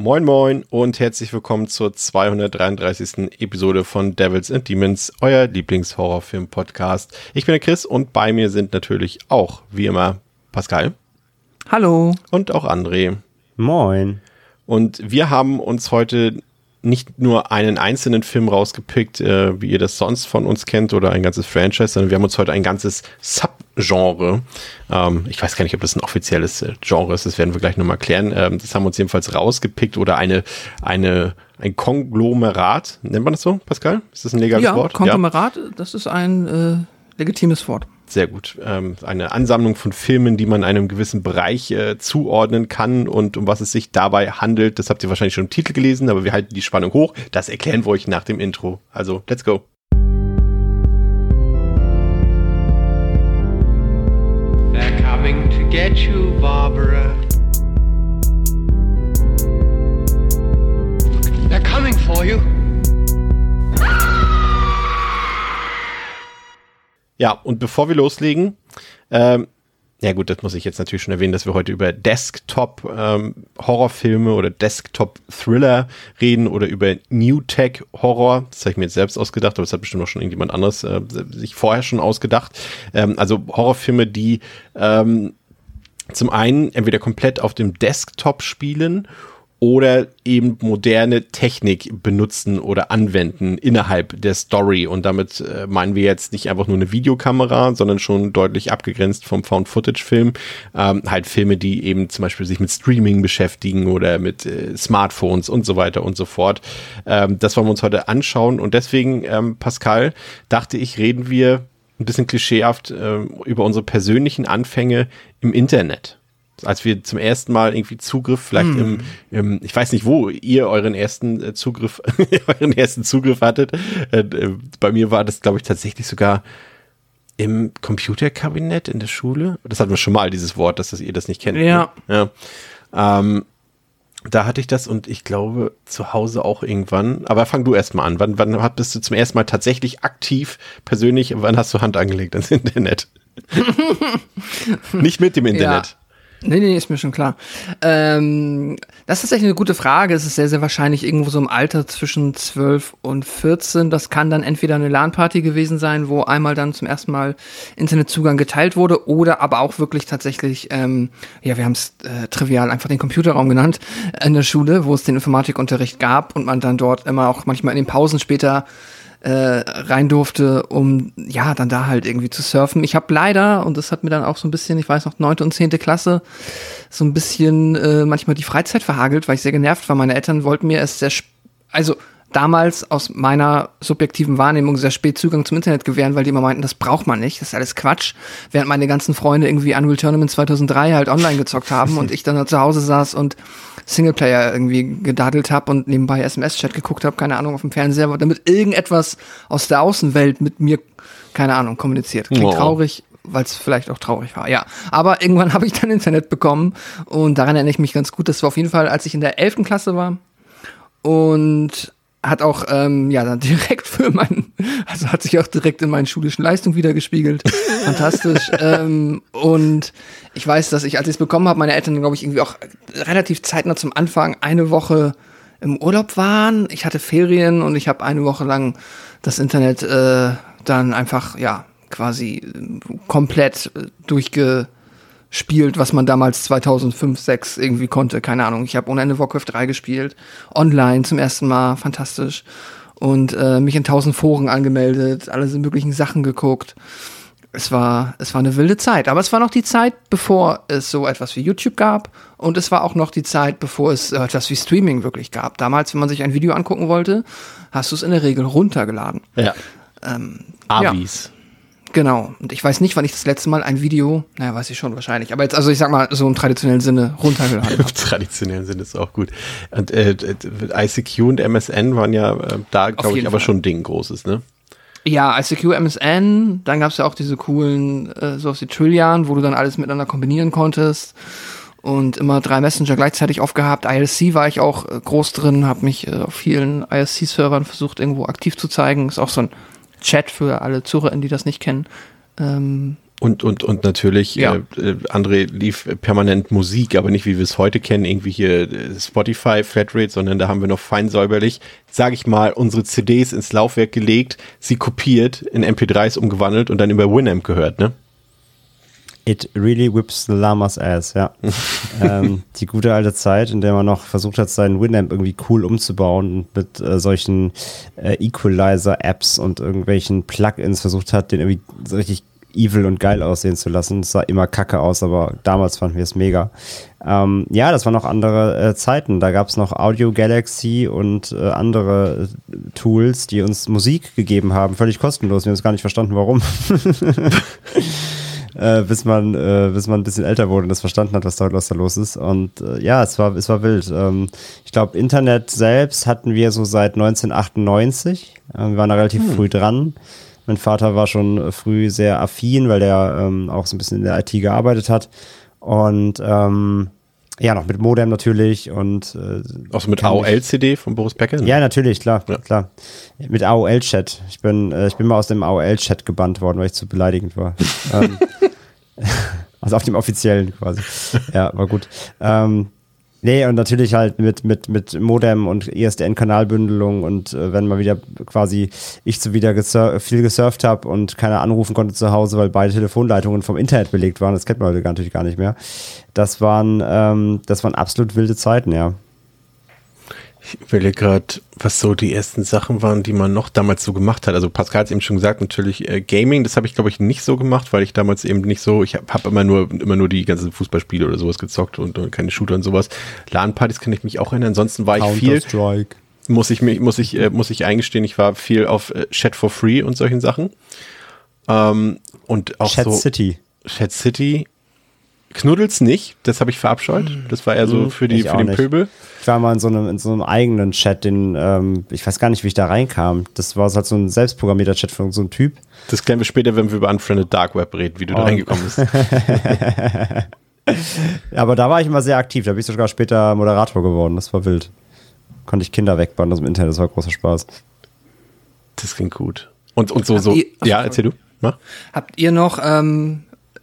Moin Moin und herzlich willkommen zur 233. Episode von Devils and Demons, euer Lieblingshorrorfilm-Podcast. Ich bin der Chris und bei mir sind natürlich auch, wie immer, Pascal. Hallo. Und auch André. Moin. Und wir haben uns heute nicht nur einen einzelnen Film rausgepickt, äh, wie ihr das sonst von uns kennt, oder ein ganzes Franchise, sondern wir haben uns heute ein ganzes Subgenre, ähm, ich weiß gar nicht, ob das ein offizielles äh, Genre ist, das werden wir gleich nochmal klären, ähm, das haben wir uns jedenfalls rausgepickt oder eine, eine, ein Konglomerat, nennt man das so, Pascal? Ist das ein legales ja, Wort? Konglomerat, ja, das ist ein äh, legitimes Wort. Sehr gut. Ähm, eine Ansammlung von Filmen, die man einem gewissen Bereich äh, zuordnen kann und um was es sich dabei handelt. Das habt ihr wahrscheinlich schon im Titel gelesen, aber wir halten die Spannung hoch. Das erklären wir euch nach dem Intro. Also, let's go. Coming to get you, Barbara. They're coming for you. Ja, und bevor wir loslegen, ähm, ja gut, das muss ich jetzt natürlich schon erwähnen, dass wir heute über Desktop-Horrorfilme ähm, oder Desktop-Thriller reden oder über New Tech-Horror. Das habe ich mir jetzt selbst ausgedacht, aber das hat bestimmt auch schon irgendjemand anderes äh, sich vorher schon ausgedacht. Ähm, also Horrorfilme, die ähm, zum einen entweder komplett auf dem Desktop spielen oder eben moderne Technik benutzen oder anwenden innerhalb der Story. Und damit äh, meinen wir jetzt nicht einfach nur eine Videokamera, sondern schon deutlich abgegrenzt vom Found-Footage-Film. Ähm, halt Filme, die eben zum Beispiel sich mit Streaming beschäftigen oder mit äh, Smartphones und so weiter und so fort. Ähm, das wollen wir uns heute anschauen. Und deswegen, ähm, Pascal, dachte ich, reden wir ein bisschen klischeehaft äh, über unsere persönlichen Anfänge im Internet als wir zum ersten Mal irgendwie Zugriff, vielleicht mm. im, im, ich weiß nicht, wo ihr euren ersten äh, Zugriff, euren ersten Zugriff hattet. Äh, äh, bei mir war das, glaube ich, tatsächlich sogar im Computerkabinett in der Schule. Das hatten wir schon mal, dieses Wort, dass das ihr das nicht kennt. Ja. Ne? ja. Ähm, da hatte ich das und ich glaube zu Hause auch irgendwann. Aber fang du erst mal an. Wann, wann bist du zum ersten Mal tatsächlich aktiv, persönlich, wann hast du Hand angelegt ans Internet? Nicht mit dem Internet. Nee, nee, ist mir schon klar. Ähm, das ist tatsächlich eine gute Frage. Es ist sehr, sehr wahrscheinlich irgendwo so im Alter zwischen 12 und 14. Das kann dann entweder eine LAN-Party gewesen sein, wo einmal dann zum ersten Mal Internetzugang geteilt wurde, oder aber auch wirklich tatsächlich, ähm, ja, wir haben es äh, trivial einfach den Computerraum genannt, in der Schule, wo es den Informatikunterricht gab und man dann dort immer auch manchmal in den Pausen später äh, rein durfte, um ja dann da halt irgendwie zu surfen. Ich habe leider, und das hat mir dann auch so ein bisschen, ich weiß noch, neunte und zehnte Klasse, so ein bisschen äh, manchmal die Freizeit verhagelt, weil ich sehr genervt war. Meine Eltern wollten mir es sehr, also damals aus meiner subjektiven Wahrnehmung sehr spät Zugang zum Internet gewähren, weil die immer meinten, das braucht man nicht, das ist alles Quatsch. Während meine ganzen Freunde irgendwie Unreal Tournament 2003 halt online gezockt haben und ich dann zu Hause saß und Singleplayer irgendwie gedadelt habe und nebenbei SMS-Chat geguckt habe, keine Ahnung, auf dem Fernseher, damit irgendetwas aus der Außenwelt mit mir, keine Ahnung, kommuniziert. Klingt wow. traurig, weil es vielleicht auch traurig war, ja. Aber irgendwann habe ich dann Internet bekommen und daran erinnere ich mich ganz gut. Das war auf jeden Fall, als ich in der 11. Klasse war und hat auch ähm, ja dann direkt für meinen, also hat sich auch direkt in meinen schulischen Leistungen wiedergespiegelt. Fantastisch. ähm, und ich weiß, dass ich, als ich es bekommen habe, meine Eltern, glaube ich, irgendwie auch relativ zeitnah zum Anfang eine Woche im Urlaub waren. Ich hatte Ferien und ich habe eine Woche lang das Internet äh, dann einfach, ja, quasi komplett durchge spielt, was man damals 2005, 2006 irgendwie konnte. Keine Ahnung. Ich habe ohne Ende Warcraft 3 gespielt. Online zum ersten Mal. Fantastisch. Und äh, mich in tausend Foren angemeldet, alle möglichen Sachen geguckt. Es war, es war eine wilde Zeit. Aber es war noch die Zeit, bevor es so etwas wie YouTube gab. Und es war auch noch die Zeit, bevor es etwas wie Streaming wirklich gab. Damals, wenn man sich ein Video angucken wollte, hast du es in der Regel runtergeladen. Ja. Ähm, Avis. Ja. Genau. Und ich weiß nicht, wann ich das letzte Mal ein Video, naja, weiß ich schon wahrscheinlich, aber jetzt, also ich sag mal, so im traditionellen Sinne runtergeladen. Im traditionellen Sinne ist auch gut. Und äh, ICQ und MSN waren ja äh, da, glaube ich, aber Fall. schon ein Ding großes, ne? Ja, ICQ, MSN, dann gab es ja auch diese coolen, äh, sowas wie Trillian, wo du dann alles miteinander kombinieren konntest und immer drei Messenger gleichzeitig aufgehabt. ILC war ich auch äh, groß drin, habe mich äh, auf vielen ILC-Servern versucht, irgendwo aktiv zu zeigen. Ist auch so ein Chat für alle ZuhörerInnen, die das nicht kennen. Ähm, Und, und, und natürlich, Ja. äh, äh, André lief permanent Musik, aber nicht wie wir es heute kennen, irgendwie hier äh, Spotify, Flatrate, sondern da haben wir noch fein säuberlich, sage ich mal, unsere CDs ins Laufwerk gelegt, sie kopiert, in MP3s umgewandelt und dann über Winamp gehört, ne? It really whips the llama's ass, ja. ähm, die gute alte Zeit, in der man noch versucht hat, seinen Winamp irgendwie cool umzubauen und mit äh, solchen äh, Equalizer-Apps und irgendwelchen Plugins versucht hat, den irgendwie so richtig evil und geil aussehen zu lassen. Es sah immer kacke aus, aber damals fanden wir es mega. Ähm, ja, das waren noch andere äh, Zeiten. Da gab es noch Audio Galaxy und äh, andere äh, Tools, die uns Musik gegeben haben, völlig kostenlos. Wir haben es gar nicht verstanden, warum. äh, bis man, äh, bis man ein bisschen älter wurde und das verstanden hat, was da, was da los ist. Und äh, ja, es war, es war wild. Ähm, ich glaube, Internet selbst hatten wir so seit 1998. Ähm, wir waren da relativ früh dran. Mein Vater war schon früh sehr affin, weil der ähm, auch so ein bisschen in der IT gearbeitet hat. Und ähm, ja, noch mit Modem natürlich und äh, Auch so mit AOL-CD von Boris Becker? ja, natürlich, klar, Ja. klar. Mit AOL-Chat. Ich bin, äh, ich bin mal aus dem AOL-Chat gebannt worden, weil ich zu beleidigend war. ähm, also auf dem offiziellen quasi. Ja, war gut. Ähm, nee, und natürlich halt mit, mit, mit Modem und E ISDN-Kanalbündelung und äh, wenn mal wieder quasi ich so wieder gesur viel gesurft habe und keiner anrufen konnte zu Hause, weil beide Telefonleitungen vom Internet belegt waren, das kennt man heute natürlich gar nicht mehr. Das waren, ähm, das waren absolut wilde Zeiten, ja. Ich überlege gerade, was so die ersten Sachen waren, die man noch damals so gemacht hat. Also Pascal hat es eben schon gesagt, natürlich äh, Gaming, das habe ich glaube ich nicht so gemacht, weil ich damals eben nicht so, ich habe hab immer nur immer nur die ganzen Fußballspiele oder sowas gezockt und, und keine Shooter und sowas. LAN-Partys kann ich mich auch erinnern. Ansonsten war ich viel, muss ich mich, muss ich, äh, muss ich eingestehen, ich war viel auf äh, Chat for Free und solchen Sachen. Ähm, und auch Chat so City. Chat City. Knuddels nicht, das habe ich verabscheut. Das war eher so für, die, ich für den nicht. Pöbel. Ich war mal in so einem, in so einem eigenen Chat, den, ähm, ich weiß gar nicht, wie ich da reinkam. Das war halt so ein selbstprogrammierter Chat von so einem Typ. Das klären wir später, wenn wir über Unfriended Dark Web reden, wie du da Oh. reingekommen bist. Aber da war ich immer sehr aktiv. Da bin ich sogar später Moderator geworden. Das war wild. Konnte ich Kinder wegbannen aus dem Internet. Das war großer Spaß. Das klingt gut. Und, und so, so. ihr- Ach, ja, erzähl du. Mach. Habt ihr noch, ähm,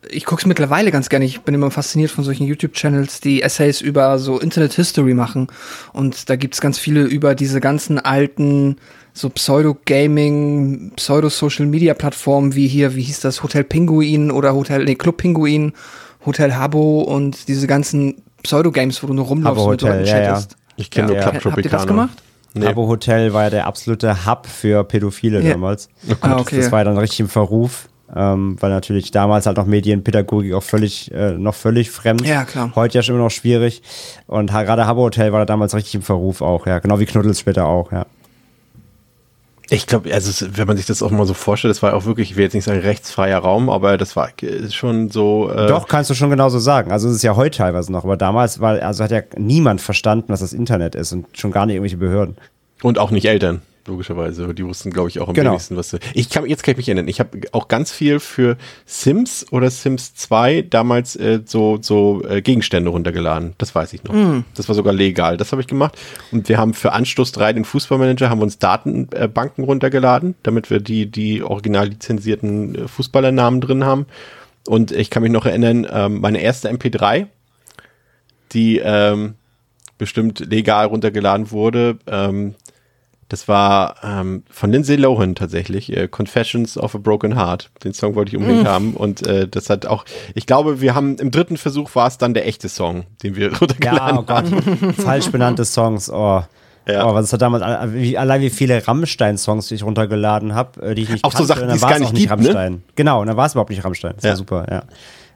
ich gucke es mittlerweile ganz gerne, ich bin immer fasziniert von solchen YouTube-Channels, die Essays über so Internet-History machen. Und da gibt's ganz viele über diese ganzen alten, so Pseudo-Gaming, Pseudo-Social-Media-Plattformen wie hier, wie hieß das, Hotel Pinguin oder Hotel, nee, Club Pinguin, Hotel Habbo und diese ganzen Pseudo-Games, wo du nur rumlaufst Habbo und mit Leuten Hotel, ja, ja. chattest. Ich kenne nur Ja. Club Habt ihr Tropicana. das gemacht? Nee. Abo Hotel war ja der absolute Hub für Pädophile Ja. damals. Ah, okay. Das war ja dann richtig im Verruf. Ähm, weil natürlich damals halt noch Medienpädagogik auch völlig, äh, noch völlig fremd. Ja, klar. Heute ja schon immer noch schwierig. Und gerade Habbo Hotel war da damals richtig im Verruf auch, ja. Genau wie Knuddels später auch, ja. Ich glaube, also wenn man sich das auch mal so vorstellt, das war auch wirklich, ich will jetzt nicht sagen rechtsfreier Raum, aber das war äh, schon so. Äh, Doch, kannst du schon genauso sagen. Also es ist ja heute teilweise noch, aber damals war, also hat ja niemand verstanden, was das Internet ist und schon gar nicht irgendwelche Behörden. Und auch nicht Eltern, logischerweise. Die wussten, glaube ich, auch am Genau. wenigsten, was. sie- Ich kann, jetzt kann ich mich erinnern. Ich habe auch ganz viel für Sims oder Sims 2 damals äh, so, so äh, Gegenstände runtergeladen. Das weiß ich noch. Das war sogar legal. Das habe ich gemacht. Und wir haben für Anstoß 3, den Fußballmanager, haben wir uns Datenbanken runtergeladen, damit wir die, die original lizenzierten äh, Fußballernamen drin haben. Und ich kann mich noch erinnern, ähm, meine erste MP3, die ähm, bestimmt legal runtergeladen wurde. Ähm, das war ähm, von Lindsay Lohan tatsächlich, äh, Confessions of a Broken Heart. Den Song wollte ich unbedingt haben. Und äh, das hat auch, ich glaube, wir haben im dritten Versuch war es dann der echte Song, den wir runtergeladen Ja, oh Gott. Falsch benannte Songs, oh. Ja. Oh, was ist da damals, wie, allein wie viele Rammstein-Songs ich runtergeladen habe, die ich nicht Auch so Sachen, die es war gar nicht gibt, ne? Rammstein. Genau, und dann war es überhaupt nicht Rammstein. Das Ja. war super, ja.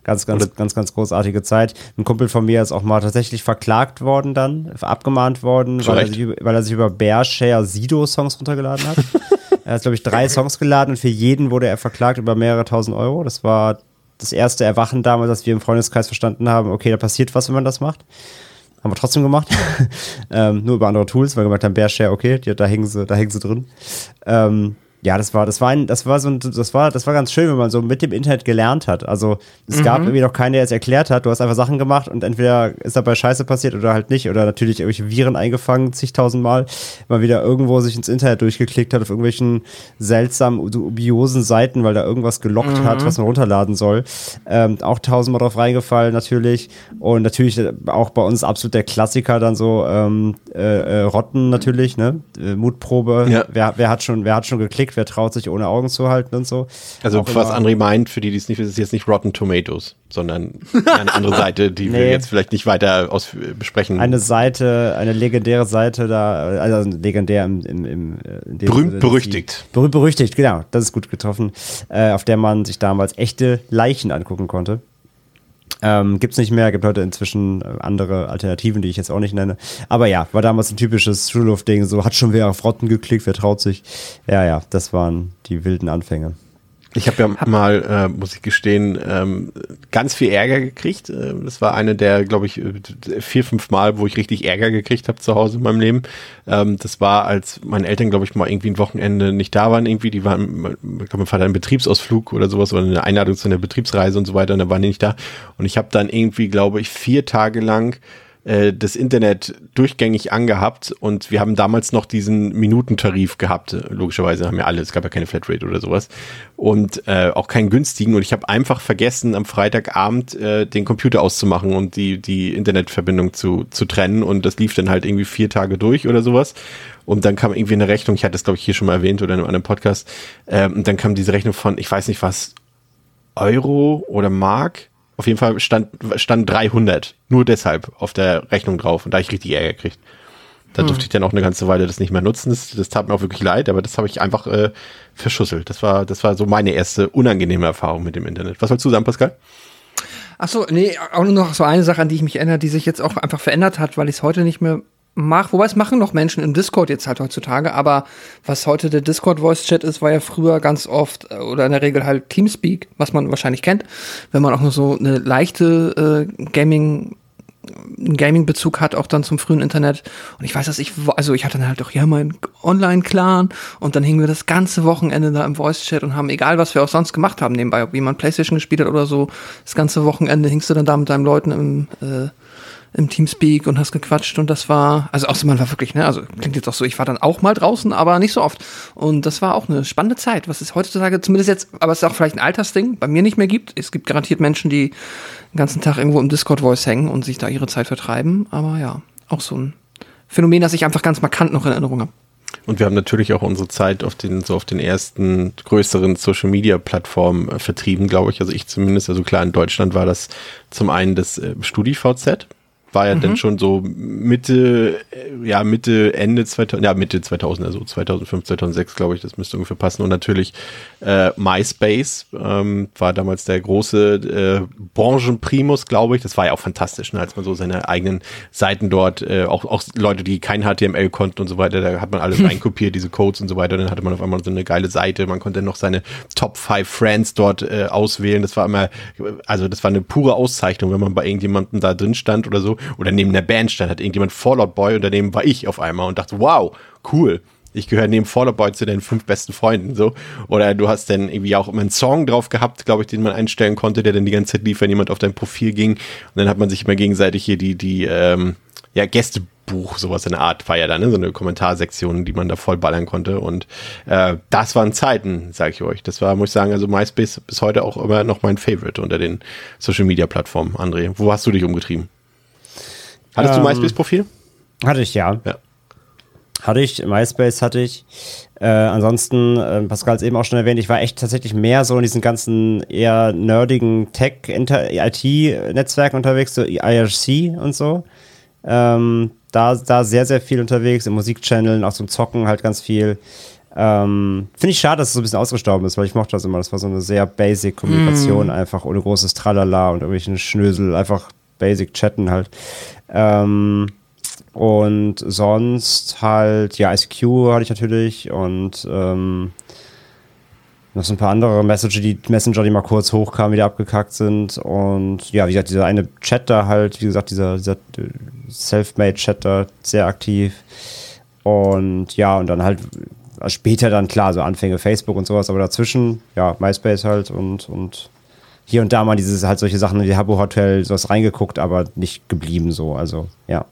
Ganz, ganz, Oder- ganz, ganz großartige Zeit. Ein Kumpel von mir ist auch mal tatsächlich verklagt worden dann, abgemahnt worden, weil er, sich, über- weil er sich über Bearshare Sido-Songs runtergeladen hat. er hat, glaube ich, drei Songs geladen und für jeden wurde er verklagt über mehrere tausend Euro. Das war das erste Erwachen damals, dass wir im Freundeskreis verstanden haben, okay, da passiert was, wenn man das macht. Haben wir trotzdem gemacht. ähm, nur über andere Tools, weil wir gemerkt haben, Bearshare, okay, die, da hängen sie, da hängen sie drin. Ähm, ja, das war, das war ein, das war so ein, das war, das war ganz schön, wenn man so mit dem Internet gelernt hat. Also es Mhm. gab irgendwie noch keinen, der es erklärt hat. Du hast einfach Sachen gemacht und entweder ist dabei Scheiße passiert oder halt nicht. Oder natürlich irgendwelche Viren eingefangen, zigtausendmal. Mal wieder irgendwo sich ins Internet durchgeklickt hat auf irgendwelchen seltsamen, dubiosen Seiten, weil da irgendwas gelockt Mhm. hat, was man runterladen soll. Ähm, auch tausendmal drauf reingefallen, natürlich. Und natürlich auch bei uns absolut der Klassiker dann so ähm, äh, äh, Rotten natürlich, ne? Äh, Mutprobe. Ja. Wer, wer hat schon, wer hat schon geklickt, wer traut sich ohne Augen zu halten und so. Also Auch was André meint, für die, die es nicht wissen, ist jetzt nicht Rotten Tomatoes, sondern eine andere Seite, die wir Nee. jetzt vielleicht nicht weiter aus besprechen. Eine Seite, eine legendäre Seite da, also legendär im, im, im äh, in dem Berühmt berüchtigt. Berühmt berüchtigt, genau, das ist gut getroffen, äh, auf der man sich damals echte Leichen angucken konnte. Ähm, gibt's nicht mehr, gibt heute inzwischen äh, andere Alternativen, die ich jetzt auch nicht nenne. Aber ja, war damals ein typisches Schulhofding, so hat schon wer auf Rotten geklickt, wer traut sich. Ja, ja, das waren die wilden Anfänge. Ich habe ja mal, äh, muss ich gestehen, ähm, ganz viel Ärger gekriegt. Äh, Das war eine der, glaube ich, äh, vier, fünf Mal, wo ich richtig Ärger gekriegt habe zu Hause in meinem Leben. Ähm, das war, als meine Eltern, glaube ich, mal irgendwie ein Wochenende nicht da waren. Irgendwie, die waren, ich glaube, mein Vater einen Betriebsausflug oder sowas oder eine Einladung zu einer Betriebsreise und so weiter. Und da waren die nicht da. Und ich habe dann irgendwie, glaube ich, vier Tage lang äh, das Internet durchgängig angehabt und wir haben damals noch diesen Minutentarif gehabt. Logischerweise haben wir alle, es gab ja keine Flatrate oder sowas und äh, auch keinen günstigen und ich habe einfach vergessen am Freitagabend äh, den Computer auszumachen und die die Internetverbindung zu zu trennen und das lief dann halt irgendwie vier Tage durch oder sowas und dann kam irgendwie eine Rechnung, ich hatte das glaube ich hier schon mal erwähnt oder in einem anderen Podcast ähm, und dann kam diese Rechnung von, ich weiß nicht was, Euro oder Mark. Auf jeden Fall stand, stand 300. Nur deshalb auf der Rechnung drauf. Und da ich richtig Ärger gekriegt. Da durfte ich dann auch eine ganze Weile das nicht mehr nutzen. Das, das tat mir auch wirklich leid, aber das habe ich einfach äh, verschusselt. Das war, das war so meine erste unangenehme Erfahrung mit dem Internet. Was sollst du sagen, Pascal? Ach so, nee, auch nur noch so eine Sache, an die ich mich erinnere, die sich jetzt auch einfach verändert hat, weil ich es heute nicht mehr mache. Wobei es machen noch Menschen im Discord jetzt halt heutzutage, aber was heute der Discord Voice Chat ist, war ja früher ganz oft äh, oder in der Regel halt Teamspeak, was man wahrscheinlich kennt, wenn man auch nur so eine leichte äh, Gaming Gaming-Bezug hat, auch dann zum frühen Internet. Und ich weiß, dass ich, also ich hatte dann halt auch hier meinen Online-Clan und dann hingen wir das ganze Wochenende da im Voice-Chat und haben, egal was wir auch sonst gemacht haben nebenbei, ob jemand Playstation gespielt hat oder so, das ganze Wochenende hingst du dann da mit deinen Leuten im, äh, im Teamspeak und hast gequatscht und das war, also außer man war wirklich, ne, also klingt jetzt auch so, ich war dann auch mal draußen, aber nicht so oft. Und das war auch eine spannende Zeit, was es heutzutage zumindest jetzt, aber es ist auch vielleicht ein Altersding, bei mir nicht mehr gibt. Es gibt garantiert Menschen, die den ganzen Tag irgendwo im Discord-Voice hängen und sich da ihre Zeit vertreiben, aber ja, auch so ein Phänomen, das ich einfach ganz markant noch in Erinnerung habe. Und wir haben natürlich auch unsere Zeit auf den, so auf den ersten größeren Social Media Plattformen äh, vertrieben, glaube ich. Also ich zumindest, also klar, in Deutschland war das zum einen das äh, StudiVZ, war ja dann schon so Mitte, äh, ja, Mitte, Ende 2000, ja, Mitte 2000, also 2005, 2006, glaube ich, das müsste ungefähr passen. Und natürlich äh, MySpace ähm, war damals der große äh, Branchenprimus, glaube ich. Das war ja auch fantastisch, ne, als man so seine eigenen Seiten dort, äh, auch, auch Leute, die kein HTML konnten und so weiter, da hat man alles reinkopiert, diese Codes und so weiter. Dann hatte man auf einmal so eine geile Seite. Man konnte noch seine Top 5 Friends dort äh, auswählen. Das war immer, also das war eine pure Auszeichnung, wenn man bei irgendjemandem da drin stand oder so oder neben der Band stand, hat irgendjemand Fallout Boy und daneben war ich auf einmal und dachte, wow, cool. Ich gehöre neben Fallout Boy zu deinen fünf besten Freunden, so. Oder du hast dann irgendwie auch immer einen Song drauf gehabt, glaube ich, den man einstellen konnte, der dann die ganze Zeit lief, wenn jemand auf dein Profil ging. Und dann hat man sich immer gegenseitig hier die, die, ähm, ja, Gästebuch, sowas in der Art war ja da, ne? So eine Kommentarsektion, die man da voll ballern konnte. Und äh, das waren Zeiten, sage ich euch. Das war, muss ich sagen, also MySpace bis heute auch immer noch mein Favorite unter den Social Media Plattformen, André. Wo hast du dich umgetrieben? Hattest du Ähm, MySpace-Profil? Hatte ich, ja. Ja. Hatte ich, MySpace hatte ich. Äh, ansonsten, äh, Pascal hat es eben auch schon erwähnt, ich war echt tatsächlich mehr so in diesen ganzen eher nerdigen Tech-IT-Netzwerken unterwegs, so IRC und so. Ähm, da, da sehr, sehr viel unterwegs, in Musikchanneln, auch zum Zocken halt ganz viel. Ähm, Finde ich schade, dass es so ein bisschen ausgestorben ist, weil ich mochte das immer. Das war so eine sehr basic Kommunikation, einfach ohne großes Tralala und irgendwelchen Schnösel, einfach basic chatten halt. Ähm, und sonst halt, ja, ICQ hatte ich natürlich und ähm, noch so ein paar andere Messenger, die Messenger, die mal kurz hochkamen, wieder abgekackt sind. Und ja, wie gesagt, dieser eine Chat da halt, wie gesagt, dieser, dieser Selfmade-Chat da sehr aktiv. Und ja, und dann halt Also später dann klar, so Anfänge Facebook und sowas, aber dazwischen, ja, MySpace halt und, und hier und da mal dieses halt solche Sachen wie Habbo Hotel, sowas reingeguckt, aber nicht geblieben so. Also, ja.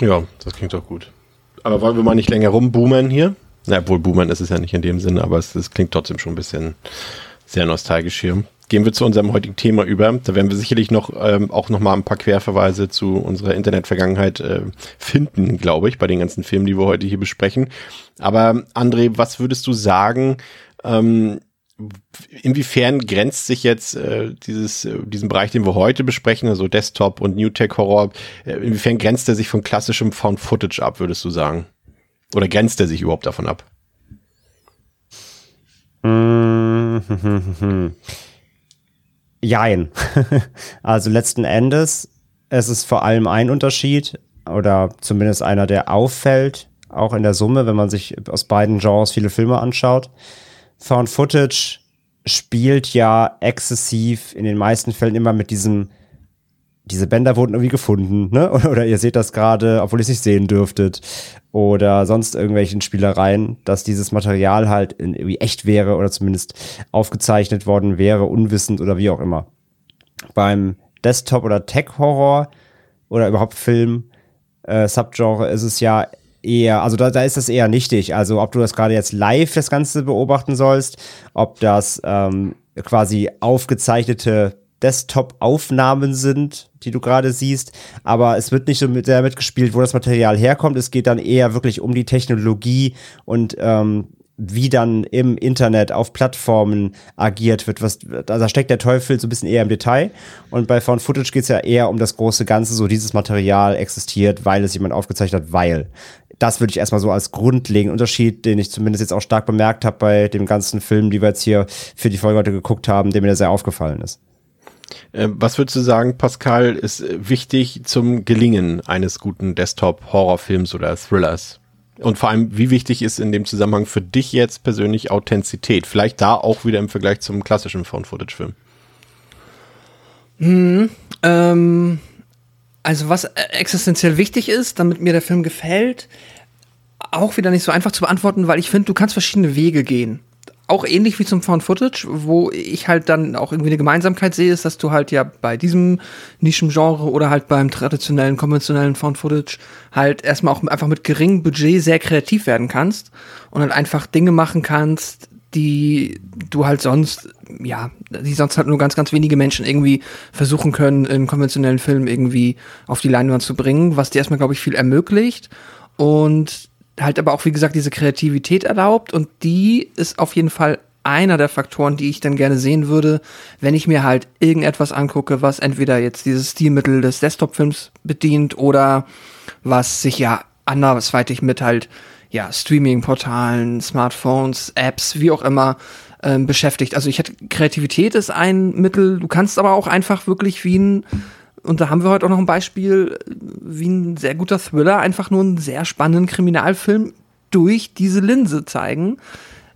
Ja, das klingt doch gut. Aber wollen wir mal nicht länger rumboomen hier? Na, wohl boomern ist es ja nicht in dem Sinne, aber es, es klingt trotzdem schon ein bisschen sehr nostalgisch hier. Gehen wir zu unserem heutigen Thema über. Da werden wir sicherlich noch ähm, auch noch mal ein paar Querverweise zu unserer Internetvergangenheit äh, finden, glaube ich, bei den ganzen Filmen, die wir heute hier besprechen. Aber André, was würdest du sagen? Ähm, inwiefern grenzt sich jetzt äh, dieses, äh, diesen Bereich, den wir heute besprechen, also Desktop und New Tech Horror, äh, inwiefern grenzt er sich von klassischem Found Footage ab, würdest du sagen? Oder grenzt er sich überhaupt davon ab? Jein. also letzten Endes, es ist vor allem ein Unterschied oder zumindest einer, der auffällt, auch in der Summe, wenn man sich aus beiden Genres viele Filme anschaut. Found Footage spielt ja exzessiv in den meisten Fällen immer mit diesem, diese Bänder wurden irgendwie gefunden, ne? Oder, ihr seht das gerade, obwohl ihr es nicht sehen dürftet. Oder sonst irgendwelchen Spielereien, dass dieses Material halt irgendwie echt wäre oder zumindest aufgezeichnet worden wäre, unwissend oder wie auch immer. Beim Desktop- oder Tech-Horror oder überhaupt Film, äh, Subgenre ist es ja eher, also da, da ist das eher nichtig. Also ob du das gerade jetzt live das Ganze beobachten sollst, ob das ähm, quasi aufgezeichnete Desktop-Aufnahmen sind, die du gerade siehst, aber es wird nicht so mit, sehr mitgespielt, wo das Material herkommt. Es geht dann eher wirklich um die Technologie und ähm, wie dann im Internet auf Plattformen agiert wird. Was, da steckt der Teufel so ein bisschen eher im Detail. Und bei Found Footage geht es ja eher um das große Ganze, so dieses Material existiert, weil es jemand aufgezeichnet hat, weil das würde ich erstmal so als grundlegenden Unterschied, den ich zumindest jetzt auch stark bemerkt habe bei dem ganzen Film, die wir jetzt hier für die Folge heute geguckt haben, der mir sehr aufgefallen ist. Äh, was würdest du sagen, Pascal, ist äh, wichtig zum Gelingen eines guten Desktop-Horrorfilms oder Thrillers? Und vor allem, wie wichtig ist in dem Zusammenhang für dich jetzt persönlich Authentizität? Vielleicht da auch wieder im Vergleich zum klassischen Found-Footage-Film. Hm, ähm, also was äh, existenziell wichtig ist, damit mir der Film gefällt, auch wieder nicht so einfach zu beantworten, weil ich finde, du kannst verschiedene Wege gehen. Auch ähnlich wie zum Found Footage, wo ich halt dann auch irgendwie eine Gemeinsamkeit sehe, ist, dass du halt ja bei diesem Nischengenre oder halt beim traditionellen, konventionellen Found Footage halt erstmal auch einfach mit geringem Budget sehr kreativ werden kannst und halt einfach Dinge machen kannst, die du halt sonst, ja, die sonst halt nur ganz, ganz wenige Menschen irgendwie versuchen können, in konventionellen Filmen irgendwie auf die Leinwand zu bringen, was dir erstmal, glaube ich, viel ermöglicht. Und halt aber auch, wie gesagt, diese Kreativität erlaubt und die ist auf jeden Fall einer der Faktoren, die ich dann gerne sehen würde, wenn ich mir halt irgendetwas angucke, was entweder jetzt dieses Stilmittel des Desktop-Films bedient oder was sich ja andersweitig mit halt ja, Streaming-Portalen, Smartphones, Apps, wie auch immer, ähm, beschäftigt. Also ich hätte, Kreativität ist ein Mittel, du kannst aber auch einfach wirklich wie ein, und da haben wir heute auch noch ein Beispiel, wie ein sehr guter Thriller, einfach nur einen sehr spannenden Kriminalfilm durch diese Linse zeigen.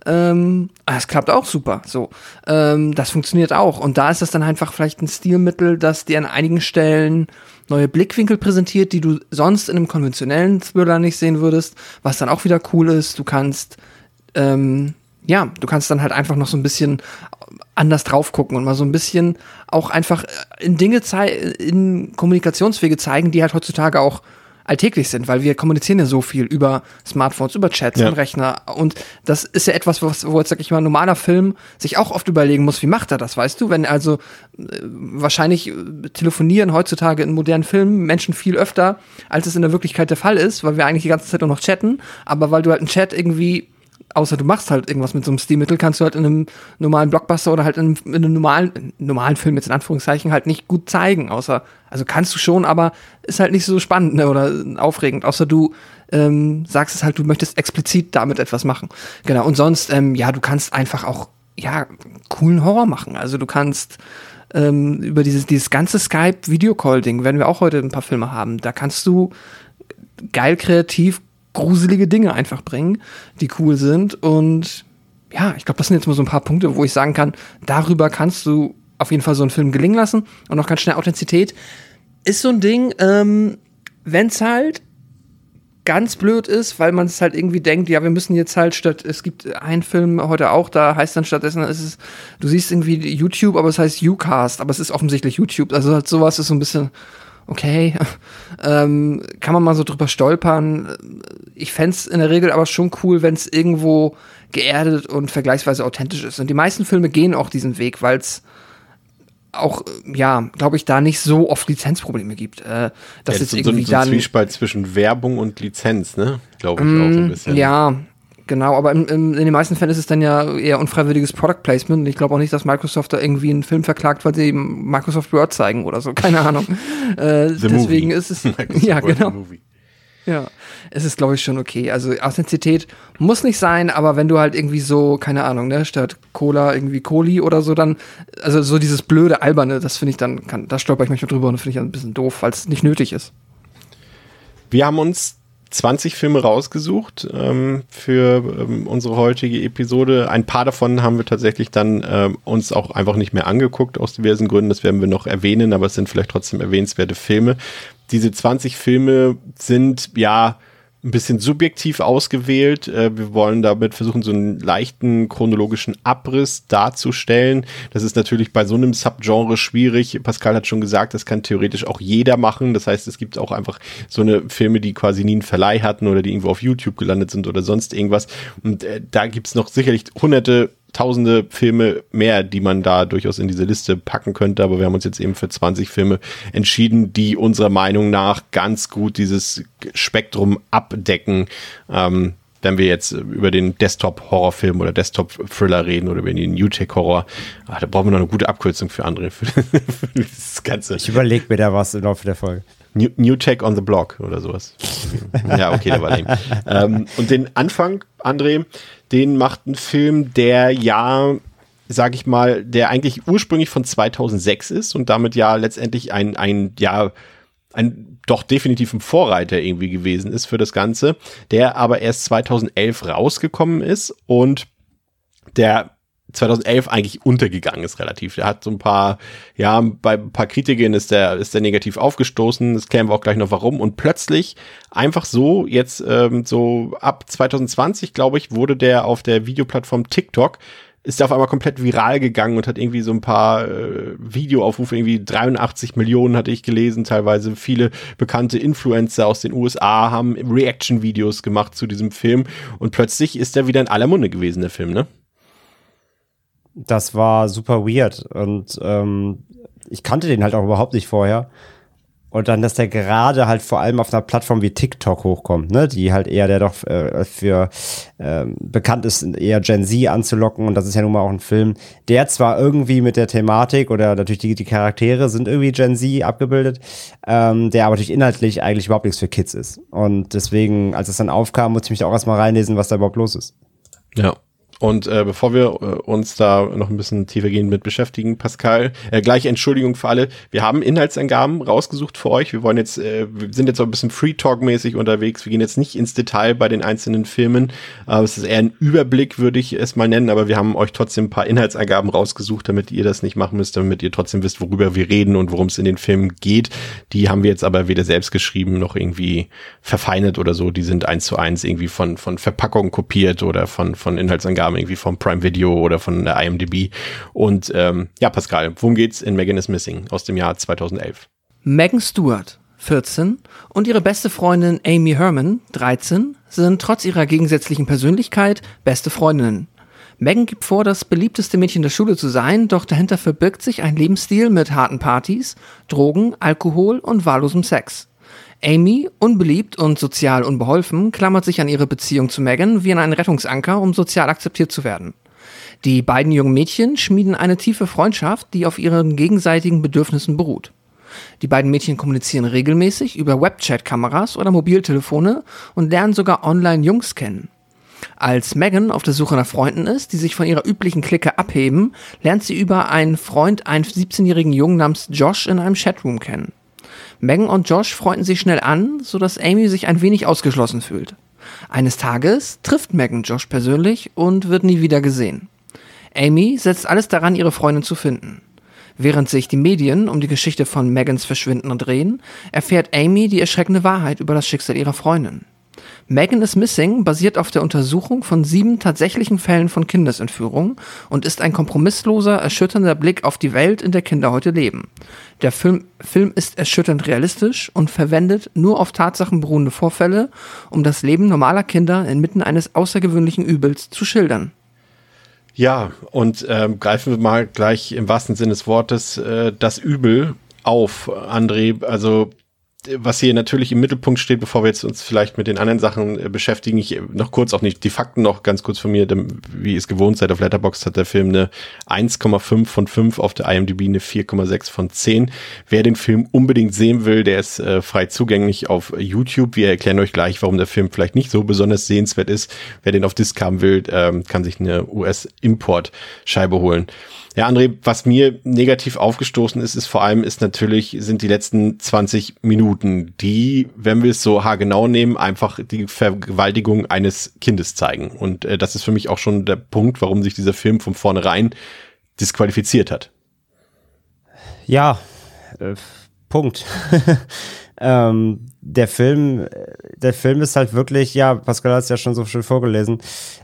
Ähm, ah, es klappt auch super. So, ähm, das funktioniert auch. Und da ist das dann einfach vielleicht ein Stilmittel, das dir an einigen Stellen neue Blickwinkel präsentiert, die du sonst in einem konventionellen Thriller nicht sehen würdest, was dann auch wieder cool ist. Du kannst, ähm, ja, du kannst dann halt einfach noch so ein bisschen anders drauf gucken und mal so ein bisschen auch einfach in Dinge in Kommunikationswege zeigen, die halt heutzutage auch alltäglich sind, weil wir kommunizieren ja so viel über Smartphones, über Chats ja. im Rechner. Und das ist ja etwas, was, wo jetzt, sag ich mal, ein normaler Film sich auch oft überlegen muss, wie macht er das, weißt du? Wenn also äh, wahrscheinlich äh, telefonieren heutzutage in modernen Filmen Menschen viel öfter, als es in der Wirklichkeit der Fall ist, weil wir eigentlich die ganze Zeit nur noch chatten, aber weil du halt einen Chat irgendwie außer du machst halt irgendwas mit so einem Stilmittel, kannst du halt in einem normalen Blockbuster oder halt in einem, in einem normalen, normalen Film jetzt in Anführungszeichen halt nicht gut zeigen, außer, also kannst du schon, aber ist halt nicht so spannend ne, oder aufregend, außer du ähm, sagst es halt, du möchtest explizit damit etwas machen. Genau, und sonst, ähm, ja, du kannst einfach auch, ja, coolen Horror machen, also du kannst ähm, über dieses, dieses ganze Skype-Video-Call-Ding, werden wir auch heute ein paar Filme haben, da kannst du geil kreativ gruselige Dinge einfach bringen, die cool sind. Und ja, ich glaube, das sind jetzt mal so ein paar Punkte, wo ich sagen kann, darüber kannst du auf jeden Fall so einen Film gelingen lassen. Und noch ganz schnell Authentizität ist so ein Ding, ähm, wenn es halt ganz blöd ist, weil man es halt irgendwie denkt, ja, wir müssen jetzt halt statt, es gibt einen Film heute auch, da heißt dann stattdessen, ist es, du siehst irgendwie YouTube, aber es heißt Ucast, aber es ist offensichtlich YouTube. Also halt sowas ist so ein bisschen, okay, ähm, kann man mal so drüber stolpern. Ich fände in der Regel aber schon cool, wenn es irgendwo geerdet und vergleichsweise authentisch ist. Und die meisten Filme gehen auch diesen Weg, weil es auch, ja, glaube ich, da nicht so oft Lizenzprobleme gibt. Äh, dass ja, so, irgendwie so ein dann, Zwiespalt zwischen Werbung und Lizenz, ne? Glaube ich auch so ein Mm, bisschen. Ja, genau, aber in, in, in den meisten Fällen ist es dann ja eher unfreiwilliges Product Placement. Und ich glaube auch nicht, dass Microsoft da irgendwie einen Film verklagt, weil sie eben Microsoft Word zeigen oder so. Keine Ahnung. äh, deswegen Movie. ist es. Microsoft ja, genau. Ja, es ist, glaube ich, schon okay. Also Authentizität muss nicht sein, aber wenn du halt irgendwie so, keine Ahnung, ne, statt Cola irgendwie Coli oder so, dann, also so dieses blöde, alberne, das finde ich dann, kann, da stolper ich manchmal drüber und finde ich dann ein bisschen doof, weil es nicht nötig ist. Wir haben uns 20 Filme rausgesucht ähm, für ähm, unsere heutige Episode. Ein paar davon haben wir tatsächlich dann ähm, uns auch einfach nicht mehr angeguckt, aus diversen Gründen. Das werden wir noch erwähnen, aber es sind vielleicht trotzdem erwähnenswerte Filme. Diese 20 Filme sind ja ein bisschen subjektiv ausgewählt. Äh, Wir wollen damit versuchen, so einen leichten chronologischen Abriss darzustellen. Das ist natürlich bei so einem Subgenre schwierig. Pascal hat schon gesagt, das kann theoretisch auch jeder machen. Das heißt, es gibt auch einfach so eine Filme, die quasi nie einen Verleih hatten oder die irgendwo auf YouTube gelandet sind oder sonst irgendwas. Und äh, da gibt's noch sicherlich hunderte tausende Filme mehr, die man da durchaus in diese Liste packen könnte, aber wir haben uns jetzt eben für 20 Filme entschieden, die unserer Meinung nach ganz gut dieses Spektrum abdecken. Ähm, wenn wir jetzt über den Desktop-Horrorfilm oder Desktop-Thriller reden oder über den New-Tech-Horror, ah, da brauchen wir noch eine gute Abkürzung für andere, für, für das Ganze. Ich überlege mir da was im Laufe der Folge. New, New Tech on the Block oder sowas. ja, okay, der war lame. ähm, und den Anfang, André, den macht ein Film, der ja, sag ich mal, der eigentlich ursprünglich von 2006 ist und damit ja letztendlich ein, ein, ja, ein doch definitiv ein Vorreiter irgendwie gewesen ist für das Ganze, der aber erst 2011 rausgekommen ist und der 2011 eigentlich untergegangen ist relativ. Der hat so ein paar, ja, bei ein paar Kritikern ist der, ist der negativ aufgestoßen. Das klären wir auch gleich noch warum. Und plötzlich einfach so, jetzt ähm, so ab 2020, glaube ich, wurde der auf der Videoplattform TikTok ist der auf einmal komplett viral gegangen und hat irgendwie so ein paar äh, Videoaufrufe, irgendwie 83 Millionen hatte ich gelesen, teilweise viele bekannte Influencer aus den USA haben Reaction-Videos gemacht zu diesem Film und plötzlich ist der wieder in aller Munde gewesen, der Film, ne? Das war super weird und ähm, ich kannte den halt auch überhaupt nicht vorher. Und dann, dass der gerade halt vor allem auf einer Plattform wie TikTok hochkommt, ne, die halt eher der doch äh, für ähm, bekannt ist, eher Gen Z anzulocken. Und das ist ja nun mal auch ein Film, der zwar irgendwie mit der Thematik oder natürlich die, die Charaktere sind irgendwie Gen Z abgebildet, ähm, der aber natürlich inhaltlich eigentlich überhaupt nichts für Kids ist. Und deswegen, als es dann aufkam, musste ich mich auch erstmal reinlesen, was da überhaupt los ist. Ja. Und äh, bevor wir äh, uns da noch ein bisschen tiefergehend mit beschäftigen, Pascal, äh, gleich Entschuldigung für alle. Wir haben Inhaltsangaben rausgesucht für euch. Wir wollen jetzt, äh, wir sind jetzt auch ein bisschen Free Talk-mäßig unterwegs. Wir gehen jetzt nicht ins Detail bei den einzelnen Filmen. Äh, es ist eher ein Überblick, würde ich es mal nennen, aber wir haben euch trotzdem ein paar Inhaltsangaben rausgesucht, damit ihr das nicht machen müsst, damit ihr trotzdem wisst, worüber wir reden und worum es in den Filmen geht. Die haben wir jetzt aber weder selbst geschrieben noch irgendwie verfeinert oder so. Die sind eins zu eins irgendwie von, von Verpackungen kopiert oder von, von Inhaltsangaben irgendwie vom Prime Video oder von der IMDb. Und ähm, ja, Pascal, worum geht's in Megan is Missing aus dem Jahr 2011? Megan Stewart, 14, und ihre beste Freundin Amy Herman, 13, sind trotz ihrer gegensätzlichen Persönlichkeit beste Freundinnen. Megan gibt vor, das beliebteste Mädchen der Schule zu sein, doch dahinter verbirgt sich ein Lebensstil mit harten Partys, Drogen, Alkohol und wahllosem Sex. Amy, unbeliebt und sozial unbeholfen, klammert sich an ihre Beziehung zu Megan wie an einen Rettungsanker, um sozial akzeptiert zu werden. Die beiden jungen Mädchen schmieden eine tiefe Freundschaft, die auf ihren gegenseitigen Bedürfnissen beruht. Die beiden Mädchen kommunizieren regelmäßig über Webchat-Kameras oder Mobiltelefone und lernen sogar online Jungs kennen. Als Megan auf der Suche nach Freunden ist, die sich von ihrer üblichen Clique abheben, lernt sie über einen Freund einen 17-jährigen Jungen namens Josh in einem Chatroom kennen. Megan und Josh freunden sich schnell an, sodass Amy sich ein wenig ausgeschlossen fühlt. Eines Tages trifft Megan Josh persönlich und wird nie wieder gesehen. Amy setzt alles daran, ihre Freundin zu finden. Während sich die Medien um die Geschichte von Megans Verschwinden drehen, erfährt Amy die erschreckende Wahrheit über das Schicksal ihrer Freundin. Megan is Missing basiert auf der Untersuchung von sieben tatsächlichen Fällen von Kindesentführung und ist ein kompromissloser, erschütternder Blick auf die Welt, in der Kinder heute leben. Der Film, Film ist erschütternd realistisch und verwendet nur auf Tatsachen beruhende Vorfälle, um das Leben normaler Kinder inmitten eines außergewöhnlichen Übels zu schildern. Ja, und ähm, greifen wir mal gleich im wahrsten Sinne des Wortes äh, das Übel auf, André. Also was hier natürlich im Mittelpunkt steht, bevor wir jetzt uns vielleicht mit den anderen Sachen äh, beschäftigen, ich äh, noch kurz auch nicht die Fakten noch ganz kurz von mir, denn, wie ihr es gewohnt seid, auf Letterboxd hat der Film eine 1,5 von 5, auf der IMDb eine 4,6 von 10. Wer den Film unbedingt sehen will, der ist äh, frei zugänglich auf YouTube. Wir erklären euch gleich, warum der Film vielleicht nicht so besonders sehenswert ist. Wer den auf Disc haben will, ähm, kann sich eine US-Import-Scheibe holen. Ja, André, was mir negativ aufgestoßen ist, ist vor allem ist natürlich, sind die letzten 20 Minuten, die, wenn wir es so haargenau nehmen, einfach die Vergewaltigung eines Kindes zeigen. Und äh, das ist für mich auch schon der Punkt, warum sich dieser Film von vornherein disqualifiziert hat. Ja, äh, Punkt. ähm, der Film, der Film ist halt wirklich, ja, Pascal hat es ja schon so schön vorgelesen,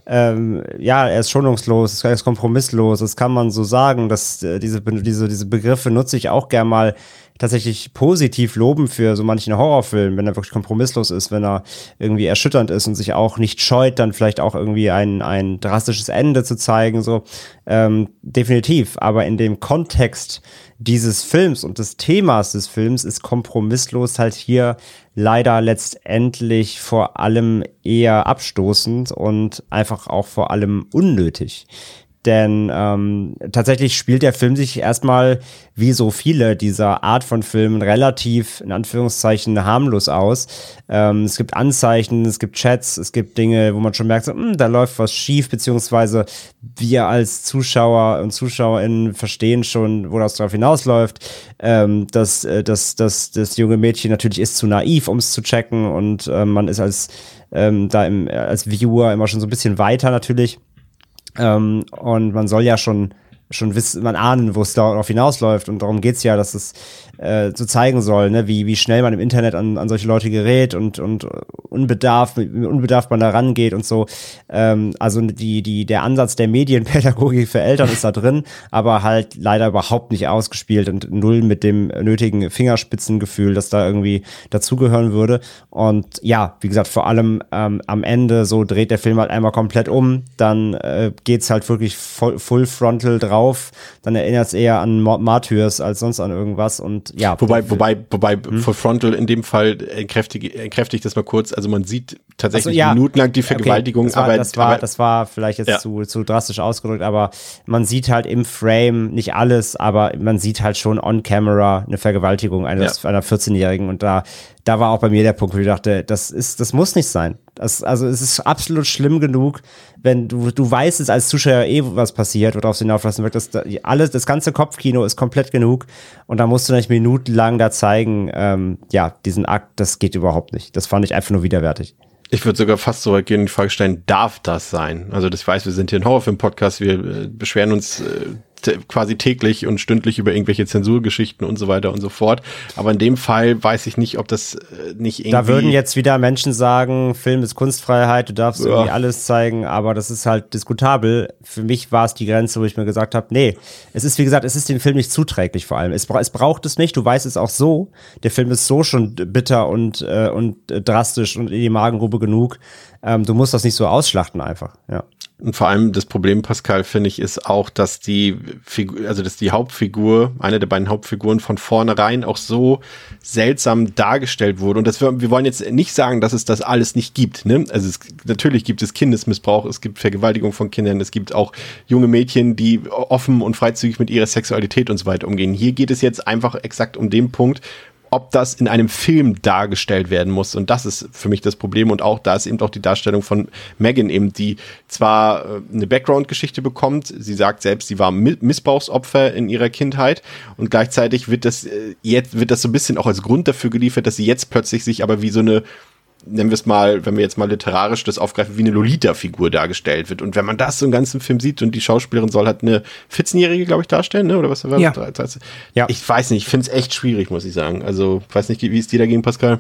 ähm, ja, er ist schonungslos, er ist kompromisslos, das kann man so sagen, dass äh, diese, diese, diese Begriffe nutze ich auch gern mal tatsächlich positiv loben für so manchen Horrorfilm, wenn er wirklich kompromisslos ist, wenn er irgendwie erschütternd ist und sich auch nicht scheut, dann vielleicht auch irgendwie ein, ein drastisches Ende zu zeigen, so ähm, definitiv. Aber in dem Kontext dieses Films und des Themas des Films ist kompromisslos halt hier leider letztendlich vor allem eher abstoßend und einfach auch vor allem unnötig. Denn ähm, tatsächlich spielt der Film sich erstmal, wie so viele dieser Art von Filmen, relativ in Anführungszeichen harmlos aus. Ähm, es gibt Anzeichen, es gibt Chats, es gibt Dinge, wo man schon merkt, so, mh, hm, da läuft was schief, beziehungsweise wir als Zuschauer und ZuschauerInnen verstehen schon, wo das drauf hinausläuft. Ähm, dass, äh, dass, dass das junge Mädchen natürlich ist zu naiv, um es zu checken und äh, man ist als ähm, da im, als Viewer immer schon so ein bisschen weiter natürlich. Ähm, und man soll ja schon schon wissen, man ahnen, wo es darauf hinausläuft. Und darum geht's ja, dass es äh, zu zeigen soll, ne, wie, wie schnell man im Internet an, an solche Leute gerät und, und unbedarft, mit unbedarft man da rangeht und so. Ähm, also die, die, der Ansatz der Medienpädagogik für Eltern ist da drin, aber halt leider überhaupt nicht ausgespielt und null mit dem nötigen Fingerspitzengefühl, das da irgendwie dazugehören würde. Und ja, wie gesagt, vor allem ähm, am Ende so dreht der Film halt einmal komplett um, dann äh, geht's halt wirklich voll, full frontal drauf, dann erinnert es eher an Martyrs als sonst an irgendwas und ja. Wobei, wobei, wobei hm? Full Frontal in dem Fall entkräftigt, entkräftigt das mal kurz. Also man sieht tatsächlich also, ja. minutenlang die Vergewaltigung, okay, das war, aber das war, aber, das war vielleicht jetzt ja. zu, zu drastisch ausgedrückt, aber man sieht halt im Frame nicht alles, aber man sieht halt schon on camera eine Vergewaltigung eines, ja. einer 14-Jährigen und da da war auch bei mir der Punkt, wo ich dachte, das ist, das muss nicht sein. Das, also es ist absolut schlimm genug, wenn du, du weißt es als Zuschauer eh, was passiert, worauf sie hinauflassen wird. Das, alles, das ganze Kopfkino ist komplett genug und da musst du nicht minutenlang da zeigen, ähm, ja, diesen Akt, das geht überhaupt nicht. Das fand ich einfach nur widerwärtig. Ich würde sogar fast so weit gehen und die Frage stellen, darf das sein? Also das weiß, wir sind hier ein Horrorfilm-Podcast, wir äh, beschweren uns äh, quasi täglich und stündlich über irgendwelche Zensurgeschichten und so weiter und so fort. Aber in dem Fall weiß ich nicht, ob das äh, nicht irgendwie. Da würden jetzt wieder Menschen sagen, Film ist Kunstfreiheit, du darfst ja. irgendwie alles zeigen, aber das ist halt diskutabel. Für mich war es die Grenze, wo ich mir gesagt habe, nee, es ist wie gesagt, es ist dem Film nicht zuträglich vor allem. Es, es braucht es nicht, du weißt es auch so. Der Film ist so schon bitter und, äh, und äh, drastisch und in die Magengrube genug. Ähm, du musst das nicht so ausschlachten einfach, ja. Und vor allem das Problem, Pascal, finde ich, ist auch, dass die Figur, also dass die Hauptfigur, eine der beiden Hauptfiguren von vornherein auch so seltsam dargestellt wurde. Und das wir, wollen jetzt nicht sagen, dass es das alles nicht gibt. Ne? Also es, natürlich gibt es Kindesmissbrauch, es gibt Vergewaltigung von Kindern, es gibt auch junge Mädchen, die offen und freizügig mit ihrer Sexualität und so weiter umgehen. Hier geht es jetzt einfach exakt um den Punkt, ob das in einem Film dargestellt werden muss. Und das ist für mich das Problem. Und auch da ist eben auch die Darstellung von Megan eben, die zwar äh, eine Background-Geschichte bekommt, sie sagt selbst, sie war Missbrauchsopfer in ihrer Kindheit und gleichzeitig wird das äh, jetzt, wird das so ein bisschen auch als Grund dafür geliefert, dass sie jetzt plötzlich sich aber wie so eine nennen wir es mal, wenn wir jetzt mal literarisch das aufgreifen, wie eine Lolita-Figur dargestellt wird. Und wenn man das so im ganzen Film sieht und die Schauspielerin soll halt eine 14-Jährige, glaube ich, darstellen, ne? oder was war ja. das? Ja. Ich weiß nicht, ich finde es echt schwierig, muss ich sagen. Also, weiß nicht, wie ist dir dagegen, Pascal?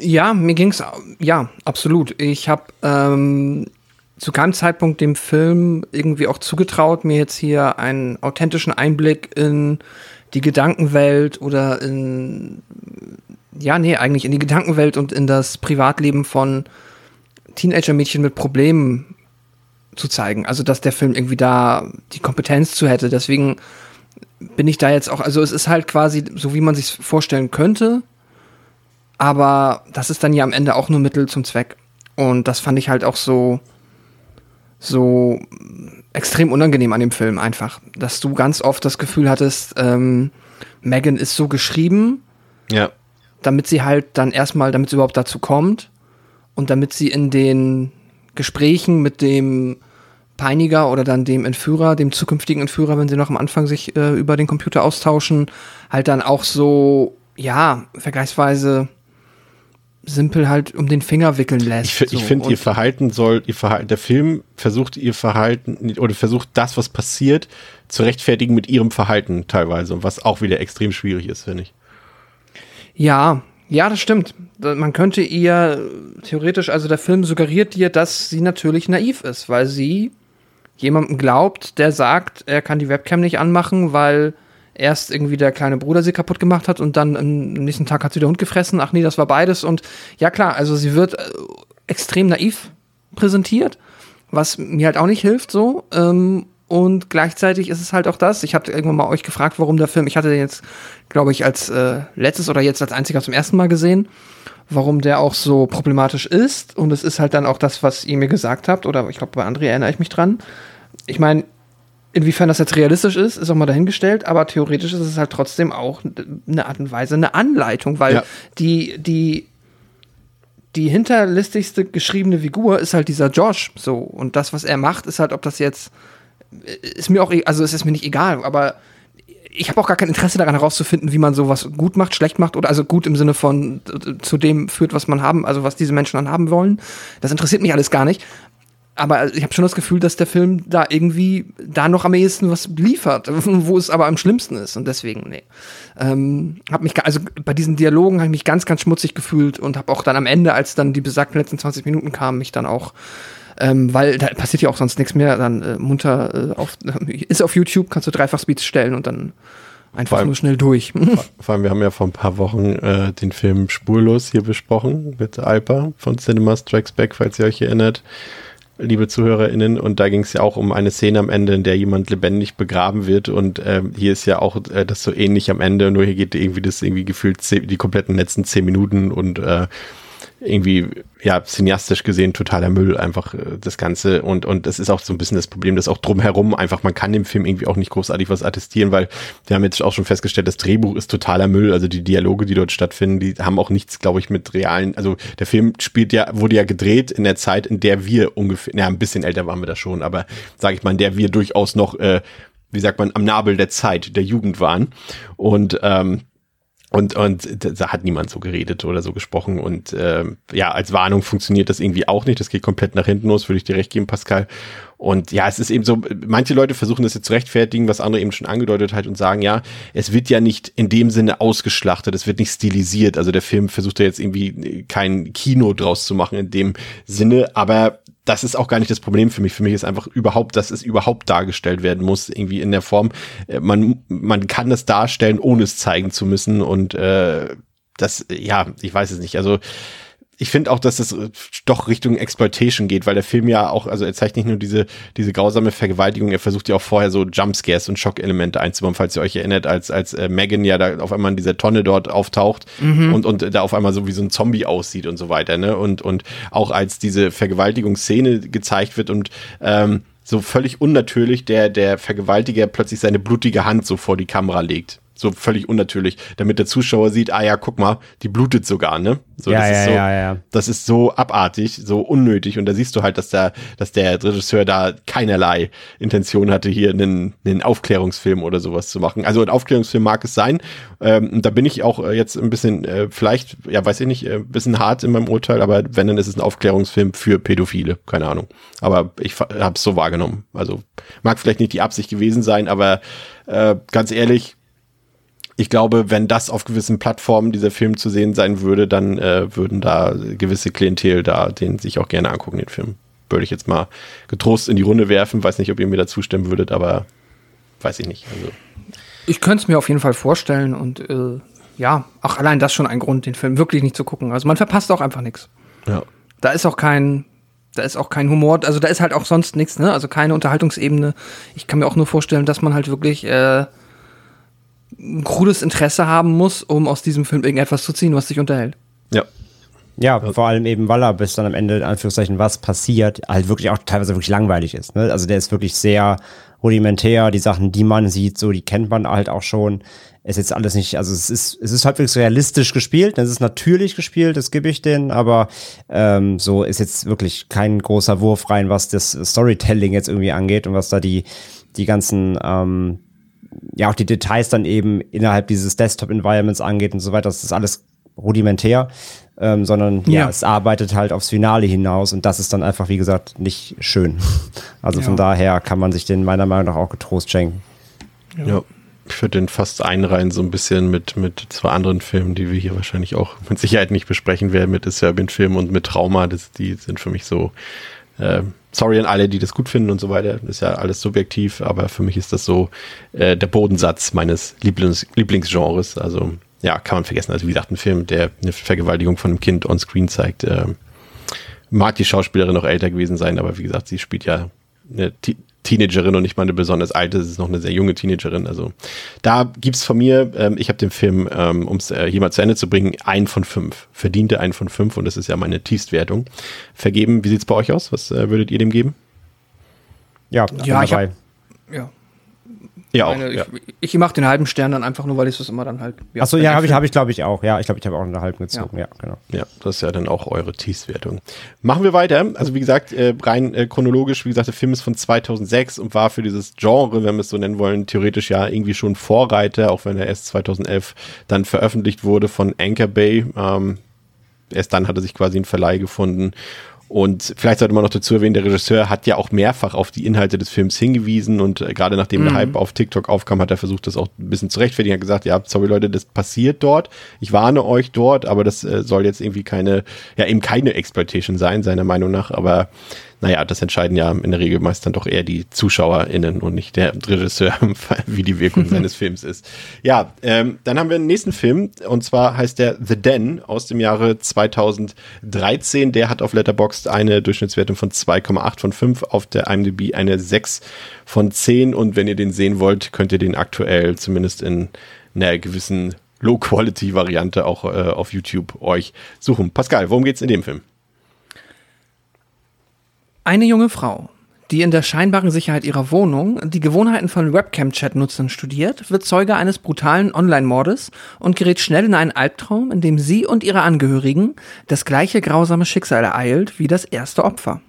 Ja, mir ging's ja absolut. Ich habe ähm, zu keinem Zeitpunkt dem Film irgendwie auch zugetraut, mir jetzt hier einen authentischen Einblick in die Gedankenwelt oder in ja, nee, eigentlich in die Gedankenwelt und in das Privatleben von Teenager-Mädchen mit Problemen zu zeigen. Also, dass der Film irgendwie da die Kompetenz zu hätte. Deswegen bin ich da jetzt auch, also es ist halt quasi so, wie man sich vorstellen könnte, aber das ist dann ja am Ende auch nur Mittel zum Zweck. Und das fand ich halt auch so, so extrem unangenehm an dem Film einfach, dass du ganz oft das Gefühl hattest, ähm, Megan ist so geschrieben, Ja. Damit sie halt dann erstmal, damit sie überhaupt dazu kommt und damit sie in den Gesprächen mit dem Peiniger oder dann dem Entführer, dem zukünftigen Entführer, wenn sie noch am Anfang sich äh, über den Computer austauschen, halt dann auch so, ja, vergleichsweise simpel halt um den Finger wickeln lässt. Ich, fi- ich so. finde, ihr Verhalten soll, ihr Verhalten, der Film versucht ihr Verhalten oder versucht das, was passiert, zu rechtfertigen mit ihrem Verhalten teilweise. Und was auch wieder extrem schwierig ist, finde ich. Ja, ja, das stimmt. Man könnte ihr theoretisch, also der Film suggeriert dir, dass sie natürlich naiv ist, weil sie jemandem glaubt, der sagt, er kann die Webcam nicht anmachen, weil erst irgendwie der kleine Bruder sie kaputt gemacht hat und dann am nächsten Tag hat sie der Hund gefressen. Ach nee, das war beides. Und ja klar, also sie wird äh, extrem naiv präsentiert, was mir halt auch nicht hilft so. Ähm, und gleichzeitig ist es halt auch das. Ich hatte irgendwann mal euch gefragt, warum der Film, ich hatte den jetzt, glaube ich, als äh, letztes oder jetzt als einziger zum ersten Mal gesehen, warum der auch so problematisch ist. Und es ist halt dann auch das, was ihr mir gesagt habt, oder ich glaube, bei André erinnere ich mich dran. Ich meine, inwiefern das jetzt realistisch ist, ist auch mal dahingestellt, aber theoretisch ist es halt trotzdem auch eine Art und Weise, eine Anleitung, weil Ja. die, die, die hinterlistigste geschriebene Figur ist halt dieser Josh, so. Und das, was er macht, ist halt, ob das jetzt, ist mir auch, e- also es ist mir nicht egal, aber ich habe auch gar kein Interesse daran herauszufinden, wie man sowas gut macht, schlecht macht oder also gut im Sinne von zu dem führt, was man haben, also was diese Menschen dann haben wollen. Das interessiert mich alles gar nicht. Aber ich habe schon das Gefühl, dass der Film da irgendwie da noch am ehesten was liefert, wo es aber am schlimmsten ist. Und deswegen, nee. Ähm, hab mich, also bei diesen Dialogen habe ich mich ganz, ganz schmutzig gefühlt und habe auch dann am Ende, als dann die besagten letzten 20 Minuten kamen, mich dann auch, ähm, weil da passiert ja auch sonst nichts mehr, dann äh, munter äh, auf, ist auf YouTube, kannst du dreifach Speeds stellen und dann einfach allem- nur schnell durch. Vor allem, wir haben ja vor ein paar Wochen äh, den Film Spurlos hier besprochen mit Alpa von Cinema Strikes Back, falls ihr euch erinnert, liebe ZuhörerInnen. Und da ging es ja auch um eine Szene am Ende, in der jemand lebendig begraben wird. Und ähm, hier ist ja auch äh, das so ähnlich am Ende, nur hier geht irgendwie das irgendwie gefühlt zehn, die kompletten letzten zehn Minuten und äh, irgendwie, ja, cineastisch gesehen totaler Müll, einfach äh, das Ganze. Und, und das ist auch so ein bisschen das Problem, dass auch drumherum einfach, man kann dem Film irgendwie auch nicht großartig was attestieren, weil wir haben jetzt auch schon festgestellt, das Drehbuch ist totaler Müll. Also die Dialoge, die dort stattfinden, die haben auch nichts, glaube ich, mit realen, also der Film spielt ja, wurde ja gedreht in der Zeit, in der wir ungefähr, ja, ein bisschen älter waren wir da schon, aber sage ich mal, in der wir durchaus noch, äh, wie sagt man, am Nabel der Zeit, der Jugend waren. Und ähm, und, und da hat niemand so geredet oder so gesprochen. Und ähm, ja, als Warnung funktioniert das irgendwie auch nicht. Das geht komplett nach hinten los, würde ich dir recht geben, Pascal. Und ja, es ist eben so, manche Leute versuchen das jetzt zu rechtfertigen, was andere eben schon angedeutet hat und sagen, ja, es wird ja nicht in dem Sinne ausgeschlachtet, es wird nicht stilisiert. Also der Film versucht ja jetzt irgendwie kein Kino draus zu machen in dem Sinne, aber das ist auch gar nicht das Problem für mich. Für mich ist einfach überhaupt, dass es überhaupt dargestellt werden muss, irgendwie in der Form. Äh, Man, man kann das darstellen, ohne es zeigen zu müssen. Und äh, das, ja, ich weiß es nicht. Also ich finde auch, dass das äh, doch Richtung Exploitation geht, weil der Film ja auch, also er zeigt nicht nur diese, diese grausame Vergewaltigung, er versucht ja auch vorher so Jumpscares und Schockelemente einzubauen, falls ihr euch erinnert, als, als äh, Megan ja da auf einmal in dieser Tonne dort auftaucht und, und da auf einmal so wie so ein Zombie aussieht und so weiter, ne? Und, und auch als diese Vergewaltigungsszene gezeigt wird und ähm, so völlig unnatürlich der, der Vergewaltiger plötzlich seine blutige Hand so vor die Kamera legt. So völlig unnatürlich, damit der Zuschauer sieht, ah ja, guck mal, die blutet sogar, ne? So, Ja, das ja, ist so, ja, ja. das ist so abartig, so unnötig. Und da siehst du halt, dass der, dass der Regisseur da keinerlei Intention hatte, hier einen, einen Aufklärungsfilm oder sowas zu machen. Also ein Aufklärungsfilm mag es sein. Ähm, und da bin ich auch äh, jetzt ein bisschen, äh, vielleicht, ja, weiß ich nicht, äh, ein bisschen hart in meinem Urteil, aber wenn, dann ist es ein Aufklärungsfilm für Pädophile. Keine Ahnung. Aber ich habe es so wahrgenommen. Also mag vielleicht nicht die Absicht gewesen sein, aber äh, ganz ehrlich, ich glaube, wenn das auf gewissen Plattformen dieser Film zu sehen sein würde, dann äh, würden da gewisse Klientel da den sich auch gerne angucken, den Film. Würde ich jetzt mal getrost in die Runde werfen. Weiß nicht, ob ihr mir da zustimmen würdet, aber weiß ich nicht. Also. Ich könnte es mir auf jeden Fall vorstellen und äh, ja, auch allein das schon ein Grund, den Film wirklich nicht zu gucken. Also man verpasst auch einfach nichts. Ja. Da ist auch kein, da ist auch kein Humor, also da ist halt auch sonst nichts, ne? Also keine Unterhaltungsebene. Ich kann mir auch nur vorstellen, dass man halt wirklich äh, ein krudes Interesse haben muss, um aus diesem Film irgendetwas zu ziehen, was sich unterhält. Ja. Ja, vor allem eben, weil er bis dann am Ende, in Anführungszeichen, was passiert, halt wirklich auch teilweise wirklich langweilig ist. Ne? Also der ist wirklich sehr rudimentär. Die Sachen, die man sieht, so, die kennt man halt auch schon. Ist jetzt alles nicht, also es ist, es ist halbwegs realistisch gespielt, es ist natürlich gespielt, das gebe ich denen, aber ähm, so ist jetzt wirklich kein großer Wurf rein, was das Storytelling jetzt irgendwie angeht und was da die, die ganzen ähm, ja auch die Details dann eben innerhalb dieses Desktop-Environments angeht und so weiter, das ist alles rudimentär, ähm, sondern ja. ja. es arbeitet halt aufs Finale hinaus und das ist dann einfach, wie gesagt, nicht schön. Also ja. von daher kann man sich den meiner Meinung nach auch getrost schenken. Ja. ja. Ich würde den fast einreihen, so ein bisschen mit, mit zwei anderen Filmen, die wir hier wahrscheinlich auch mit Sicherheit nicht besprechen werden, mit The Serbian Film und mit Trauma. Das, die sind für mich so, äh, sorry an alle, die das gut finden und so weiter. Ist ja alles subjektiv, aber für mich ist das so äh, der Bodensatz meines Lieblings, Lieblingsgenres. Also ja, kann man vergessen. Also wie gesagt, ein Film, der eine Vergewaltigung von einem Kind on Screen zeigt, äh, mag die Schauspielerin noch älter gewesen sein, aber wie gesagt, sie spielt ja eine Teenagerin und nicht mal eine besonders alte, es ist noch eine sehr junge Teenagerin. Also da gibt's von mir, ähm, ich habe den Film, ähm, um es äh, hier mal zu Ende zu bringen, ein von fünf. Verdiente ein von fünf und das ist ja meine Tiefstwertung. Vergeben, wie sieht's bei euch aus? Was äh, würdet ihr dem geben? Ja, ja, ich hab, ja. Ja, auch. Meine, ja. Ich, ich mache den halben Stern dann einfach nur, weil ich es immer dann halt. Ja, Achso, ja, habe ich, hab ich glaube ich auch. Ja, ich glaube, ich habe auch einen halben gezogen. Ja. ja, genau. Ja, das ist ja dann auch eure Tiefswertung. Machen wir weiter. Also wie gesagt, äh, rein äh, chronologisch, wie gesagt, der Film ist von 2006 und war für dieses Genre, wenn wir es so nennen wollen, theoretisch ja irgendwie schon Vorreiter, auch wenn er erst 2011 dann veröffentlicht wurde von Anchor Bay. Ähm, erst dann hat er sich quasi einen Verleih gefunden und vielleicht sollte man noch dazu erwähnen, der Regisseur hat ja auch mehrfach auf die Inhalte des Films hingewiesen und äh, gerade nachdem mhm. der Hype auf TikTok aufkam, hat er versucht, das auch ein bisschen zu rechtfertigen. Er hat gesagt, ja, sorry Leute, das passiert dort. Ich warne euch dort, aber das äh, soll jetzt irgendwie keine, ja, eben keine Exploitation sein, seiner Meinung nach. Aber naja, das entscheiden ja in der Regel meist dann doch eher die ZuschauerInnen und nicht der Regisseur, wie die Wirkung seines Films ist. Ja, ähm, dann haben wir einen nächsten Film und zwar heißt der The Den aus dem Jahre 2013. Der hat auf Letterboxd eine Durchschnittswertung von 2,8 von 5, auf der IMDb eine 6 von 10 und wenn ihr den sehen wollt, könnt ihr den aktuell zumindest in einer gewissen Low-Quality-Variante auch äh, auf YouTube euch suchen. Pascal, worum geht's in dem Film? Eine junge Frau, die in der scheinbaren Sicherheit ihrer Wohnung die Gewohnheiten von Webcam-Chat-Nutzern studiert, wird Zeuge eines brutalen Online-Mordes und gerät schnell in einen Albtraum, in dem sie und ihre Angehörigen das gleiche grausame Schicksal ereilt wie das erste Opfer.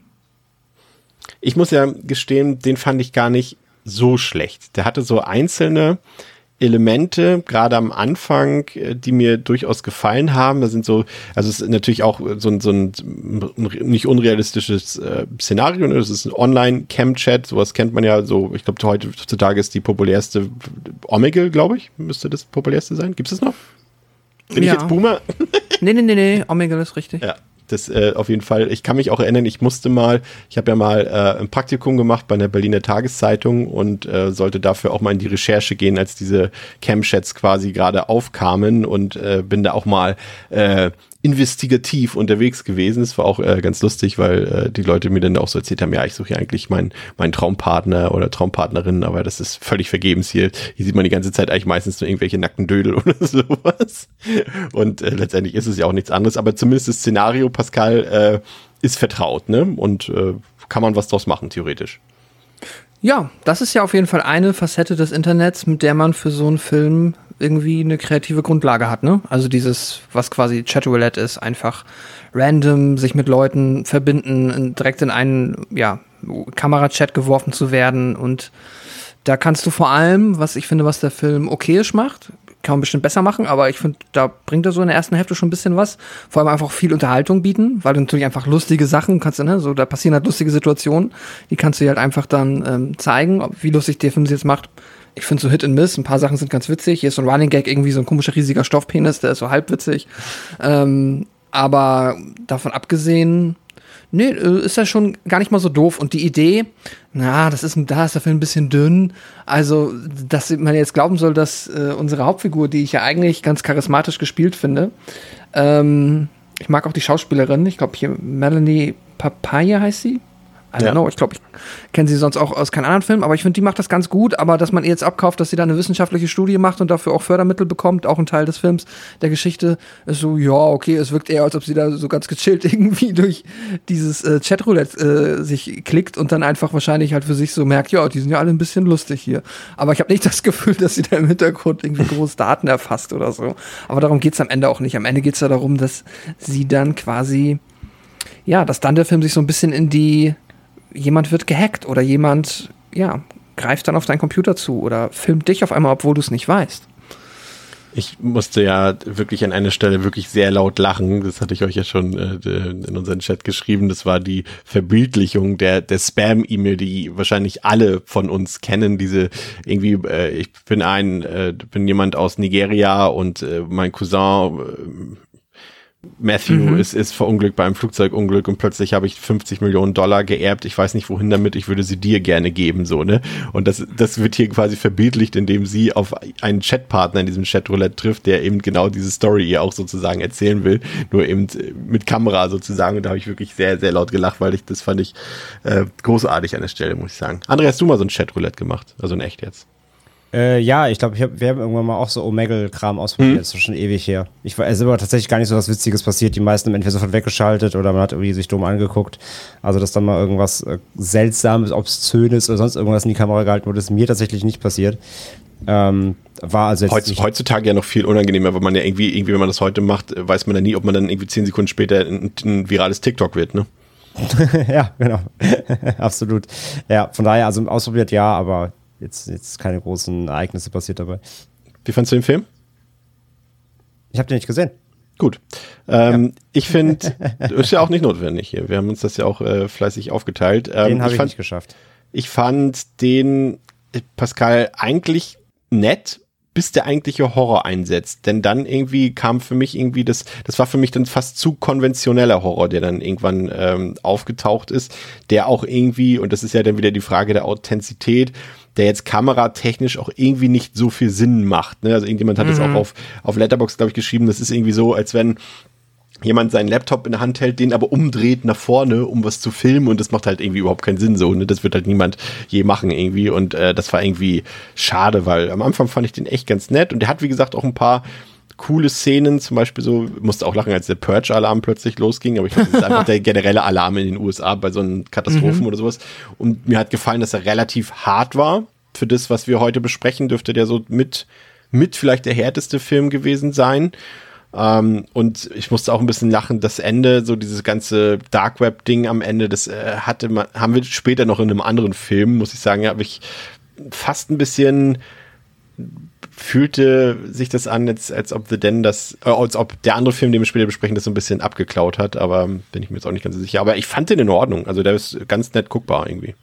Ich muss ja gestehen, den fand ich gar nicht so schlecht. Der hatte so einzelne Elemente, gerade am Anfang, äh, die mir durchaus gefallen haben. Da sind so, also es ist natürlich auch so ein, so ein nicht unrealistisches äh, Szenario. Ne? Das ist ein Online-Cam-Chat, sowas kennt man ja so, ich glaube, heutzutage ist die populärste Omegle, glaube ich, müsste das populärste sein. Gibt es das noch? Bin ja. ich jetzt Boomer? nee, nee, nee, nee, Omegle ist richtig. Ja, das äh, auf jeden Fall. Ich kann mich auch erinnern, ich musste mal, ich habe ja mal äh, ein Praktikum gemacht bei einer Berliner Tageszeitung und äh, sollte dafür auch mal in die Recherche gehen, als diese Cam-Chats quasi gerade aufkamen und äh, bin da auch mal äh, investigativ unterwegs gewesen. Es war auch äh, ganz lustig, weil äh, die Leute mir dann auch so erzählt haben, ja, ich suche ja eigentlich meinen mein Traumpartner oder Traumpartnerin, aber das ist völlig vergebens hier. Hier sieht man die ganze Zeit eigentlich meistens nur irgendwelche nackten Dödel oder sowas. Und äh, letztendlich ist es ja auch nichts anderes, aber zumindest das Szenario, Pascal, äh, ist vertraut, ne? Und äh, kann man was draus machen, theoretisch. Ja, das ist ja auf jeden Fall eine Facette des Internets, mit der man für so einen Film irgendwie eine kreative Grundlage hat, ne? Also dieses, was quasi Chatroulette ist, einfach random sich mit Leuten verbinden, direkt in einen, ja, Kamerachat geworfen zu werden und da kannst du vor allem, was ich finde, was der Film okayisch macht, kann man bestimmt besser machen, aber ich finde, da bringt er so in der ersten Hälfte schon ein bisschen was. Vor allem einfach viel Unterhaltung bieten, weil du natürlich einfach lustige Sachen kannst, ne, so da passieren halt lustige Situationen, die kannst du dir halt einfach dann ähm, zeigen. Wie lustig der Film sie jetzt macht, Ich finde so Hit and Miss, ein paar Sachen sind ganz witzig. Hier ist so ein Running Gag, irgendwie so ein komischer riesiger Stoffpenis, der ist so halb witzig. Ähm, aber davon abgesehen, nee, äh, ist ja schon gar nicht mal so doof. Und die Idee, na, das ist, da ist der Film ein bisschen dünn. Also, dass man jetzt glauben soll, dass äh, unsere Hauptfigur, die ich ja eigentlich ganz charismatisch gespielt finde, ähm, ich mag auch die Schauspielerin, ich glaube hier Melanie Papaya heißt sie. I don't Ja. know, ich glaube, ich kenne sie sonst auch aus keinem anderen Film, aber ich finde, die macht das ganz gut, aber dass man ihr jetzt abkauft, dass sie da eine wissenschaftliche Studie macht und dafür auch Fördermittel bekommt, auch ein Teil des Films, der Geschichte, ist so, ja, okay, es wirkt eher, als ob sie da so ganz gechillt irgendwie durch dieses äh, Chatroulette äh, sich klickt und dann einfach wahrscheinlich halt für sich so merkt, ja, die sind ja alle ein bisschen lustig hier. Aber ich habe nicht das Gefühl, dass sie da im Hintergrund irgendwie groß Daten erfasst oder so. Aber darum geht's am Ende auch nicht. Am Ende geht's ja darum, dass sie dann quasi ja, dass dann der Film sich so ein bisschen in die, jemand wird gehackt oder jemand, ja, greift dann auf deinen Computer zu oder filmt dich auf einmal, obwohl du es nicht weißt. Ich musste ja wirklich an einer Stelle wirklich sehr laut lachen. Das hatte ich euch ja schon äh, in unseren Chat geschrieben. Das war die Verbildlichung der, der Spam-E-Mail, die wahrscheinlich alle von uns kennen. Diese irgendwie, äh, ich bin ein, äh, bin jemand aus Nigeria und äh, mein Cousin äh, Matthew ist, ist verunglückt bei einem Flugzeugunglück und plötzlich habe ich 50 Millionen Dollar geerbt. Ich weiß nicht wohin damit. Ich würde sie dir gerne geben, so, ne? Und das, das wird hier quasi verbildlicht, indem sie auf einen Chatpartner in diesem Chatroulette trifft, der eben genau diese Story ihr auch sozusagen erzählen will. Nur eben mit Kamera sozusagen. Und da habe ich wirklich sehr, sehr laut gelacht, weil ich, das fand ich äh, großartig an der Stelle, muss ich sagen. André, hast du mal so ein Chatroulette gemacht? Also in echt jetzt? Äh, ja, ich glaube, hab, wir haben irgendwann mal auch so Omegle-Kram ausprobiert. Mhm. Das ist schon ewig her. Ich es ist aber tatsächlich gar nicht so was Witziges passiert. Die meisten haben entweder sofort weggeschaltet oder man hat irgendwie sich dumm angeguckt. Also, dass dann mal irgendwas äh, Seltsames, Obszönes oder sonst irgendwas in die Kamera gehalten wurde, ist mir tatsächlich nicht passiert. Ähm, war also jetzt Heutz, heutzutage ja noch viel unangenehmer, weil man ja irgendwie, irgendwie, wenn man das heute macht, äh, weiß man ja nie, ob man dann irgendwie zehn Sekunden später ein, ein virales TikTok wird, ne? ja, genau. Absolut. Ja, von daher, also ausprobiert ja, aber jetzt, jetzt keine großen Ereignisse passiert dabei. Wie fandst du den Film? Ich habe den nicht gesehen. Gut. Ähm, Ich finde, ist ja auch nicht notwendig hier. Wir haben uns das ja auch äh, fleißig aufgeteilt. Ähm, Den habe ich, fand, nicht geschafft. ich fand den äh, Pascal eigentlich nett, bis der eigentliche Horror einsetzt. Denn dann irgendwie kam für mich irgendwie das, das war für mich dann fast zu konventioneller Horror, der dann irgendwann ähm, aufgetaucht ist, der auch irgendwie, und das ist ja dann wieder die Frage der Authentizität, der jetzt kameratechnisch auch irgendwie nicht so viel Sinn macht. Ne? Also irgendjemand hat es auch auf, auf Letterbox, glaube ich, geschrieben, das ist irgendwie so, als wenn jemand seinen Laptop in der Hand hält, den aber umdreht nach vorne, um was zu filmen und das macht halt irgendwie überhaupt keinen Sinn so, ne? Das wird halt niemand je machen irgendwie und äh, das war irgendwie schade, weil am Anfang fand ich den echt ganz nett und der hat, wie gesagt, auch ein paar coole Szenen, zum Beispiel so, musste auch lachen, als der Purge-Alarm plötzlich losging, aber ich glaube, das ist einfach der generelle Alarm in den USA bei so einen Katastrophen oder sowas und mir hat gefallen, dass er relativ hart war für das, was wir heute besprechen, dürfte der so mit, mit vielleicht der härteste Film gewesen sein. Ähm, und ich musste auch ein bisschen lachen, das Ende, so dieses ganze Dark Web-Ding am Ende, das äh, hatte man, haben wir später noch in einem anderen Film, muss ich sagen, habe ich fast ein bisschen fühlte sich das an, als, als ob The Den das, äh, als ob der andere Film, den wir später besprechen, das so ein bisschen abgeklaut hat, aber bin ich mir jetzt auch nicht ganz so sicher. Aber ich fand den in Ordnung. Also der ist ganz nett guckbar irgendwie.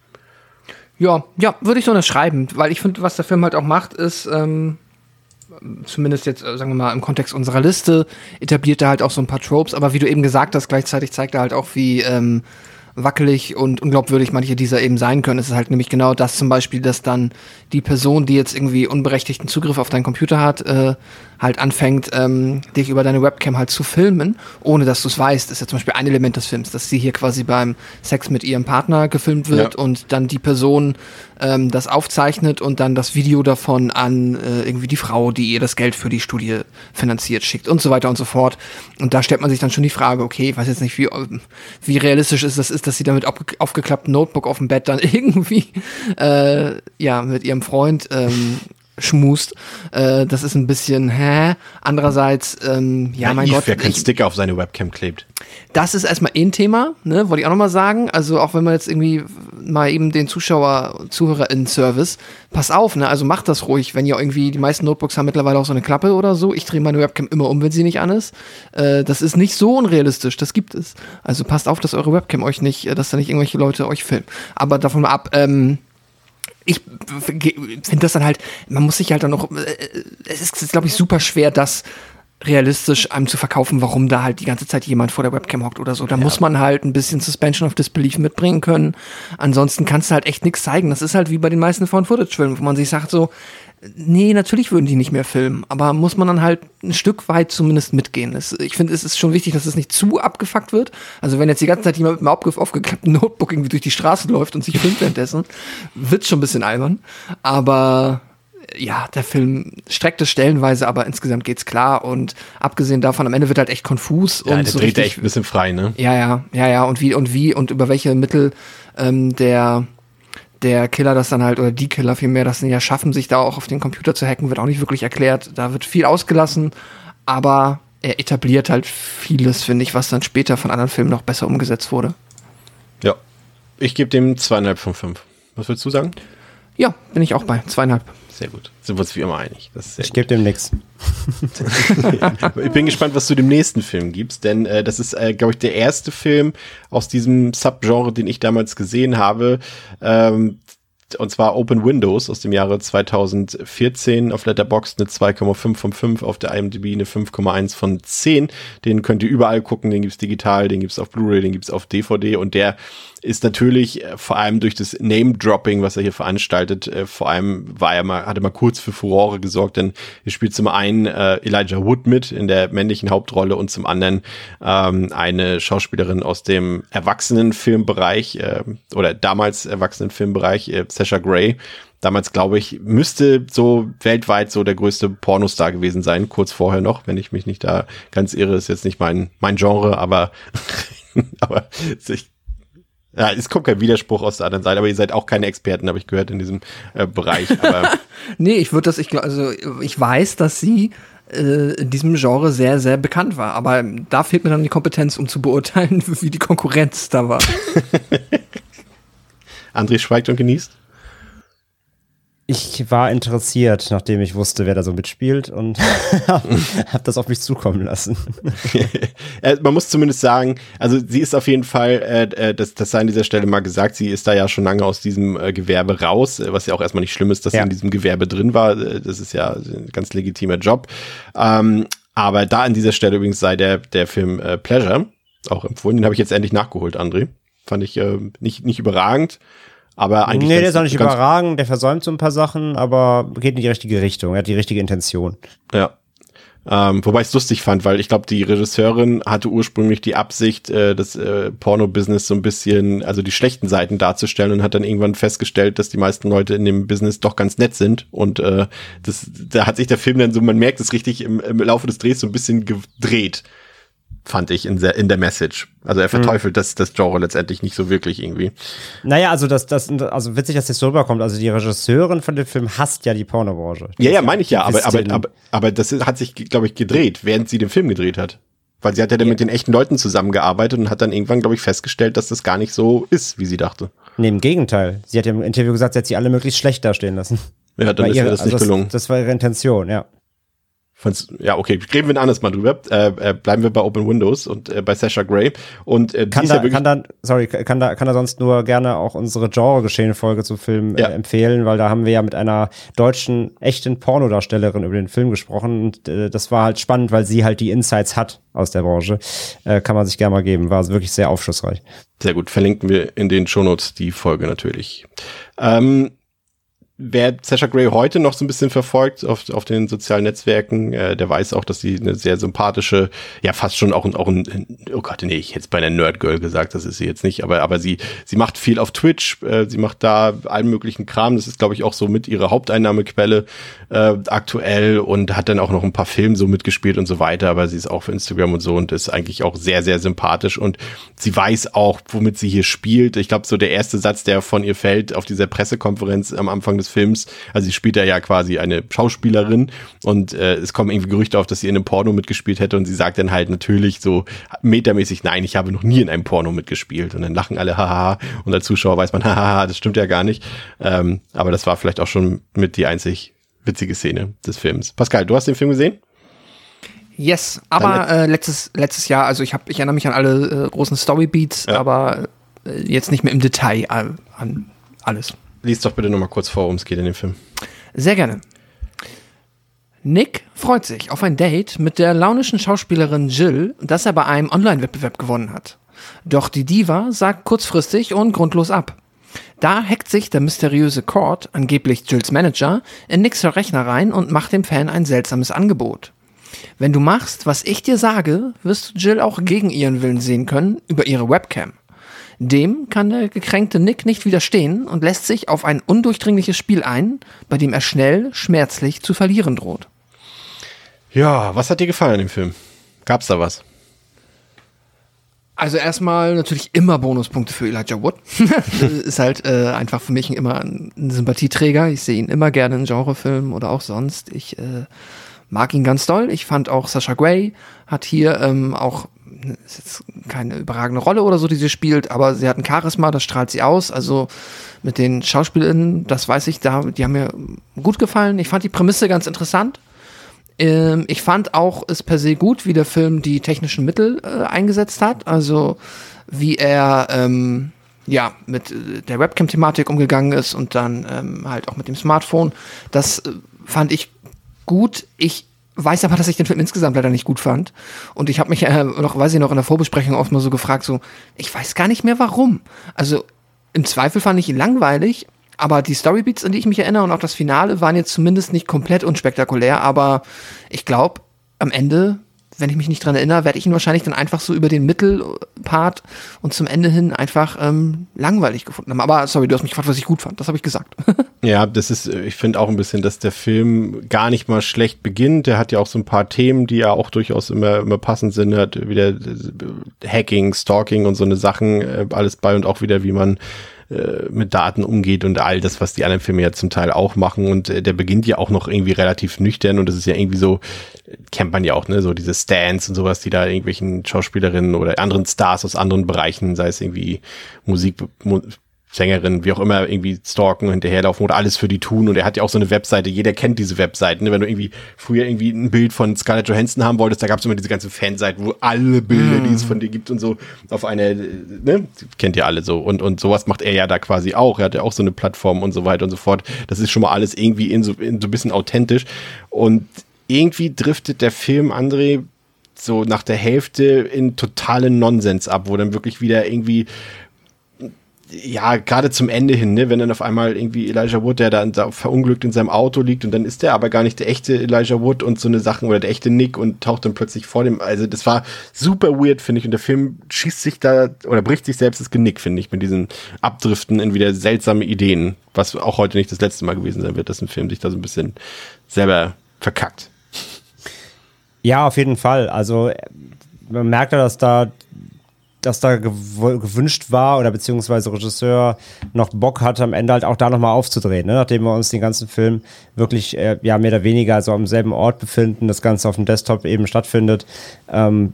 Ja, ja, würde ich so unterschreiben, weil ich finde, was der Film halt auch macht, ist, ähm, zumindest jetzt, äh, sagen wir mal, im Kontext unserer Liste, etabliert er halt auch so ein paar Tropes, aber wie du eben gesagt hast, gleichzeitig zeigt er halt auch, wie ähm, wackelig und unglaubwürdig manche dieser eben sein können. Es ist halt nämlich genau das zum Beispiel, dass dann die Person, die jetzt irgendwie unberechtigten Zugriff auf deinen Computer hat, äh, halt anfängt, ähm, dich über deine Webcam halt zu filmen, ohne dass du es weißt. Das ist ja zum Beispiel ein Element des Films, dass sie hier quasi beim Sex mit ihrem Partner gefilmt wird Ja. und dann die Person ähm, das aufzeichnet und dann das Video davon an äh, irgendwie die Frau, die ihr das Geld für die Studie finanziert, schickt und so weiter und so fort. Und da stellt man sich dann schon die Frage, okay, ich weiß jetzt nicht, wie, wie realistisch ist das ist, dass sie damit aufge aufgeklappten Notebook auf dem Bett dann irgendwie äh, ja mit ihrem Freund ähm, schmust. Äh, das ist ein bisschen, hä? Andererseits, ähm, ja, mein Naiv, Gott, wer keinen Sticker auf seine Webcam klebt. das ist erstmal ein Thema, ne, wollte ich auch nochmal sagen. Also auch wenn man jetzt irgendwie mal eben den Zuschauer, ZuhörerInnen-Service, pass auf, ne, also macht das ruhig, wenn ihr irgendwie, die meisten Notebooks haben mittlerweile auch so eine Klappe oder so. Ich drehe meine Webcam immer um, wenn sie nicht an ist. Äh, das ist nicht so unrealistisch, das gibt es. Also passt auf, dass eure Webcam euch nicht, äh, dass da nicht irgendwelche Leute euch filmen. Aber davon mal ab, ähm, ich finde das dann halt, man muss sich halt dann noch, äh, es ist, glaube ich, super schwer, das realistisch einem zu verkaufen, warum da halt die ganze Zeit jemand vor der Webcam hockt oder so. Da ja. muss man halt ein bisschen Suspension of Disbelief mitbringen können. Ansonsten kannst du halt echt nichts zeigen. Das ist halt wie bei den meisten Found-Footage-Filmen, wo man sich sagt so, nee, natürlich würden die nicht mehr filmen, aber muss man dann halt ein Stück weit zumindest mitgehen. Das, ich finde, es ist schon wichtig, dass es nicht zu abgefuckt wird. Also wenn jetzt die ganze Zeit jemand mit einem aufgeklappten Notebook irgendwie durch die Straße läuft und sich filmt währenddessen, wird schon ein bisschen albern. Aber ja, der Film streckt es stellenweise, aber insgesamt geht's klar und abgesehen davon, am Ende wird halt echt konfus ja, und der so dreht richtig, echt ein bisschen frei, ne? Ja, ja, ja, ja und wie und wie und über welche Mittel ähm, der der Killer das dann halt oder die Killer vielmehr das dann ja schaffen, sich da auch auf den Computer zu hacken, wird auch nicht wirklich erklärt. Da wird viel ausgelassen, aber er etabliert halt vieles, finde ich, was dann später von anderen Filmen noch besser umgesetzt wurde. Ja, ich gebe dem zweieinhalb von fünf. Was willst du sagen? Ja, bin ich auch bei zweieinhalb. Sehr gut. Sind wir uns wie immer einig. ich gebe dem nichts. ich bin gespannt, was du dem nächsten Film gibst, denn äh, das ist, äh, glaube ich, der erste Film aus diesem Subgenre, den ich damals gesehen habe. Ähm, und zwar Open Windows aus dem Jahre 2014 auf Letterboxd eine 2,5 von 5, auf der IMDb eine 5,1 von 10. Den könnt ihr überall gucken, den gibt's digital, den gibt's auf Blu-ray, den gibt's auf DVD und der ist natürlich äh, vor allem durch das Name-Dropping, was er hier veranstaltet, äh, vor allem war er mal, hatte mal kurz für Furore gesorgt, denn er spielt zum einen äh, Elijah Wood mit in der männlichen Hauptrolle und zum anderen ähm, eine Schauspielerin aus dem Erwachsenenfilmbereich äh, oder damals Erwachsenenfilmbereich, äh, Sasha Gray. Damals, glaube ich, müsste so weltweit so der größte Pornostar gewesen sein, kurz vorher noch, wenn ich mich nicht da ganz irre, ist jetzt nicht mein, mein Genre, aber, aber ich ja, es kommt kein Widerspruch aus der anderen Seite, aber ihr seid auch keine Experten, habe ich gehört, in diesem äh, Bereich. nee, ich würde das, ich also ich weiß, dass sie äh, in diesem Genre sehr, sehr bekannt war. Aber da fehlt mir dann die Kompetenz, um zu beurteilen, wie die Konkurrenz da war. André schweigt und genießt. Ich war interessiert, nachdem ich wusste, wer da so mitspielt und habe das auf mich zukommen lassen. Äh, man muss zumindest sagen, also sie ist auf jeden Fall, äh, äh, das, das sei an dieser Stelle mal gesagt, sie ist da ja schon lange aus diesem äh, Gewerbe raus, was ja auch erstmal nicht schlimm ist, dass ja. sie in diesem Gewerbe drin war. Das ist ja ein ganz legitimer Job. Ähm, aber da an dieser Stelle übrigens sei der, der Film äh, Pleasure auch empfohlen. Den habe ich jetzt endlich nachgeholt, André. Fand ich äh, nicht, nicht überragend. Aber eigentlich. Nee, der ist auch nicht überragend, der versäumt so ein paar Sachen, aber geht in die richtige Richtung. Er hat die richtige Intention. Ja. Ähm, wobei ich es lustig fand, weil ich glaube, die Regisseurin hatte ursprünglich die Absicht, äh, das äh, Porno-Business so ein bisschen, also die schlechten Seiten darzustellen und hat dann irgendwann festgestellt, dass die meisten Leute in dem Business doch ganz nett sind. Und äh, das, da hat sich der Film dann so, man merkt es richtig im, im Laufe des Drehs so ein bisschen gedreht fand ich in der, in der Message. Also er hm. verteufelt mhm. das, das Genre letztendlich nicht so wirklich irgendwie. Naja, also das, das, also witzig, dass das so rüberkommt. Also die Regisseurin von dem Film hasst ja die Pornobranche. Ja, ja, meine ich ja, aber, aber, aber, aber das hat sich, glaube ich, gedreht, während sie den Film gedreht hat. Weil sie hat ja dann ja. mit den echten Leuten zusammengearbeitet und hat dann irgendwann, glaube ich, festgestellt, dass das gar nicht so ist, wie sie dachte. Nee, im Gegenteil. Sie hat ja im Interview gesagt, sie hat sie alle möglichst schlecht dastehen lassen. Ja, dann Weil ist ihr das also nicht gelungen. Das, das war ihre Intention, ja ja, okay, reden wir ein anderes Mal drüber. Äh, äh, bleiben wir bei Open Windows und äh, bei Sasha Gray. Und äh, kann, da, ja kann da, sorry, kann da, kann da sonst nur gerne auch unsere Genre-Geschehen-Folge zum Film äh, ja. empfehlen, weil da haben wir ja mit einer deutschen echten Pornodarstellerin über den Film gesprochen und äh, das war halt spannend, weil sie halt die Insights hat aus der Branche. Äh, kann man sich gerne mal geben. War wirklich sehr aufschlussreich. Sehr gut. Verlinken wir in den Shownotes die Folge natürlich. Ähm, wer Sasha Gray heute noch so ein bisschen verfolgt auf, auf den sozialen Netzwerken, äh, der weiß auch, dass sie eine sehr sympathische, ja fast schon auch ein, auch ein oh Gott, nee, ich hätte bei einer Nerd Girl gesagt, das ist sie jetzt nicht, aber, aber sie, sie macht viel auf Twitch, äh, sie macht da allen möglichen Kram, das ist glaube ich auch so mit ihrer Haupteinnahmequelle äh, aktuell und hat dann auch noch ein paar Filme so mitgespielt und so weiter, aber sie ist auch für Instagram und so und ist eigentlich auch sehr, sehr sympathisch und sie weiß auch, womit sie hier spielt. Ich glaube, so der erste Satz, der von ihr fällt auf dieser Pressekonferenz am Anfang des Films. Also sie spielt da ja quasi eine Schauspielerin und äh, es kommen irgendwie Gerüchte auf, dass sie in einem Porno mitgespielt hätte und sie sagt dann halt natürlich so metermäßig, nein, ich habe noch nie in einem Porno mitgespielt und dann lachen alle, haha, und als Zuschauer weiß man, haha, das stimmt ja gar nicht. Ähm, aber das war vielleicht auch schon mit die einzig witzige Szene des Films. Pascal, du hast den Film gesehen? Yes, aber äh, letztes, letztes Jahr, also ich, hab, ich erinnere mich an alle äh, großen Storybeats, ja. aber äh, jetzt nicht mehr im Detail an, an alles. Lies doch bitte nochmal kurz vor, worum es geht in dem Film. Sehr gerne. Nick freut sich auf ein Date mit der launischen Schauspielerin Jill, das er bei einem Online-Wettbewerb gewonnen hat. Doch die Diva sagt kurzfristig und grundlos ab. Da hackt sich der mysteriöse Cord, angeblich Jills Manager, in Nicks Rechner rein und macht dem Fan ein seltsames Angebot. Wenn du machst, was ich dir sage, wirst du Jill auch gegen ihren Willen sehen können über ihre Webcam. Dem kann der gekränkte Nick nicht widerstehen und lässt sich auf ein undurchdringliches Spiel ein, bei dem er schnell, schmerzlich zu verlieren droht. Ja, was hat dir gefallen im Film? Gab's da was? Also erstmal natürlich immer Bonuspunkte für Elijah Wood. ist halt äh, einfach für mich immer ein, ein Sympathieträger. Ich sehe ihn immer gerne in Genrefilmen oder auch sonst. Ich äh, mag ihn ganz doll. Ich fand auch Sasha Gray hat hier ähm, auch ist jetzt keine überragende Rolle oder so, die sie spielt, aber sie hat ein Charisma, das strahlt sie aus. Also mit den Schauspielerinnen, das weiß ich, da, die haben mir gut gefallen. Ich fand die Prämisse ganz interessant. Ähm, ich fand auch es per se gut, wie der Film die technischen Mittel äh, eingesetzt hat. Also wie er ähm, ja mit äh, der Webcam-Thematik umgegangen ist und dann ähm, halt auch mit dem Smartphone. Das äh, fand ich gut. Ich weiß aber, dass ich den Film insgesamt leider nicht gut fand. Und ich habe mich äh, noch, weiß ich noch, in der Vorbesprechung oft mal so gefragt, so, ich weiß gar nicht mehr warum. Also im Zweifel fand ich ihn langweilig, aber die Storybeats, an die ich mich erinnere und auch das Finale waren jetzt zumindest nicht komplett unspektakulär, aber ich glaube, am Ende wenn ich mich nicht dran erinnere, werde ich ihn wahrscheinlich dann einfach so über den Mittelpart und zum Ende hin einfach ähm, langweilig gefunden haben. Aber sorry, du hast mich gefragt, was ich gut fand. Das habe ich gesagt. ja, das ist, ich finde auch ein bisschen, dass der Film gar nicht mal schlecht beginnt. Der hat ja auch so ein paar Themen, die ja auch durchaus immer, immer passend sind. Er hat wieder Hacking, Stalking und so eine Sachen äh, alles bei und auch wieder, wie man äh, mit Daten umgeht und all das, was die anderen Filme ja zum Teil auch machen. Und äh, der beginnt ja auch noch irgendwie relativ nüchtern und das ist ja irgendwie so, kennt man ja auch, ne, so diese Stands und sowas, die da irgendwelchen Schauspielerinnen oder anderen Stars aus anderen Bereichen, sei es irgendwie Musik, Sängerin, wie auch immer, irgendwie stalken, hinterherlaufen oder alles für die tun. Und er hat ja auch so eine Webseite, jeder kennt diese Webseiten. Ne? Wenn du irgendwie früher irgendwie ein Bild von Scarlett Johansson haben wolltest, da gab es immer diese ganze Fanseiten, wo alle Bilder, mm. die es von dir gibt und so, auf eine, ne, kennt ihr alle so. Und, und sowas macht er ja da quasi auch. Er hat ja auch so eine Plattform und so weiter und so fort. Das ist schon mal alles irgendwie in so, in so ein bisschen authentisch. Und irgendwie driftet der Film, André, so nach der Hälfte in totalen Nonsens ab, wo dann wirklich wieder irgendwie ja, gerade zum Ende hin, ne, wenn dann auf einmal irgendwie Elijah Wood, der dann da verunglückt in seinem Auto liegt und dann ist der aber gar nicht der echte Elijah Wood und so eine Sachen oder der echte Nick und taucht dann plötzlich vor dem, also das war super weird, finde ich, und der Film schießt sich da oder bricht sich selbst das Genick, finde ich, mit diesen Abdriften in wieder seltsame Ideen, was auch heute nicht das letzte Mal gewesen sein wird, dass ein Film sich da so ein bisschen selber verkackt. Ja, auf jeden Fall. Also man merkt ja, dass da dass da gewünscht war oder beziehungsweise Regisseur noch Bock hatte, am Ende halt auch da nochmal aufzudrehen, ne? nachdem wir uns den ganzen Film wirklich äh, ja mehr oder weniger so am selben Ort befinden, das Ganze auf dem Desktop eben stattfindet, ähm,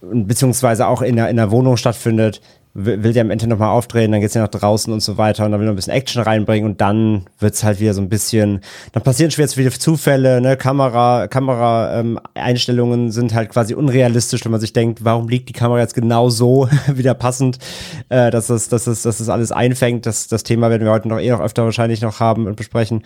beziehungsweise auch in der, in der Wohnung stattfindet, will der am Ende nochmal aufdrehen, dann geht's ja nach draußen und so weiter und dann will er ein bisschen Action reinbringen und dann wird's halt wieder so ein bisschen, dann passieren schwer viele Zufälle, ne, Kamera, Kamera ähm, Einstellungen sind halt quasi unrealistisch, wenn man sich denkt, warum liegt die Kamera jetzt genau so wieder passend, äh, dass das, dass das, dass das alles einfängt. Das, das Thema werden wir heute noch eh noch öfter wahrscheinlich noch haben und besprechen.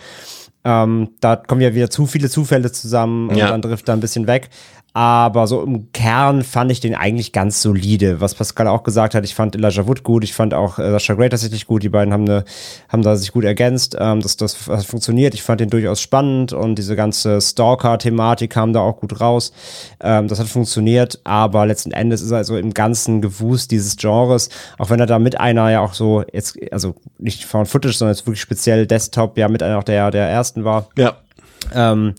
Ähm, da kommen ja wieder zu viele Zufälle zusammen und ja. dann trifft er ein bisschen weg. Aber so im Kern fand ich den eigentlich ganz solide. Was Pascal auch gesagt hat, ich fand Elijah Wood gut, ich fand auch äh, Sasha Gray tatsächlich gut. Die beiden haben, eine, haben da sich gut ergänzt. Ähm, das, das, das funktioniert. Ich fand den durchaus spannend und diese ganze Stalker-Thematik kam da auch gut raus. Ähm, das hat funktioniert, aber letzten Endes ist er also im ganzen Gewusst dieses Genres, auch wenn er da mit einer ja auch so, jetzt, also nicht Found Footage, sondern jetzt wirklich speziell Desktop, ja mit einer auch der, der ersten war. Ja. Ähm,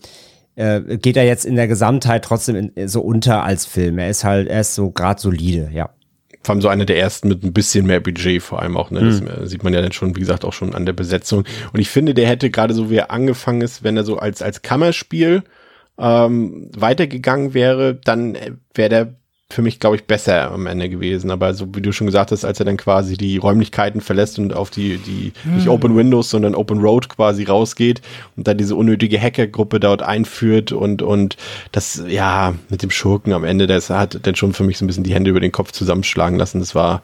äh, geht er jetzt in der Gesamtheit trotzdem in, so unter als Film. Er ist halt, er ist so gerade solide, ja. Vor allem so einer der ersten mit ein bisschen mehr Budget vor allem auch, ne? Das mhm. sieht man ja dann schon, wie gesagt, auch schon an der Besetzung. Und ich finde, der hätte gerade so, wie er angefangen ist, wenn er so als, als Kammerspiel ähm, weitergegangen wäre, dann wäre der für mich, glaube ich, besser am Ende gewesen. Aber so wie du schon gesagt hast, als er dann quasi die Räumlichkeiten verlässt und auf die, die hm. nicht Open Windows, sondern Open Road quasi rausgeht und dann diese unnötige Hackergruppe dort einführt und, und das, ja, mit dem Schurken am Ende, das hat dann schon für mich so ein bisschen die Hände über den Kopf zusammenschlagen lassen. Das war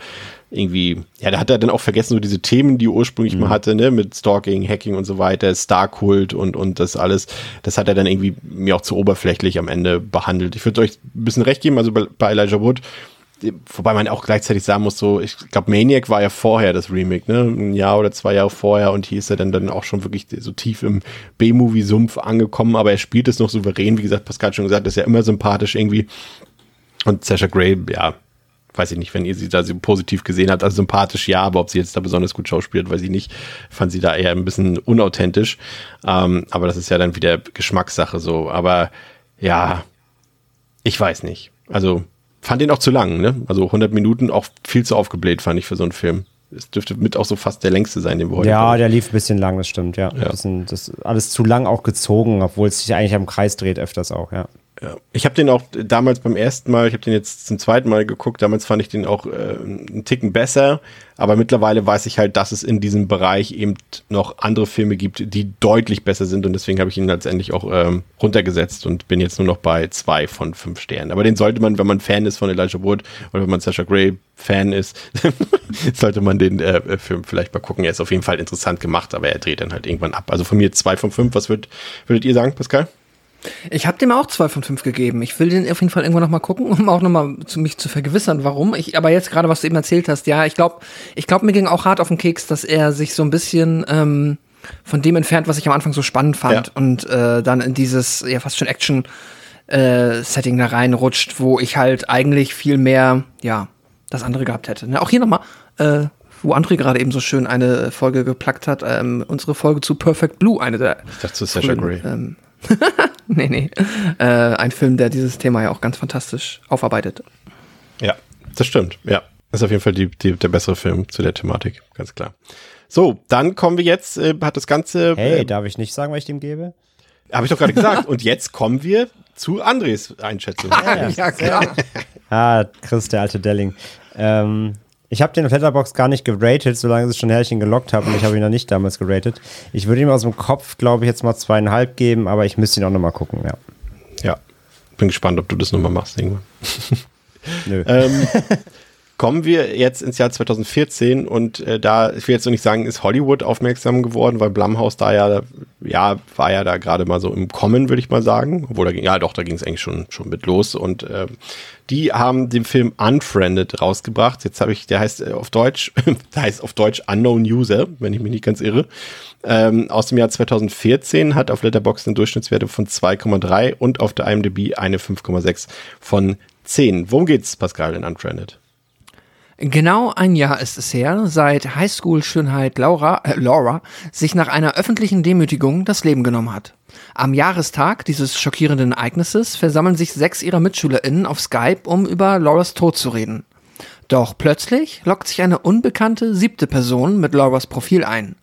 irgendwie, ja, da hat er dann auch vergessen, so diese Themen, die er ursprünglich mhm. mal hatte, ne, mit Stalking, Hacking und so weiter, Star-Kult und, und das alles, das hat er dann irgendwie mir auch zu oberflächlich am Ende behandelt. Ich würde euch ein bisschen recht geben, also bei, bei Elijah Wood, wobei man auch gleichzeitig sagen muss, so, ich glaube, Maniac war ja vorher das Remake, ne? Ein Jahr oder zwei Jahre vorher und hier ist er dann, dann auch schon wirklich so tief im B-Movie-Sumpf angekommen, aber er spielt es noch souverän, wie gesagt, Pascal schon gesagt, ist ja immer sympathisch irgendwie. Und Sasha Gray, ja, weiß ich nicht, wenn ihr sie da so positiv gesehen habt, also sympathisch ja, aber ob sie jetzt da besonders gut schauspielt, weiß ich nicht. Fand sie da eher ein bisschen unauthentisch. Ähm, aber das ist ja dann wieder Geschmackssache so. Aber ja, ich weiß nicht. Also fand ihn auch zu lang, ne? Also 100 Minuten auch viel zu aufgebläht, fand ich für so einen Film. Es dürfte mit auch so fast der längste sein, den wir heute Ja, der lief ein bisschen lang, das stimmt, ja. ja. Bisschen, das alles zu lang auch gezogen, obwohl es sich eigentlich am Kreis dreht öfters auch, ja. Ja. Ich habe den auch damals beim ersten Mal, ich habe den jetzt zum zweiten Mal geguckt, damals fand ich den auch äh, einen Ticken besser, aber mittlerweile weiß ich halt, dass es in diesem Bereich eben noch andere Filme gibt, die deutlich besser sind und deswegen habe ich ihn letztendlich auch ähm, runtergesetzt und bin jetzt nur noch bei zwei von fünf Sternen. Aber den sollte man, wenn man Fan ist von Elijah Wood oder wenn man Sasha Gray Fan ist, sollte man den äh, Film vielleicht mal gucken. Er ist auf jeden Fall interessant gemacht, aber er dreht dann halt irgendwann ab. Also von mir zwei von fünf. Was würd, würdet ihr sagen, Pascal? Ich habe dem auch zwei von fünf gegeben. Ich will den auf jeden Fall irgendwann noch mal gucken, um auch noch mal zu mich zu vergewissern, warum. Ich, aber jetzt gerade, was du eben erzählt hast, ja, ich glaube, ich glaube, mir ging auch hart auf den Keks, dass er sich so ein bisschen ähm, von dem entfernt, was ich am Anfang so spannend fand ja. und äh, dann in dieses ja fast schon Action äh, Setting da reinrutscht, wo ich halt eigentlich viel mehr ja das andere gehabt hätte. Ne? Auch hier noch mal. Äh, wo André gerade eben so schön eine Folge geplackt hat, ähm, unsere Folge zu Perfect Blue, eine der. Ich dachte zu Sasha Grey. Ähm, nee, nee. Äh, ein Film, der dieses Thema ja auch ganz fantastisch aufarbeitet. Ja, das stimmt. Ja. Das ist auf jeden Fall die, die, der bessere Film zu der Thematik, ganz klar. So, dann kommen wir jetzt, äh, hat das Ganze. Hey, äh, darf ich nicht sagen, was ich dem gebe? Habe ich doch gerade gesagt. Und jetzt kommen wir zu Andres Einschätzung. ja, ja, ja klar. ah, Chris, der alte Delling. Ähm, ich habe den auf Letterbox gar nicht geratet, solange ich schon Herrchen gelockt habe und ich habe ihn noch nicht damals geratet. Ich würde ihm aus dem Kopf, glaube ich, jetzt mal zweieinhalb geben, aber ich müsste ihn auch nochmal gucken, ja. Ja, bin gespannt, ob du das nochmal machst irgendwann. Nö. ähm, kommen wir jetzt ins Jahr 2014 und äh, da, ich will jetzt noch nicht sagen, ist Hollywood aufmerksam geworden, weil Blumhouse da ja, ja, war ja da gerade mal so im Kommen, würde ich mal sagen. Obwohl, da ging, ja doch, da ging es eigentlich schon, schon mit los und äh, die haben den Film Unfriended rausgebracht. Jetzt habe ich, der heißt äh, auf Deutsch, der heißt auf Deutsch Unknown User, wenn ich mich nicht ganz irre. Ähm, aus dem Jahr 2014 hat auf Letterboxd eine Durchschnittswerte von 2,3 und auf der IMDb eine 5,6 von 10. Worum geht's, Pascal, in Unfriended? Genau ein Jahr ist es her, seit Highschool-Schönheit Laura, äh, Laura sich nach einer öffentlichen Demütigung das Leben genommen hat. Am Jahrestag dieses schockierenden Ereignisses versammeln sich sechs ihrer MitschülerInnen auf Skype, um über Lauras Tod zu reden. Doch plötzlich lockt sich eine unbekannte siebte Person mit Lauras Profil ein.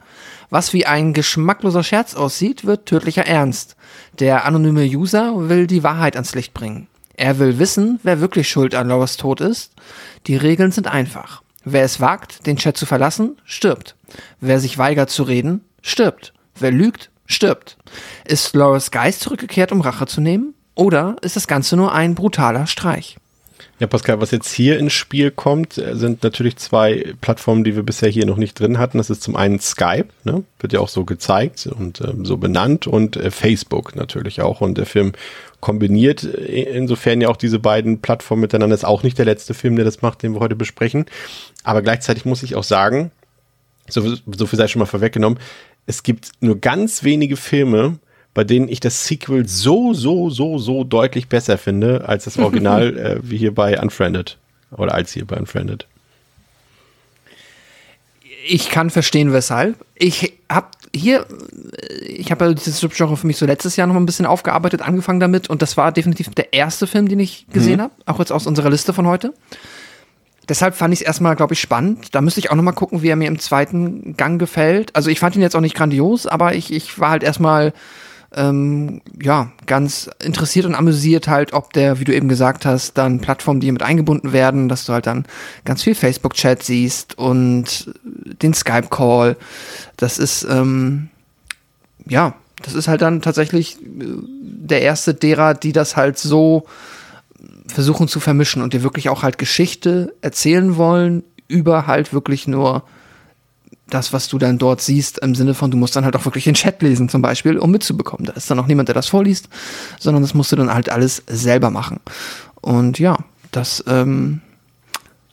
Was wie ein geschmackloser Scherz aussieht, wird tödlicher Ernst. Der anonyme User will die Wahrheit ans Licht bringen. Er will wissen, wer wirklich schuld an Lauras Tod ist. Die Regeln sind einfach. Wer es wagt, den Chat zu verlassen, stirbt. Wer sich weigert zu reden, stirbt. Wer lügt, stirbt. Ist Loris Geist zurückgekehrt, um Rache zu nehmen? Oder ist das Ganze nur ein brutaler Streich? Ja, Pascal, was jetzt hier ins Spiel kommt, äh, sind natürlich zwei Plattformen, die wir bisher hier noch nicht drin hatten. Das ist zum einen Skype, ne? wird ja auch so gezeigt und äh, so benannt und äh, Facebook natürlich auch. Und der Film kombiniert insofern ja auch diese beiden Plattformen miteinander. Ist auch nicht der letzte Film, der das macht, den wir heute besprechen. Aber gleichzeitig muss ich auch sagen, so, so viel sei schon mal vorweggenommen, es gibt nur ganz wenige Filme, bei denen ich das Sequel so, so, so, so deutlich besser finde als das Original, äh, wie hier bei Unfriended. Oder als hier bei Unfriended. Ich kann verstehen, weshalb. Ich habe hier, ich habe ja dieses Subgenre für mich so letztes Jahr noch mal ein bisschen aufgearbeitet, angefangen damit und das war definitiv der erste Film, den ich gesehen mhm. habe, auch jetzt aus unserer Liste von heute deshalb fand ich es erstmal, glaube ich, spannend. Da müsste ich auch noch mal gucken, wie er mir im zweiten Gang gefällt. Also ich fand ihn jetzt auch nicht grandios, aber ich, ich war halt erstmal ähm, ja, ganz interessiert und amüsiert halt, ob der, wie du eben gesagt hast, dann Plattformen, die mit eingebunden werden, dass du halt dann ganz viel Facebook-Chat siehst und den Skype-Call. Das ist, ähm, ja, das ist halt dann tatsächlich äh, der erste derer, die das halt so versuchen zu vermischen und dir wirklich auch halt Geschichte erzählen wollen über halt wirklich nur das, was du dann dort siehst, im Sinne von, du musst dann halt auch wirklich den Chat lesen, zum Beispiel, um mitzubekommen. Da ist dann auch niemand, der das vorliest, sondern das musst du dann halt alles selber machen. Und ja, das ähm,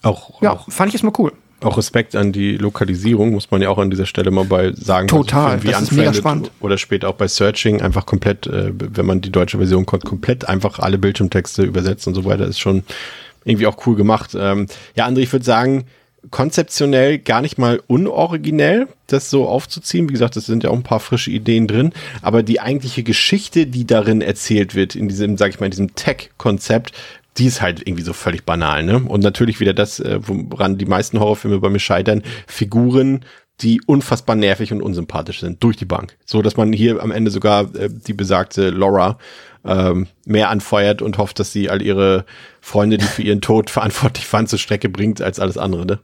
Auch, ja, auch, fand ich erstmal cool. auch Respekt an die Lokalisierung, muss man ja auch an dieser Stelle mal bei sagen. Total, Also das ist mega spannend. Oder später auch bei Searching einfach komplett, äh, wenn man die deutsche Version kommt, komplett einfach alle Bildschirmtexte übersetzt und so weiter, ist schon irgendwie auch cool gemacht. Ähm, ja, André, ich würde sagen, konzeptionell gar nicht mal unoriginell, das so aufzuziehen. Wie gesagt, es sind ja auch ein paar frische Ideen drin, aber die eigentliche Geschichte, die darin erzählt wird, in diesem, sag ich mal, in diesem Tech-Konzept, die ist halt irgendwie so völlig banal, ne? Und natürlich wieder das, äh, woran die meisten Horrorfilme bei mir scheitern, Figuren, die unfassbar nervig und unsympathisch sind, durch die Bank. So, dass man hier am Ende sogar äh, die besagte Laura ähm, mehr anfeuert und hofft, dass sie all ihre Freunde, die für ihren Tod verantwortlich waren, zur Strecke bringt, als alles andere, ne?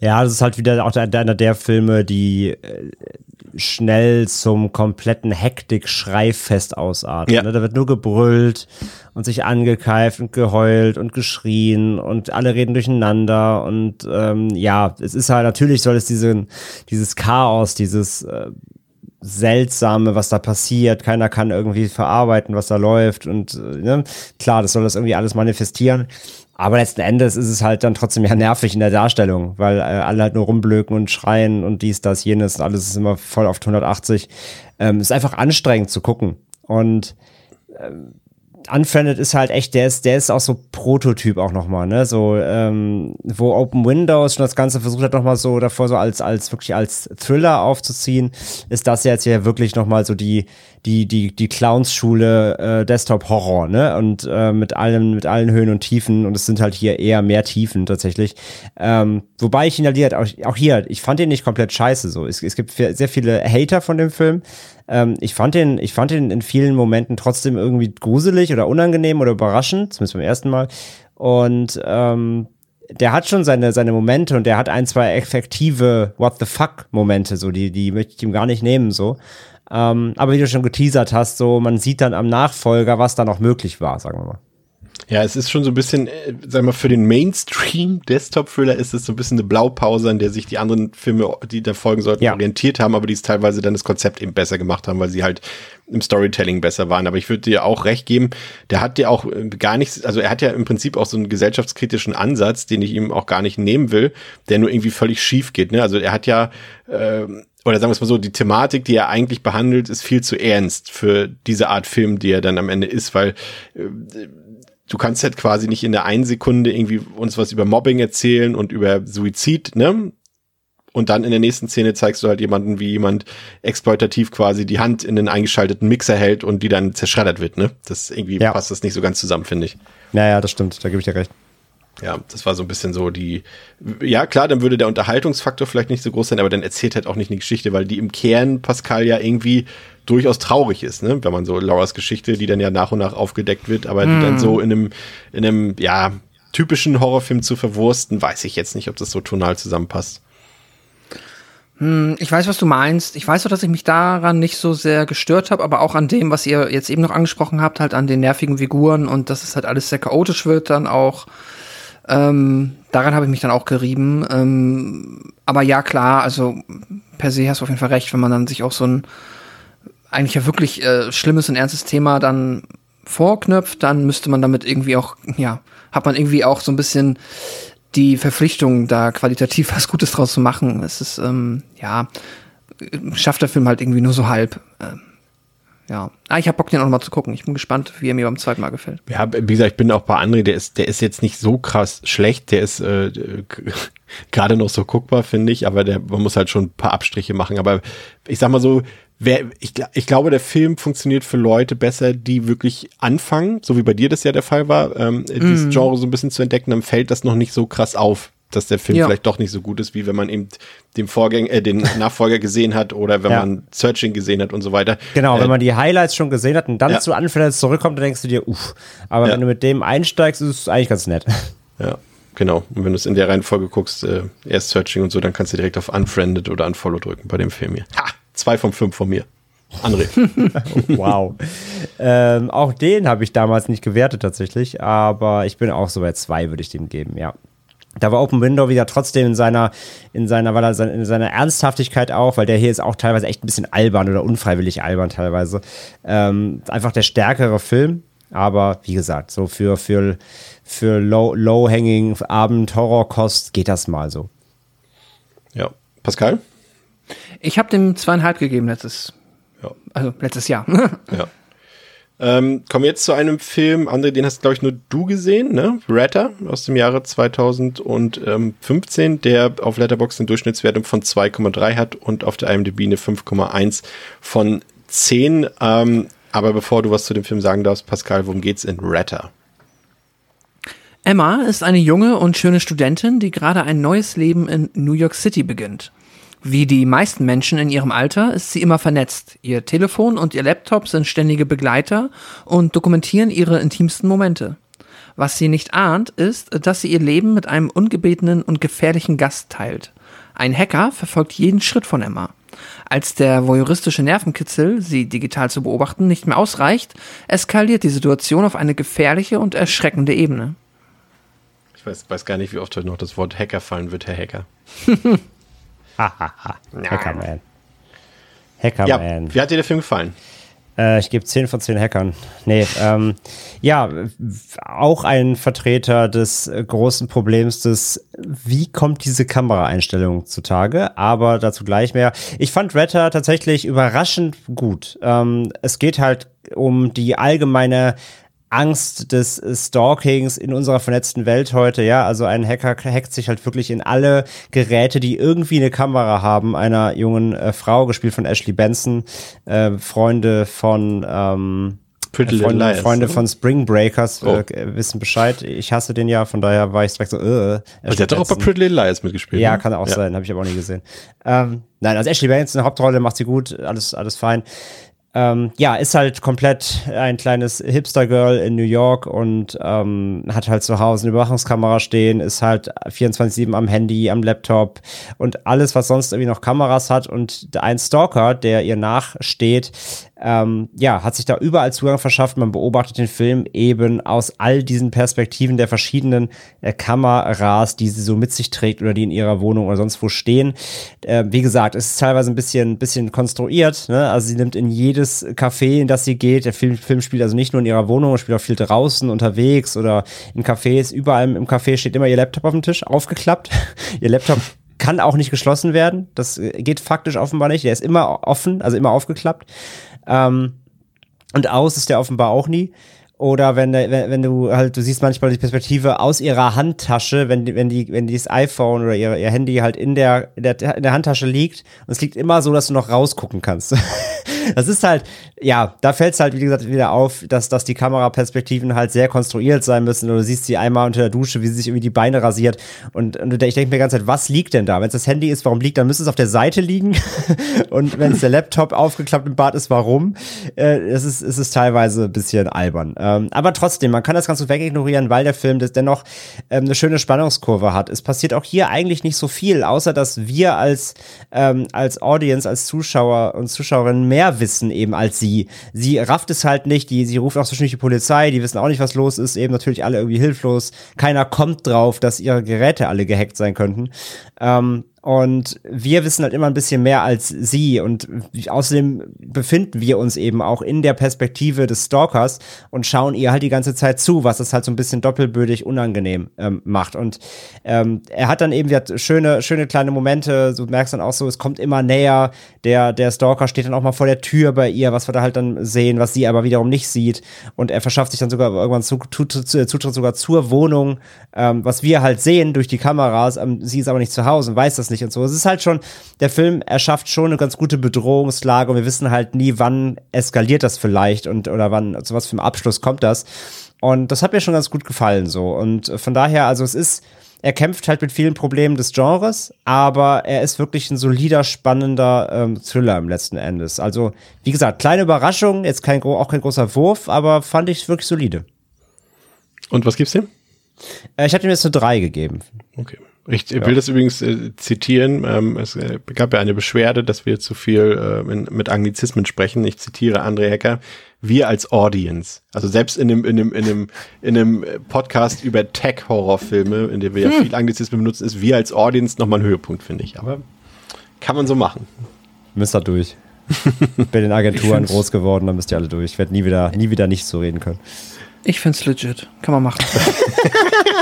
Ja, das ist halt wieder auch einer der Filme, die äh, schnell zum kompletten Hektik-Schreifest ausarten. Ja. Ne? Da wird nur gebrüllt und sich angekeift und geheult und geschrien und alle reden durcheinander und ähm, ja, es ist halt natürlich soll es diesen, dieses Chaos, dieses äh, Seltsame, was da passiert. Keiner kann irgendwie verarbeiten, was da läuft. Und äh, ne? klar, das soll das irgendwie alles manifestieren. Aber letzten Endes ist es halt dann trotzdem ja nervig in der Darstellung, weil äh, alle halt nur rumblöken und schreien und dies, das, jenes, alles ist immer voll auf 180. Ähm, ist einfach anstrengend zu gucken. Und ähm, Unfriended ist halt echt, der ist, der ist auch so Prototyp auch nochmal, ne? So, ähm, wo Open Windows schon das Ganze versucht hat, nochmal so davor so als, als wirklich als Thriller aufzuziehen, ist das jetzt ja wirklich nochmal so die, die, die, die Clowns-Schule äh, Desktop-Horror, ne? Und äh, mit allen, mit allen Höhen und Tiefen und es sind halt hier eher mehr Tiefen tatsächlich. Ähm, wobei ich ihn halt auch, auch hier, ich fand ihn nicht komplett scheiße so. Es, es gibt sehr viele Hater von dem Film. Ähm, ich fand den, ich fand den in vielen Momenten trotzdem irgendwie gruselig oder unangenehm oder überraschend, zumindest beim ersten Mal. Und ähm, der hat schon seine, seine Momente und der hat ein, zwei effektive What the fuck Momente, so, die, die möchte ich ihm gar nicht nehmen, so. Ähm, aber wie du schon geteasert hast, so, man sieht dann am Nachfolger, was da noch möglich war, sagen wir mal. Ja, es ist schon so ein bisschen, äh, sag mal, für den Mainstream-Desktop-Thriller ist es so ein bisschen eine Blaupause, an der sich die anderen Filme, die da folgen sollten, Ja. orientiert haben, aber die es teilweise dann das Konzept eben besser gemacht haben, weil sie halt im Storytelling besser waren. Aber ich würde dir auch recht geben, der hat ja auch äh, gar nichts, also er hat ja im Prinzip auch so einen gesellschaftskritischen Ansatz, den ich ihm auch gar nicht nehmen will, der nur irgendwie völlig schief geht. Ne? Also er hat ja, ähm, oder sagen wir es mal so, die Thematik, die er eigentlich behandelt, ist viel zu ernst für diese Art Film, die er dann am Ende ist, weil äh, du kannst halt quasi nicht in der einen Sekunde irgendwie uns was über Mobbing erzählen und über Suizid, ne? Und dann in der nächsten Szene zeigst du halt jemanden, wie jemand exploitativ quasi die Hand in den eingeschalteten Mixer hält und die dann zerschreddert wird, ne? Das irgendwie Ja. passt das nicht so ganz zusammen, finde ich. Naja, das stimmt, da gebe ich dir recht. Ja, das war so ein bisschen so die, ja klar, dann würde der Unterhaltungsfaktor vielleicht nicht so groß sein, aber dann erzählt halt auch nicht eine Geschichte, weil die im Kern Pascal ja irgendwie durchaus traurig ist, ne? Wenn man so Lauras Geschichte, die dann ja nach und nach aufgedeckt wird, aber die dann so in einem, in einem, ja, typischen Horrorfilm zu verwursten, weiß ich jetzt nicht, ob das so tonal zusammenpasst. Ich weiß, was du meinst. Ich weiß auch, dass ich mich daran nicht so sehr gestört habe, aber auch an dem, was ihr jetzt eben noch angesprochen habt, halt an den nervigen Figuren und dass es halt alles sehr chaotisch wird dann auch. Ähm, daran habe ich mich dann auch gerieben. Ähm, aber ja, klar, also per se hast du auf jeden Fall recht, wenn man dann sich auch so ein eigentlich ja wirklich äh, schlimmes und ernstes Thema dann vorknöpft, dann müsste man damit irgendwie auch, ja, hat man irgendwie auch so ein bisschen die Verpflichtung, da qualitativ was Gutes draus zu machen. Es ist, ähm, ja, schafft der Film halt irgendwie nur so halb. Ähm, ja. Ah, ich hab Bock, den auch noch mal zu gucken. Ich bin gespannt, wie er mir beim zweiten Mal gefällt. Ja, wie gesagt, ich bin auch bei André, der ist, der ist jetzt nicht so krass schlecht, der ist äh, gerade noch so guckbar, finde ich, aber der, man muss halt schon ein paar Abstriche machen. Aber ich sag mal so, wer, ich, ich glaube, der Film funktioniert für Leute besser, die wirklich anfangen, so wie bei dir das ja der Fall war, ähm, dieses Genre so ein bisschen zu entdecken, dann fällt das noch nicht so krass auf, dass der Film Ja. vielleicht doch nicht so gut ist, wie wenn man eben den Vorgänger, äh, den Nachfolger gesehen hat oder wenn Ja. man Searching gesehen hat und so weiter. Genau, Äh, wenn man die Highlights schon gesehen hat und dann Ja. zu Unfriended zurückkommt, dann denkst du dir, uff. Aber wenn du mit dem einsteigst, ist es eigentlich ganz nett. Ja, genau. Und wenn du es in der Reihenfolge guckst, äh, erst Searching und so, dann kannst du direkt auf Unfriended oder Unfollow drücken bei dem Film hier. Ha! Zwei von fünf von mir. André. Wow. ähm, auch den habe ich damals nicht gewertet tatsächlich, aber ich bin auch so bei zwei, würde ich dem geben, ja. Da war Open Window wieder trotzdem in seiner, in seiner, weil er in seiner Ernsthaftigkeit auch, weil der hier ist auch teilweise echt ein bisschen albern oder unfreiwillig albern teilweise. Ähm, einfach der stärkere Film. Aber wie gesagt, so für, für, für low, low-hanging Abend-Horrorkost geht das mal so. Ja. Pascal? Ich habe dem zweieinhalb gegeben letztes, Ja. also letztes Jahr. Ja. Ähm, kommen wir jetzt zu einem Film, André, den hast, glaube ich, nur du gesehen, ne? Ratter aus dem Jahre 2015, der auf Letterboxd eine Durchschnittswertung von 2,3 hat und auf der IMDb eine 5,1 von 10. Ähm, aber bevor du was zu dem Film sagen darfst, Pascal, worum geht's in Ratter? Emma ist eine junge und schöne Studentin, die gerade ein neues Leben in New York City beginnt. Wie die meisten Menschen in ihrem Alter ist sie immer vernetzt. Ihr Telefon und ihr Laptop sind ständige Begleiter und dokumentieren ihre intimsten Momente. Was sie nicht ahnt, ist, dass sie ihr Leben mit einem ungebetenen und gefährlichen Gast teilt. Ein Hacker verfolgt jeden Schritt von Emma. Als der voyeuristische Nervenkitzel, sie digital zu beobachten, nicht mehr ausreicht, eskaliert die Situation auf eine gefährliche und erschreckende Ebene. Ich weiß, weiß gar nicht, wie oft heute noch das Wort Hacker fallen wird, Herr Hacker. Hahaha. Hackerman. Ja, Hackerman. wie hat dir der Film gefallen? Äh, ich gebe 10 von 10 Hackern. Nee, ähm, ja, auch ein Vertreter des großen Problems des, wie kommt diese Kameraeinstellung zutage, aber dazu gleich mehr. Ich fand Retter tatsächlich überraschend gut. Ähm, es geht halt um die allgemeine Angst des Stalkings in unserer vernetzten Welt heute, ja. Also ein Hacker hackt sich halt wirklich in alle Geräte, die irgendwie eine Kamera haben, einer jungen äh, Frau, gespielt von Ashley Benson, äh, Freunde von ähm, Pretty Freunde, Liars, Freunde oder? von Spring Breakers Oh. äh, wissen Bescheid. Ich hasse den ja, von daher war ich direkt so, äh, Also der hat doch auch bei. Pretty Little Liars mitgespielt. Ja, ne? kann auch sein, habe ich aber auch nie gesehen. Ähm, nein, also Ashley Benson, Hauptrolle, macht sie gut, alles, alles fein. Ähm, ja, ist halt komplett ein kleines Hipster-Girl in New York und ähm, hat halt zu Hause eine Überwachungskamera stehen, ist halt 24-7 am Handy, am Laptop und alles, was sonst irgendwie noch Kameras hat. Und ein Stalker, der ihr nachsteht, ähm, ja, hat sich da überall Zugang verschafft. Man beobachtet den Film eben aus all diesen Perspektiven der verschiedenen äh, Kameras, die sie so mit sich trägt oder die in ihrer Wohnung oder sonst wo stehen. Äh, wie gesagt, es ist teilweise ein bisschen, bisschen konstruiert. Ne? Also sie nimmt in jedes Café, in das sie geht. Der Film, Film spielt also nicht nur in ihrer Wohnung, spielt auch viel draußen unterwegs oder in Cafés. Überall im Café steht immer ihr Laptop auf dem Tisch, aufgeklappt. ihr Laptop kann auch nicht geschlossen werden. Das äh, geht faktisch offenbar nicht. Der ist immer offen, also immer aufgeklappt. Ähm, und aus ist der offenbar auch nie. Oder wenn, wenn, wenn du halt, du siehst manchmal die Perspektive aus ihrer Handtasche, wenn die, wenn die, wenn dieses iPhone oder ihr, ihr Handy halt in der, in der, in der Handtasche liegt und es liegt immer so, dass du noch rausgucken kannst. das ist halt, ja, da fällt es halt, wie gesagt, wieder auf, dass, dass die Kameraperspektiven halt sehr konstruiert sein müssen. Oder du siehst sie einmal unter der Dusche, wie sie sich irgendwie die Beine rasiert. Und, und ich denke mir die ganze Zeit, was liegt denn da? Wenn es das Handy ist, warum liegt, dann müsste es auf der Seite liegen. und wenn es der Laptop aufgeklappt im Bad ist, warum? Äh, es, ist, es ist teilweise ein bisschen albern. Ähm, aber trotzdem, man kann das Ganze wegignorieren, weil der Film das dennoch ähm, eine schöne Spannungskurve hat. Es passiert auch hier eigentlich nicht so viel, außer dass wir als, ähm, als Audience, als Zuschauer und Zuschauerinnen mehr wissen eben als sie. Sie rafft es halt nicht, die, sie ruft auch zwischendurch die Polizei, die wissen auch nicht, was los ist, eben natürlich alle irgendwie hilflos. Keiner kommt drauf, dass ihre Geräte alle gehackt sein könnten. Ähm, und wir wissen halt immer ein bisschen mehr als sie. Und außerdem befinden wir uns eben auch in der Perspektive des Stalkers und schauen ihr halt die ganze Zeit zu, was es halt so ein bisschen doppelbödig unangenehm ähm, macht. Und ähm, er hat dann eben wieder schöne, schöne kleine Momente. Du merkst dann auch so, es kommt immer näher. Der, der Stalker steht dann auch mal vor der Tür bei ihr, was wir da halt dann sehen, was sie aber wiederum nicht sieht. Und er verschafft sich dann sogar irgendwann Zu- Zutritt sogar zur Wohnung, ähm, was wir halt sehen durch die Kameras. Ähm, sie ist aber nicht zu Hause und weiß das nicht und so. Es ist halt schon, der Film erschafft schon eine ganz gute Bedrohungslage und wir wissen halt nie, wann eskaliert das vielleicht und oder wann, zu was für einem Abschluss kommt das. Und das hat mir schon ganz gut gefallen so. Und von daher, also es ist, er kämpft halt mit vielen Problemen des Genres, aber er ist wirklich ein solider, spannender ähm, Thriller im letzten Endes. Also, wie gesagt, kleine Überraschung, jetzt kein, auch kein großer Wurf, aber fand ich wirklich solide. Und was gibt's dem? Äh, ich hatte ihm jetzt eine 3 gegeben. Okay. Ich will das übrigens äh, zitieren. Ähm, es äh, gab ja eine Beschwerde, dass wir zu viel äh, in, mit Anglizismen sprechen. Ich zitiere André Hecker. Wir als Audience. Also selbst in einem, in einem, in einem, in einem Podcast über Tech-Horrorfilme, in dem wir ja viel Anglizismen benutzen, ist wir als Audience nochmal ein Höhepunkt, finde ich. Aber kann man so machen. Müsst ihr durch. Bei den Agenturen groß geworden, dann müsst ihr alle durch. Ich werde nie wieder, nie wieder nicht so reden können. Ich find's legit. Kann man machen.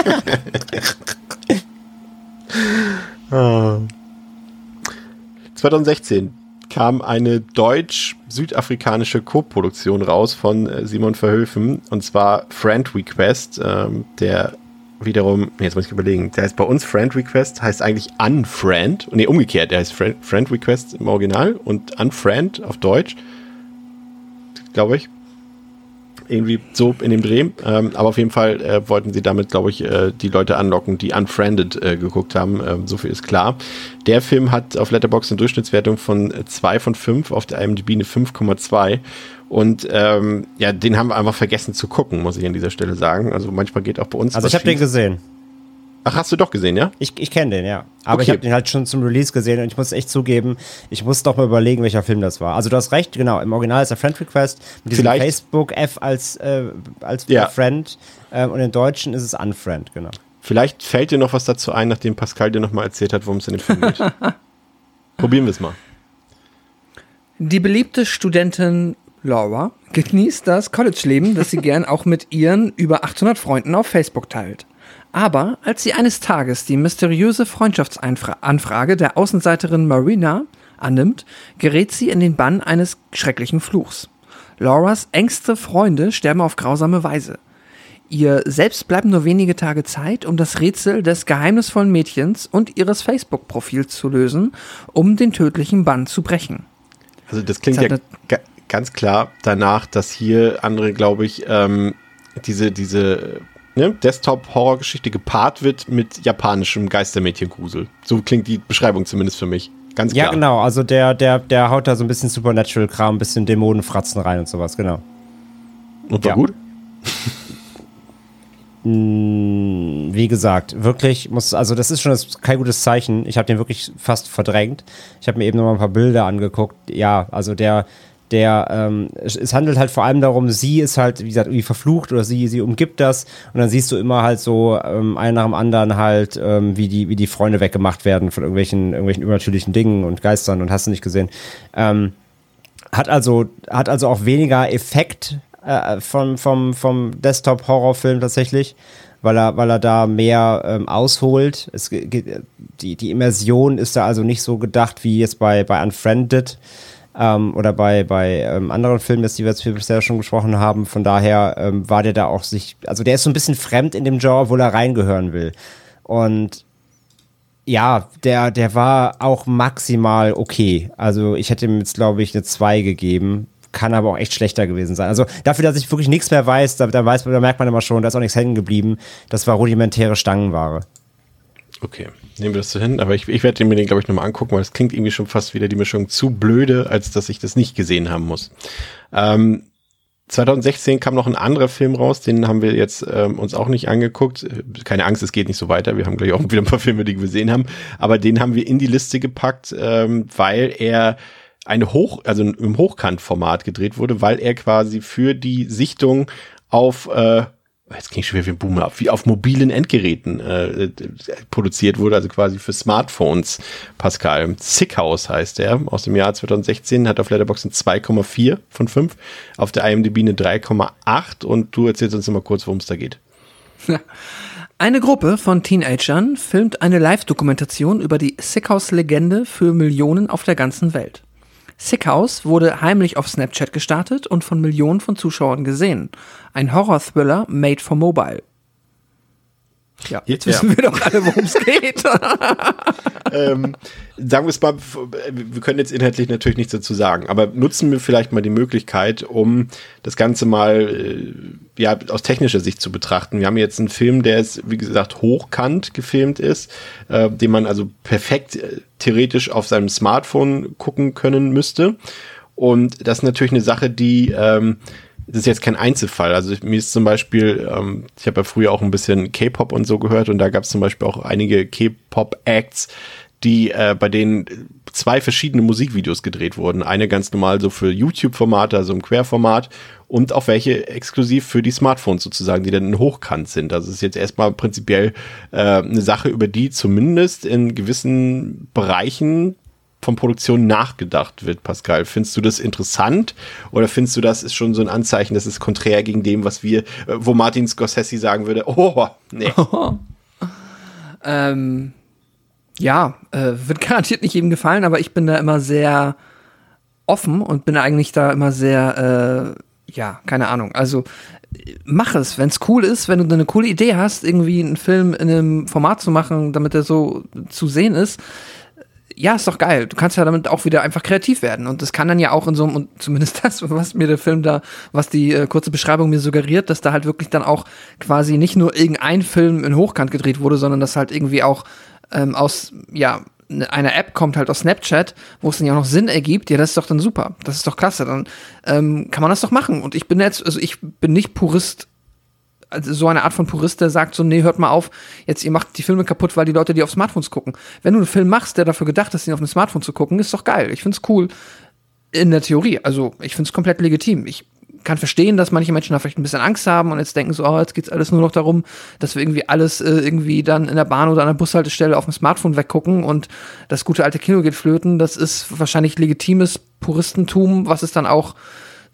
2016 kam eine deutsch-südafrikanische Co-Produktion raus von äh, Simon Verhöfen und zwar Friend Request, ähm, der wiederum, jetzt muss ich überlegen, der heißt bei uns Friend Request, heißt eigentlich Unfriend, nee, umgekehrt, der heißt Friend Request im Original und Unfriend auf Deutsch, glaube ich irgendwie so in dem Dreh. Ähm, aber auf jeden Fall äh, wollten sie damit, glaube ich, äh, die Leute anlocken, die Unfriended äh, geguckt haben. Ähm, so viel ist klar. Der Film hat auf Letterboxd eine Durchschnittswertung von 2 von 5, auf der IMDb eine 5,2. Und ähm, ja, den haben wir einfach vergessen zu gucken, muss ich an dieser Stelle sagen. Also manchmal geht auch bei uns. Also ich habe den gesehen. Ach, hast du doch gesehen, ja? Ich, ich kenne den, ja. Aber Okay. ich habe den halt schon zum Release gesehen und ich muss echt zugeben, ich muss doch mal überlegen, welcher Film das war. Also du hast recht, genau. Im Original ist der Friend Request mit diesem Vielleicht- Facebook F als, äh, als Ja. Friend ähm, und im Deutschen ist es Unfriend, genau. Vielleicht fällt dir noch was dazu ein, nachdem Pascal dir nochmal erzählt hat, worum es in dem Film geht. Probieren wir es mal. Die beliebte Studentin Laura genießt das College-Leben, das sie gern auch mit ihren über 800 Freunden auf Facebook teilt. Aber als sie eines Tages die mysteriöse Freundschaftsanfrage der Außenseiterin Marina annimmt, gerät sie in den Bann eines schrecklichen Fluchs. Lauras engste Freunde sterben auf grausame Weise. Ihr selbst bleiben nur wenige Tage Zeit, um das Rätsel des geheimnisvollen Mädchens und ihres Facebook-Profils zu lösen, um den tödlichen Bann zu brechen. Also das klingt Das ja ganz klar danach, dass hier andere, glaube ich, ähm, diese, diese ne, Desktop-Horrorgeschichte gepaart wird mit japanischem Geistermädchengrusel. So klingt die Beschreibung zumindest für mich. Ganz klar. Ja, genau. Also der, der, der haut da so ein bisschen Supernatural-Kram, ein bisschen Dämonenfratzen rein und sowas, genau. Und war Ja. gut? Wie gesagt, wirklich muss, also das ist schon das, kein gutes Zeichen. Ich habe den wirklich fast verdrängt. Ich habe mir eben noch mal ein paar Bilder angeguckt. Ja, also der, der, ähm, es, handelt halt vor allem darum, sie ist halt, wie gesagt, irgendwie verflucht oder sie, sie umgibt das und dann siehst du immer halt so ähm, einen nach dem anderen halt, ähm, wie die, wie die Freunde weggemacht werden von irgendwelchen, irgendwelchen übernatürlichen Dingen und Geistern und hast du nicht gesehen. Ähm, hat also, hat also auch weniger Effekt äh, vom, vom, vom Desktop-Horrorfilm tatsächlich, weil er, weil er da mehr ähm, ausholt. Es, die, die Immersion ist da also nicht so gedacht wie jetzt bei, bei Unfriended ähm, oder bei, bei ähm, anderen Filmen, das die wir jetzt bisher schon gesprochen haben. Von daher ähm, war der da auch sich, also der ist so ein bisschen fremd in dem Genre, obwohl er reingehören will. Und ja, der, der war auch maximal okay. Also ich hätte ihm jetzt, glaube ich, eine 2 gegeben. Kann aber auch echt schlechter gewesen sein. Also dafür, dass ich wirklich nichts mehr weiß, da, da, weiß, da merkt man immer schon, da ist auch nichts hängen geblieben. Das war rudimentäre Stangenware. Okay, nehmen wir das so hin. Aber ich, ich werde mir den, glaube ich, nochmal angucken, weil es klingt irgendwie schon fast wieder die Mischung zu blöde, als dass ich das nicht gesehen haben muss. Ähm, 2016 kam noch ein anderer Film raus, den haben wir jetzt ähm, uns auch nicht angeguckt. Keine Angst, es geht nicht so weiter. Wir haben gleich auch wieder ein paar Filme, die wir gesehen haben. Aber den haben wir in die Liste gepackt, ähm, weil er eine Hoch, also im Hochkantformat gedreht wurde, weil er quasi für die Sichtung auf äh, jetzt klingt schon wieder wie ein Boomer ab, wie auf mobilen Endgeräten äh, produziert wurde, also quasi für Smartphones, Pascal. Sick House heißt er, aus dem Jahr 2016, hat auf Letterboxd eine 2,4 von 5, auf der IMDb eine 3,8 und du erzählst uns mal kurz, worum es da geht. Eine Gruppe von Teenagern filmt eine Live-Dokumentation über die Sickhouse-Legende für Millionen auf der ganzen Welt. Sickhouse wurde heimlich auf Snapchat gestartet und von Millionen von Zuschauern gesehen. Ein Horror-Thriller made for mobile. Ja, jetzt Ja. wissen wir doch alle, worum es geht. ähm, sagen wir es mal, wir können jetzt inhaltlich natürlich nichts dazu sagen, aber nutzen wir vielleicht mal die Möglichkeit, um das Ganze mal äh, ja, aus technischer Sicht zu betrachten. Wir haben jetzt einen Film, der ist, wie gesagt, hochkant gefilmt ist, äh, den man also perfekt äh, theoretisch auf seinem Smartphone gucken können müsste. Und das ist natürlich eine Sache, die ähm, ist jetzt kein Einzelfall. Also mir ist zum Beispiel, ähm, ich habe ja früher auch ein bisschen K-Pop und so gehört und da gab es zum Beispiel auch einige K-Pop-Acts, die äh, bei denen zwei verschiedene Musikvideos gedreht wurden. Eine ganz normal so für YouTube-Formate, also im Querformat und auch welche exklusiv für die Smartphones sozusagen, die dann hochkant sind. Also es ist jetzt erstmal prinzipiell äh, eine Sache, über die zumindest in gewissen Bereichen von Produktion nachgedacht wird, Pascal. Findest du das interessant oder findest du, das ist schon so ein Anzeichen, das ist konträr gegen dem, was wir, äh, wo Martin Scorsese sagen würde, oh, nee. ähm, ja, äh, wird garantiert nicht jedem gefallen, aber ich bin da immer sehr offen und bin eigentlich da immer sehr, äh, ja, keine Ahnung. Also mach es, wenn es cool ist, wenn du eine coole Idee hast, irgendwie einen Film in einem Format zu machen, damit er so zu sehen ist. Ja, ist doch geil. Du kannst ja damit auch wieder einfach kreativ werden. Und das kann dann ja auch in so einem, und zumindest das, was mir der Film da, was die äh, kurze Beschreibung mir suggeriert, dass da halt wirklich dann auch quasi nicht nur irgendein Film in Hochkant gedreht wurde, sondern dass halt irgendwie auch ähm, aus, ja, ne, einer App kommt halt aus Snapchat, wo es dann ja auch noch Sinn ergibt, ja, das ist doch dann super. Das ist doch klasse. Dann ähm, kann man das doch machen. Und ich bin jetzt, also ich bin nicht Purist, also so eine Art von Purist, der sagt so, nee, hört mal auf, jetzt ihr macht die Filme kaputt, weil die Leute die auf Smartphones gucken. Wenn du einen Film machst, der dafür gedacht ist, ihn auf einem Smartphone zu gucken, ist doch geil. Ich find's cool. In der Theorie. Also ich find's komplett legitim. Ich kann verstehen, dass manche Menschen da vielleicht ein bisschen Angst haben und jetzt denken so, oh, jetzt geht's alles nur noch darum, dass wir irgendwie alles äh, irgendwie dann in der Bahn oder an der Bushaltestelle auf dem Smartphone weggucken und das gute alte Kino geht flöten. Das ist wahrscheinlich legitimes Puristentum, was es dann auch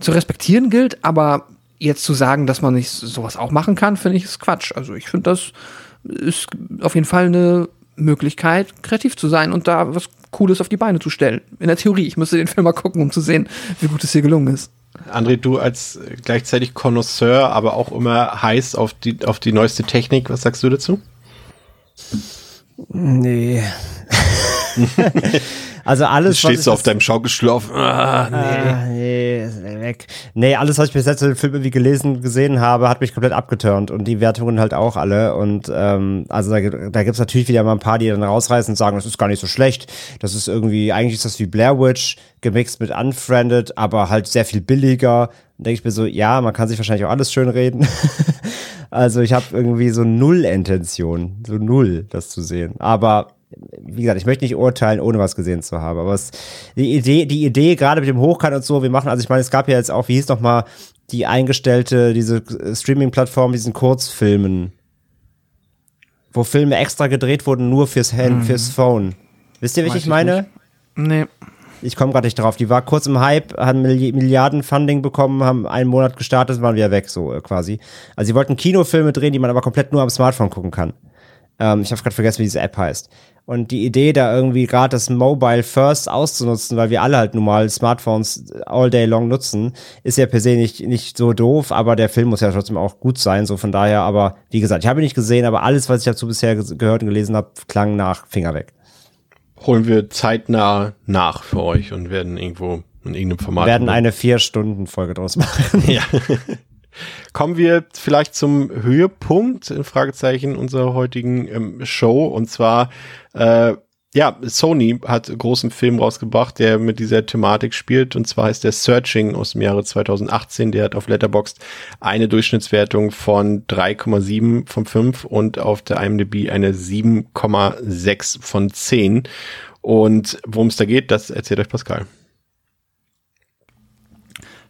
zu respektieren gilt, aber jetzt zu sagen, dass man nicht sowas auch machen kann, finde ich ist Quatsch. Also ich finde, das ist auf jeden Fall eine Möglichkeit, kreativ zu sein und da was Cooles auf die Beine zu stellen. In der Theorie. Ich müsste den Film mal gucken, um zu sehen, wie gut es hier gelungen ist. André, du als gleichzeitig Connoisseur, aber auch immer heiß auf die, auf die neueste Technik, was sagst du dazu? Nee. Also alles. Du stehst du auf deinem Schaukelstuhl auf. Ah, nee. Ah, nee, weg. Nee, alles, was ich bis jetzt in den Film irgendwie gelesen, gesehen habe, hat mich komplett abgeturnt und die Wertungen halt auch alle. Und ähm, also da, da gibt es natürlich wieder mal ein paar, die dann rausreißen und sagen, das ist gar nicht so schlecht. Das ist irgendwie, eigentlich ist das wie Blair Witch gemixt mit Unfriended, aber halt sehr viel billiger. Denke ich mir so, ja, man kann sich wahrscheinlich auch alles schön reden. also ich habe irgendwie so null Intention, so null, das zu sehen. Aber wie gesagt, ich möchte nicht urteilen, ohne was gesehen zu haben. Aber es, die Idee, die Idee, gerade mit dem Hochkant und so, wir machen, also ich meine, es gab ja jetzt auch, wie hieß noch mal, die eingestellte, diese Streaming-Plattform, diesen Kurzfilmen, wo Filme extra gedreht wurden, nur fürs Hand, mhm. fürs Phone. Wisst ihr, was ich meine? Nicht. Nee. Ich komme gerade nicht drauf. Die war kurz im Hype, haben Milliarden Funding bekommen, haben einen Monat gestartet waren wieder weg, so äh, quasi. Also sie wollten Kinofilme drehen, die man aber komplett nur am Smartphone gucken kann. Ähm, ich habe gerade vergessen, wie diese App heißt. Und die Idee, da irgendwie gerade das Mobile First auszunutzen, weil wir alle halt nun mal Smartphones all day long nutzen, ist ja per se nicht, nicht so doof, aber der Film muss ja trotzdem auch gut sein. So von daher, aber wie gesagt, ich habe ihn nicht gesehen, aber alles, was ich dazu bisher gehört und gelesen habe, klang nach Finger weg. Holen wir zeitnah nach für euch und werden irgendwo in irgendeinem Format. Wir werden eine Vier-Stunden-Folge draus machen. Ja. Kommen wir vielleicht zum Höhepunkt, in Fragezeichen, unserer heutigen ähm, Show. Und zwar, äh, ja, Sony hat großen Film rausgebracht, der mit dieser Thematik spielt. Und zwar heißt der Searching aus dem Jahre 2018. Der hat auf Letterboxd eine Durchschnittswertung von 3,7 von 5 und auf der IMDb eine 7,6 von 10. Und worum es da geht, das erzählt euch Pascal.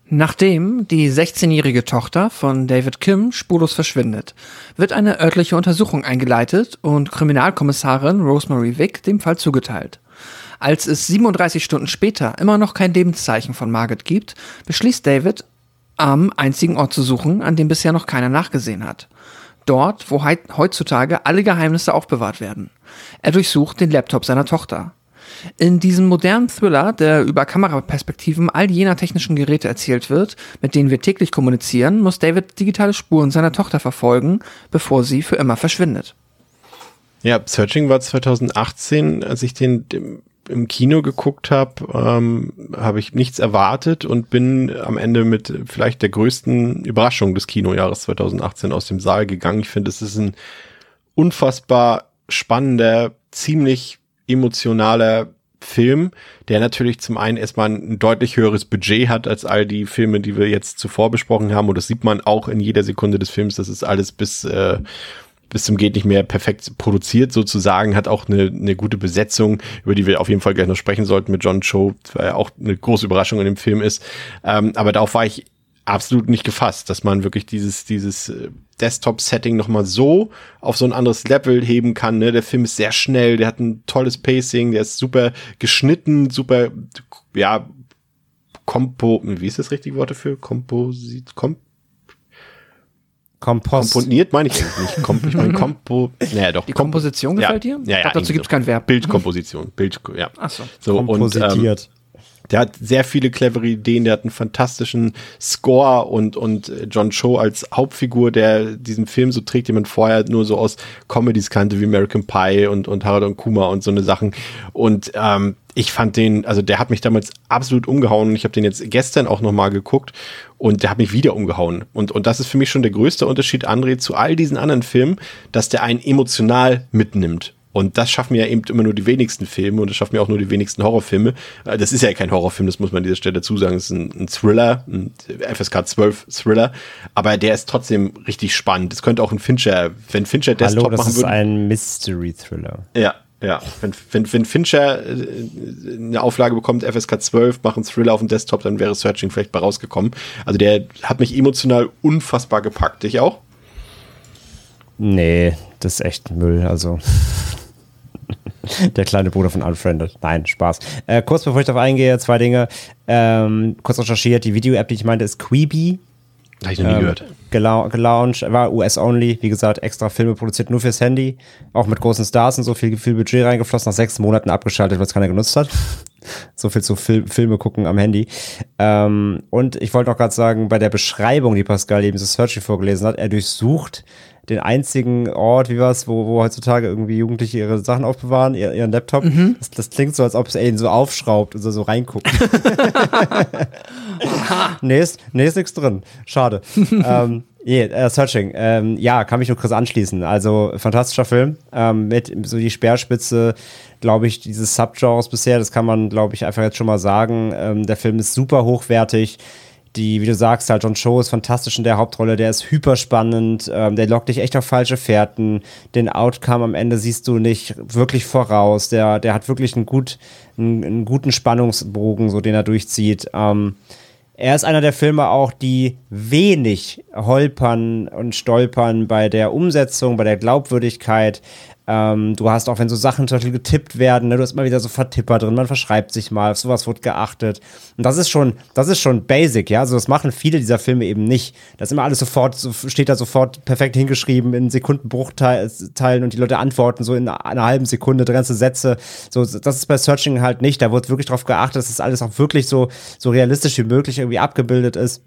Nachdem die 16-jährige Tochter von David Kim spurlos verschwindet, wird eine örtliche Untersuchung eingeleitet und Kriminalkommissarin Rosemary Wick dem Fall zugeteilt. Als es 37 Stunden später immer noch kein Lebenszeichen von Margaret gibt, beschließt David, am einzigen Ort zu suchen, an dem bisher noch keiner nachgesehen hat. Dort, wo heutzutage alle Geheimnisse aufbewahrt werden. Er durchsucht den Laptop seiner Tochter. In diesem modernen Thriller, der über Kameraperspektiven all jener technischen Geräte erzählt wird, mit denen wir täglich kommunizieren, muss David digitale Spuren seiner Tochter verfolgen, bevor sie für immer verschwindet. Ja, Searching war 2018, als ich den im Kino geguckt habe, ähm, habe ich nichts erwartet und bin am Ende mit vielleicht der größten Überraschung des Kinojahres 2018 aus dem Saal gegangen. Ich finde, es ist ein unfassbar spannender, ziemlich emotionaler Film, der natürlich zum einen erstmal ein deutlich höheres Budget hat als all die Filme, die wir jetzt zuvor besprochen haben. Und das sieht man auch in jeder Sekunde des Films. Das ist alles bis, äh, bis zum geht nicht mehr perfekt produziert sozusagen, hat auch eine, eine gute Besetzung, über die wir auf jeden Fall gleich noch sprechen sollten mit John Cho, weil auch eine große Überraschung in dem Film ist. Ähm, aber darauf war ich absolut nicht gefasst, dass man wirklich dieses, dieses äh, Desktop-Setting nochmal so auf so ein anderes Level heben kann. Ne? Der Film ist sehr schnell, der hat ein tolles Pacing, der ist super geschnitten, super, ja, Kompo, wie ist das richtige Wort dafür? Komposit, Kom Kompost. Komponiert meine ich eigentlich nicht. Kom ich meine Kompo, naja doch. Die Komposition gefällt ja, dir? Ja, ja, ich glaub, dazu gibt's so. kein Verb. Bildkomposition, Bild, ja. Ach so. So, und, ähm, Kompositiert. Der hat sehr viele clevere Ideen, der hat einen fantastischen Score und, und John Cho als Hauptfigur, der diesen Film so trägt, den man vorher nur so aus Comedies kannte, wie American Pie und, und Harold und Kuma und so eine Sachen. Und ähm, ich fand den, also der hat mich damals absolut umgehauen und ich habe den jetzt gestern auch nochmal geguckt und der hat mich wieder umgehauen. Und, und das ist für mich schon der größte Unterschied, André, zu all diesen anderen Filmen, dass der einen emotional mitnimmt. Und das schaffen ja eben immer nur die wenigsten Filme und das schaffen ja auch nur die wenigsten Horrorfilme. Äh, Das ist ja kein Horrorfilm, das muss man an dieser Stelle dazu sagen. Es ist ein, ein Thriller, ein FSK 12 Thriller, aber der ist trotzdem richtig spannend. Es könnte auch ein Fincher, wenn Fincher Desktop Hallo, das machen ist würde. ein Mystery-Thriller. Ja, ja. Wenn, wenn, wenn Fincher äh, eine Auflage bekommt, FSK 12, machen Thriller auf dem Desktop, dann wäre Searching vielleicht bei rausgekommen. Also der hat mich emotional unfassbar gepackt. Dich auch? Nee, das ist echt Müll, also. Der kleine Bruder von Unfriended. Nein, Spaß. Äh, kurz bevor ich darauf eingehe, zwei Dinge. Ähm, kurz recherchiert, die Video-App, die ich meinte, ist Quibi. Habe ich noch nie Ähm, gehört. gelau gelauncht, war US-only, wie gesagt, extra Filme produziert nur fürs Handy, auch mit großen Stars und so viel, viel Budget reingeflossen, nach sechs Monaten abgeschaltet, weil es keiner genutzt hat. so viel zu Fil Filme gucken am Handy. Ähm, und ich wollte auch gerade sagen, bei der Beschreibung, die Pascal eben so Searchy vorgelesen hat, er durchsucht den einzigen Ort, wie war's, wo, wo heutzutage irgendwie Jugendliche ihre Sachen aufbewahren, ihr, ihren Laptop. Das, das klingt so, als ob es ihn so aufschraubt und so, so reinguckt. nee, ist, nee, ist nichts drin. Schade. ähm, yeah, äh, Searching. Ähm, ja, kann mich nur kurz anschließen. Also, fantastischer Film. Ähm, mit so die Speerspitze, glaube ich, dieses Subgenres bisher. Das kann man, glaube ich, einfach jetzt schon mal sagen. Ähm, der Film ist super hochwertig. Die, wie du sagst, halt John Cho ist fantastisch in der Hauptrolle, der ist hyperspannend, ähm, der lockt dich echt auf falsche Fährten. Den Outcome am Ende siehst du nicht wirklich voraus. Der, der hat wirklich einen, gut, einen, einen guten Spannungsbogen, so den er durchzieht. Ähm, er ist einer der Filme auch, die wenig holpern und stolpern bei der Umsetzung, bei der Glaubwürdigkeit. Ähm, du hast auch, wenn so Sachen zum Beispiel getippt werden, ne, du hast immer wieder so Vertipper drin, man verschreibt sich mal, auf sowas wird geachtet. Und das ist schon, das ist schon basic, ja. Also das machen viele dieser Filme eben nicht. Das ist immer alles sofort, so steht da sofort perfekt hingeschrieben in Sekundenbruchteilen und die Leute antworten so in einer halben Sekunde, ganze Sätze. So, das ist bei Searching halt nicht. Da wird wirklich darauf geachtet, dass das alles auch wirklich so, so realistisch wie möglich irgendwie abgebildet ist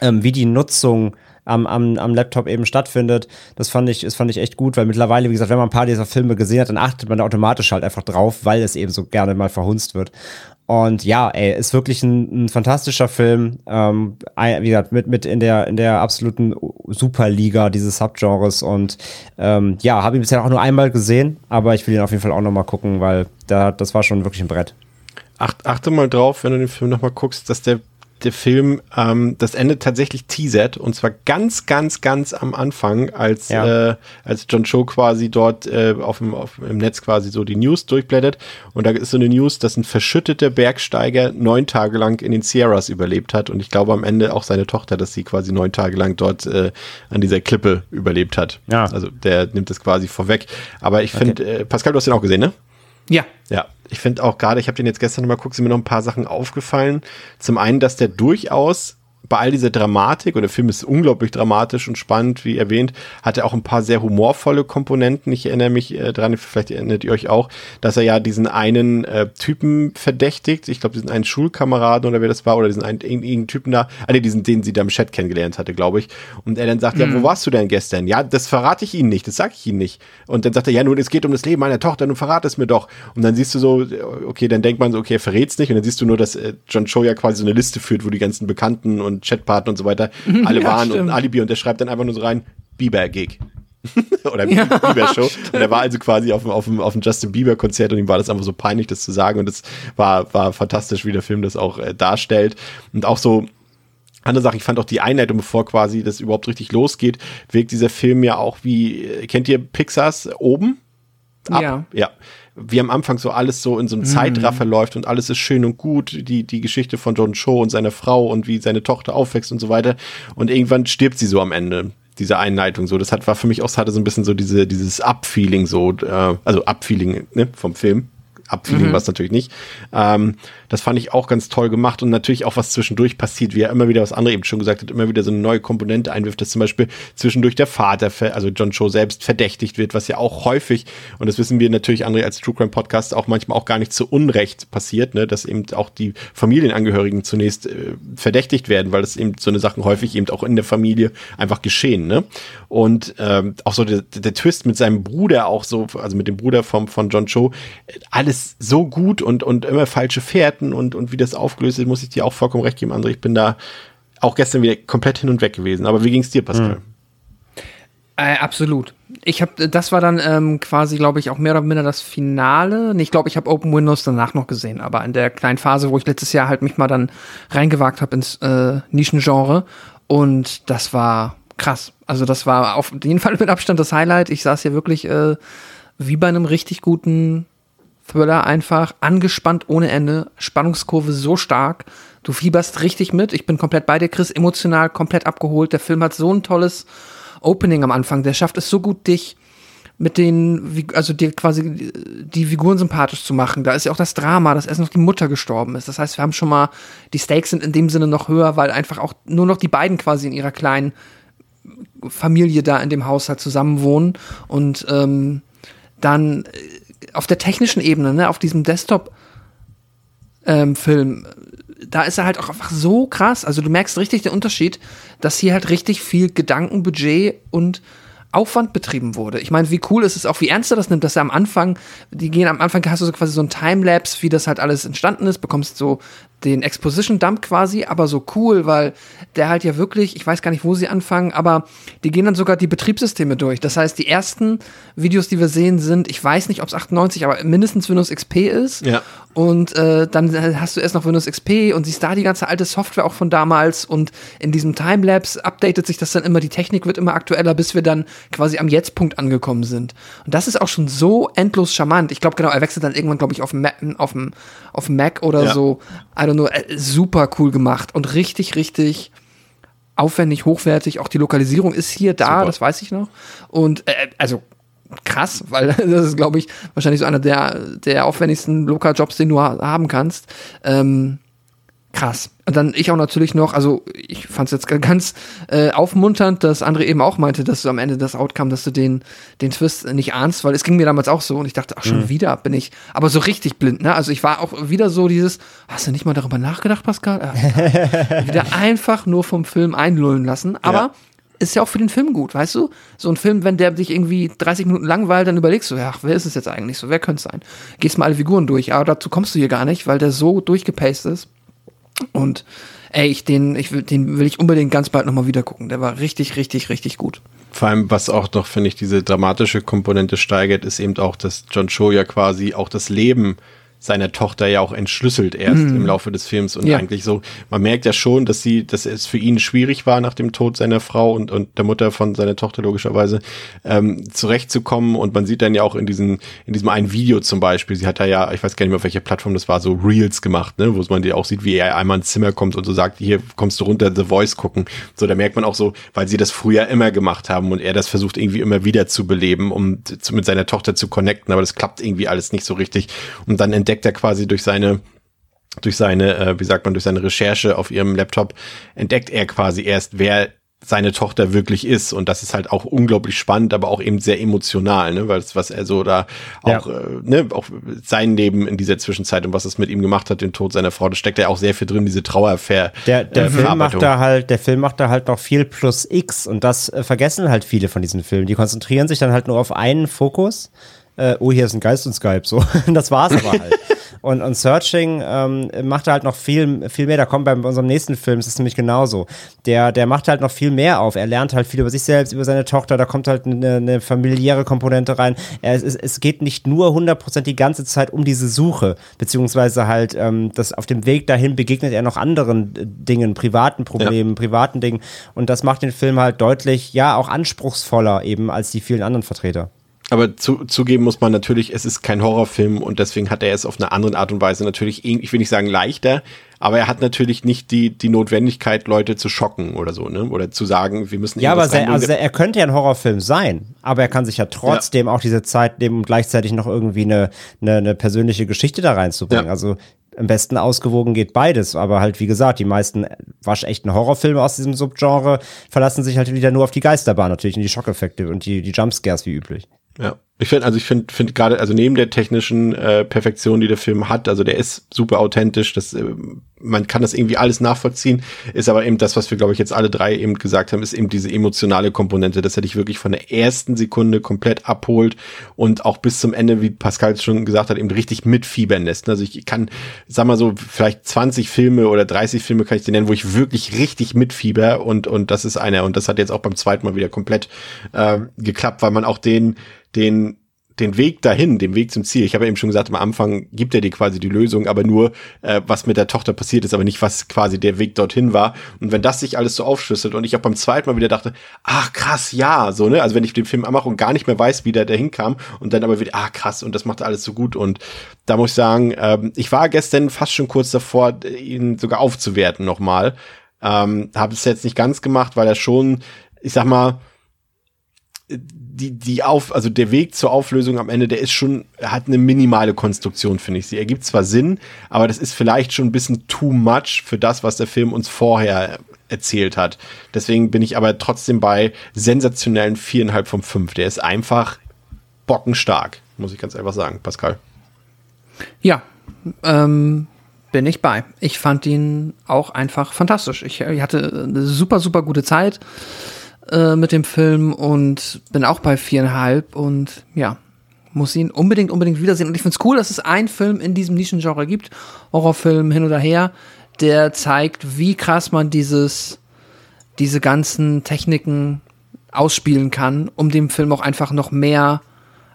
ähm, wie die Nutzung am, am, am Laptop eben stattfindet. Das fand ich, das fand ich echt gut, weil mittlerweile, wie gesagt, wenn man ein paar dieser Filme gesehen hat, dann achtet man automatisch halt einfach drauf, weil es eben so gerne mal verhunzt wird. Und ja, ey, ist wirklich ein, ein fantastischer Film. Ähm, wie gesagt, mit, mit in der, in der absoluten Superliga dieses Subgenres. Und ähm, ja, habe ihn bisher auch nur einmal gesehen, aber ich will ihn auf jeden Fall auch nochmal gucken, weil da, das war schon wirklich ein Brett. Acht, achte mal drauf, wenn du den Film nochmal guckst, dass der, der Film ähm, das Ende tatsächlich teasert und zwar ganz, ganz, ganz am Anfang, als, Ja. äh, als John Cho quasi dort äh, auf dem, auf, im Netz quasi so die News durchblättert und da ist so eine News, dass ein verschütteter Bergsteiger neun Tage lang in den Sierras überlebt hat und ich glaube am Ende auch seine Tochter, dass sie quasi neun Tage lang dort äh, an dieser Klippe überlebt hat. Ja. Also der nimmt das quasi vorweg. Aber ich finde, äh, Pascal, du hast den auch gesehen, ne? Ja. Ja, ich finde auch gerade, ich habe den jetzt gestern noch mal geguckt, sind mir noch ein paar Sachen aufgefallen. Zum einen, dass der durchaus bei all dieser Dramatik, und der Film ist unglaublich dramatisch und spannend, wie erwähnt, hat er auch ein paar sehr humorvolle Komponenten. Ich erinnere mich äh, dran, vielleicht erinnert ihr euch auch, dass er ja diesen einen äh, Typen verdächtigt, ich glaube, diesen einen Schulkameraden oder wer das war, oder diesen einen irgendeinen Typen da, ah, nee, diesen, den sie da im Chat kennengelernt hatte, glaube ich. Und er dann sagt, ja, wo warst du denn gestern? Ja, das verrate ich Ihnen nicht, das sage ich Ihnen nicht. Und dann sagt er, ja, nun, es geht um das Leben meiner Tochter, nun verrate es mir doch. Und dann siehst du so, okay, dann denkt man so, okay, er verrät's nicht. Und dann siehst du nur, dass äh, John Cho ja quasi so eine Liste führt, wo die ganzen Bekannten und Chatpartner und so weiter alle Ja, waren und stimmt. ein Alibi. Und der schreibt dann einfach nur so rein, Bieber-Gig. oder Bieber Show. und er war also quasi auf dem, auf dem, auf dem Justin Bieber Konzert und ihm war das einfach so peinlich, das zu sagen. Und es war, war fantastisch, wie der Film das auch äh, darstellt. Und auch so, andere Sache, ich fand auch die Einleitung, bevor quasi das überhaupt richtig losgeht, wirkt dieser Film ja auch wie, äh, kennt ihr Pixars oben? Ab? Ja. Ja. Wie am Anfang so alles so in so einem Zeitraffer läuft und alles ist schön und gut, die, die Geschichte von John Cho und seiner Frau und wie seine Tochter aufwächst und so weiter. Und irgendwann stirbt sie so am Ende diese Einleitung so. Das hat, war für mich auch, es hatte so ein bisschen so diese, dieses Up-Feeling so, äh, also Up-Feeling ne, vom Film. Up-Feeling war es natürlich nicht. Ähm, das fand ich auch ganz toll gemacht und natürlich auch was zwischendurch passiert, wie er immer wieder, was andere eben schon gesagt hat, immer wieder so eine neue Komponente einwirft, dass zum Beispiel zwischendurch der Vater, also John Cho selbst verdächtigt wird, was ja auch häufig, und das wissen wir natürlich, André, als True Crime Podcast auch manchmal auch gar nicht zu Unrecht passiert, ne, dass eben auch die Familienangehörigen zunächst äh, verdächtigt werden, weil das eben so eine Sachen häufig eben auch in der Familie einfach geschehen, ne? Und ähm, auch so der, der Twist mit seinem Bruder auch so, also mit dem Bruder vom, von John Cho, äh, alles so gut und, und immer falsche Fährten und, und wie das aufgelöst ist, muss ich dir auch vollkommen recht geben, André. Ich bin da auch gestern wieder komplett hin und weg gewesen. Aber wie ging's dir, Pascal? Äh, absolut. Ich habe, das war dann ähm, quasi, glaube ich, auch mehr oder minder das Finale. Ich glaube, ich habe Open Windows danach noch gesehen, aber in der kleinen Phase, wo ich letztes Jahr halt mich mal dann reingewagt habe ins äh, Nischengenre und das war krass. Also das war auf jeden Fall mit Abstand das Highlight. Ich saß hier wirklich äh, wie bei einem richtig guten Thriller einfach angespannt ohne Ende, Spannungskurve so stark. Du fieberst richtig mit. Ich bin komplett bei dir, Chris, emotional komplett abgeholt. Der Film hat so ein tolles Opening am Anfang. Der schafft es so gut, dich mit den, also dir quasi die Figuren sympathisch zu machen. Da ist ja auch das Drama, dass erst noch die Mutter gestorben ist. Das heißt, wir haben schon mal, die Stakes sind in dem Sinne noch höher, weil einfach auch nur noch die beiden quasi in ihrer kleinen Familie da in dem Haushalt zusammen wohnen und ähm, dann äh, auf der technischen Ebene, ne, auf diesem Desktop ähm, da ist er halt auch einfach so krass. Also du merkst richtig den Unterschied, dass hier halt richtig viel Gedankenbudget und Aufwand betrieben wurde. Ich meine, wie cool ist es auch, wie ernst er das nimmt, dass er am Anfang, die gehen am Anfang, hast du so quasi so ein Timelapse, wie das halt alles entstanden ist, bekommst so den Exposition-Dump quasi, aber so cool, weil der halt ja wirklich, ich weiß gar nicht, wo sie anfangen, aber die gehen dann sogar die Betriebssysteme durch. Das heißt, die ersten Videos, die wir sehen, sind, ich weiß nicht, ob es 98, aber mindestens Windows XP ist. Ja. Und äh, dann hast du erst noch Windows XP und siehst da die ganze alte Software auch von damals und in diesem Timelapse updatet sich das dann immer, die Technik wird immer aktueller, bis wir dann quasi am Jetzt-Punkt angekommen sind. Und das ist auch schon so endlos charmant. Ich glaube, genau, er wechselt dann irgendwann, glaube ich, auf dem Mac, auf dem, auf dem Mac oder Ja. so. I don't know, äh, super cool gemacht und richtig, richtig aufwendig, hochwertig. Auch die Lokalisierung ist hier da, Super. das weiß ich noch. Und äh, also krass, weil das ist, glaube ich, wahrscheinlich so einer der, der aufwendigsten Lokaljobs, den du ha haben kannst. Ähm, krass. Und dann ich auch natürlich noch, also ich fand es jetzt ganz äh, aufmunternd, dass André eben auch meinte, dass du am Ende das Outcome, dass du den, den Twist nicht ahnst, weil es ging mir damals auch so und ich dachte, ach schon wieder bin ich, aber so richtig blind, ne? Also ich war auch wieder so dieses, hast du nicht mal darüber nachgedacht, Pascal? Ah, wieder einfach nur vom Film einlullen lassen, aber Ja. ist ja auch für den Film gut, weißt du? So ein Film, wenn der dich irgendwie 30 Minuten langweilt, dann überlegst du, ja, wer ist es jetzt eigentlich so? Wer könnte es sein? Gehst mal alle Figuren durch, aber dazu kommst du hier gar nicht, weil der so durchgepaced ist. Und ey, ich den, ich will, den will ich unbedingt ganz bald nochmal wieder gucken. Der war richtig, richtig, richtig gut. Vor allem, was auch noch, finde ich, diese dramatische Komponente steigert, ist eben auch, dass John Cho ja quasi auch das Leben seiner Tochter ja auch entschlüsselt erst im Laufe des Films und Ja. eigentlich so, man merkt ja schon, dass sie, dass es für ihn schwierig war, nach dem Tod seiner Frau und, und der Mutter von seiner Tochter logischerweise, ähm, zurechtzukommen und man sieht dann ja auch in diesen, in diesem einen Video zum Beispiel, sie hat da ja, ich weiß gar nicht mehr, auf welcher Plattform das war, so Reels gemacht, ne, wo man dir auch sieht, wie er einmal ins Zimmer kommt und so sagt, hier kommst du runter, The Voice gucken. So, da merkt man auch so, weil sie das früher immer gemacht haben und er das versucht irgendwie immer wieder zu beleben, um zu, mit seiner Tochter zu connecten, aber das klappt irgendwie alles nicht so richtig. Und dann entdeckt er quasi durch seine durch seine, äh, wie sagt man, durch seine Recherche auf ihrem Laptop entdeckt er quasi erst, wer seine Tochter wirklich ist. Und das ist halt auch unglaublich spannend, aber auch eben sehr emotional, ne? Weil das, was er so da Ja. auch, äh, ne, auch sein Leben in dieser Zwischenzeit und was es mit ihm gemacht hat, den Tod seiner Frau, da steckt ja auch sehr viel drin, diese Trauerfair. Der, der äh, Film macht da halt, der Film macht da halt noch viel plus X und das äh, vergessen halt viele von diesen Filmen. Die konzentrieren sich dann halt nur auf einen Fokus äh, oh, hier ist ein Geist und Skype, so. das war's aber halt. Und, und Searching ähm, macht halt noch viel, viel mehr. Da kommt bei unserem nächsten Film, es ist nämlich genauso. Der, der macht halt noch viel mehr auf. Er lernt halt viel über sich selbst, über seine Tochter. Da kommt halt eine, eine familiäre Komponente rein. Es, es, es geht nicht nur 100% die ganze Zeit um diese Suche, beziehungsweise halt, ähm, das auf dem Weg dahin begegnet er noch anderen äh, Dingen, privaten Problemen, ja. privaten Dingen. Und das macht den Film halt deutlich, ja, auch anspruchsvoller eben als die vielen anderen Vertreter. Aber zu, zugeben muss man natürlich, es ist kein Horrorfilm und deswegen hat er es auf eine andere Art und Weise natürlich, ich will nicht sagen leichter, aber er hat natürlich nicht die, die Notwendigkeit, Leute zu schocken oder so, ne? Oder zu sagen, wir müssen Ja, aber sehr, also er könnte ja ein Horrorfilm sein, aber er kann sich ja trotzdem ja. auch diese Zeit nehmen, um gleichzeitig noch irgendwie eine, eine, eine persönliche Geschichte da reinzubringen. Ja. Also am besten ausgewogen geht beides, aber halt wie gesagt, die meisten waschechten Horrorfilme aus diesem Subgenre verlassen sich halt wieder nur auf die Geisterbahn natürlich und die Schockeffekte und die, die Jumpscares wie üblich. Ja. Ich finde, also ich finde, finde gerade, also neben der technischen äh, Perfektion, die der Film hat, also der ist super authentisch, das, äh, man kann das irgendwie alles nachvollziehen, ist aber eben das, was wir, glaube ich, jetzt alle drei eben gesagt haben, ist eben diese emotionale Komponente, dass er dich wirklich von der ersten Sekunde komplett abholt und auch bis zum Ende, wie Pascal schon gesagt hat, eben richtig mitfiebern lässt. Also ich kann, sag mal so, vielleicht 20 Filme oder 30 Filme kann ich dir nennen, wo ich wirklich richtig mitfieber und, und das ist einer und das hat jetzt auch beim zweiten Mal wieder komplett äh, geklappt, weil man auch den den den Weg dahin, den Weg zum Ziel. Ich habe ja eben schon gesagt, am Anfang gibt er dir quasi die Lösung, aber nur, äh, was mit der Tochter passiert ist, aber nicht, was quasi der Weg dorthin war. Und wenn das sich alles so aufschlüsselt und ich auch beim zweiten Mal wieder dachte, ach krass, ja, so, ne? Also wenn ich den Film anmache und gar nicht mehr weiß, wie der dahin kam und dann aber wieder, ah krass, und das macht alles so gut. Und da muss ich sagen, ähm, ich war gestern fast schon kurz davor, ihn sogar aufzuwerten nochmal. Ähm, habe es jetzt nicht ganz gemacht, weil er schon, ich sag mal, die, die auf, also der Weg zur Auflösung am Ende, der ist schon, hat eine minimale Konstruktion, finde ich. Sie ergibt zwar Sinn, aber das ist vielleicht schon ein bisschen too much für das, was der Film uns vorher erzählt hat. Deswegen bin ich aber trotzdem bei sensationellen viereinhalb von fünf. Der ist einfach bockenstark, muss ich ganz einfach sagen, Pascal. Ja, ähm, bin ich bei. Ich fand ihn auch einfach fantastisch. Ich, ich hatte eine super, super gute Zeit. Äh, mit dem Film und bin auch bei viereinhalb und ja, muss ihn unbedingt, unbedingt wiedersehen. Und ich finde es cool, dass es einen Film in diesem Nischengenre gibt, Horrorfilm hin oder her, der zeigt, wie krass man dieses, diese ganzen Techniken ausspielen kann, um dem Film auch einfach noch mehr,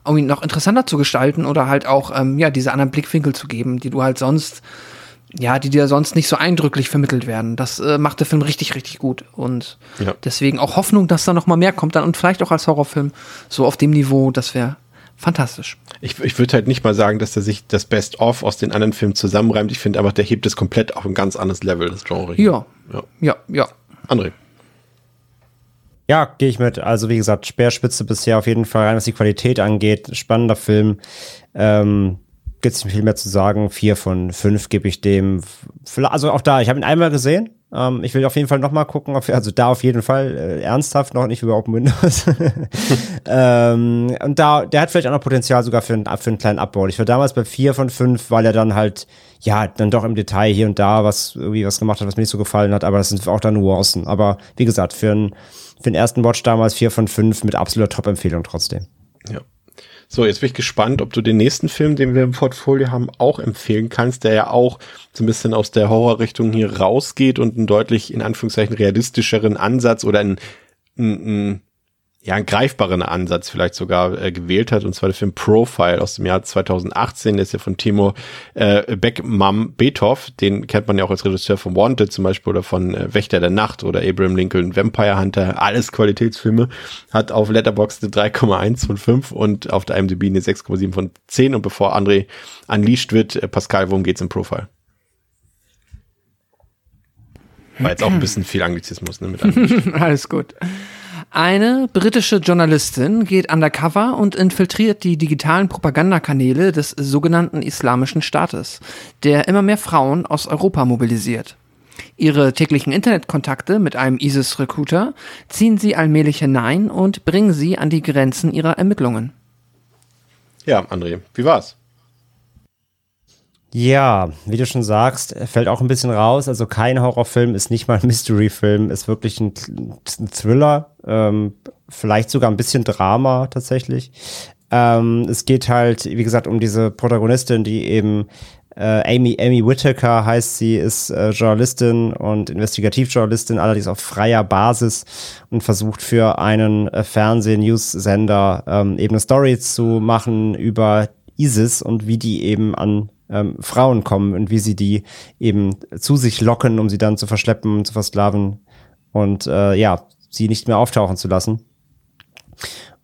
um ihn noch interessanter zu gestalten oder halt auch, ähm, ja, diese anderen Blickwinkel zu geben, die du halt sonst ja, die dir sonst nicht so eindrücklich vermittelt werden. Das äh, macht der Film richtig, richtig gut. Und ja. deswegen auch Hoffnung, dass da noch mal mehr kommt dann und vielleicht auch als Horrorfilm so auf dem Niveau, das wäre fantastisch. Ich, ich würde halt nicht mal sagen, dass er sich das Best-of aus den anderen Filmen zusammenreimt. Ich finde einfach, der hebt es komplett auf ein ganz anderes Level, das Genre. Ja. Ja, ja. ja. André. Ja, gehe ich mit. Also wie gesagt, Speerspitze bisher auf jeden Fall rein, was die Qualität angeht. Spannender Film. Ähm, gibt es nicht viel mehr zu sagen. Vier von fünf gebe ich dem. Also auch da, ich habe ihn einmal gesehen. Ähm, ich will auf jeden Fall nochmal gucken, ob, also da auf jeden Fall äh, ernsthaft noch nicht über Open Windows. ähm, und da, der hat vielleicht auch noch Potenzial sogar für, einen, für einen kleinen Abbau. Ich war damals bei vier von fünf, weil er dann halt, ja, dann doch im Detail hier und da was irgendwie was gemacht hat, was mir nicht so gefallen hat, aber das sind auch dann Nuancen. Aber wie gesagt, für, einen für den ersten Watch damals vier von fünf mit absoluter Top-Empfehlung trotzdem. Ja. So, jetzt bin ich gespannt, ob du den nächsten Film, den wir im Portfolio haben, auch empfehlen kannst, der ja auch so ein bisschen aus der Horrorrichtung hier rausgeht und einen deutlich, in Anführungszeichen, realistischeren Ansatz oder einen, einen, ja, einen greifbaren Ansatz vielleicht sogar äh, gewählt hat, und zwar der Film Profile aus dem Jahr 2018, der ist ja von Timo äh, Beckmam Beethoff, den kennt man ja auch als Regisseur von Wanted zum Beispiel oder von äh, Wächter der Nacht oder Abraham Lincoln Vampire Hunter, alles Qualitätsfilme, hat auf Letterboxd eine 3,1 von 5 und auf der IMDb eine 6,7 von 10 und bevor André unleashed wird, äh, Pascal, worum geht's im Profile? War jetzt auch ein bisschen viel Anglizismus, ne? Mit Alles gut. Eine britische Journalistin geht undercover und infiltriert die digitalen Propagandakanäle des sogenannten Islamischen Staates, der immer mehr Frauen aus Europa mobilisiert. Ihre täglichen Internetkontakte mit einem ISIS-Recruiter ziehen sie allmählich hinein und bringen sie an die Grenzen ihrer Ermittlungen. Ja, André, wie war's? Ja, wie du schon sagst, fällt auch ein bisschen raus. Also kein Horrorfilm ist nicht mal ein Mystery-Film, ist wirklich ein, ein Thriller, ähm, vielleicht sogar ein bisschen Drama tatsächlich. Ähm, es geht halt, wie gesagt, um diese Protagonistin, die eben äh, Amy, Amy Whittaker heißt sie, ist äh, Journalistin und Investigativjournalistin, allerdings auf freier Basis und versucht für einen äh, Fernseh-News-Sender ähm, eben eine Story zu machen über ISIS und wie die eben an ähm, Frauen kommen und wie sie die eben zu sich locken, um sie dann zu verschleppen, zu versklaven und äh, ja, sie nicht mehr auftauchen zu lassen.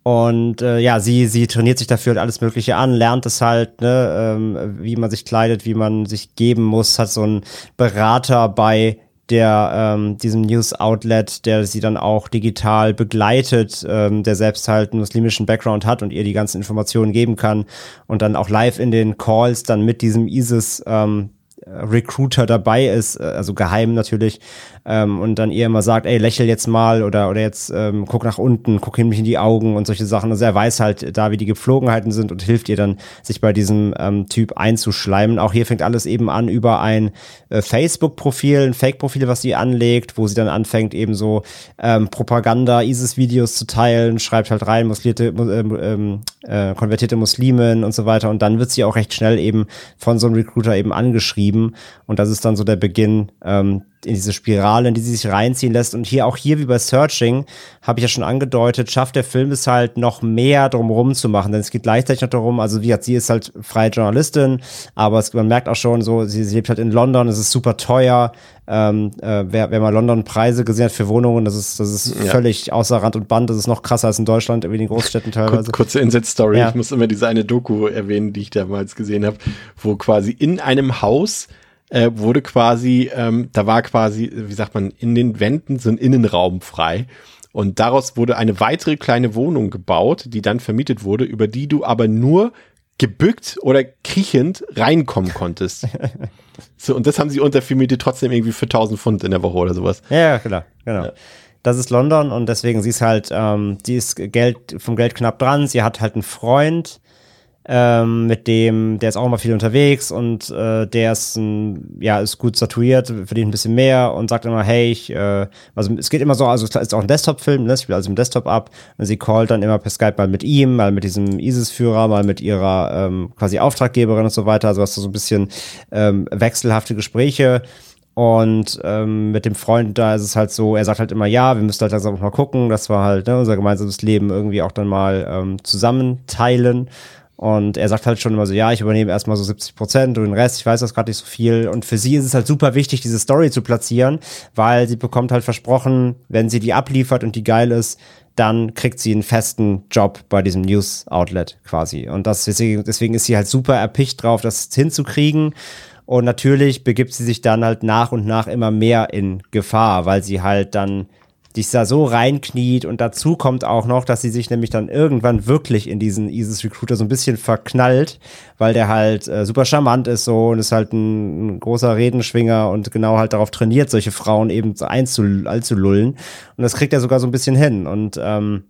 Und äh, ja, sie, sie trainiert sich dafür halt alles Mögliche an, lernt es halt, ne, ähm, wie man sich kleidet, wie man sich geben muss, hat so einen Berater bei der ähm, diesem News Outlet, der sie dann auch digital begleitet, ähm, der selbst halt einen muslimischen Background hat und ihr die ganzen Informationen geben kann und dann auch live in den Calls dann mit diesem ISIS ähm, Recruiter dabei ist, äh, also geheim natürlich, ähm, und dann ihr immer sagt, ey, lächel jetzt mal oder, oder jetzt ähm, guck nach unten, guck mich in die Augen und solche Sachen. Also er weiß halt da, wie die Gepflogenheiten sind und hilft ihr dann, sich bei diesem ähm, Typ einzuschleimen. Auch hier fängt alles eben an über ein äh, Facebook-Profil, ein Fake-Profil, was sie anlegt, wo sie dann anfängt, eben so ähm, Propaganda, ISIS-Videos zu teilen, schreibt halt rein, muslierte, ähm, äh, konvertierte Muslimen und so weiter. Und dann wird sie auch recht schnell eben von so einem Recruiter eben angeschrieben. Und das ist dann so der Beginn ähm, in diese Spirale, in die sie sich reinziehen lässt. Und hier auch hier wie bei Searching, habe ich ja schon angedeutet, schafft der Film es halt noch mehr drumherum zu machen. Denn es geht gleichzeitig noch darum, also wie gesagt, sie ist halt freie Journalistin, aber es, man merkt auch schon so, sie, sie lebt halt in London, es ist super teuer. Ähm, äh, wer, wer mal London Preise gesehen hat für Wohnungen, das ist, das ist ja. völlig außer Rand und Band. Das ist noch krasser als in Deutschland, irgendwie in den Großstädten teilweise. kurze Inset-Story. Ja. Ich muss immer diese eine Doku erwähnen, die ich damals gesehen habe, wo quasi in einem Haus äh, wurde quasi, ähm, da war quasi, wie sagt man, in den Wänden so ein Innenraum frei. Und daraus wurde eine weitere kleine Wohnung gebaut, die dann vermietet wurde, über die du aber nur gebückt oder kriechend reinkommen konntest. so, und das haben sie untervermietet trotzdem irgendwie für 1000 Pfund in der Woche oder sowas. Ja, klar, genau. Ja. Das ist London und deswegen sie ist halt, ähm, die ist Geld vom Geld knapp dran. Sie hat halt einen Freund, ähm, mit dem, der ist auch immer viel unterwegs und äh, der ist, ein, ja, ist gut statuiert, verdient ein bisschen mehr und sagt immer, hey, ich, äh, also es geht immer so, also es ist auch ein Desktop-Film, ne? ich spiele also im Desktop ab und sie callt dann immer per Skype mal mit ihm, mal mit diesem ISIS-Führer, mal mit ihrer ähm, quasi Auftraggeberin und so weiter, also hast du so ein bisschen ähm, wechselhafte Gespräche. Und ähm, mit dem Freund da ist es halt so, er sagt halt immer, ja, wir müssen halt langsam mal gucken, dass wir halt ne, unser gemeinsames Leben irgendwie auch dann mal ähm, zusammenteilen. Und er sagt halt schon immer so, ja, ich übernehme erstmal so 70 Prozent und den Rest, ich weiß das gerade nicht so viel. Und für sie ist es halt super wichtig, diese Story zu platzieren, weil sie bekommt halt versprochen, wenn sie die abliefert und die geil ist, dann kriegt sie einen festen Job bei diesem News-Outlet quasi. Und das, deswegen, deswegen ist sie halt super erpicht drauf, das hinzukriegen. Und natürlich begibt sie sich dann halt nach und nach immer mehr in Gefahr, weil sie halt dann dich da so reinkniet. Und dazu kommt auch noch, dass sie sich nämlich dann irgendwann wirklich in diesen ISIS Recruiter so ein bisschen verknallt, weil der halt äh, super charmant ist so und ist halt ein, ein, großer Redenschwinger und genau halt darauf trainiert, solche Frauen eben einzulullen. Und das kriegt er sogar so ein bisschen hin. Und ähm,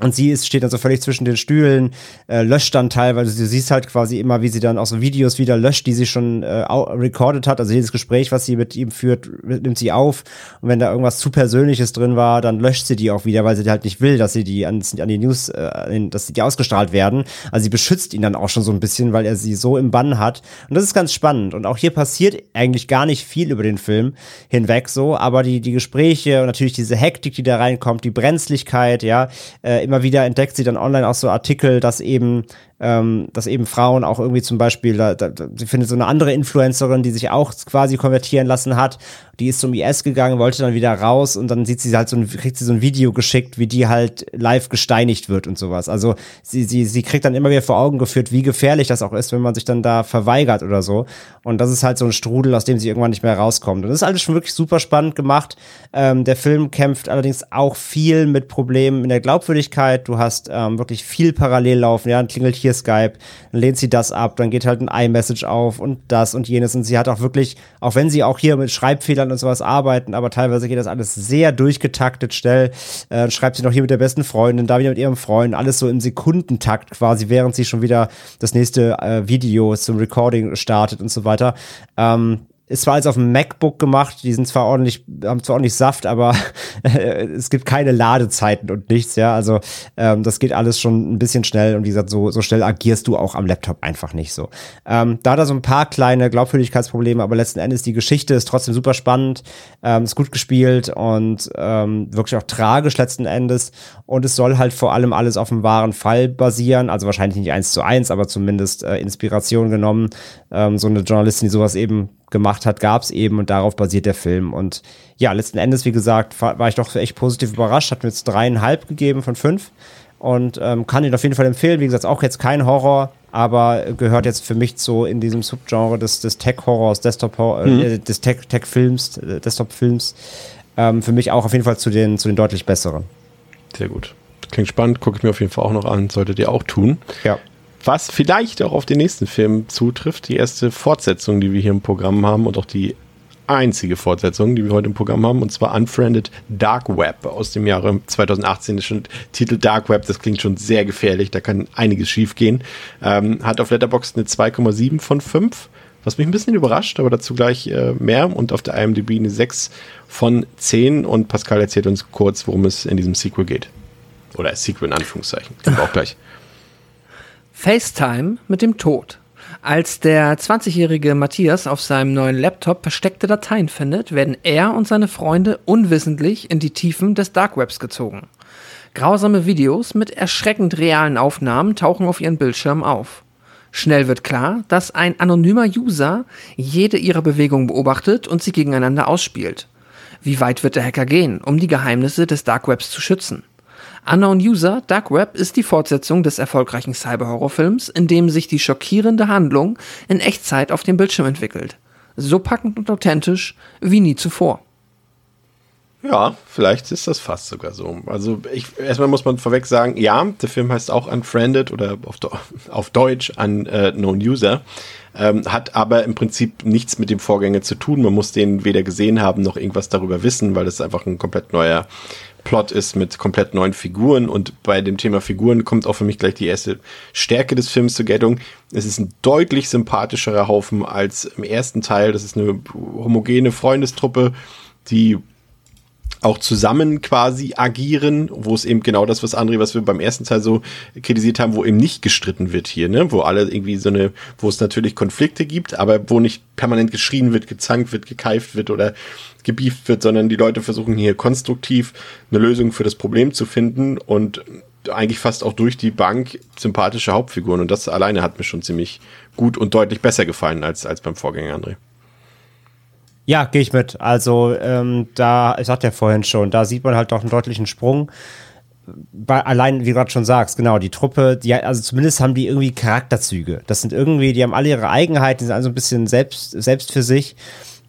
und sie ist, steht dann so völlig zwischen den Stühlen, äh, löscht dann teilweise, du siehst halt quasi immer, wie sie dann auch so Videos wieder löscht, die sie schon äh, recorded hat. Also jedes Gespräch, was sie mit ihm führt, nimmt sie auf. Und wenn da irgendwas zu Persönliches drin war, dann löscht sie die auch wieder, weil sie halt nicht will, dass sie die an, an die News, äh, dass die ausgestrahlt werden. Also sie beschützt ihn dann auch schon so ein bisschen, weil er sie so im Bann hat. Und das ist ganz spannend. Und auch hier passiert eigentlich gar nicht viel über den Film hinweg so, aber die, die Gespräche und natürlich diese Hektik, die da reinkommt, die Brenzlichkeit, ja, äh, immer wieder entdeckt sie dann online auch so Artikel, dass eben ähm, dass eben Frauen auch irgendwie zum Beispiel, da, da, sie findet so eine andere Influencerin, die sich auch quasi konvertieren lassen hat, die ist zum IS gegangen, wollte dann wieder raus und dann sieht sie halt so ein, kriegt sie so ein Video geschickt, wie die halt live gesteinigt wird und sowas. Also sie, sie, sie kriegt dann immer wieder vor Augen geführt, wie gefährlich das auch ist, wenn man sich dann da verweigert oder so. Und das ist halt so ein Strudel, aus dem sie irgendwann nicht mehr rauskommt. Und das ist alles schon wirklich super spannend gemacht. Ähm, der Film kämpft allerdings auch viel mit Problemen in der Glaubwürdigkeit. Du hast ähm, wirklich viel parallel laufen. Ja, dann klingelt hier Skype, dann lehnt sie das ab, dann geht halt ein iMessage auf und das und jenes. Und sie hat auch wirklich, auch wenn sie auch hier mit Schreibfehlern und sowas arbeiten, aber teilweise geht das alles sehr durchgetaktet schnell. Äh, schreibt sie noch hier mit der besten Freundin, da wieder mit ihrem Freund, alles so im Sekundentakt quasi, während sie schon wieder das nächste äh, Video zum Recording startet und so weiter. Ähm, ist zwar alles auf dem MacBook gemacht, die sind zwar ordentlich, haben zwar ordentlich Saft, aber es gibt keine Ladezeiten und nichts, ja. Also ähm, das geht alles schon ein bisschen schnell und wie gesagt, so, so schnell agierst du auch am Laptop einfach nicht so. Ähm, da hat er so ein paar kleine Glaubwürdigkeitsprobleme, aber letzten Endes die Geschichte ist trotzdem super spannend, ähm, ist gut gespielt und ähm, wirklich auch tragisch letzten Endes. Und es soll halt vor allem alles auf einem wahren Fall basieren, also wahrscheinlich nicht eins zu eins, aber zumindest äh, Inspiration genommen. Ähm, so eine Journalistin, die sowas eben gemacht hat, gab es eben und darauf basiert der Film. Und ja, letzten Endes, wie gesagt, war, ich doch echt positiv überrascht, hat mir jetzt dreieinhalb gegeben von fünf und ähm, kann ihn auf jeden Fall empfehlen. Wie gesagt, auch jetzt kein Horror, aber gehört jetzt für mich so in diesem Subgenre des, des Tech-Horrors, Desktop, äh, mhm. des Tech-Films, Tech äh, Desktop-Films. Ähm, für mich auch auf jeden Fall zu den, zu den deutlich besseren. Sehr gut. Klingt spannend, gucke ich mir auf jeden Fall auch noch an, solltet ihr auch tun. Ja was vielleicht auch auf den nächsten Film zutrifft. Die erste Fortsetzung, die wir hier im Programm haben und auch die einzige Fortsetzung, die wir heute im Programm haben, und zwar Unfriended Dark Web aus dem Jahre 2018. Das ist schon Titel Dark Web, das klingt schon sehr gefährlich, da kann einiges schiefgehen. Ähm, hat auf Letterboxd eine 2,7 von 5, was mich ein bisschen überrascht, aber dazu gleich äh, mehr. Und auf der IMDb eine 6 von 10. Und Pascal erzählt uns kurz, worum es in diesem Sequel geht. Oder Sequel in Anführungszeichen. Wir auch gleich. FaceTime mit dem Tod. Als der 20-jährige Matthias auf seinem neuen Laptop versteckte Dateien findet, werden er und seine Freunde unwissentlich in die Tiefen des Dark Webs gezogen. Grausame Videos mit erschreckend realen Aufnahmen tauchen auf ihren Bildschirm auf. Schnell wird klar, dass ein anonymer User jede ihrer Bewegungen beobachtet und sie gegeneinander ausspielt. Wie weit wird der Hacker gehen, um die Geheimnisse des Dark Webs zu schützen? Unknown User Dark Web ist die Fortsetzung des erfolgreichen Cyber-Horror-Films, in dem sich die schockierende Handlung in Echtzeit auf dem Bildschirm entwickelt. So packend und authentisch wie nie zuvor. Ja, vielleicht ist das fast sogar so. Also ich, erstmal muss man vorweg sagen, ja, der Film heißt auch Unfriended oder auf, auf Deutsch Unknown User, ähm, hat aber im Prinzip nichts mit dem Vorgänger zu tun. Man muss den weder gesehen haben noch irgendwas darüber wissen, weil es einfach ein komplett neuer Plot ist mit komplett neuen Figuren und bei dem Thema Figuren kommt auch für mich gleich die erste Stärke des Films zur Geltung. Es ist ein deutlich sympathischerer Haufen als im ersten Teil. Das ist eine homogene Freundestruppe, die auch zusammen quasi agieren, wo es eben genau das, was André, was wir beim ersten Teil so kritisiert haben, wo eben nicht gestritten wird hier, ne, wo alle irgendwie so eine, wo es natürlich Konflikte gibt, aber wo nicht permanent geschrien wird, gezankt wird, gekeift wird oder gebieft wird, sondern die Leute versuchen hier konstruktiv eine Lösung für das Problem zu finden und eigentlich fast auch durch die Bank sympathische Hauptfiguren und das alleine hat mir schon ziemlich gut und deutlich besser gefallen als, als beim Vorgänger, André. Ja, gehe ich mit. Also ähm, da, ich sagte ja vorhin schon, da sieht man halt doch einen deutlichen Sprung. Bei, allein, wie du gerade schon sagst, genau, die Truppe, die, also zumindest haben die irgendwie Charakterzüge. Das sind irgendwie, die haben alle ihre Eigenheiten, die sind also ein bisschen selbst, selbst für sich.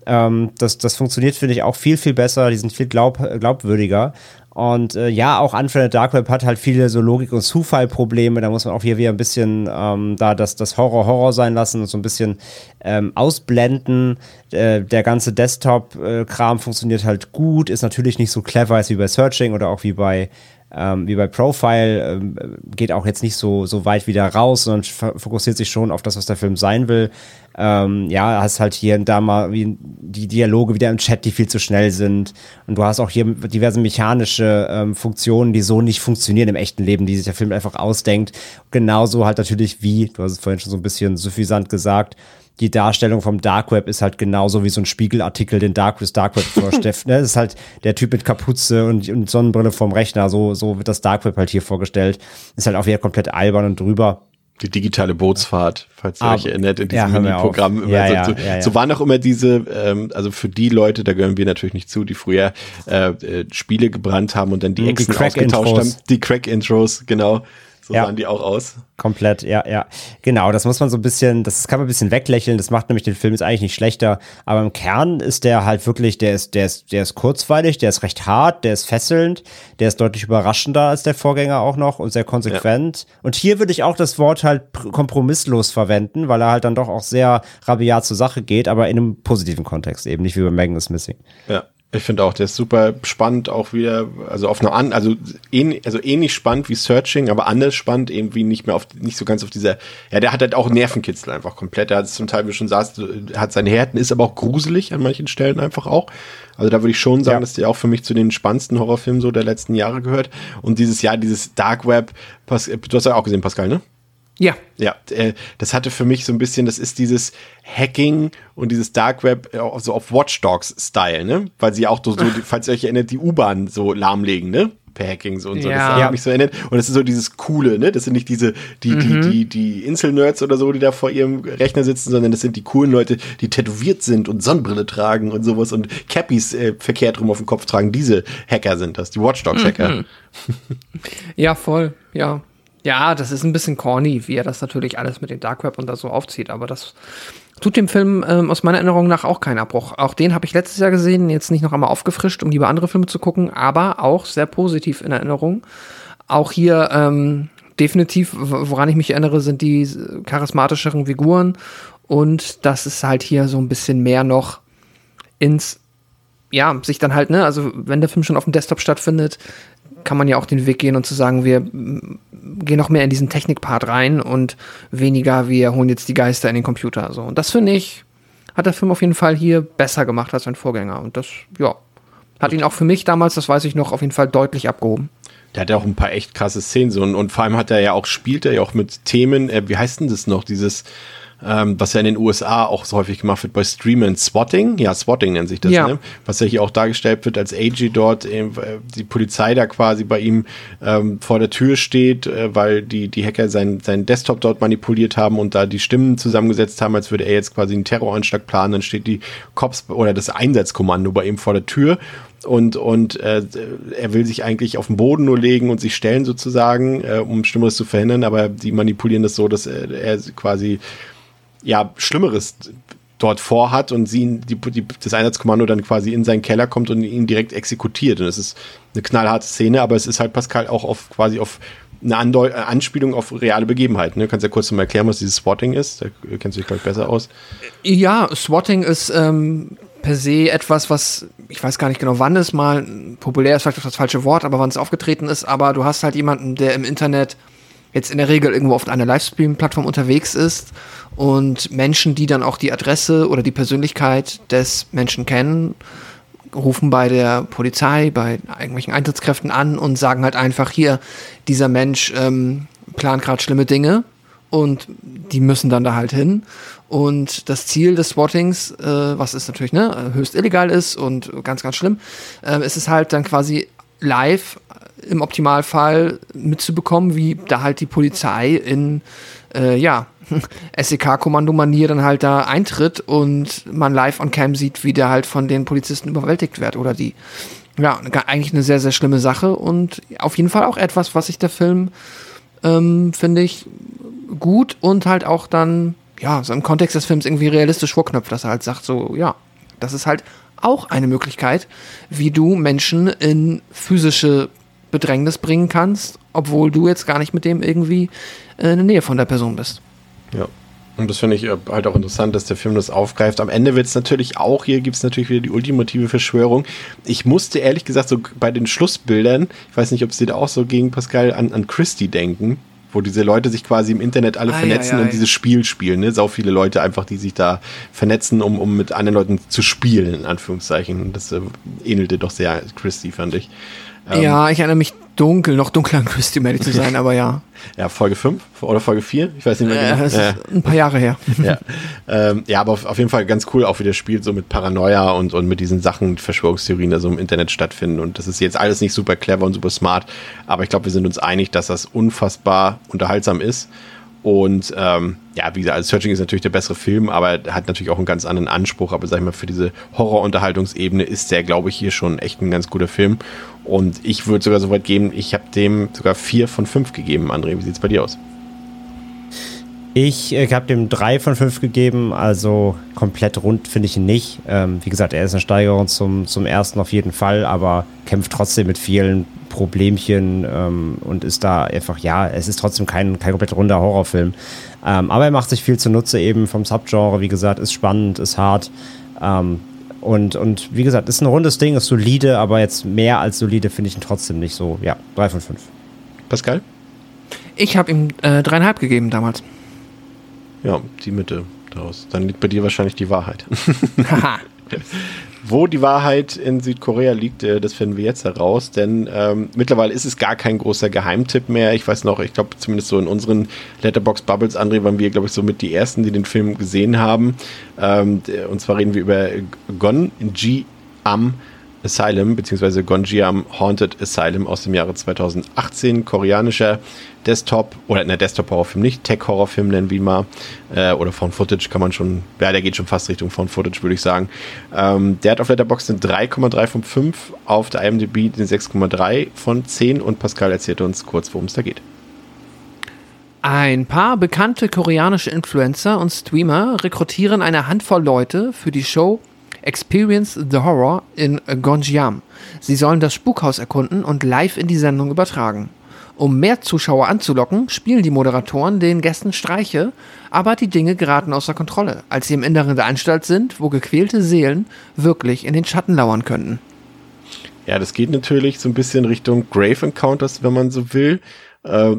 Ähm, das, das funktioniert, finde ich, auch viel, viel besser. Die sind viel glaub, glaubwürdiger. Und äh, ja, auch Unfriended Dark Web hat halt viele so Logik- und Zufallprobleme. Da muss man auch hier wieder ein bisschen ähm, da das, das Horror Horror sein lassen und so ein bisschen ähm, ausblenden. Äh, der ganze Desktop-Kram funktioniert halt gut, ist natürlich nicht so clever als wie bei Searching oder auch wie bei ähm, wie bei Profile, ähm, geht auch jetzt nicht so, so weit wieder raus, sondern fokussiert sich schon auf das, was der Film sein will. Ähm, ja, hast halt hier und da mal wie die Dialoge wieder im Chat, die viel zu schnell sind. Und du hast auch hier diverse mechanische ähm, Funktionen, die so nicht funktionieren im echten Leben, die sich der Film einfach ausdenkt. Genauso halt natürlich wie, du hast es vorhin schon so ein bisschen suffisant gesagt, die Darstellung vom Dark Web ist halt genauso wie so ein Spiegelartikel den Dark, Dark Web vorstellt. ne? Das ist halt der Typ mit Kapuze und, und Sonnenbrille vom Rechner. So, so wird das Dark Web halt hier vorgestellt. Ist halt auch wieder komplett albern und drüber. Die digitale Bootsfahrt, falls ihr euch erinnert, in diesem ja, Mini-Programm. Ja, so, ja, so, waren auch immer diese, ähm, also für die Leute, da gehören wir natürlich nicht zu, die früher äh, äh, Spiele gebrannt haben und dann die Exen ausgetauscht haben. Die Crack-Intros, genau. So ja. sahen die auch aus. Komplett, ja, ja. Genau, das muss man so ein bisschen, das kann man ein bisschen weglächeln, das macht nämlich den Film jetzt eigentlich nicht schlechter, aber im Kern ist der halt wirklich, der ist, der ist, der ist kurzweilig, der ist recht hart, der ist fesselnd, der ist deutlich überraschender als der Vorgänger auch noch und sehr konsequent. Ja. Und hier würde ich auch das Wort halt kompromisslos verwenden, weil er halt dann doch auch sehr rabiat zur Sache geht, aber in einem positiven Kontext eben, nicht wie bei Megan is Missing. Ja. Ich finde auch, der ist super spannend, auch wieder, also auf einer an, also ähnlich, also ähnlich spannend wie Searching, aber anders spannend, irgendwie nicht mehr auf, nicht so ganz auf dieser, ja, der hat halt auch Nervenkitzel einfach komplett. Der hat es zum Teil, wie schon sagst, hat seine Härten, ist aber auch gruselig an manchen Stellen einfach auch. Also da würde ich schon sagen, ja. dass der auch für mich zu den spannendsten Horrorfilmen so der letzten Jahre gehört. Und dieses Jahr, dieses Dark Web, du hast ja auch gesehen, Pascal, ne? Ja. Ja, äh, das hatte für mich so ein bisschen, das ist dieses Hacking und dieses Dark Web, äh, so auf Watch Dogs-Style, ne? Weil sie auch so, so falls ihr euch erinnert, die U-Bahn so lahmlegen, ne? Per Hacking so und so. Ja. Das hat mich so erinnert. Und das ist so dieses Coole, ne? Das sind nicht diese, die, mhm. die, die, die Insel-Nerds oder so, die da vor ihrem Rechner sitzen, sondern das sind die coolen Leute, die tätowiert sind und Sonnenbrille tragen und sowas und Cappies äh, verkehrt rum auf dem Kopf tragen. Diese Hacker sind das, die Watch Dogs-Hacker. Mhm. ja, voll, ja. Ja, das ist ein bisschen corny, wie er das natürlich alles mit dem Dark Web und da so aufzieht, aber das tut dem Film ähm, aus meiner Erinnerung nach auch keinen Abbruch. Auch den habe ich letztes Jahr gesehen, jetzt nicht noch einmal aufgefrischt, um lieber andere Filme zu gucken, aber auch sehr positiv in Erinnerung. Auch hier ähm, definitiv, woran ich mich erinnere, sind die charismatischeren Figuren und das ist halt hier so ein bisschen mehr noch ins ja, sich dann halt, ne, also wenn der Film schon auf dem Desktop stattfindet, kann man ja auch den Weg gehen und zu sagen, wir gehen noch mehr in diesen Technikpart rein und weniger, wir holen jetzt die Geister in den Computer. So. Und das finde ich, hat der Film auf jeden Fall hier besser gemacht als sein Vorgänger. Und das, ja, hat ihn auch für mich damals, das weiß ich noch, auf jeden Fall deutlich abgehoben. Der hat ja auch ein paar echt krasse Szenen so und, und vor allem hat er ja auch, spielt er ja auch mit Themen, äh, wie heißt denn das noch, dieses, ähm, was ja in den USA auch so häufig gemacht wird bei Streamern, Swatting, ja, Swatting nennt sich das, ja. ne? was ja hier auch dargestellt wird, als AG dort äh, die Polizei da quasi bei ihm ähm, vor der Tür steht, äh, weil die, die Hacker seinen sein Desktop dort manipuliert haben und da die Stimmen zusammengesetzt haben, als würde er jetzt quasi einen Terroranschlag planen, dann steht die Cops oder das Einsatzkommando bei ihm vor der Tür und, und äh, er will sich eigentlich auf den Boden nur legen und sich stellen sozusagen, äh, um Schlimmeres zu verhindern, aber die manipulieren das so, dass er, er quasi ja, Schlimmeres dort vorhat und sie die, die, das Einsatzkommando dann quasi in seinen Keller kommt und ihn direkt exekutiert. Und es ist eine knallharte Szene, aber es ist halt Pascal auch auf quasi auf eine Andeu äh, Anspielung auf reale Begebenheiten. Ne? Du kannst ja kurz mal erklären, was dieses Swatting ist. Da kennst du dich, glaube ich, besser aus. Ja, Swatting ist ähm, per se etwas, was, ich weiß gar nicht genau, wann es mal populär ist, vielleicht auch das falsche Wort, aber wann es aufgetreten ist, aber du hast halt jemanden, der im Internet jetzt in der Regel irgendwo auf einer Livestream-Plattform unterwegs ist und Menschen, die dann auch die Adresse oder die Persönlichkeit des Menschen kennen, rufen bei der Polizei, bei irgendwelchen Eintrittskräften an und sagen halt einfach hier, dieser Mensch ähm, plant gerade schlimme Dinge und die müssen dann da halt hin. Und das Ziel des Swattings, äh, was ist natürlich ne, höchst illegal ist und ganz, ganz schlimm, äh, ist es halt dann quasi live im Optimalfall mitzubekommen, wie da halt die Polizei in äh, ja, SEK-Kommando-Manier dann halt da eintritt und man live on cam sieht, wie der halt von den Polizisten überwältigt wird oder die. Ja, eigentlich eine sehr, sehr schlimme Sache und auf jeden Fall auch etwas, was sich der Film, ähm, finde ich, gut und halt auch dann, ja, so im Kontext des Films irgendwie realistisch vorknöpft, dass er halt sagt, so, ja, das ist halt auch eine Möglichkeit, wie du Menschen in physische Bedrängnis bringen kannst, obwohl du jetzt gar nicht mit dem irgendwie in der Nähe von der Person bist. Ja. Und das finde ich äh, halt auch interessant, dass der Film das aufgreift. Am Ende wird es natürlich auch, hier gibt es natürlich wieder die ultimative Verschwörung. Ich musste ehrlich gesagt so bei den Schlussbildern, ich weiß nicht, ob es dir da auch so ging, Pascal, an, an Christie denken, wo diese Leute sich quasi im Internet alle ah, vernetzen ja, ja, und dieses Spiel spielen. Ne? Sau viele Leute einfach, die sich da vernetzen, um, um mit anderen Leuten zu spielen, in Anführungszeichen. Das äh, ähnelte doch sehr Christie, fand ich. Ähm, ja, ich erinnere mich dunkel, noch dunkler an Christy, ehrlich zu sein, aber ja. Ja, Folge 5 oder Folge 4, ich weiß nicht mehr genau. Äh, das ist ein paar Jahre her. ja, ähm, ja aber auf, auf, jeden Fall ganz cool, auch wie das Spiel so mit Paranoia und, und mit diesen Sachen, Verschwörungstheorien, da so im Internet stattfinden. Und das ist jetzt alles nicht super clever und super smart, aber ich glaube, wir sind uns einig, dass das unfassbar unterhaltsam ist und ähm, ja, wie gesagt, also Searching ist natürlich der bessere Film, aber hat natürlich auch einen ganz anderen Anspruch. Aber sag ich mal, für diese Horror-Unterhaltungsebene ist der, glaube ich, hier schon echt ein ganz guter Film. Und ich würde sogar so weit geben, ich habe dem sogar vier von fünf gegeben. André, wie sieht es bei dir aus? Ich äh, habe dem drei von fünf gegeben, also komplett rund finde ich ihn nicht. Ähm, wie gesagt, er ist eine Steigerung zum, zum ersten auf jeden Fall, aber kämpft trotzdem mit vielen Problemchen ähm, und ist da einfach, ja, es ist trotzdem kein, kein komplett runder Horrorfilm. Ähm, aber er macht sich viel zunutze eben vom Subgenre, wie gesagt, ist spannend, ist hart. Ähm, Und, und wie gesagt, ist ein rundes Ding, ist solide, aber jetzt mehr als solide finde ich ihn trotzdem nicht so. Ja, drei von fünf. Pascal? Ich habe ihm äh, dreieinhalb gegeben damals. Ja, die Mitte daraus. Dann liegt bei dir wahrscheinlich die Wahrheit. Wo die Wahrheit in Südkorea liegt, äh, das finden wir jetzt heraus, denn ähm, mittlerweile ist es gar kein großer Geheimtipp mehr. Ich weiß noch, ich glaube zumindest so in unseren Letterbox Bubbles, André, waren wir, glaube ich, so mit die ersten, die den Film gesehen haben. Ähm, und zwar reden wir über Gon Ji Am Asylum, beziehungsweise Gonjiam Haunted Asylum aus dem Jahre 2018, koreanischer Desktop, oder ne, Desktop-Horrorfilm nicht, Tech-Horrorfilm nennen wir ihn mal, äh, oder Found Footage kann man schon, ja, der geht schon fast Richtung Found Footage, würde ich sagen. Ähm, der hat auf Letterboxd eine 3,3 von 5, auf der IMDb eine 6,3 von 10 und Pascal erzählt uns kurz, worum es da geht. Ein paar bekannte koreanische Influencer und Streamer rekrutieren eine Handvoll Leute für die Show Experience the Horror in Gonjiam. Sie sollen das Spukhaus erkunden und live in die Sendung übertragen. Um mehr Zuschauer anzulocken, spielen die Moderatoren den Gästen Streiche, aber die Dinge geraten außer Kontrolle, als sie im Inneren der Anstalt sind, wo gequälte Seelen wirklich in den Schatten lauern könnten. Ja, das geht natürlich so ein bisschen Richtung Grave Encounters, wenn man so will. Äh,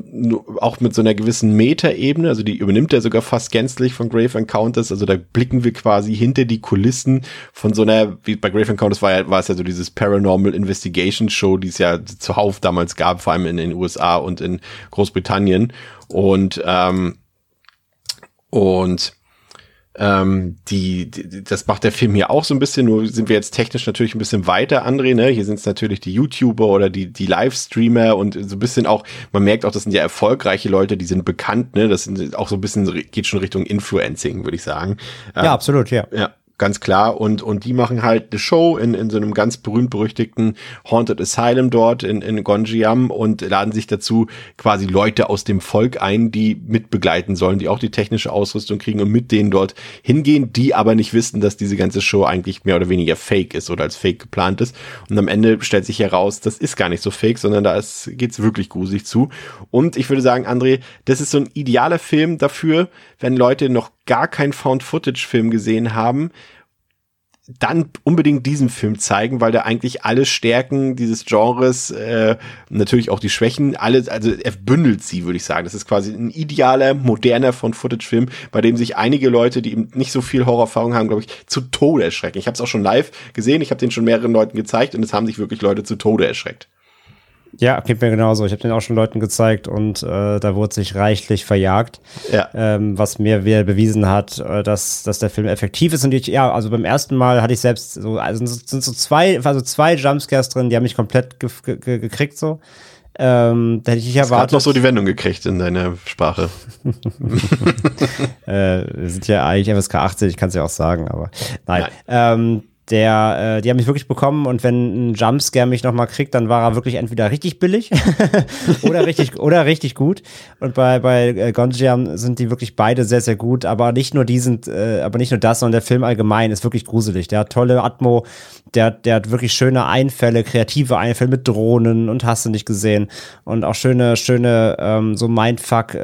auch mit so einer gewissen Metaebene, also die übernimmt er sogar fast gänzlich von Grave Encounters, also da blicken wir quasi hinter die Kulissen von so einer, wie bei Grave Encounters war, ja, war es ja so dieses Paranormal Investigation Show, die es ja zuhauf damals gab, vor allem in den USA und in Großbritannien. Und ähm, und ähm, die, die, das macht der Film hier auch so ein bisschen, nur sind wir jetzt technisch natürlich ein bisschen weiter, André, ne? Hier sind es natürlich die YouTuber oder die, die Livestreamer und so ein bisschen auch, man merkt auch, das sind ja erfolgreiche Leute, die sind bekannt, ne? Das sind auch so ein bisschen, geht schon Richtung Influencing, würde ich sagen. Ähm, Ja, absolut, ja. ja, ganz klar. Und, und die machen halt eine Show in, in so einem ganz berühmt-berüchtigten Haunted Asylum dort in, in Gonjiam und laden sich dazu quasi Leute aus dem Volk ein, die mitbegleiten sollen, die auch die technische Ausrüstung kriegen und mit denen dort hingehen, die aber nicht wissen, dass diese ganze Show eigentlich mehr oder weniger fake ist oder als fake geplant ist. Und am Ende stellt sich heraus, das ist gar nicht so fake, sondern da ist, geht's wirklich gruselig zu. Und ich würde sagen, André, das ist so ein idealer Film dafür, wenn Leute noch gar keinen Found-Footage-Film gesehen haben, dann unbedingt diesen Film zeigen, weil der eigentlich alle Stärken dieses Genres, äh, natürlich auch die Schwächen, alles, also er bündelt sie, würde ich sagen. Das ist quasi ein idealer, moderner von Footage-Film, bei dem sich einige Leute, die eben nicht so viel Horrorerfahrung haben, glaube ich, zu Tode erschrecken. Ich habe es auch schon live gesehen, ich habe den schon mehreren Leuten gezeigt und es haben sich wirklich Leute zu Tode erschreckt. Ja, geht mir genauso. Ich habe den auch schon Leuten gezeigt und äh, da wurde sich reichlich verjagt. Ja. Ähm, was mir wieder bewiesen hat, äh, dass, dass der Film effektiv ist. Und ich, ja, also beim ersten Mal hatte ich selbst so, also sind, so zwei, also zwei Jumpscares drin, die haben mich komplett ge ge ge gekriegt so. Ähm, da hätte ich Du hast erwartet. noch so die Wendung gekriegt in deiner Sprache. äh, wir sind ja eigentlich FSK 18, ich kann es ja auch sagen, aber nein. Nein. Ähm, der, äh, die haben mich wirklich bekommen und wenn ein Jumpscare mich nochmal kriegt, dann war er wirklich entweder richtig billig oder richtig oder richtig gut. Und bei bei äh, Gonjiam sind die wirklich beide sehr sehr gut, aber nicht nur die sind, äh, aber nicht nur das, sondern der Film allgemein ist wirklich gruselig. Der hat tolle Atmo, der der hat wirklich schöne Einfälle, kreative Einfälle mit Drohnen und hast du nicht gesehen und auch schöne schöne ähm, so Mindfuck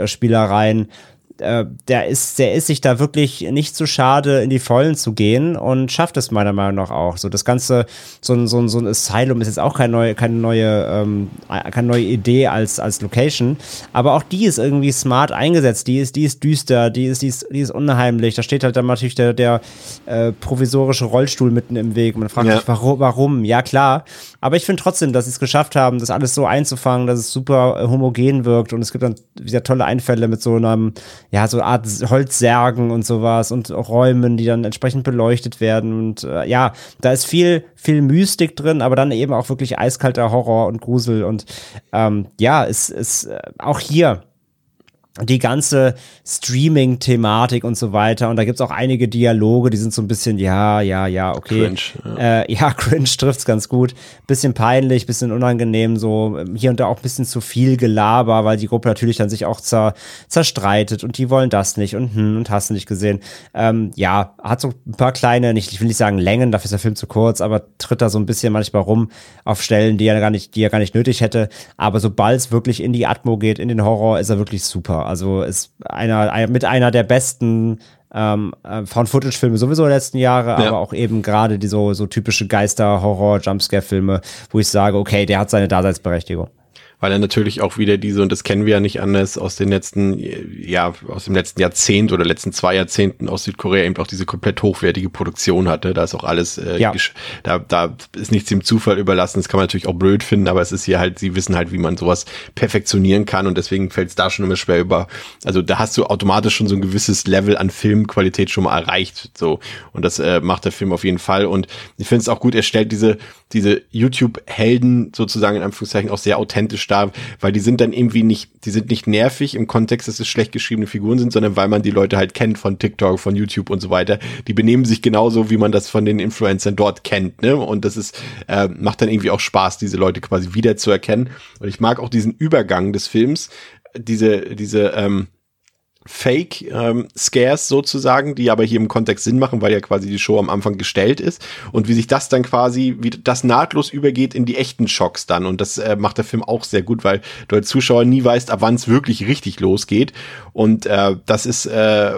äh, äh, der ist, der ist sich da wirklich nicht zu schade, in die Vollen zu gehen und schafft es meiner Meinung nach auch. So das Ganze, so ein, so ein, so ein Asylum ist jetzt auch keine neue, keine neue, ähm, keine neue Idee als, als Location, aber auch die ist irgendwie smart eingesetzt. Die ist, die ist düster, die ist, die ist, die ist unheimlich. Da steht halt dann natürlich der, der äh, provisorische Rollstuhl mitten im Weg. Man fragt Ja. sich, warum, warum? Ja, klar. Aber ich finde trotzdem, dass sie es geschafft haben, das alles so einzufangen, dass es super äh, homogen wirkt und es gibt dann wieder tolle Einfälle mit so einem, ja, so Art Holzsärgen und sowas und Räumen, die dann entsprechend beleuchtet werden und äh, ja, da ist viel, viel Mystik drin, aber dann eben auch wirklich eiskalter Horror und Grusel und ähm, ja, es ist äh, auch hier die ganze Streaming-Thematik und so weiter. Und da gibt's auch einige Dialoge, die sind so ein bisschen, ja, ja, ja, okay. Cringe, Ja, äh, ja cringe trifft's ganz gut. Bisschen peinlich, bisschen unangenehm, so ähm, hier und da auch ein bisschen zu viel Gelaber, weil die Gruppe natürlich dann sich auch zer zerstreitet und die wollen das nicht und hm, und hast du nicht gesehen. Ähm, ja, hat so ein paar kleine, nicht, ich will nicht sagen Längen, dafür ist der Film zu kurz, aber tritt da so ein bisschen manchmal rum auf Stellen, die er gar nicht, die er gar nicht nötig hätte. Aber sobald es wirklich in die Atmo geht, in den Horror, ist er wirklich super. Also ist einer, ein, mit einer der besten Ähm, äh, Found-Footage-Filme sowieso der letzten Jahre, Ja. aber auch eben gerade die so, so typische Geister-, Horror-, Jumpscare-Filme, wo ich sage, okay, der hat seine Daseinsberechtigung. Weil er natürlich auch wieder diese, und das kennen wir ja nicht anders aus den letzten, ja, aus dem letzten Jahrzehnt oder letzten zwei Jahrzehnten aus Südkorea eben auch diese komplett hochwertige Produktion hatte. Da ist auch alles, äh, Ja. da, da ist nichts dem Zufall überlassen. Das kann man natürlich auch blöd finden, aber es ist hier halt, sie wissen halt, wie man sowas perfektionieren kann und deswegen fällt es da schon immer schwer über. Also da hast du automatisch schon so ein gewisses Level an Filmqualität schon mal erreicht. So. Und das äh, macht der Film auf jeden Fall. Und ich finde es auch gut, er stellt diese, diese YouTube-Helden sozusagen in Anführungszeichen auch sehr authentisch dar, weil die sind dann irgendwie nicht, die sind nicht nervig im Kontext, dass es schlecht geschriebene Figuren sind, sondern weil man die Leute halt kennt von TikTok, von YouTube und so weiter. Die benehmen sich genauso, wie man das von den Influencern dort kennt, ne? Und das ist, äh, macht dann irgendwie auch Spaß, diese Leute quasi wiederzuerkennen. Und ich mag auch diesen Übergang des Films, diese, diese, ähm, Fake ähm, sozusagen, die aber hier im Kontext Sinn machen, weil ja quasi die Show am Anfang gestellt ist. Und wie sich das dann quasi, wie das nahtlos übergeht in die echten Schocks dann. Und das äh, macht der Film auch sehr gut, weil du als Zuschauer nie weißt, ab wann es wirklich richtig losgeht. Und äh, das ist äh,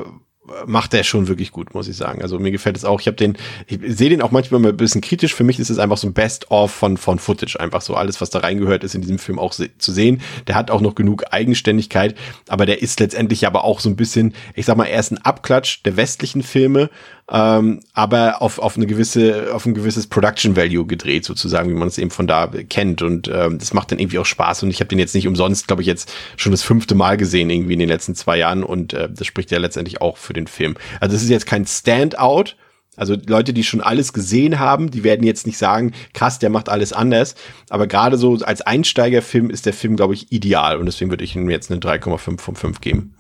macht er schon wirklich gut, muss ich sagen. Also mir gefällt es auch. Ich habe den, ich sehe den auch manchmal mal ein bisschen kritisch. Für mich ist es einfach so ein Best-of von von Footage, einfach so alles, was da reingehört, ist in diesem Film auch se zu sehen. Der hat auch noch genug Eigenständigkeit, aber der ist letztendlich aber auch so ein bisschen, ich sag mal, er ist ein Abklatsch der westlichen Filme, ähm, aber auf auf eine gewisse, auf ein gewisses Production Value gedreht sozusagen, wie man es eben von da kennt und ähm, das macht dann irgendwie auch Spaß und ich habe den jetzt nicht umsonst, glaube ich, jetzt schon das fünfte Mal gesehen irgendwie in den letzten zwei Jahren und äh, das spricht ja letztendlich auch für den Film. Also es ist jetzt kein Standout, also Leute, die schon alles gesehen haben, die werden jetzt nicht sagen, krass, der macht alles anders. Aber gerade so als Einsteigerfilm ist der Film, glaube ich, ideal. Und deswegen würde ich ihm jetzt eine 3,5 von 5 geben.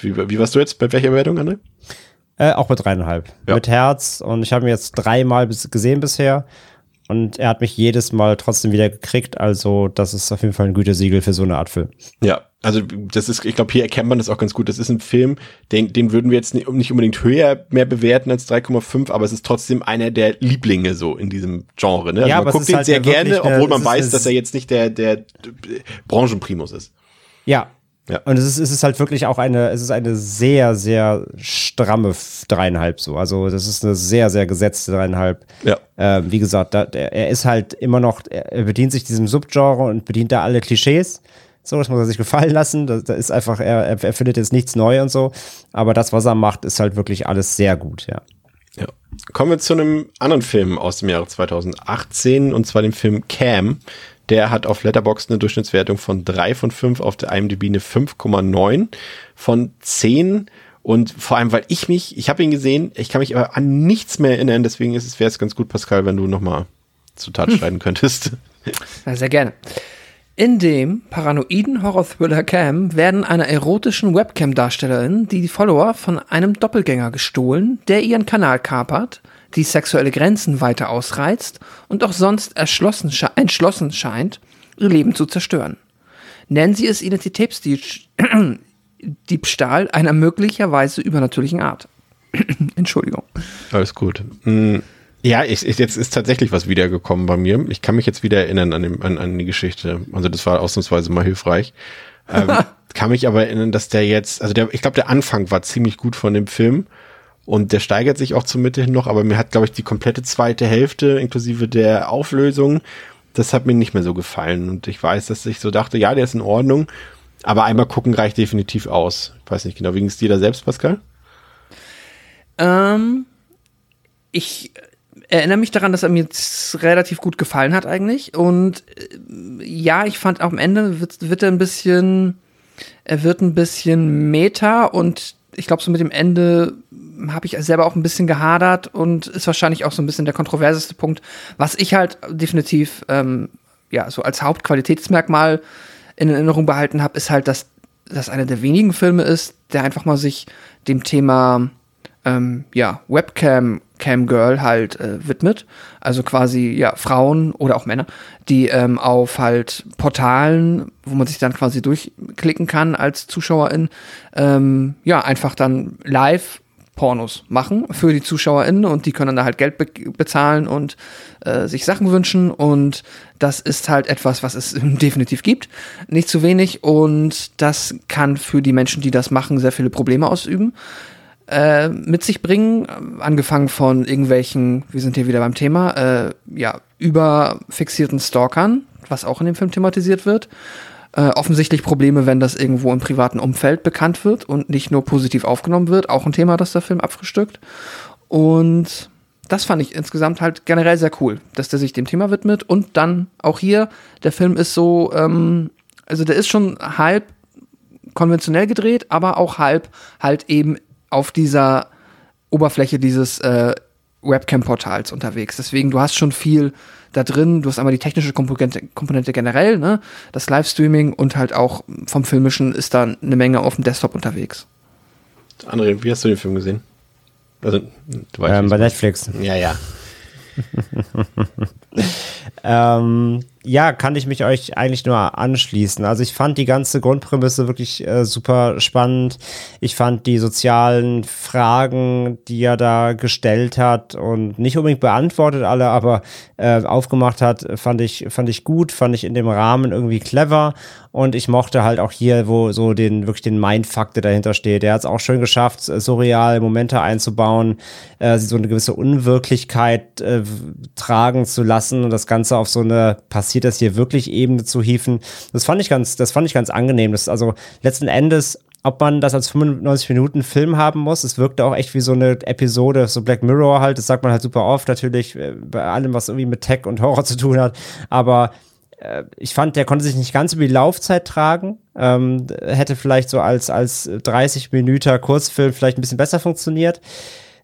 Wie, wie warst du jetzt? Bei welcher Bewertung, André? Äh, auch mit dreieinhalb. Ja. Mit Herz. Und ich habe ihn jetzt dreimal bis gesehen bisher. Und er hat mich jedes Mal trotzdem wieder gekriegt. Also, das ist auf jeden Fall ein Gütesiegel für so eine Art Film. Ja, also das ist, ich glaube, hier erkennt man das auch ganz gut. Das ist ein Film, den, den würden wir jetzt nicht, unbedingt höher mehr bewerten als 3,5, aber es ist trotzdem einer der Lieblinge so in diesem Genre. Ne? Also Ja, man guckt den halt sehr gerne, eine- obwohl man weiß, dass er jetzt nicht der, der Branchenprimus ist. Ja. Ja. Und es ist, es ist halt wirklich auch eine, es ist eine sehr, sehr stramme dreieinhalb so. Also das ist eine sehr, sehr gesetzte dreieinhalb. Ja. Ähm, wie gesagt, da, der, er ist halt immer noch, er bedient sich diesem Subgenre und bedient da alle Klischees. So, das muss er sich gefallen lassen. Da, ist einfach, er, er er findet jetzt nichts neu und so. Aber das, was er macht, ist halt wirklich alles sehr gut, ja. Ja. Kommen wir zu einem anderen Film aus dem Jahre 2018 und zwar dem Film Cam. Der hat auf Letterboxd eine Durchschnittswertung von 3 von 5, auf der IMDb eine 5,9 von 10. Und vor allem, weil ich mich, ich habe ihn gesehen, ich kann mich aber an nichts mehr erinnern, deswegen ist es, wäre es ganz gut, Pascal, wenn du nochmal zu Tat schreiten könntest. Ja, sehr gerne. In dem paranoiden Horror-Thriller Cam werden einer erotischen Webcam-Darstellerin die Follower von einem Doppelgänger gestohlen, der ihren Kanal kapert, die sexuelle Grenzen weiter ausreizt und auch sonst erschlossen, entschlossen scheint, ihr Leben zu zerstören. Nennen Sie es Identitätsdiebstahl einer möglicherweise übernatürlichen Art. Entschuldigung. Alles gut. Mm, Ja, ich, ich, jetzt ist tatsächlich was wiedergekommen bei mir. Ich kann mich jetzt wieder erinnern an, dem, an, an die Geschichte. Also das war ausnahmsweise mal hilfreich. Ähm, kann mich aber erinnern, dass der jetzt, also der, ich glaube, der Anfang war ziemlich gut von dem Film. Und der steigert sich auch zur Mitte hin noch, aber mir hat, glaube ich, die komplette zweite Hälfte, inklusive der Auflösung, das hat mir nicht mehr so gefallen. Und ich weiß, dass ich so dachte, ja, der ist in Ordnung, aber einmal gucken reicht definitiv aus. Ich weiß nicht genau, wie ging es dir da selbst, Pascal? Ähm, ich erinnere mich daran, dass er mir relativ gut gefallen hat eigentlich. Und äh, ja, ich fand auch am Ende wird, wird er ein bisschen, er wird ein bisschen Meta und ich glaube, so mit dem Ende habe ich selber auch ein bisschen gehadert und ist wahrscheinlich auch so ein bisschen der kontroverseste Punkt. Was ich halt definitiv, ähm, ja, so als Hauptqualitätsmerkmal in Erinnerung behalten habe, ist halt, dass das einer der wenigen Filme ist, der einfach mal sich dem Thema ähm, ja, Webcam Cam Girl halt äh, widmet. Also quasi ja Frauen oder auch Männer, die ähm, auf halt Portalen, wo man sich dann quasi durchklicken kann als Zuschauerin, ähm, ja einfach dann live Pornos machen für die ZuschauerInnen und die können da halt Geld be bezahlen und äh, sich Sachen wünschen und das ist halt etwas, was es definitiv gibt. Nicht zu wenig und das kann für die Menschen, die das machen, sehr viele Probleme ausüben. äh, mit sich bringen, angefangen von irgendwelchen, wir sind hier wieder beim Thema, äh, ja, überfixierten Stalkern, was auch in dem Film thematisiert wird. Äh, offensichtlich Probleme, wenn das irgendwo im privaten Umfeld bekannt wird und nicht nur positiv aufgenommen wird. Auch ein Thema, das der Film abfrühstückt. Und das fand ich insgesamt halt generell sehr cool, dass der sich dem Thema widmet. Und dann auch hier, der Film ist so, ähm, also der ist schon halb konventionell gedreht, aber auch halb halt eben auf dieser Oberfläche dieses äh, Webcam-Portals unterwegs. Deswegen, du hast schon viel da drin. Du hast einmal die technische Komponente, Komponente generell, ne? das Livestreaming und halt auch vom Filmischen ist da eine Menge auf dem Desktop unterwegs. André, wie hast du den Film gesehen? Also, du weißt, ähm, bei Netflix. Ja, ja. ähm, ja, kann ich mich euch eigentlich nur anschließen. Also ich fand die ganze Grundprämisse wirklich äh, super spannend. Ich fand die sozialen Fragen, die er da gestellt hat und nicht unbedingt beantwortet alle, aber äh, aufgemacht hat, fand ich, fand ich gut, fand ich in dem Rahmen irgendwie clever. Und ich mochte halt auch hier, wo so den, wirklich den Mindfuck, dahinter steht. Er hat es auch schön geschafft, surreal Momente einzubauen, äh, so eine gewisse Unwirklichkeit äh, tragen zu lassen und das Ganze auf so eine passiert das hier wirklich Ebene zu hieven. Das fand ich ganz, das fand ich ganz angenehm. Das also letzten Endes ob man das als 95 Minuten Film haben muss. Es wirkte auch echt wie so eine Episode, so Black Mirror halt. Das sagt man halt super oft natürlich äh, bei allem, was irgendwie mit Tech und Horror zu tun hat. Aber äh, ich fand, der konnte sich nicht ganz über die Laufzeit tragen. Ähm, hätte vielleicht so als, als 30 Minuten Kurzfilm vielleicht ein bisschen besser funktioniert.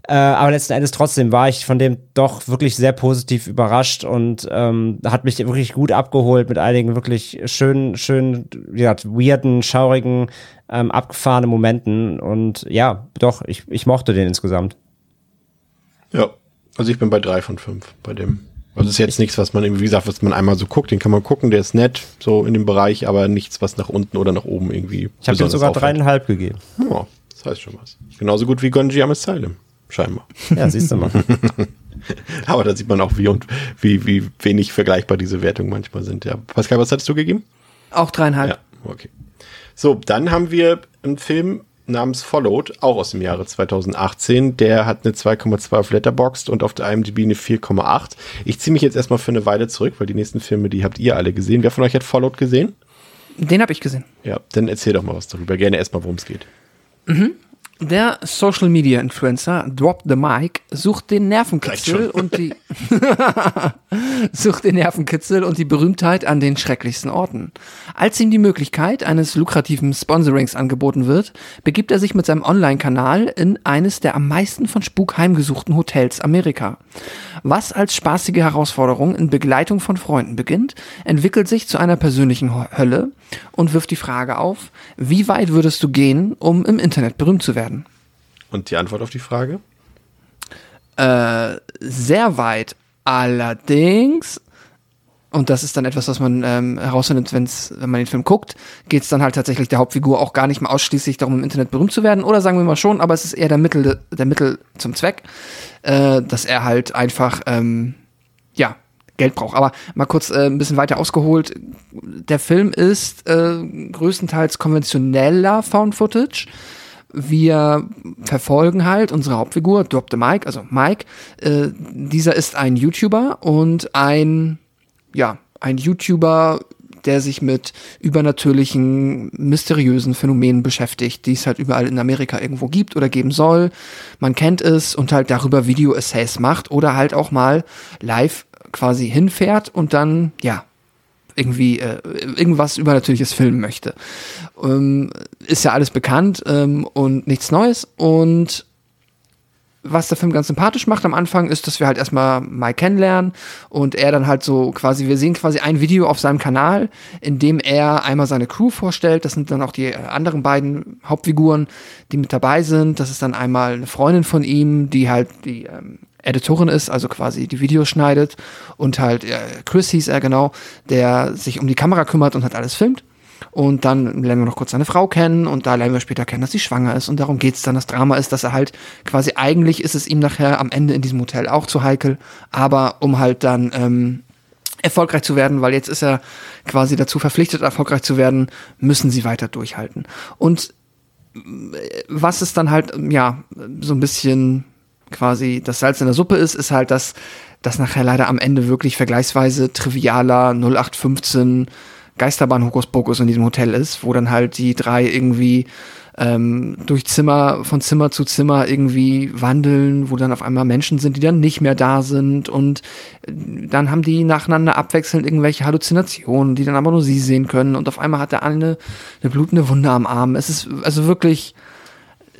Äh, aber letzten Endes trotzdem war ich von dem doch wirklich sehr positiv überrascht und ähm, hat mich wirklich gut abgeholt mit einigen wirklich schönen, schönen, ja, weirden, schaurigen, ähm, abgefahrenen Momenten. Und ja, doch, ich, ich mochte den insgesamt. Ja, also ich bin bei drei von fünf bei dem. Also ist jetzt nichts, was man, wie gesagt, was man einmal so guckt, den kann man gucken, der ist nett, so in dem Bereich, aber nichts, was nach unten oder nach oben irgendwie. Ich habe ihm sogar dreieinhalb gegeben. Ja, das heißt schon was. Genauso gut wie Gonji Asylum scheinbar. Ja, siehst du mal. Aber da sieht man auch, wie und wie, wie wenig vergleichbar diese Wertungen manchmal sind. Ja. Pascal, was hattest du gegeben? Auch dreieinhalb. Ja, okay. So, dann haben wir einen Film namens Followed, auch aus dem Jahre 2018. Der hat eine 2,2 auf Letterboxd und auf der IMDb eine 4,8. Ich ziehe mich jetzt erstmal für eine Weile zurück, weil die nächsten Filme, die habt ihr alle gesehen. Wer von euch hat Followed gesehen? Den habe ich gesehen. Ja, dann erzähl doch mal was darüber. Gerne erstmal, worum es geht. Mhm. Der Social Media Influencer Drop the Mic sucht den Nervenkitzel und die sucht den Nervenkitzel und die Berühmtheit an den schrecklichsten Orten. Als ihm die Möglichkeit eines lukrativen Sponsorings angeboten wird, begibt er sich mit seinem Online-Kanal in eines der am meisten von Spuk heimgesuchten Hotels Amerika. Was als spaßige Herausforderung in Begleitung von Freunden beginnt, entwickelt sich zu einer persönlichen Hölle und wirft die Frage auf, wie weit würdest du gehen, um im Internet berühmt zu werden? Und die Antwort auf die Frage? Äh, sehr weit. Allerdings, und das ist dann etwas, was man ähm, herausfindet, wenn's, wenn man den Film guckt, geht es dann halt tatsächlich der Hauptfigur auch gar nicht mehr ausschließlich darum, im Internet berühmt zu werden. Oder sagen wir mal schon, aber es ist eher der Mittel, der Mittel zum Zweck, äh, dass er halt einfach, ähm, ja, Geld braucht. Aber mal kurz äh, ein bisschen weiter ausgeholt. Der Film ist äh, größtenteils konventioneller Found Footage wir verfolgen halt unsere Hauptfigur, Drop the Mike, also Mike. Äh, dieser ist ein YouTuber und ein, ja, ein YouTuber, der sich mit übernatürlichen, mysteriösen Phänomenen beschäftigt, die es halt überall in Amerika irgendwo gibt oder geben soll. Man kennt es und halt darüber Video-Essays macht oder halt auch mal live quasi hinfährt und dann, ja, irgendwie äh, irgendwas Übernatürliches filmen möchte. Ähm, ist ja alles bekannt ähm, und nichts Neues. Und was der Film ganz sympathisch macht am Anfang, ist, dass wir halt erstmal Mike kennenlernen und er dann halt so quasi, wir sehen quasi ein Video auf seinem Kanal, in dem er einmal seine Crew vorstellt. Das sind dann auch die anderen beiden Hauptfiguren, die mit dabei sind. Das ist dann einmal eine Freundin von ihm, die halt die ähm, Editorin ist, also quasi die Videos schneidet und halt äh, Chris hieß er genau, der sich um die Kamera kümmert und halt alles filmt. Und dann lernen wir noch kurz seine Frau kennen und da lernen wir später kennen, dass sie schwanger ist und darum geht's dann. Das Drama ist, dass er halt quasi eigentlich ist es ihm nachher am Ende in diesem Hotel auch zu heikel, aber um halt dann ähm, erfolgreich zu werden, weil jetzt ist er quasi dazu verpflichtet, erfolgreich zu werden, müssen sie weiter durchhalten. Und was es dann halt, ja, so ein bisschen quasi das Salz in der Suppe ist, ist halt, dass das nachher leider am Ende wirklich vergleichsweise trivialer 0815 Geisterbahn Hokuspokus in diesem Hotel ist, wo dann halt die drei irgendwie ähm, durch Zimmer, von Zimmer zu Zimmer irgendwie wandeln, wo dann auf einmal Menschen sind, die dann nicht mehr da sind und äh, dann haben die nacheinander abwechselnd irgendwelche Halluzinationen, die dann aber nur sie sehen können und auf einmal hat der eine eine blutende Wunde am Arm. Es ist also wirklich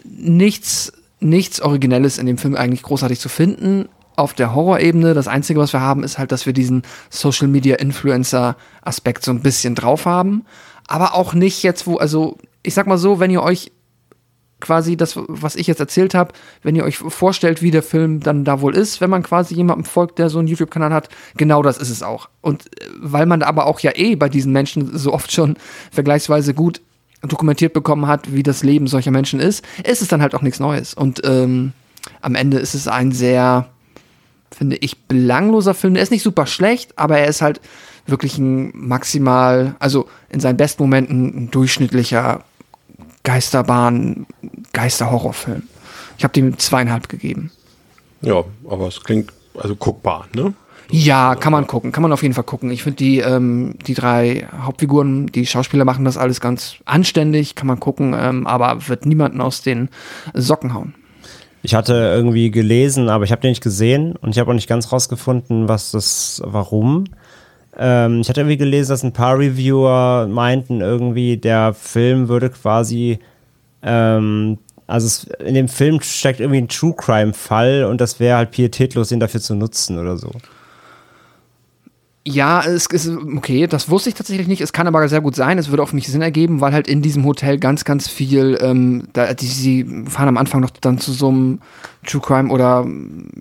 nichts, nichts Originelles in dem Film eigentlich großartig zu finden. Auf der Horrorebene, das Einzige, was wir haben, ist halt, dass wir diesen Social Media Influencer Aspekt so ein bisschen drauf haben. Aber auch nicht jetzt, wo, also ich sag mal so, wenn ihr euch quasi das, was ich jetzt erzählt habe, wenn ihr euch vorstellt, wie der Film dann da wohl ist, wenn man quasi jemandem folgt, der so einen YouTube-Kanal hat, genau das ist es auch. Und äh, weil man aber auch ja eh bei diesen Menschen so oft schon vergleichsweise gut dokumentiert bekommen hat, wie das Leben solcher Menschen ist, ist es dann halt auch nichts Neues. Und ähm, am Ende ist es ein sehr, finde ich, belangloser Film. Der ist nicht super schlecht, aber er ist halt wirklich ein maximal, also in seinen besten Momenten ein durchschnittlicher Geisterbahn, Geisterhorrorfilm. Ich habe dem zweieinhalb gegeben. Ja, aber es klingt also guckbar, ne? Ja, kann man gucken, kann man auf jeden Fall gucken. Ich finde die, ähm, die drei Hauptfiguren, die Schauspieler machen das alles ganz anständig, kann man gucken, ähm, aber wird niemanden aus den Socken hauen. Ich hatte irgendwie gelesen, aber ich habe den nicht gesehen und ich habe auch nicht ganz rausgefunden, was das, warum. Ähm, ich hatte irgendwie gelesen, dass ein paar Reviewer meinten, irgendwie der Film würde quasi, ähm, also es, in dem Film steckt irgendwie ein True Crime Fall und das wäre halt pietätlos, ihn dafür zu nutzen oder so. Ja, es ist okay, das wusste ich tatsächlich nicht. Es kann aber sehr gut sein. Es würde auf mich Sinn ergeben, weil halt in diesem Hotel ganz, ganz viel, ähm, da, die, sie fahren am Anfang noch dann zu so einem True Crime oder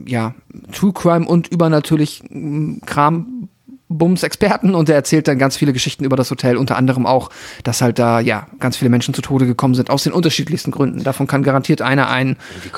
ja, True Crime und übernatürlich mm, Kram Bums-Experten und der erzählt dann ganz viele Geschichten über das Hotel, unter anderem auch, dass halt da ja ganz viele Menschen zu Tode gekommen sind, aus den unterschiedlichsten Gründen. Davon kann garantiert einer ein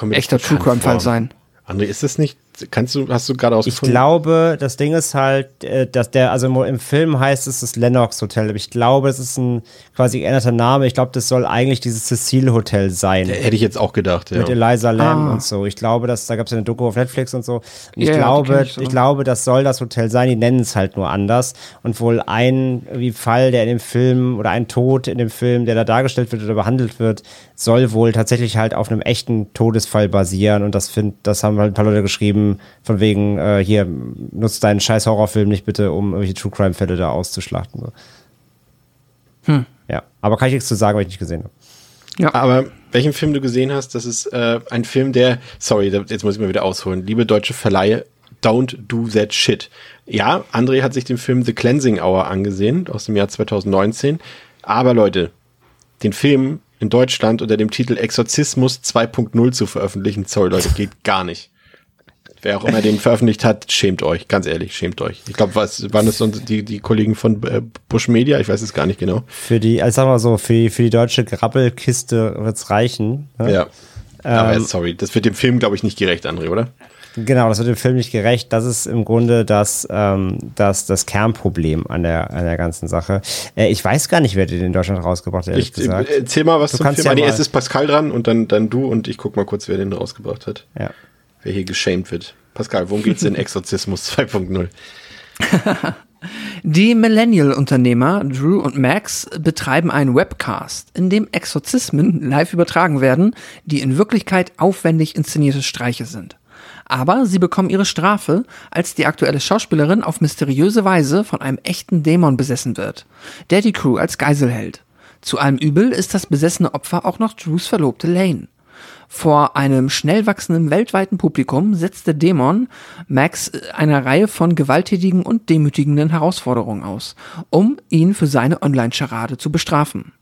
echter True Crime-Fall sein. André, ist das nicht, kannst du, hast du gerade Ich ausgefunden? glaube, das Ding ist halt, äh, dass der, also im- Film heißt es das Lennox Hotel, aber ich glaube, es ist ein quasi geänderter Name. Ich glaube, das soll eigentlich dieses Cecil Hotel sein. Hätte ich jetzt auch gedacht, ja. Mit Eliza Lamb Ah. und so. Ich glaube, dass da gab es ja eine Doku auf Netflix und so. Und ich die glaube, ich ich, glaube, das soll das Hotel sein. Die nennen es halt nur anders. Und wohl ein wie Fall, der in dem Film oder ein Tod in dem Film, der da dargestellt wird oder behandelt wird, soll wohl tatsächlich halt auf einem echten Todesfall basieren. Und das find, das haben halt ein paar Leute geschrieben, von wegen, äh, hier, nutzt deinen scheiß Horrorfilm nicht bitte, um irgendwelche True Crime Fälle da auszuschlachten. So. Hm. Ja, aber kann ich nichts zu sagen, weil ich nicht gesehen habe. Aber welchen Film du gesehen hast, das ist äh, ein Film, der, sorry, jetzt muss ich mal wieder ausholen. Liebe deutsche Verleihe, don't do that shit. Ja, André hat sich den Film The Cleansing Hour angesehen, aus dem Jahr 2019. Aber Leute, den Film in Deutschland unter dem Titel Exorzismus 2.0 zu veröffentlichen, sorry Leute, geht gar nicht. Wer auch immer den veröffentlicht hat, schämt euch, ganz ehrlich, schämt euch. Ich glaube, was waren das sonst die, die Kollegen von äh, Bush Media? Ich weiß es gar nicht genau. Für die, also sagen wir so, für die, für die deutsche Grabbelkiste wird's reichen. ne? Ja. Aber sorry, das wird dem Film, glaube ich, nicht gerecht, André, oder? Genau, das wird dem Film nicht gerecht. Das ist im Grunde das, ähm, das, das Kernproblem an der, an der ganzen Sache. Äh, ich weiß gar nicht, wer den in Deutschland rausgebracht hat, ehrlich Ich, gesagt. äh, erzähl mal was Du zum kannst Film. ja nee, erst ist Pascal dran und dann, dann du und ich guck mal kurz, wer den rausgebracht hat. ja. Wer hier geschämt wird. Pascal, worum geht's in Exorzismus 2.0? Die Millennial-Unternehmer Drew und Max betreiben einen Webcast, in dem Exorzismen live übertragen werden, die in Wirklichkeit aufwendig inszenierte Streiche sind. Aber sie bekommen ihre Strafe, als die aktuelle Schauspielerin auf mysteriöse Weise von einem echten Dämon besessen wird, der die Crew als Geisel hält. Zu allem Übel ist das besessene Opfer auch noch Drews Verlobte Lane. Vor einem schnell wachsenden weltweiten Publikum setzt der Dämon Max eine Reihe von gewalttätigen und demütigenden Herausforderungen aus, um ihn für seine Online-Scharade zu bestrafen.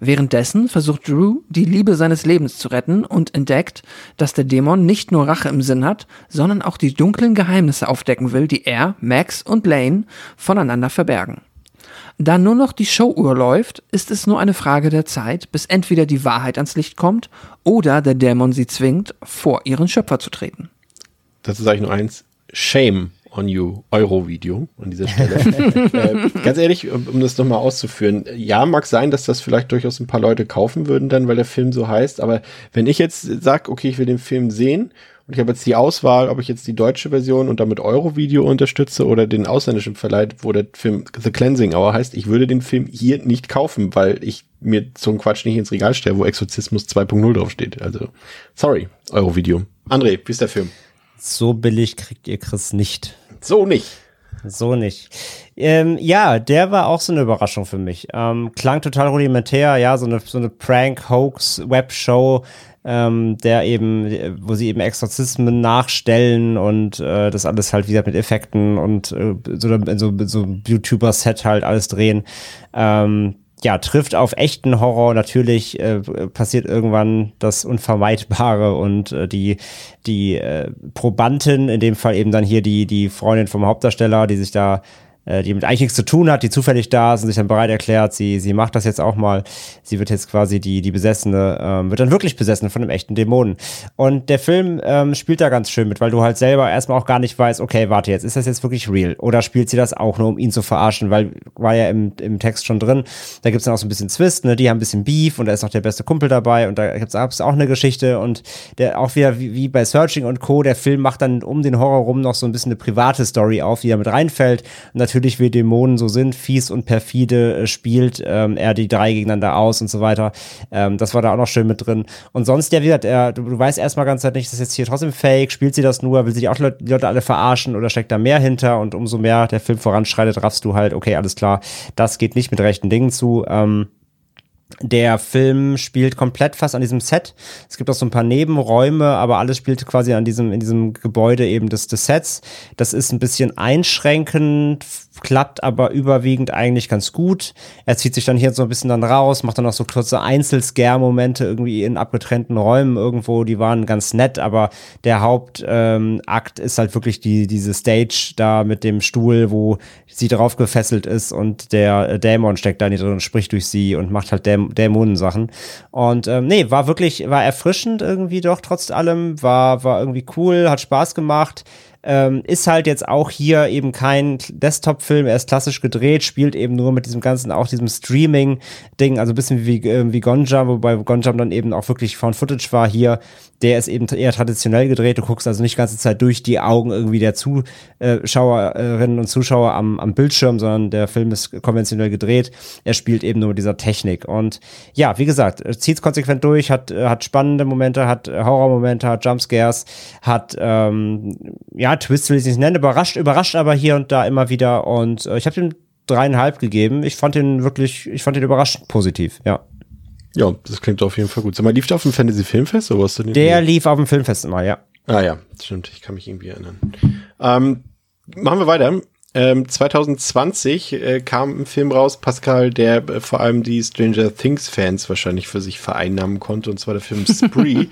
Währenddessen versucht Drew, die Liebe seines Lebens zu retten und entdeckt, dass der Dämon nicht nur Rache im Sinn hat, sondern auch die dunklen Geheimnisse aufdecken will, die er, Max und Lane voneinander verbergen. Da nur noch die Showuhr läuft, ist es nur eine Frage der Zeit, bis entweder die Wahrheit ans Licht kommt oder der Dämon sie zwingt, vor ihren Schöpfer zu treten. Dazu sage ich nur eins. Shame on you Euro-Video an dieser Stelle. äh, ganz ehrlich, um, um das nochmal auszuführen, ja, mag sein, dass das vielleicht durchaus ein paar Leute kaufen würden dann, weil der Film so heißt, aber wenn ich jetzt sage, okay, ich will den Film sehen und ich habe jetzt die Auswahl, ob ich jetzt die deutsche Version und damit Euro-Video unterstütze oder den ausländischen Verleih, wo der Film The Cleansing Hour heißt, ich würde den Film hier nicht kaufen, weil ich mir so einen Quatsch nicht ins Regal stelle, wo Exorzismus 2.0 draufsteht. Also, sorry, Euro-Video. André, wie ist der Film? So billig kriegt ihr Chris nicht. So nicht. So nicht. Ähm, ja, der war auch so eine Überraschung für mich. Ähm, klang total rudimentär, ja, so eine, so eine Prank-Hoax-Webshow, ähm, der eben, wo sie eben Exorzismen nachstellen und äh, das alles halt wieder mit Effekten und äh, so, so, so YouTuber-Set halt alles drehen. Ähm, ja, trifft auf echten Horror. Natürlich äh, passiert irgendwann das Unvermeidbare und äh, die, die äh, Probantin, in dem Fall eben dann hier die, die Freundin vom Hauptdarsteller, die sich da die mit eigentlich nichts zu tun hat, die zufällig da ist und sich dann bereit erklärt, sie, sie macht das jetzt auch mal. Sie wird jetzt quasi die, die Besessene, ähm, wird dann wirklich besessen von einem echten Dämonen. Und der Film ähm, spielt da ganz schön mit, weil du halt selber erstmal auch gar nicht weißt, okay, warte jetzt, ist das jetzt wirklich real? Oder spielt sie das auch nur, um ihn zu verarschen? Weil war ja im, im Text schon drin, da gibt's dann auch so ein bisschen Zwist, ne? Die haben ein bisschen Beef und da ist noch der beste Kumpel dabei und da gibt's auch eine Geschichte und der auch wieder wie, wie bei Searching und Co., der Film macht dann um den Horror rum noch so ein bisschen eine private Story auf, die da mit reinfällt. Und natürlich, wie Dämonen so sind, fies und perfide äh, spielt ähm, er die drei gegeneinander aus und so weiter. Ähm, das war da auch noch schön mit drin. Und sonst, ja, wie gesagt, er, du, du weißt erstmal ganz halt nicht, ist das jetzt hier trotzdem fake, spielt sie das nur, will sie die, auch Leute, die Leute alle verarschen oder steckt da mehr hinter? Und umso mehr der Film voranschreitet, raffst du halt, okay, alles klar, das geht nicht mit rechten Dingen zu. Ähm, der Film spielt komplett fast an diesem Set. Es gibt auch so ein paar Nebenräume, aber alles spielt quasi an diesem, in diesem Gebäude eben des, des Sets. Das ist ein bisschen einschränkend, klappt aber überwiegend eigentlich ganz gut. Er zieht sich dann hier so ein bisschen dann raus, macht dann noch so kurze Einzelscare-Momente irgendwie in abgetrennten Räumen irgendwo, die waren ganz nett, aber der Hauptakt ähm, ist halt wirklich die, diese Stage da mit dem Stuhl, wo sie drauf gefesselt ist und der Dämon steckt da drin und spricht durch sie und macht halt Däm Dämonensachen. Und ähm, nee, war wirklich, war erfrischend irgendwie doch trotz allem, war, war irgendwie cool, hat Spaß gemacht. Ähm, ist halt jetzt auch hier eben kein Desktop-Film, er ist klassisch gedreht, spielt eben nur mit diesem ganzen, auch diesem Streaming-Ding, also ein bisschen wie, äh, wie Gonjam, wobei Gonjam dann eben auch wirklich Found Footage war hier. Der ist eben eher traditionell gedreht, du guckst also nicht die ganze Zeit durch die Augen irgendwie der Zuschauerinnen und Zuschauer am, am Bildschirm, sondern der Film ist konventionell gedreht. Er spielt eben nur mit dieser Technik. Und ja, wie gesagt, zieht konsequent durch, hat, hat spannende Momente, hat Horrormomente, hat Jumpscares, hat ähm, ja, Twist will ich nicht nennen, überrascht, überrascht aber hier und da immer wieder. Und äh, ich habe ihm dreieinhalb gegeben. Ich fand ihn wirklich, ich fand ihn überraschend positiv, ja. Ja, das klingt auf jeden Fall gut. Sag mal, lief der auf dem Fantasy Filmfest oder was denn? Der lief auf dem Filmfest immer, ja. Ah ja, stimmt, ich kann mich irgendwie erinnern. Ähm, machen wir weiter. Ähm, 2020 äh, kam ein Film raus, Pascal, der äh, vor allem die Stranger Things Fans wahrscheinlich für sich vereinnahmen konnte, und zwar der Film Spree.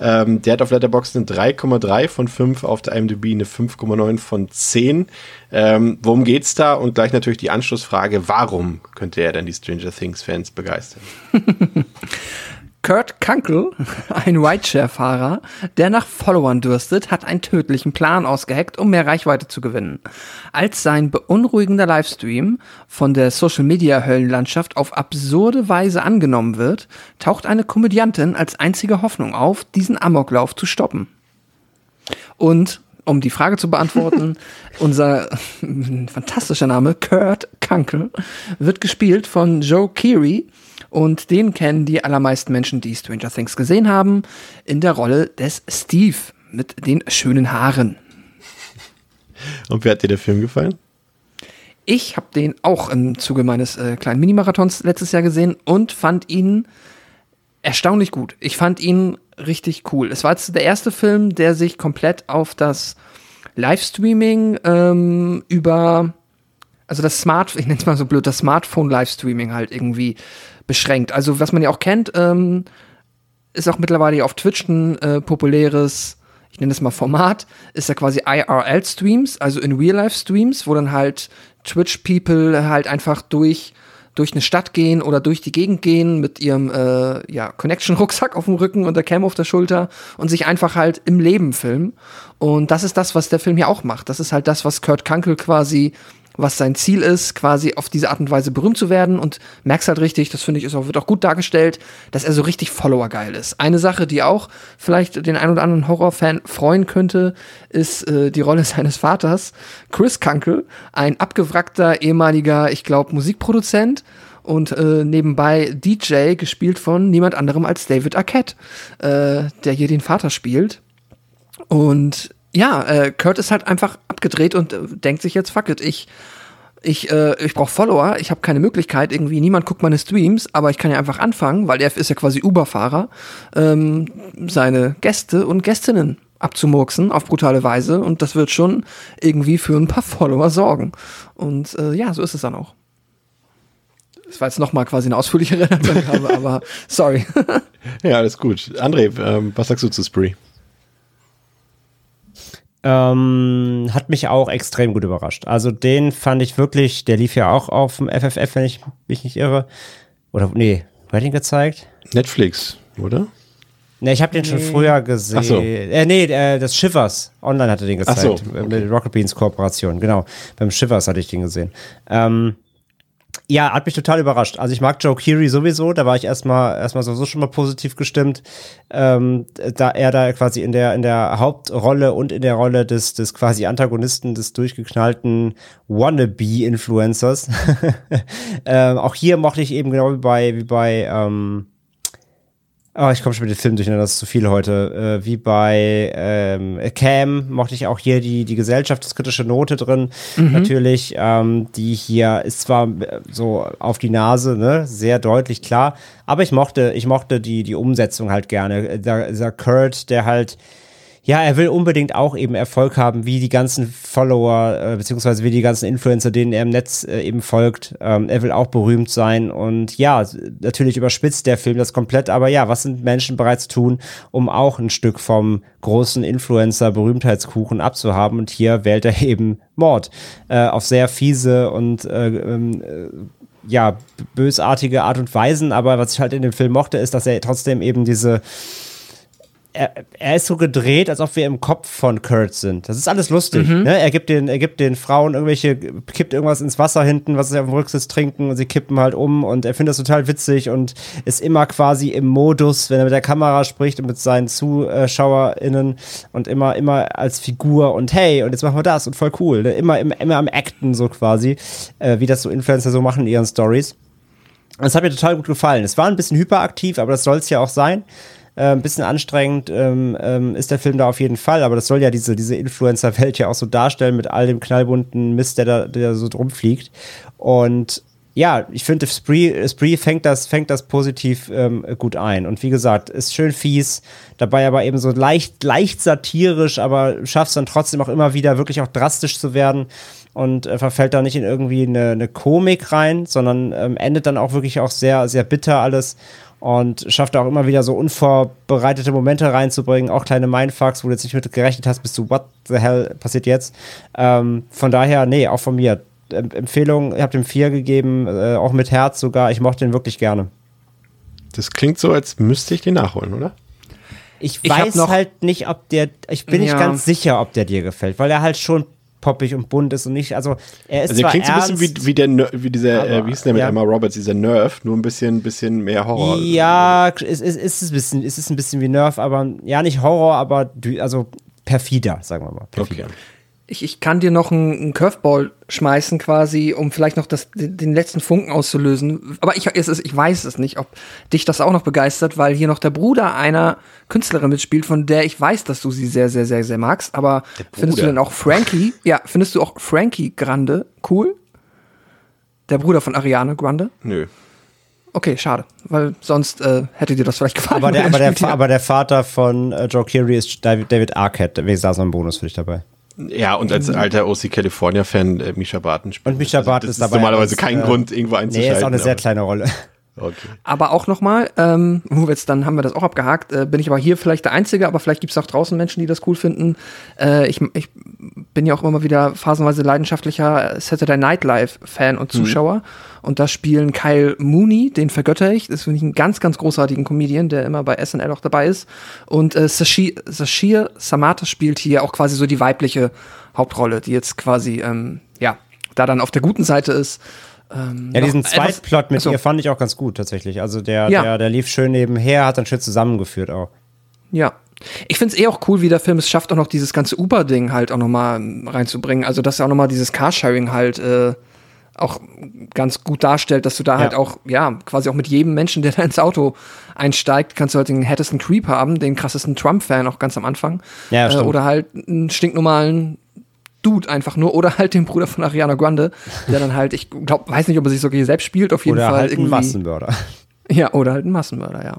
ähm, der hat auf Letterboxd eine 3,3 von 5, auf der IMDb eine 5,9 von 10. Ähm, worum geht's da? Und gleich natürlich die Anschlussfrage, warum könnte er denn die Stranger Things Fans begeistern? Kurt Kunkel, ein Rideshare-Fahrer, der nach Followern dürstet, hat einen tödlichen Plan ausgeheckt, um mehr Reichweite zu gewinnen. Als sein beunruhigender Livestream von der Social-Media-Höllenlandschaft auf absurde Weise angenommen wird, taucht eine Komödiantin als einzige Hoffnung auf, diesen Amoklauf zu stoppen. Und um die Frage zu beantworten, unser fantastischer Name, Kurt Kunkel, wird gespielt von Joe Keery, und den kennen die allermeisten Menschen, die Stranger Things gesehen haben, in der Rolle des Steve mit den schönen Haaren. Und wie hat dir der Film gefallen? Ich habe den auch im Zuge meines äh, kleinen Minimarathons letztes Jahr gesehen und fand ihn erstaunlich gut. Ich fand ihn richtig cool. Es war jetzt der erste Film, der sich komplett auf das Livestreaming ähm, über, also das Smart, ich nenne es mal so blöd, das Smartphone-Livestreaming halt irgendwie beschränkt. Also was man ja auch kennt, ähm, ist auch mittlerweile auf Twitch ein äh, populäres, ich nenne das mal Format, ist ja quasi IRL-Streams, also in Real-Life-Streams, wo dann halt Twitch-People halt einfach durch durch eine Stadt gehen oder durch die Gegend gehen mit ihrem äh, ja, Connection-Rucksack auf dem Rücken und der Cam auf der Schulter und sich einfach halt im Leben filmen. Und das ist das, was der Film hier auch macht. Das ist halt das, was Kurt Kunkel quasi was sein Ziel ist, quasi auf diese Art und Weise berühmt zu werden und merkst halt richtig, das finde ich, ist auch, wird auch gut dargestellt, dass er so richtig Follower-geil ist. Eine Sache, die auch vielleicht den ein oder anderen Horrorfan freuen könnte, ist äh, die Rolle seines Vaters, Chris Kunkel, ein abgewrackter ehemaliger, ich glaube, Musikproduzent und äh, nebenbei DJ, gespielt von niemand anderem als David Arquette, äh, der hier den Vater spielt. Und ja, äh, Kurt ist halt einfach abgedreht und äh, denkt sich jetzt, fuck it, ich ich, äh, ich brauche Follower, ich habe keine Möglichkeit, irgendwie niemand guckt meine Streams, aber ich kann ja einfach anfangen, weil er ist ja quasi Uber-Fahrer, ähm, seine Gäste und Gästinnen abzumurksen auf brutale Weise und das wird schon irgendwie für ein paar Follower sorgen. Und äh, ja, so ist es dann auch. Das war jetzt nochmal quasi eine ausführlichere Angabe, aber sorry. ja, alles gut. André, ähm, was sagst du zu Spree? Ähm, hat mich auch extrem gut überrascht. Also den fand ich wirklich, der lief ja auch auf dem FFF, wenn ich mich nicht irre. Oder, nee, wer hat ihn gezeigt? Netflix, oder? Ne, ich habe den schon früher gesehen. Ach so. Äh, nee, äh, das Shivers. Online hatte den gezeigt. Ach so, okay. Mit Rocket Beans Kooperation, genau. Beim Shivers hatte ich den gesehen. Ähm, ja, hat mich total überrascht. Also ich mag Joe Keery sowieso, da war ich erstmal erstmal sowieso schon mal positiv gestimmt, ähm, da er da quasi in der in der Hauptrolle und in der Rolle des des quasi Antagonisten des durchgeknallten wannabe Influencers. ähm, auch hier mochte ich eben genau wie bei wie bei ähm, Oh, ich komme schon mit dem Film durcheinander, das ist zu viel heute. Äh, wie bei ähm, Cam mochte ich auch hier die, die gesellschaftskritische Note drin. Mhm. Natürlich, ähm, die hier ist zwar äh, so auf die Nase, ne, sehr deutlich klar, aber ich mochte, ich mochte die, die Umsetzung halt gerne. Der, der Kurt, der halt ja, er will unbedingt auch eben Erfolg haben, wie die ganzen Follower, äh, beziehungsweise wie die ganzen Influencer, denen er im Netz äh, eben folgt. Ähm, er will auch berühmt sein und ja, natürlich überspitzt der Film das komplett, aber ja, was sind Menschen bereits tun, um auch ein Stück vom großen Influencer-Berühmtheitskuchen abzuhaben und hier wählt er eben Mord äh, auf sehr fiese und äh, ähm, äh, ja, bösartige Art und Weisen, aber was ich halt in dem Film mochte, ist, dass er trotzdem eben diese er, er, ist so gedreht, als ob wir im Kopf von Kurt sind. Das ist alles lustig. Mhm. Ne? Er, gibt den, er gibt den Frauen irgendwelche, kippt irgendwas ins Wasser hinten, was sie auf dem Rücksitz trinken und sie kippen halt um und er findet das total witzig und ist immer quasi im Modus, wenn er mit der Kamera spricht und mit seinen ZuschauerInnen und immer, immer als Figur und hey, und jetzt machen wir das und voll cool. Ne? Immer, immer, immer am Acten so quasi, äh, wie das so Influencer so machen in ihren Stories. Das hat mir total gut gefallen. Es war ein bisschen hyperaktiv, aber das soll es ja auch sein. Äh, ein bisschen anstrengend ähm, ähm, ist der Film da auf jeden Fall, aber das soll ja diese, diese Influencer-Welt ja auch so darstellen mit all dem knallbunten Mist, der da, der so drum fliegt. Und ja, ich finde, Spree, Spree fängt das, fängt das positiv ähm, gut ein. Und wie gesagt, ist schön fies, dabei aber eben so leicht, leicht satirisch, aber schafft es dann trotzdem auch immer wieder wirklich auch drastisch zu werden und äh, verfällt da nicht in irgendwie eine, eine Komik rein, sondern ähm, endet dann auch wirklich auch sehr, sehr bitter alles und schafft auch immer wieder so unvorbereitete Momente reinzubringen, auch kleine Mindfucks, wo du jetzt nicht mit gerechnet hast, bist du, what the hell passiert jetzt? Ähm, von daher, nee, auch von mir. Empfehlung, ich habe dem vier gegeben, äh, auch mit Herz sogar. Ich mochte den wirklich gerne. Das klingt so, als müsste ich den nachholen, oder? Ich, ich weiß halt nicht, ob der, ich bin ja. nicht ganz sicher, ob der dir gefällt, weil er halt schon poppig und bunt ist und nicht, also er ist also zwar klingt so ein bisschen wie, wie, der, wie dieser, äh, wie hieß der mit ja. Emma Roberts, dieser Nerf, nur ein bisschen, bisschen mehr Horror. Ja, es ist, ist, ist, ein bisschen, ist ein bisschen wie Nerf, aber ja, nicht Horror, aber also perfider, sagen wir mal. Perfider. Okay ich, ich kann dir noch einen, einen Curveball schmeißen quasi, um vielleicht noch das, den letzten Funken auszulösen. Aber ich, es ist, ich weiß es nicht, ob dich das auch noch begeistert, weil hier noch der Bruder einer Künstlerin mitspielt, von der ich weiß, dass du sie sehr, sehr, sehr, sehr magst. Aber findest du denn auch Frankie, ja, findest du auch Frankie Grande cool? Der Bruder von Ariane Grande? Nö. Okay, schade, weil sonst äh, hätte dir das vielleicht gefallen. Aber der, aber der, aber der Vater von äh, Joe Keery ist David, Arquette. Wie saß ein Bonus für dich dabei? Ja, und als alter OC California-Fan äh, Misha Barton spielt. Und Misha Barton also, ist dabei. normalerweise kein äh, Grund, irgendwo einzuschalten. Nee, ist auch eine sehr kleine Rolle. Okay. Aber auch nochmal, ähm, wo jetzt dann haben wir das auch abgehakt, äh, bin ich aber hier vielleicht der Einzige, aber vielleicht gibt es auch draußen Menschen, die das cool finden. Äh, ich, ich bin ja auch immer wieder phasenweise leidenschaftlicher Saturday Night Live-Fan und Zuschauer. Und da spielen Kyle Mooney, den vergötter ich. Das finde ich einen ganz, ganz großartigen Comedian, der immer bei SNL auch dabei ist. Und äh, Sashi, Sashir Samata spielt hier auch quasi so die weibliche Hauptrolle, die jetzt quasi, ähm, ja, da dann auf der guten Seite ist. Ähm, Ja, diesen Zweitplot mit Achso. ihr fand ich auch ganz gut tatsächlich. Also der, Ja. der, der lief schön nebenher, hat dann schön zusammengeführt auch. Ja. Ich find's eh auch cool, wie der Film es schafft, auch noch dieses ganze Uber-Ding halt auch noch mal ähm, reinzubringen. Also, dass er auch noch mal dieses Carsharing halt äh, auch ganz gut darstellt, dass du da Ja. halt auch, ja, quasi auch mit jedem Menschen, der da ins Auto einsteigt, kannst du halt den härtesten Creep haben, den krassesten Trump-Fan auch ganz am Anfang. Ja, äh, oder halt einen stinknormalen Dude einfach nur. Oder halt den Bruder von Ariana Grande, der dann halt, ich glaub, weiß nicht, ob er sich sogar hier selbst spielt, auf jeden Oder Fall halt ein. Massenmörder. Ja, oder halt ein Massenmörder, ja.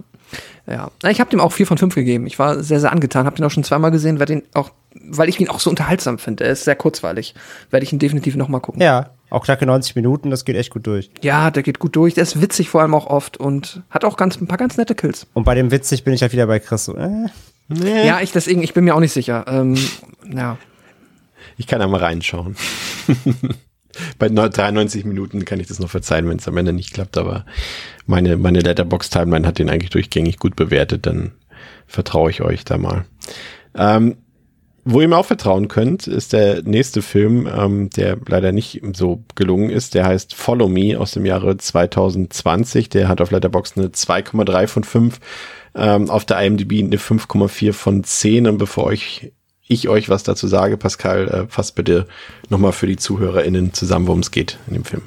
Ja, ich habe dem auch vier von fünf gegeben. Ich war sehr, sehr angetan. Habe den auch schon zweimal gesehen, werde den auch, weil ich ihn auch so unterhaltsam finde. Er ist sehr kurzweilig. Werde ich ihn definitiv noch mal gucken. Ja, auch knacke 90 Minuten, das geht echt gut durch. Ja, der geht gut durch. Der ist witzig vor allem auch oft und hat auch ganz ein paar ganz nette Kills. Und bei dem witzig bin ich halt wieder bei Chris so, äh, Ja, ich deswegen, ich bin mir auch nicht sicher. Ähm, ja. Ich kann einmal reinschauen. Bei neu- 93 Minuten kann ich das noch verzeihen, wenn es am Ende nicht klappt, aber meine, meine Letterbox-Timeline hat den eigentlich durchgängig gut bewertet, dann vertraue ich euch da mal. Ähm, wo ihr mir auch vertrauen könnt, ist der nächste Film, ähm, der leider nicht so gelungen ist. Der heißt Follow Me aus dem Jahre 2020. Der hat auf Letterbox eine 2,3 von 5, ähm, auf der IMDb eine 5,4 von 10. Und bevor euch, ich euch was dazu sage, Pascal, äh, fass bitte nochmal für die ZuhörerInnen zusammen, worum es geht in dem Film.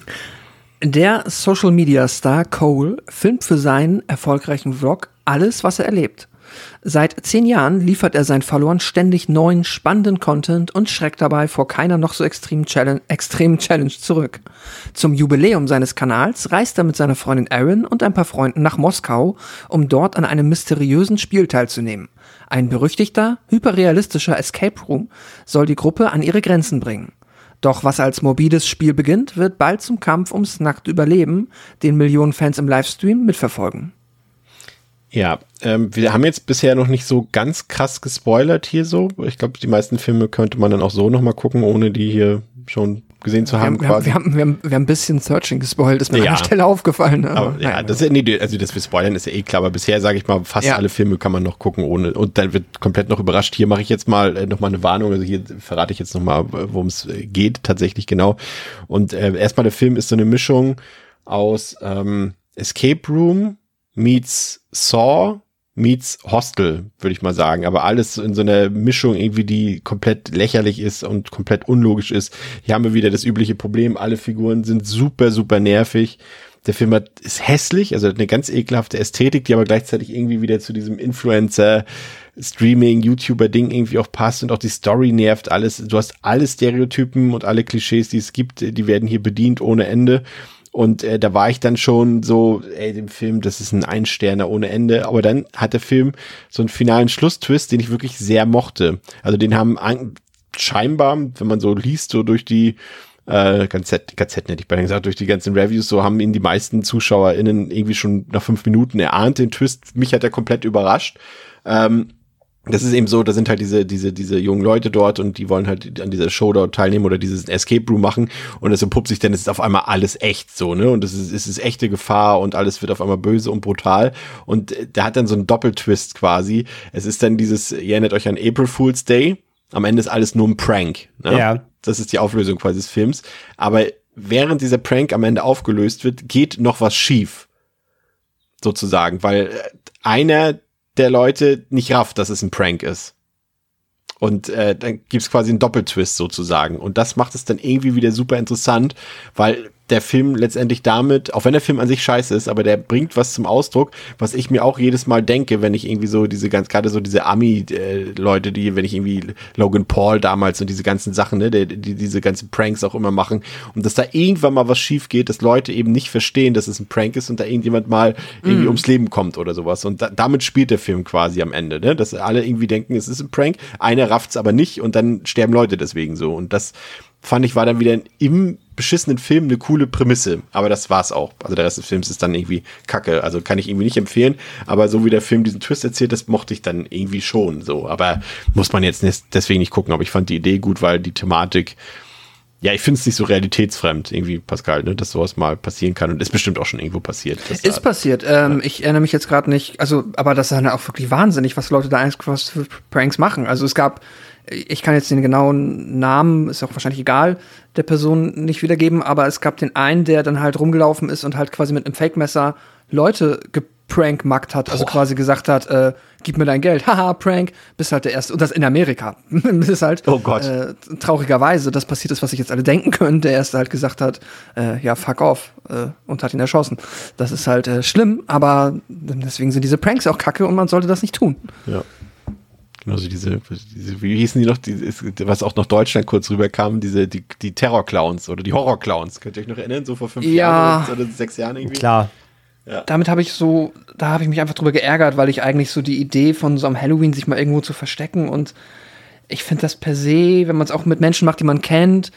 Der Social Media Star Cole filmt für seinen erfolgreichen Vlog alles, was er erlebt. Seit zehn Jahren liefert er seinen Followern ständig neuen, spannenden Content und schreckt dabei vor keiner noch so extremen Challenge, extremen Challenge zurück. Zum Jubiläum seines Kanals reist er mit seiner Freundin Erin und ein paar Freunden nach Moskau, um dort an einem mysteriösen Spiel teilzunehmen. Ein berüchtigter, hyperrealistischer Escape Room soll die Gruppe an ihre Grenzen bringen. Doch was als morbides Spiel beginnt, wird bald zum Kampf ums nackte Überleben, den Millionen Fans im Livestream mitverfolgen. Ja, ähm, wir haben jetzt bisher noch nicht so ganz krass gespoilert hier so. Ich glaube, die meisten Filme könnte man dann auch so nochmal gucken, ohne die hier schon gesehen zu haben. wir, haben, wir, haben, wir, haben, wir haben ein bisschen Searching gespoilt, ist mir Ja. an der Stelle aufgefallen. ne? Aber ja, naja. das ist, nee, also das wir spoilern ist ja eh klar, aber bisher sage ich mal, fast Ja. alle Filme kann man noch gucken ohne und dann wird komplett noch überrascht. Hier mache ich jetzt mal äh, noch mal eine Warnung, also hier verrate ich jetzt noch mal, worum es äh, geht tatsächlich genau. Und äh, erstmal der Film ist so eine Mischung aus ähm, Escape Room meets Saw meets Hostel, würde ich mal sagen. Aber alles in so einer Mischung irgendwie, die komplett lächerlich ist und komplett unlogisch ist. Hier haben wir wieder das übliche Problem. Alle Figuren sind super, super nervig. Der Film hat, ist hässlich, also hat eine ganz ekelhafte Ästhetik, die aber gleichzeitig irgendwie wieder zu diesem Influencer, Streaming, YouTuber-Ding irgendwie auch passt und auch die Story nervt alles. Du hast alle Stereotypen und alle Klischees, die es gibt, die werden hier bedient ohne Ende. Und äh, da war ich dann schon so, ey, dem Film, das ist ein Einsterner ohne Ende. Aber dann hat der Film so einen finalen Schlusstwist, den ich wirklich sehr mochte. Also den haben an, scheinbar, wenn man so liest, so durch die äh, KZ, KZ hätte ich beinahe gesagt, durch die ganzen Reviews, so haben ihn die meisten ZuschauerInnen irgendwie schon nach fünf Minuten erahnt, den Twist. Mich hat er komplett überrascht. Ähm, das ist eben so, da sind halt diese, diese, diese jungen Leute dort und die wollen halt an dieser Show dort teilnehmen oder dieses Escape Room machen und es entpuppt sich dann, es ist auf einmal alles echt so, ne? Und es ist, es ist echte Gefahr und alles wird auf einmal böse und brutal. Und äh, der hat dann so einen Doppeltwist quasi. Es ist dann dieses, ihr erinnert euch an April Fool's Day. Am Ende ist alles nur ein Prank. Ne? Ja. Das ist die Auflösung quasi des Films. Aber während dieser Prank am Ende aufgelöst wird, geht noch was schief. Sozusagen, weil äh, einer der Leute nicht rafft, dass es ein Prank ist. Und äh, dann gibt's quasi einen Doppeltwist sozusagen. Und das macht es dann irgendwie wieder super interessant, weil der Film letztendlich damit, auch wenn der Film an sich scheiße ist, aber der bringt was zum Ausdruck, was ich mir auch jedes Mal denke, wenn ich irgendwie so diese ganz, gerade so diese Ami-Leute, die, wenn ich irgendwie Logan Paul damals und diese ganzen Sachen, ne, die, die diese ganzen Pranks auch immer machen und dass da irgendwann mal was schief geht, dass Leute eben nicht verstehen, dass es ein Prank ist und da irgendjemand mal irgendwie ums Leben kommt oder sowas. Und da, damit spielt der Film quasi am Ende, ne, dass alle irgendwie denken, es ist ein Prank, einer rafft's aber nicht und dann sterben Leute deswegen so. Und das fand ich, war dann wieder im beschissenen Film eine coole Prämisse. Aber das war's auch. Also der Rest des Films ist dann irgendwie kacke. Also kann ich irgendwie nicht empfehlen. Aber so wie der Film diesen Twist erzählt, das mochte ich dann irgendwie schon so. Aber muss man jetzt deswegen nicht gucken. Aber ich fand die Idee gut, weil die Thematik, ja, ich finde es nicht so realitätsfremd, irgendwie, Pascal, ne, dass sowas mal passieren kann und ist bestimmt auch schon irgendwo passiert. Ist passiert. Ähm, ja. Ich erinnere mich jetzt gerade nicht, also, aber das ist dann auch wirklich wahnsinnig, was Leute da eigentlich was für Pranks machen. Also es gab ich kann jetzt den genauen Namen, ist auch wahrscheinlich egal, der Person nicht wiedergeben, aber es gab den einen, der dann halt rumgelaufen ist und halt quasi mit einem Fake-Messer Leute geprankmackt hat, also Boah. quasi gesagt hat, äh, gib mir dein Geld, haha, Prank, bist halt der Erste, und das in Amerika. das ist halt, oh Gott. Äh, traurigerweise, das passiert ist, was sich jetzt alle denken können, der Erste halt gesagt hat, äh, ja, fuck off, äh, und hat ihn erschossen. Das ist halt äh, schlimm, aber deswegen sind diese Pranks auch kacke und man sollte das nicht tun. Ja. Genauso diese, diese, wie hießen die noch, die, was auch nach Deutschland kurz rüberkam, diese, die, die Terror-Clowns oder die Horror-Clowns. Könnt ihr euch noch erinnern, so vor fünf ja. Jahren oder, sechs Jahren irgendwie? Klar. Ja. Damit habe ich so, da habe ich mich einfach drüber geärgert, weil ich eigentlich so die Idee von so einem Halloween sich mal irgendwo zu verstecken und ich finde das per se, wenn man es auch mit Menschen macht, die man kennt,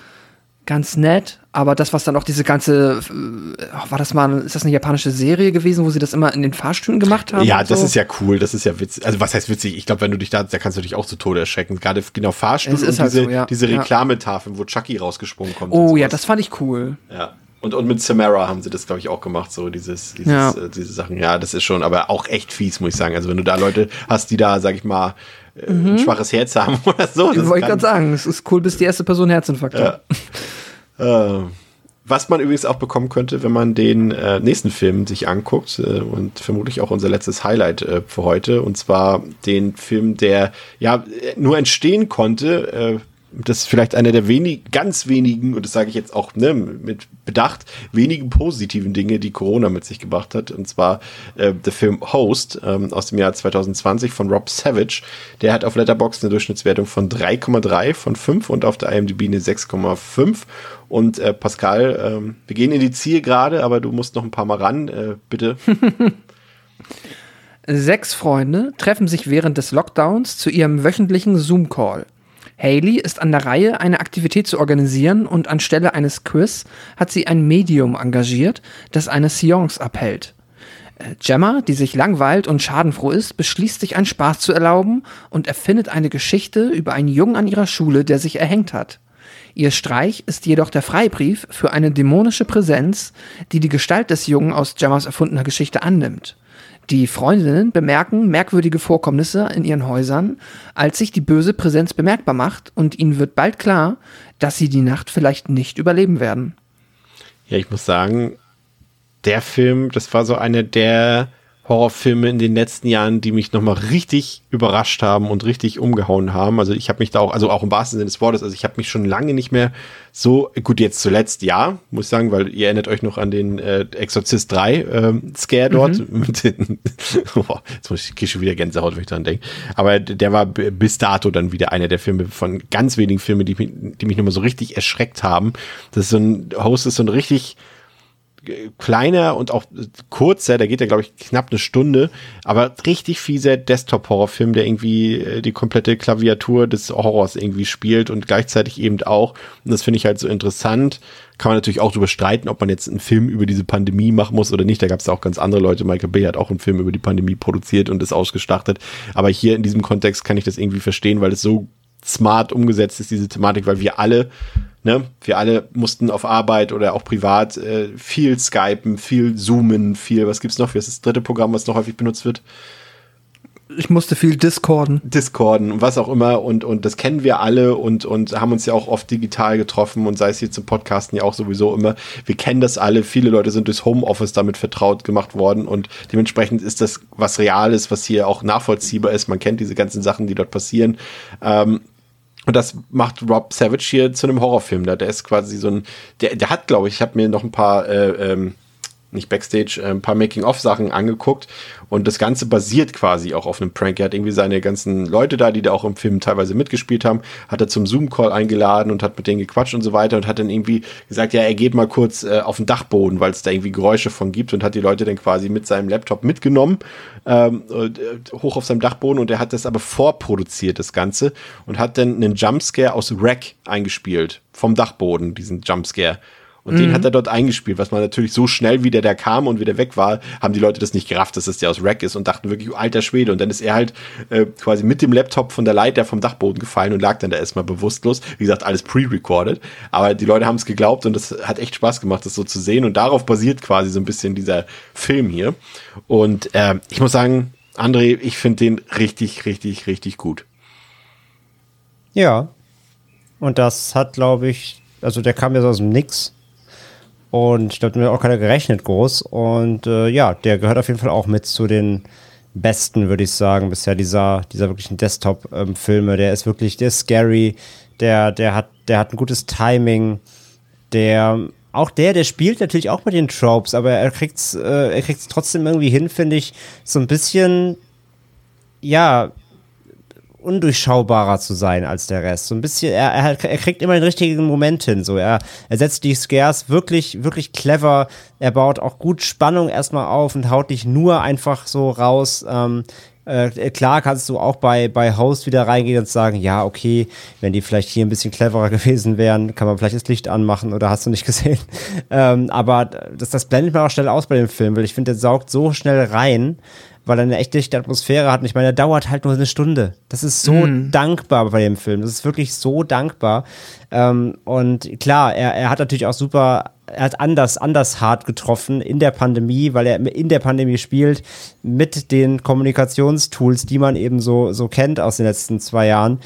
ganz nett, aber das, was dann auch diese ganze, äh, war das mal, ist das eine japanische Serie gewesen, wo sie das immer in den Fahrstühlen gemacht haben? Ja, das so? ist ja cool, das ist ja witzig. Also was heißt witzig? Ich glaube, wenn du dich da, da kannst du dich auch zu Tode erschrecken. Gerade genau Fahrstuhl und halt diese, so, ja. diese Reklametafeln, wo Chucky rausgesprungen kommt. Oh ja, das fand ich cool. Ja. Und, und mit Samara haben sie das, glaube ich, auch gemacht, so dieses, dieses ja. äh, diese Sachen. Ja, das ist schon, aber auch echt fies, muss ich sagen. Also wenn du da Leute hast, die da, sag ich mal, äh, mhm. ein schwaches Herz haben oder so. Ich wollte gerade sagen, es ist cool, bis die erste Person Herzinfarkt hat. Äh, was man übrigens auch bekommen könnte, wenn man den äh, nächsten Film sich anguckt äh, und vermutlich auch unser letztes Highlight äh, für heute, und zwar den Film, der ja nur entstehen konnte äh, das ist vielleicht einer der wenig, ganz wenigen, und das sage ich jetzt auch ne, mit Bedacht, wenigen positiven Dinge, die Corona mit sich gebracht hat. Und zwar äh, der Film Host ähm, aus dem Jahr 2020 von Rob Savage. Der hat auf Letterboxd eine Durchschnittswertung von 3,3 von 5 und auf der IMDb eine 6,5. Und äh, Pascal, ähm, wir gehen in die Zielgerade, aber du musst noch ein paar Mal ran, äh, bitte. Sechs Freunde treffen sich während des Lockdowns zu ihrem wöchentlichen Zoom-Call. Haley ist an der Reihe, eine Aktivität zu organisieren und anstelle eines Quiz hat sie ein Medium engagiert, das eine Seance abhält. Äh, Gemma, die sich langweilt und schadenfroh ist, beschließt sich einen Spaß zu erlauben und erfindet eine Geschichte über einen Jungen an ihrer Schule, der sich erhängt hat. Ihr Streich ist jedoch der Freibrief für eine dämonische Präsenz, die die Gestalt des Jungen aus Gemmas erfundener Geschichte annimmt. Die Freundinnen bemerken merkwürdige Vorkommnisse in ihren Häusern, als sich die böse Präsenz bemerkbar macht und ihnen wird bald klar, dass sie die Nacht vielleicht nicht überleben werden. Ja, ich muss sagen, der Film, das war so einer der Horrorfilme in den letzten Jahren, die mich nochmal richtig überrascht haben und richtig umgehauen haben. Also ich habe mich da auch, also auch im wahrsten Sinne des Wortes, also ich habe mich schon lange nicht mehr so, gut, jetzt zuletzt ja, muss ich sagen, weil ihr erinnert euch noch an den äh, Exorzist 3 ähm, Scare dort. Mhm. oh, jetzt muss ich schon wieder Gänsehaut, wenn ich dran denke. Aber der war bis dato dann wieder einer der Filme von ganz wenigen Filmen, die, die mich nochmal so richtig erschreckt haben. Das ist so ein Host ist so ein richtig kleiner und auch kurzer, der geht ja, glaube ich, knapp eine Stunde, aber richtig fieser Desktop-Horrorfilm, der irgendwie äh, die komplette Klaviatur des Horrors irgendwie spielt und gleichzeitig eben auch, und das finde ich halt so interessant, kann man natürlich auch darüber streiten, ob man jetzt einen Film über diese Pandemie machen muss oder nicht. Da gab es auch ganz andere Leute. Michael Bay hat auch einen Film über die Pandemie produziert und ist ausgestartet. Aber hier in diesem Kontext kann ich das irgendwie verstehen, weil es so smart umgesetzt ist, diese Thematik, weil wir alle, ne, wir alle mussten auf Arbeit oder auch privat äh, viel skypen, viel zoomen, viel, was gibt's noch? Wie ist das dritte Programm, was noch häufig benutzt wird? Ich musste viel Discorden. Discorden und was auch immer und, und das kennen wir alle und, und haben uns ja auch oft digital getroffen und sei es hier zum Podcasten ja auch sowieso immer. Wir kennen das alle. Viele Leute sind durchs Homeoffice damit vertraut gemacht worden und dementsprechend ist das was Reales, was hier auch nachvollziehbar ist. Man kennt diese ganzen Sachen, die dort passieren. Ähm, und das macht Rob Savage hier zu einem Horrorfilm. Da der ist quasi so ein, der, der hat, glaube ich, ich habe mir noch ein paar äh, ähm, nicht Backstage, äh, ein paar Making-of-Sachen angeguckt und das Ganze basiert quasi auch auf einem Prank. Er hat irgendwie seine ganzen Leute da, die da auch im Film teilweise mitgespielt haben, hat er zum Zoom-Call eingeladen und hat mit denen gequatscht und so weiter und hat dann irgendwie gesagt, ja, er geht mal kurz äh, auf den Dachboden, weil es da irgendwie Geräusche von gibt und hat die Leute dann quasi mit seinem Laptop mitgenommen, ähm, äh, hoch auf seinem Dachboden und er hat das aber vorproduziert, das Ganze, und hat dann einen Jumpscare aus Rack eingespielt, vom Dachboden, diesen Jumpscare. Und den hat er dort eingespielt, was man natürlich so schnell, wie der da kam und wieder weg war, haben die Leute das nicht gerafft, dass das der aus Rack ist und dachten wirklich, alter Schwede. Und dann ist er halt äh, quasi mit dem Laptop von der Leiter vom Dachboden gefallen und lag dann da erstmal bewusstlos. Wie gesagt, alles pre-recorded. Aber die Leute haben es geglaubt und das hat echt Spaß gemacht, das so zu sehen. Und darauf basiert quasi so ein bisschen dieser Film hier. Und äh, ich muss sagen, André, ich finde den richtig, richtig, richtig gut. Ja. Und das hat, glaube ich, also der kam so aus dem Nix. Und ich glaube, damit hat auch keiner gerechnet groß. Und äh, ja, der gehört auf jeden Fall auch mit zu den besten, würde ich sagen, bisher dieser, dieser wirklichen Desktop-Filme. der ist wirklich, der ist scary, der, der hat, der hat ein gutes Timing, der, auch der, der spielt natürlich auch mit den Tropes, aber er kriegt's, äh, er kriegt's trotzdem irgendwie hin, finde ich, so ein bisschen, ja, undurchschaubarer zu sein als der Rest. So ein bisschen, er, er, er kriegt immer den richtigen Moment hin. So, er, er setzt die Scares wirklich, wirklich clever. Er baut auch gut Spannung erstmal auf und haut nicht nur einfach so raus. Ähm, äh, klar kannst du auch bei, bei Host wieder reingehen und sagen, ja, okay, wenn die vielleicht hier ein bisschen cleverer gewesen wären, kann man vielleicht das Licht anmachen oder hast du nicht gesehen. ähm, aber das, das blendet man auch schnell aus bei dem Film, weil ich finde, der saugt so schnell rein weil er eine echt dichte Atmosphäre hat. Und ich meine, der dauert halt nur eine Stunde. Das ist so Mhm. dankbar bei dem Film. Das ist wirklich so dankbar. Ähm, und klar, er, er hat natürlich auch super, er hat anders, anders hart getroffen in der Pandemie, weil er in der Pandemie spielt mit den Kommunikationstools, die man eben so, so kennt aus den letzten zwei Jahren.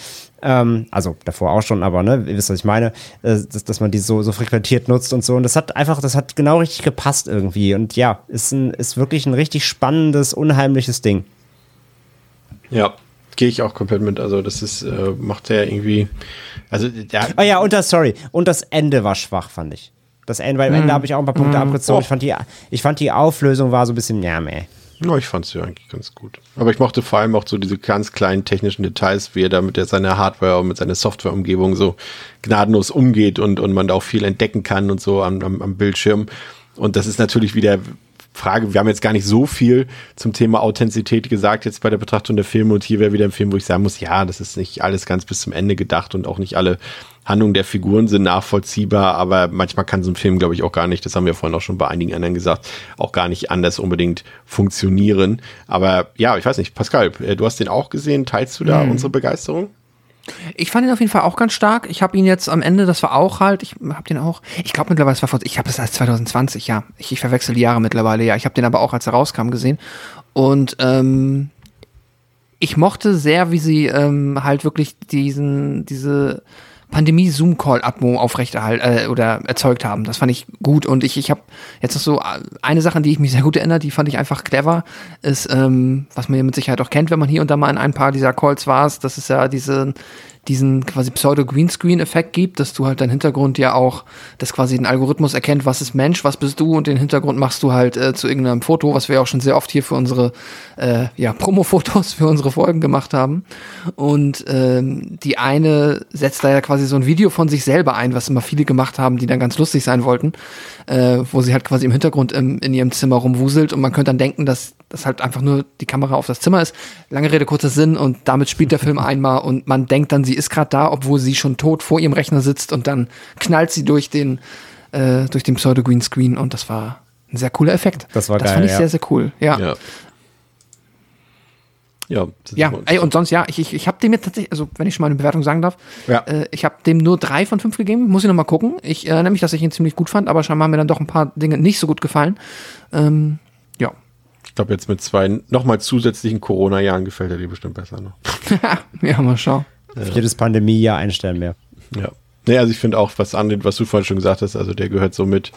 Ähm, also davor auch schon, aber ne, ihr wisst, was ich meine, äh, dass, dass man die so, so frequentiert nutzt und so. Und das hat einfach, das hat genau richtig gepasst irgendwie. Und ja, ist, ein, ist wirklich ein richtig spannendes, unheimliches Ding. Ja, gehe ich auch komplett mit. Also das ist, äh, macht er irgendwie, also der, Oh ja, und das, sorry, und das Ende war schwach, fand ich. Das Ende, weil am Ende habe ich auch ein paar Punkte abgezogen. Ich, fand die, ich fand die Auflösung war so ein bisschen, ja, meh. Ja, ich fand es ja eigentlich ganz gut. Aber ich mochte vor allem auch so diese ganz kleinen technischen Details, wie er da mit seiner Hardware und mit seiner Softwareumgebung so gnadenlos umgeht und, und man da auch viel entdecken kann und so am, am, am Bildschirm. Und das ist natürlich wieder Frage, wir haben jetzt gar nicht so viel zum Thema Authentizität gesagt, jetzt bei der Betrachtung der Filme. Und hier wäre wieder ein Film, wo ich sagen muss, ja, das ist nicht alles ganz bis zum Ende gedacht und auch nicht alle Handlungen der Figuren sind nachvollziehbar, aber manchmal kann so ein Film, glaube ich, auch gar nicht, das haben wir vorhin auch schon bei einigen anderen gesagt, auch gar nicht anders unbedingt funktionieren. Aber ja, ich weiß nicht, Pascal, äh, du hast den auch gesehen, teilst du da unsere Begeisterung? Ich fand ihn auf jeden Fall auch ganz stark. Ich habe ihn jetzt am Ende, das war auch halt, ich habe den auch, ich glaube mittlerweile, es war vor, ich habe es als 2020, ja. Ich, ich verwechsel die Jahre mittlerweile, ja. Ich habe den aber auch, als er rauskam, gesehen. Und ähm, ich mochte sehr, wie sie ähm, halt wirklich diesen, diese Pandemie-Zoom-Call-Atmo aufrechterhalten äh, oder erzeugt haben. Das fand ich gut und ich, ich habe jetzt noch so eine Sache, an die ich mich sehr gut erinnere, die fand ich einfach clever, ist, ähm, was man ja mit Sicherheit auch kennt, wenn man hier und da mal in ein paar dieser Calls war, dass es ja diese, diesen quasi Pseudo-Greenscreen-Effekt gibt, dass du halt dein Hintergrund ja auch, dass quasi ein Algorithmus erkennt, was ist Mensch, was bist du und den Hintergrund machst du halt äh, zu irgendeinem Foto, was wir auch schon sehr oft hier für unsere äh, ja, Promo-Fotos für unsere Folgen gemacht haben. Und ähm, die eine setzt da ja quasi so ein Video von sich selber ein, was immer viele gemacht haben, die dann ganz lustig sein wollten, äh, wo sie halt quasi im Hintergrund im, in ihrem Zimmer rumwuselt und man könnte dann denken, dass das halt einfach nur die Kamera auf das Zimmer ist. Lange Rede, kurzer Sinn und damit spielt der Film einmal und man denkt dann, sie ist gerade da, obwohl sie schon tot vor ihrem Rechner sitzt und dann knallt sie durch den äh, durch den Pseudo-Green-Screen und das war ein sehr cooler Effekt. Das war das geil, fand ich ja. sehr, sehr cool. Ja. Ja. Ja, das Ja, ey, und sonst, ja, ich, ich, ich habe dem jetzt tatsächlich, also wenn ich schon mal eine Bewertung sagen darf, Ja. äh, ich habe dem nur drei von fünf gegeben, muss ich noch mal gucken. Ich erinnere mich, dass ich ihn ziemlich gut fand, aber scheinbar haben mir dann doch ein paar Dinge nicht so gut gefallen. Ähm. Ich glaube, jetzt mit zwei nochmal zusätzlichen Corona-Jahren gefällt er dir bestimmt besser noch. ja, mal schauen. Jedes Pandemie-Jahr ein Stern mehr. Ja. Nee, also ich finde auch, was an, was du vorhin schon gesagt hast, also der gehört so mit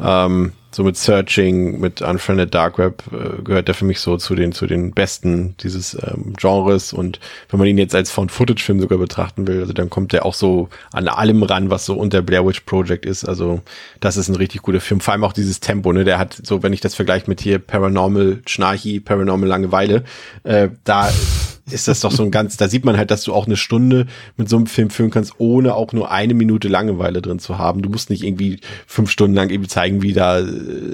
Ähm, so mit Searching, mit Unfriended Dark Web äh, gehört der für mich so zu den zu den besten dieses ähm, Genres und wenn man ihn jetzt als Found-Footage-Film sogar betrachten will, also dann kommt der auch so an allem ran, was so unter Blair Witch Project ist. Also das ist ein richtig guter Film. Vor allem auch dieses Tempo, ne? Der hat so, wenn ich das vergleiche mit hier Paranormal Schnarchi, Paranormal Langeweile, äh, da ist das doch so ein ganz, da sieht man halt, dass du auch eine Stunde mit so einem Film führen kannst, ohne auch nur eine Minute Langeweile drin zu haben. Du musst nicht irgendwie fünf Stunden lang irgendwie zeigen, wie da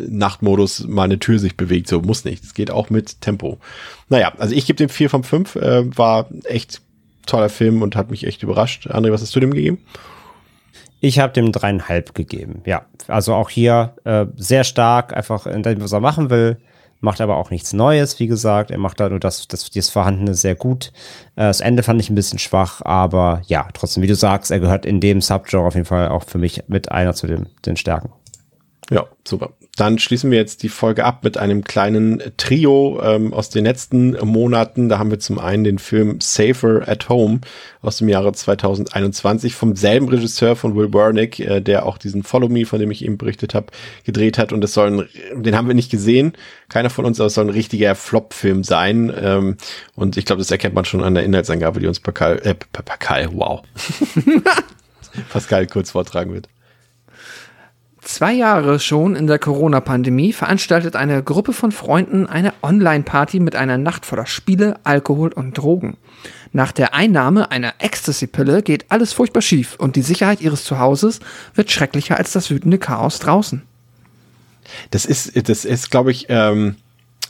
Nachtmodus mal eine Tür sich bewegt. So muss nicht. Es geht auch mit Tempo. Naja, also ich gebe dem vier von fünf. Äh, war echt toller Film und hat mich echt überrascht. André, was hast du dem gegeben? Ich habe dem dreieinhalb gegeben, ja. Also auch hier äh, sehr stark, einfach in dem, was er machen will macht aber auch nichts Neues, wie gesagt. Er macht da nur das, das, das Vorhandene sehr gut. Äh, das Ende fand ich ein bisschen schwach, aber ja, trotzdem, wie du sagst, er gehört in dem Subgenre auf jeden Fall auch für mich mit einer zu den, den Stärken. Ja, super. Dann schließen wir jetzt die Folge ab mit einem kleinen Trio ähm, aus den letzten Monaten. Da haben wir zum einen den Film Safer at Home aus dem Jahre 2021 vom selben Regisseur von Will Wernick, äh, der auch diesen Follow Me, von dem ich eben berichtet habe, gedreht hat. Und das soll ein, den haben wir nicht gesehen, keiner von uns, aber es soll ein richtiger Flop-Film sein. Ähm, und ich glaube, das erkennt man schon an der Inhaltsangabe, die uns Pascal, äh, Pascal, wow. Pascal kurz vortragen wird. Zwei Jahre schon in der Corona-Pandemie veranstaltet eine Gruppe von Freunden eine Online-Party mit einer Nacht voller Spiele, Alkohol und Drogen. Nach der Einnahme einer Ecstasy-Pille geht alles furchtbar schief und die Sicherheit ihres Zuhauses wird schrecklicher als das wütende Chaos draußen. Das ist, das ist, glaube ich, ähm,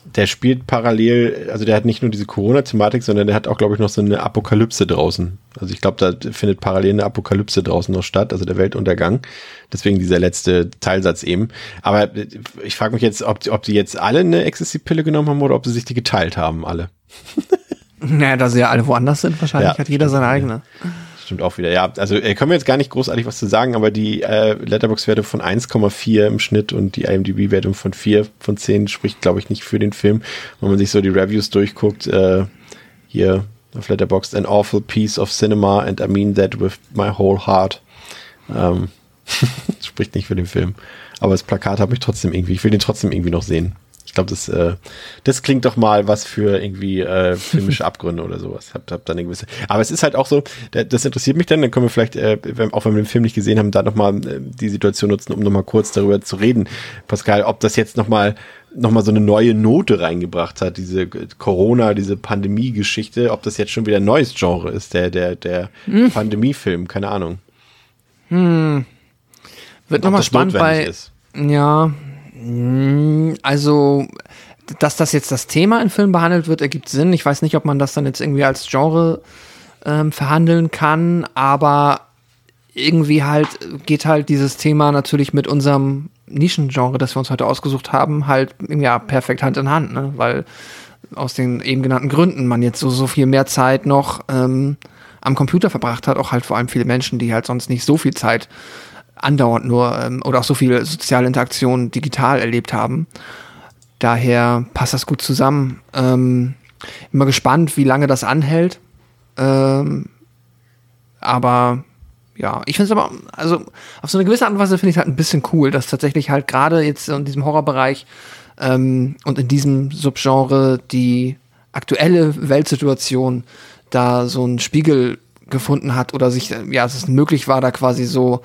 der spielt parallel, also der hat nicht nur diese Corona-Thematik, sondern der hat auch, glaube ich, noch so eine Apokalypse draußen. Also ich glaube, da findet parallel eine Apokalypse draußen noch statt, also der Weltuntergang. Deswegen dieser letzte Teilsatz eben. Aber ich frage mich jetzt, ob, ob die jetzt alle eine Ecstasy-Pille genommen haben oder ob sie sich die geteilt haben, alle. naja, da sie ja alle woanders sind, wahrscheinlich ja, hat jeder seine eigene. Stimmt auch wieder. Ja, also äh, können wir jetzt gar nicht großartig was zu sagen, aber die äh, Letterbox-Werte von 1,4 im Schnitt und die IMDb-Wertung von 4 von 10 spricht, glaube ich, nicht für den Film. Wenn man sich so die Reviews durchguckt, äh, hier auf Letterboxd, an awful piece of cinema and I mean that with my whole heart. Ähm, spricht nicht für den Film. Aber das Plakat habe ich trotzdem irgendwie, ich will den trotzdem irgendwie noch sehen. Ich glaube, das, äh, das klingt doch mal was für irgendwie äh, filmische Abgründe oder sowas. Hab, hab dann eine gewisse. Aber es ist halt auch so, das interessiert mich dann, dann können wir vielleicht, äh, wenn, auch wenn wir den Film nicht gesehen haben, da nochmal äh, die Situation nutzen, um nochmal kurz darüber zu reden, Pascal, ob das jetzt nochmal noch mal so eine neue Note reingebracht hat, diese Corona, diese Pandemie-Geschichte, ob das jetzt schon wieder ein neues Genre ist, der, der, der hm. Pandemiefilm, keine Ahnung. Hm. Wird nochmal spannend bei. Ist. Ja, also, dass das jetzt das Thema im Film behandelt wird, ergibt Sinn. Ich weiß nicht, ob man das dann jetzt irgendwie als Genre ähm, verhandeln kann, aber irgendwie halt geht halt dieses Thema natürlich mit unserem Nischengenre, das wir uns heute ausgesucht haben, halt ja perfekt Hand in Hand, ne? weil aus den eben genannten Gründen man jetzt so, so viel mehr Zeit noch ähm, am Computer verbracht hat, auch halt vor allem viele Menschen, die halt sonst nicht so viel Zeit andauernd nur ähm, oder auch so viele soziale Interaktionen digital erlebt haben. Daher passt das gut zusammen. Ähm, immer gespannt, wie lange das anhält. Ähm, aber ja, ich finde es aber, also auf so eine gewisse Art und Weise finde ich es halt ein bisschen cool, dass tatsächlich halt gerade jetzt in diesem Horrorbereich ähm, und in diesem Subgenre die aktuelle Weltsituation da so einen Spiegel gefunden hat oder sich, ja, es möglich war, da quasi so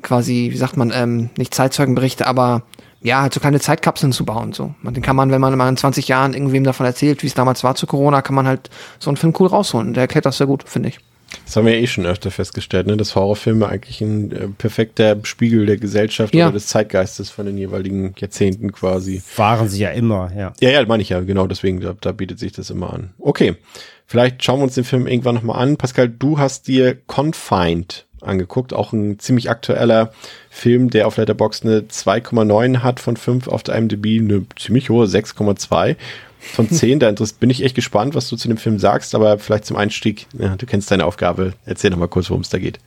quasi, wie sagt man, ähm, nicht Zeitzeugenberichte, aber ja, halt so kleine Zeitkapseln zu bauen. So. Den kann man, wenn man mal in 20 Jahren irgendwem davon erzählt, wie es damals war zu Corona, kann man halt so einen Film cool rausholen. Der erklärt das sehr gut, finde ich. Das haben wir eh schon öfter festgestellt, ne? dass Horrorfilme eigentlich ein äh, perfekter Spiegel der Gesellschaft ja. oder des Zeitgeistes von den jeweiligen Jahrzehnten quasi. Waren sie ja immer, ja. Ja, ja, meine ich ja, genau, deswegen, da, da bietet sich das immer an. Okay, vielleicht schauen wir uns den Film irgendwann nochmal an. Pascal, du hast dir Confined angeguckt. Auch ein ziemlich aktueller Film, der auf Letterboxd eine 2,9 hat von 5, auf der IMDb eine ziemlich hohe 6,2 von 10. Da bin ich echt gespannt, was du zu dem Film sagst, aber vielleicht zum Einstieg, ja, du kennst deine Aufgabe. Erzähl noch mal kurz, worum es da geht.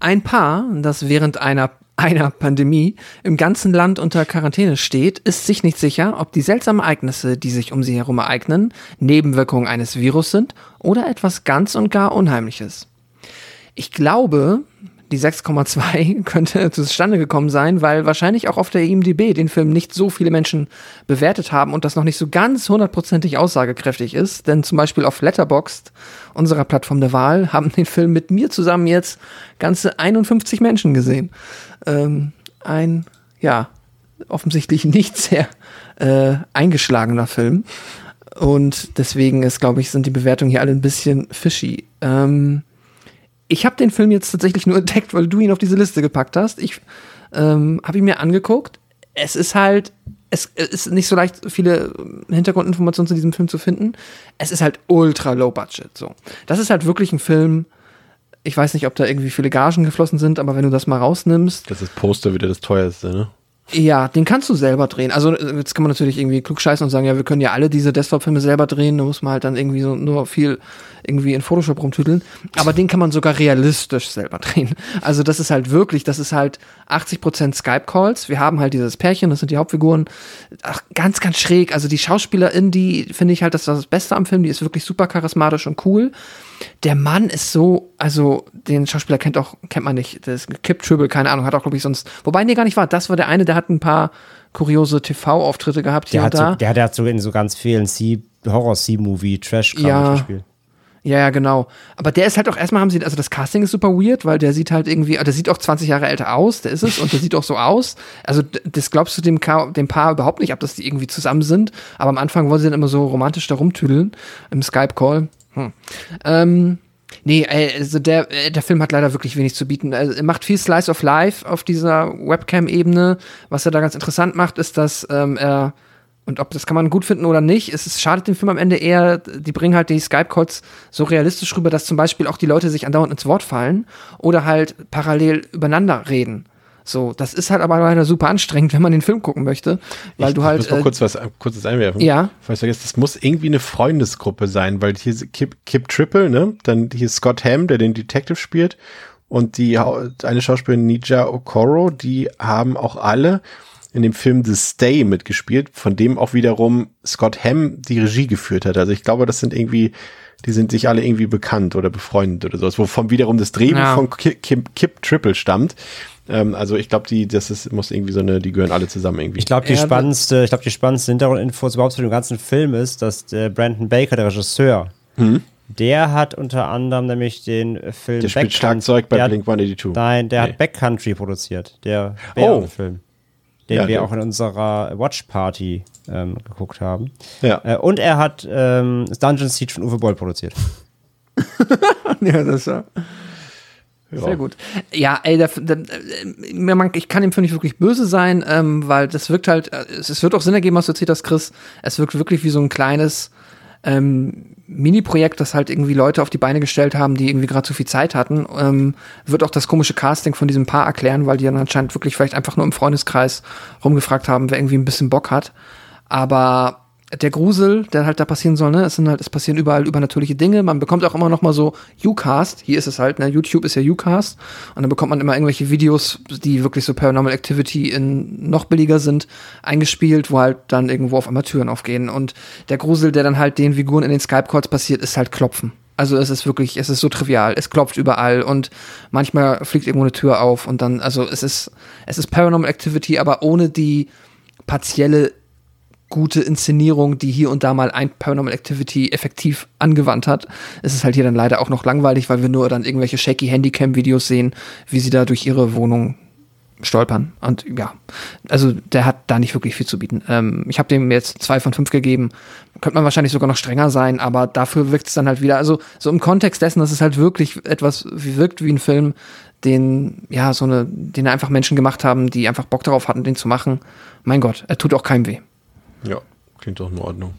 Ein Paar, das während einer einer Pandemie im ganzen Land unter Quarantäne steht, ist sich nicht sicher, ob die seltsamen Ereignisse, die sich um sie herum ereignen, Nebenwirkungen eines Virus sind oder etwas ganz und gar Unheimliches. Ich glaube, die 6,2 könnte zustande gekommen sein, weil wahrscheinlich auch auf der IMDb den Film nicht so viele Menschen bewertet haben und das noch nicht so ganz hundertprozentig aussagekräftig ist. Denn zum Beispiel auf Letterboxd, unserer Plattform der Wahl, haben den Film mit mir zusammen jetzt ganze 51 Menschen gesehen. Ähm, ein, ja, offensichtlich nicht sehr äh, eingeschlagener Film. Und deswegen ist, glaube ich, sind die Bewertungen hier alle ein bisschen fishy. Ähm, ich habe den Film jetzt tatsächlich nur entdeckt, weil du ihn auf diese Liste gepackt hast. Ich ähm, habe ihn mir angeguckt. Es ist halt, es ist nicht so leicht, viele Hintergrundinformationen zu diesem Film zu finden. Es ist halt ultra low budget. So, das ist halt wirklich ein Film. Ich weiß nicht, ob da irgendwie viele Gagen geflossen sind, aber wenn du das mal rausnimmst. Das ist Poster wieder das teuerste, ne? Ja, den kannst du selber drehen. Also jetzt kann man natürlich irgendwie klugscheißen und sagen, ja, wir können ja alle diese Desktop-Filme selber drehen, da muss man halt dann irgendwie so nur viel irgendwie in Photoshop rumtüdeln. Aber den kann man sogar realistisch selber drehen. Also das ist halt wirklich, das ist halt 80% Skype-Calls. Wir haben halt dieses Pärchen, das sind die Hauptfiguren. Ach, ganz, ganz schräg. Also die Schauspielerin, die finde ich halt das, das Beste am Film, die ist wirklich super charismatisch und cool der Mann ist so, also den Schauspieler kennt auch, kennt man nicht, das ist Kip Tribble, keine Ahnung, hat auch, glaube ich, sonst, wobei, nee, gar nicht wahr, das war der eine, der hat ein paar kuriose TV-Auftritte gehabt der hier hat und da. So, der, der hat so in so ganz vielen C Horror-C-Movie, Trash-Kram Ja. gespielt. Ja, ja, genau. Aber der ist halt auch, erstmal haben sie, also das Casting ist super weird, weil der sieht halt irgendwie, der sieht auch 20 Jahre älter aus, der ist es, und der sieht auch so aus. Also das glaubst du dem, dem Paar überhaupt nicht ab, dass die irgendwie zusammen sind. Aber am Anfang wollen sie dann immer so romantisch da rumtüdeln im Skype-Call. Hm. Ähm, nee, ey, also der, äh, der Film hat leider wirklich wenig zu bieten. Also, Er macht viel Slice of Life auf dieser Webcam-Ebene. Was er da ganz interessant macht, ist, dass ähm, er und ob das kann man gut finden oder nicht, es ist, schadet dem Film am Ende eher, die bringen halt die Skype-Calls so realistisch rüber, dass zum Beispiel auch die Leute sich andauernd ins Wort fallen oder halt parallel übereinander reden. So, das ist halt aber leider super anstrengend, wenn man den Film gucken möchte, weil ich, du halt. Ich muss mal äh, kurz was kurzes einwerfen. Ja. Falls vergessen, das muss irgendwie eine Freundesgruppe sein, weil hier Kip, Kip Triple, ne? Dann hier ist Scott Hamm, der den Detective spielt. Und die eine Schauspielerin Nija Okoro, die haben auch alle in dem Film The Stay mitgespielt, von dem auch wiederum Scott Hamm die Regie geführt hat. Also ich glaube, das sind irgendwie, die sind sich alle irgendwie bekannt oder befreundet oder sowas, wovon wiederum das Drehbuch Ja. von Kip, Kip, Kip Triple stammt. Ähm, also ich glaube, die, das ist, muss irgendwie so eine, die gehören alle zusammen irgendwie. Ich glaube, die spannendste, ich glaube, die spannendste Hintergrundinfos überhaupt zu dem ganzen Film ist, dass der Brandon Baker, der Regisseur, der hat unter anderem nämlich den Film der spielt Backcountry- Schlagzeug bei Blink 182. Nein, der Nee. hat Backcountry produziert, der Oh. Bärenfilm, den Ja, wir der- auch in unserer Watch Party ähm, geguckt haben. Ja. Äh, und er hat ähm, das Dungeon Siege von Uwe Boll produziert. ja, das ist ja. Sehr gut. Ja, ey, der, der, man, ich kann ihm für nicht wirklich böse sein, ähm, weil das wirkt halt, äh, es, es wird auch Sinn ergeben, was du erzählt hast, Chris. Es wirkt wirklich wie so ein kleines ähm, Mini-Projekt, das halt irgendwie Leute auf die Beine gestellt haben, die irgendwie gerade zu viel Zeit hatten. Ähm, wird auch das komische Casting von diesem Paar erklären, weil die dann anscheinend wirklich vielleicht einfach nur im Freundeskreis rumgefragt haben, wer irgendwie ein bisschen Bock hat. Aber der Grusel, der halt da passieren soll, ne, es sind halt, es passieren überall übernatürliche Dinge. Man bekommt auch immer noch mal so Ucast. Hier ist es halt, ne, YouTube ist ja Ucast. Und dann bekommt man immer irgendwelche Videos, die wirklich so Paranormal Activity in noch billiger sind, eingespielt, wo halt dann irgendwo auf einmal Türen aufgehen. Und der Grusel, der dann halt den Figuren in den Skype-Calls passiert, ist halt Klopfen. Also es ist wirklich, es ist so trivial. Es klopft überall und manchmal fliegt irgendwo eine Tür auf und dann, also es ist, es ist Paranormal Activity, aber ohne die partielle gute Inszenierung, die hier und da mal ein Paranormal Activity effektiv angewandt hat. Es ist halt hier dann leider auch noch langweilig, weil wir nur dann irgendwelche shaky Handycam-Videos sehen, wie sie da durch ihre Wohnung stolpern. Und ja, also der hat da nicht wirklich viel zu bieten. Ähm, ich habe dem jetzt zwei von fünf gegeben. Könnte man wahrscheinlich sogar noch strenger sein, aber dafür wirkt es dann halt wieder, also so im Kontext dessen, dass es halt wirklich etwas wie- wirkt wie ein Film, den, ja, so eine, den einfach Menschen gemacht haben, die einfach Bock darauf hatten, den zu machen. Mein Gott, er tut auch keinem weh. Ja, klingt doch in Ordnung.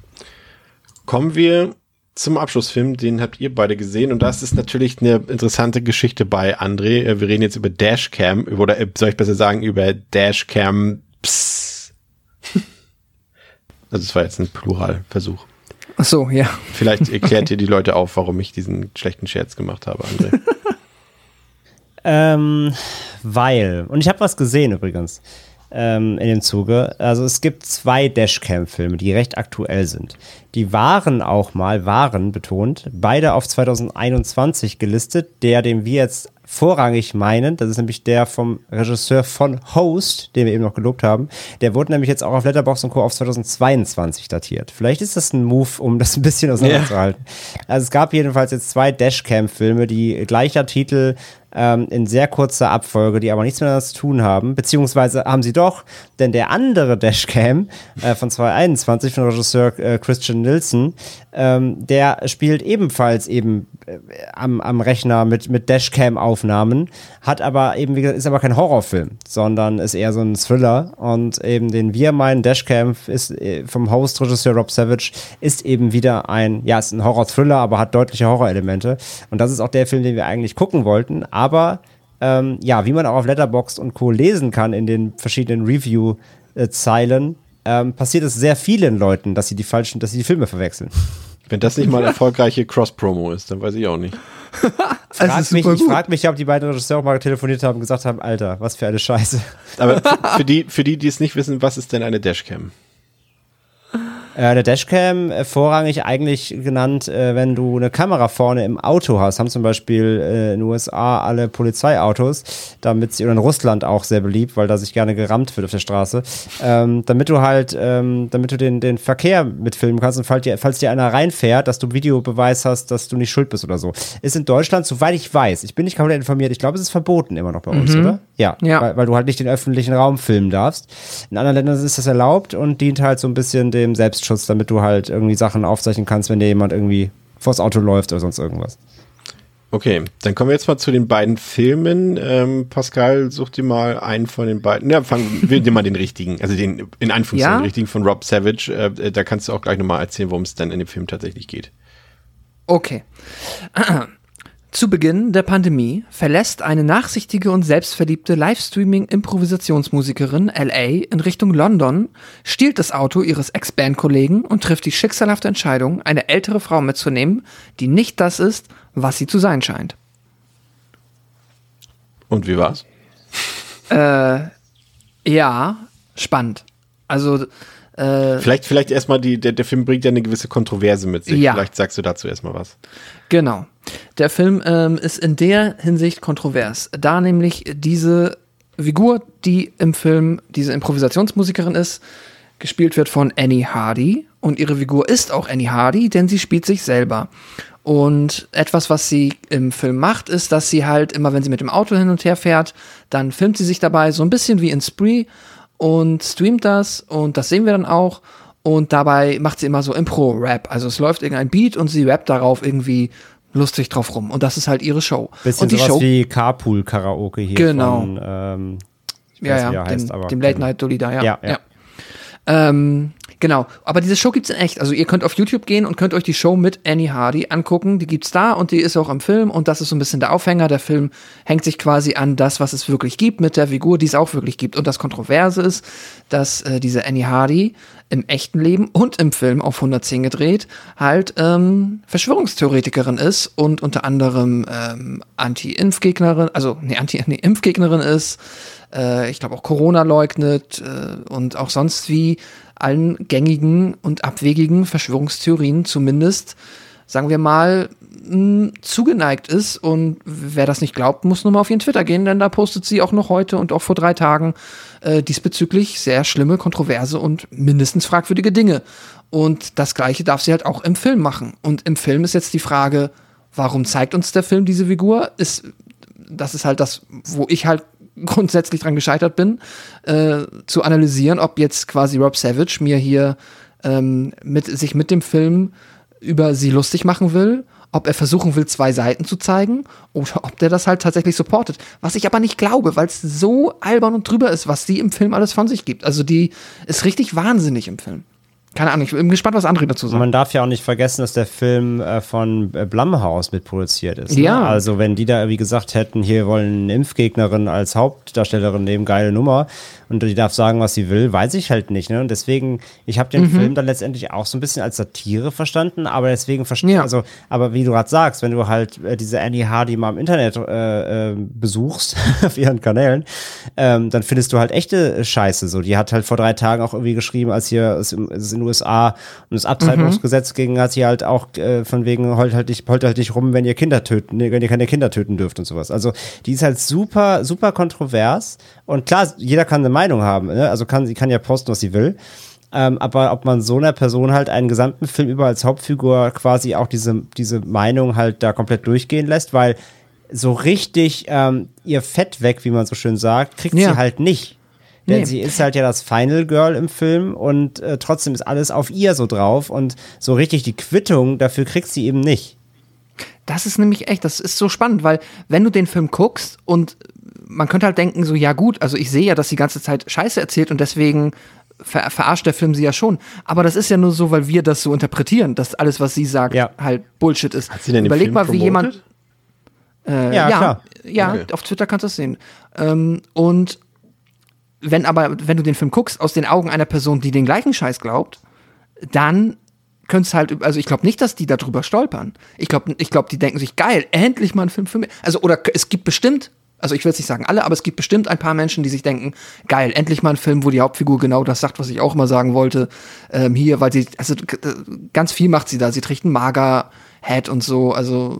Kommen wir zum Abschlussfilm, den habt ihr beide gesehen und das ist natürlich eine interessante Geschichte bei André. Äh, Wir reden jetzt über Dashcam, oder äh, soll ich besser sagen, über Dashcam Pss. Also es war jetzt ein Pluralversuch. Ach so, ja. Vielleicht erklärt ihr die Leute auf, warum ich diesen schlechten Scherz gemacht habe, André. Ähm, weil, und ich habe was gesehen übrigens ähm, in dem Zuge. Also es gibt zwei Dashcam-Filme, die recht aktuell sind. Die waren auch mal, waren betont, beide auf 2021 gelistet. Der, den wir jetzt vorrangig meinen. Das ist nämlich der vom Regisseur von Host, den wir eben noch gelobt haben. Der wurde nämlich jetzt auch auf Letterboxd und Co. auf 2022 datiert. Vielleicht ist das ein Move, um das ein bisschen auseinanderzuhalten. Yeah. Also es gab jedenfalls jetzt zwei Dashcam-Filme, die gleicher Titel ähm, in sehr kurzer Abfolge, die aber nichts miteinander zu tun haben. Beziehungsweise haben sie doch, denn der andere Dashcam äh, von 2021 von Regisseur äh, Christian Nilsson, ähm, der spielt ebenfalls eben äh, am, am Rechner mit, mit Dashcam-Aufnahmen, hat aber eben, wie gesagt, ist aber kein Horrorfilm, sondern ist eher so ein Thriller und eben den wir meinen, Dashcam ist äh, vom Host-Regisseur Rob Savage, ist eben wieder ein, ja, ist ein Horror-Thriller, aber hat deutliche Horrorelemente und das ist auch der Film, den wir eigentlich gucken wollten, aber ähm, ja, wie man auch auf Letterboxd und Co. lesen kann in den verschiedenen Review-Zeilen, ähm, passiert es sehr vielen Leuten, dass sie die falschen, dass sie die Filme verwechseln. Wenn das nicht mal erfolgreiche Cross-Promo ist, dann weiß ich auch nicht. frag mich, ich frage mich, ob die beiden Regisseure mal telefoniert haben und gesagt haben, Alter, was für eine Scheiße. Aber für die, für die, die es nicht wissen, was ist denn eine Dashcam? Äh, der Dashcam äh, vorrangig eigentlich genannt, äh, wenn du eine Kamera vorne im Auto hast, haben zum Beispiel in den USA alle Polizeiautos, damit sie, oder in Russland auch sehr beliebt, weil da sich gerne gerammt wird auf der Straße, ähm, damit du halt, ähm, damit du den, den Verkehr mitfilmen kannst und falls dir, falls dir einer reinfährt, dass du Videobeweis hast, dass du nicht schuld bist oder so. Ist in Deutschland, soweit ich weiß, ich bin nicht komplett informiert, ich glaube, es ist verboten immer noch bei uns, mhm. oder? Ja, ja. Weil, weil, du halt nicht den öffentlichen Raum filmen darfst. In anderen Ländern ist das erlaubt und dient halt so ein bisschen dem Selbstschutz, damit du halt irgendwie Sachen aufzeichnen kannst, wenn dir jemand irgendwie vors Auto läuft oder sonst irgendwas. Okay, dann kommen wir jetzt mal zu den beiden Filmen. Ähm, Pascal, such dir mal einen von den beiden. Ja, fangen wir dir mal den richtigen, also den in Anführungszeichen ja? richtigen von Rob Savage. Äh, da kannst du auch gleich nochmal erzählen, worum es dann in dem Film tatsächlich geht. Okay. Zu Beginn der Pandemie verlässt eine nachsichtige und selbstverliebte Livestreaming-Improvisationsmusikerin LA in Richtung London, stiehlt das Auto ihres Ex-Band-Kollegen und trifft die schicksalhafte Entscheidung, eine ältere Frau mitzunehmen, die nicht das ist, was sie zu sein scheint. Und wie war's? Äh, ja, spannend. Also, äh, vielleicht, vielleicht erstmal die, der, der Film bringt ja eine gewisse Kontroverse mit sich. Ja. Vielleicht sagst du dazu erstmal was. Genau. Der Film ähm, ist in der Hinsicht kontrovers, da nämlich diese Figur, die im Film diese Improvisationsmusikerin ist, gespielt wird von Annie Hardy. Und ihre Figur ist auch Annie Hardy, denn sie spielt sich selber. Und etwas, was sie im Film macht, ist, dass sie halt immer, wenn sie mit dem Auto hin und her fährt, dann filmt sie sich dabei so ein bisschen wie in Spree und streamt das und das sehen wir dann auch. Und dabei macht sie immer so Impro-Rap. Also es läuft irgendein Beat und sie rappt darauf irgendwie lustig drauf rum. Und das ist halt ihre Show. Bisschen und die sowas Show, wie Carpool-Karaoke hier genau. von, ähm, ja, ja, dem, heißt, dem Late Night Dolly da, ja. ja, ja. ja. Ähm, genau, aber diese Show gibt's in echt. Also ihr könnt auf YouTube gehen und könnt euch die Show mit Annie Hardy angucken. Die gibt's da und die ist auch im Film und das ist so ein bisschen der Aufhänger. Der Film hängt sich quasi an das, was es wirklich gibt mit der Figur, die es auch wirklich gibt. Und das Kontroverse ist, dass äh, diese Annie Hardy im echten Leben und im Film auf 110 gedreht halt ähm, Verschwörungstheoretikerin ist und unter anderem ähm, Anti-Impfgegnerin, also nee, Anti-Impfgegnerin ist, äh, ich glaube auch Corona leugnet äh, und auch sonst wie allen gängigen und abwegigen Verschwörungstheorien zumindest, sagen wir mal, mh, zugeneigt ist. Und wer das nicht glaubt, muss nur mal auf ihren Twitter gehen, denn da postet sie auch noch heute und auch vor drei Tagen äh, diesbezüglich sehr schlimme, kontroverse und mindestens fragwürdige Dinge. Und das Gleiche darf sie halt auch im Film machen. Und im Film ist jetzt die Frage, warum zeigt uns der Film diese Figur? Ist, das ist halt das, wo ich halt grundsätzlich dran gescheitert bin, äh, zu analysieren, ob jetzt quasi Rob Savage mir hier ähm, mit, sich mit dem Film über sie lustig machen will, ob er versuchen will, zwei Seiten zu zeigen oder ob der das halt tatsächlich supportet. Was ich aber nicht glaube, weil es so albern und drüber ist, was sie im Film alles von sich gibt. Also die ist richtig wahnsinnig im Film keine Ahnung, ich bin gespannt, was andere dazu sagen. Man darf ja auch nicht vergessen, dass der Film äh, von äh, Blumhouse mitproduziert ist. Ne? Ja. Also wenn die da wie gesagt hätten, hier wollen eine Impfgegnerin als Hauptdarstellerin nehmen, geile Nummer, und die darf sagen, was sie will, weiß ich halt nicht. Ne? Und deswegen, ich habe den mhm. Film dann letztendlich auch so ein bisschen als Satire verstanden, aber deswegen verstehe ja. also, aber wie du gerade sagst, wenn du halt äh, diese Annie Hardy mal im Internet äh, äh, besuchst, auf ihren Kanälen, ähm, dann findest du halt echte Scheiße. So, die hat halt vor drei Tagen auch irgendwie geschrieben, als hier es in den USA und das Abtreibungsgesetz gegen hat sie halt auch äh, von wegen heult halt nicht, heult halt nicht rum, wenn ihr Kinder töten, wenn ihr keine Kinder töten dürft und sowas. Also die ist halt super, super kontrovers und klar, jeder kann eine Meinung haben, ne? also kann sie kann ja posten, was sie will. Ähm, aber ob man so einer Person halt einen gesamten Film über als Hauptfigur quasi auch diese, diese Meinung halt da komplett durchgehen lässt, weil so richtig ähm, ihr Fett weg, wie man so schön sagt, kriegt Ja. sie halt nicht. Denn Nee. sie ist halt ja das Final Girl im Film und äh, trotzdem ist alles auf ihr so drauf und so richtig die Quittung dafür kriegt sie eben nicht. Das ist nämlich echt, das ist so spannend, weil wenn du den Film guckst und man könnte halt denken, so, ja gut, also ich sehe ja, dass sie die ganze Zeit Scheiße erzählt und deswegen ver verarscht der Film sie ja schon. Aber das ist ja nur so, weil wir das so interpretieren, dass alles, was sie sagt, Ja. halt Bullshit ist. Hat sie denn den Überleg Film mal, wie jemand. promotet? Äh, Ja, ja, klar. ja, Okay. auf Twitter kannst du das sehen. Ähm, und wenn aber, wenn du den Film guckst, aus den Augen einer Person, die den gleichen Scheiß glaubt, dann könnte es halt, also ich glaube nicht, dass die darüber stolpern. Ich glaube, ich glaub, die denken sich, geil, endlich mal ein Film für mich. Also, oder es gibt bestimmt, also ich will jetzt nicht sagen alle, aber es gibt bestimmt ein paar Menschen, die sich denken, geil, endlich mal ein Film, wo die Hauptfigur genau das sagt, was ich auch immer sagen wollte. Ähm, hier, weil sie, also äh, ganz viel macht sie da. Sie trägt einen mager Head und so, also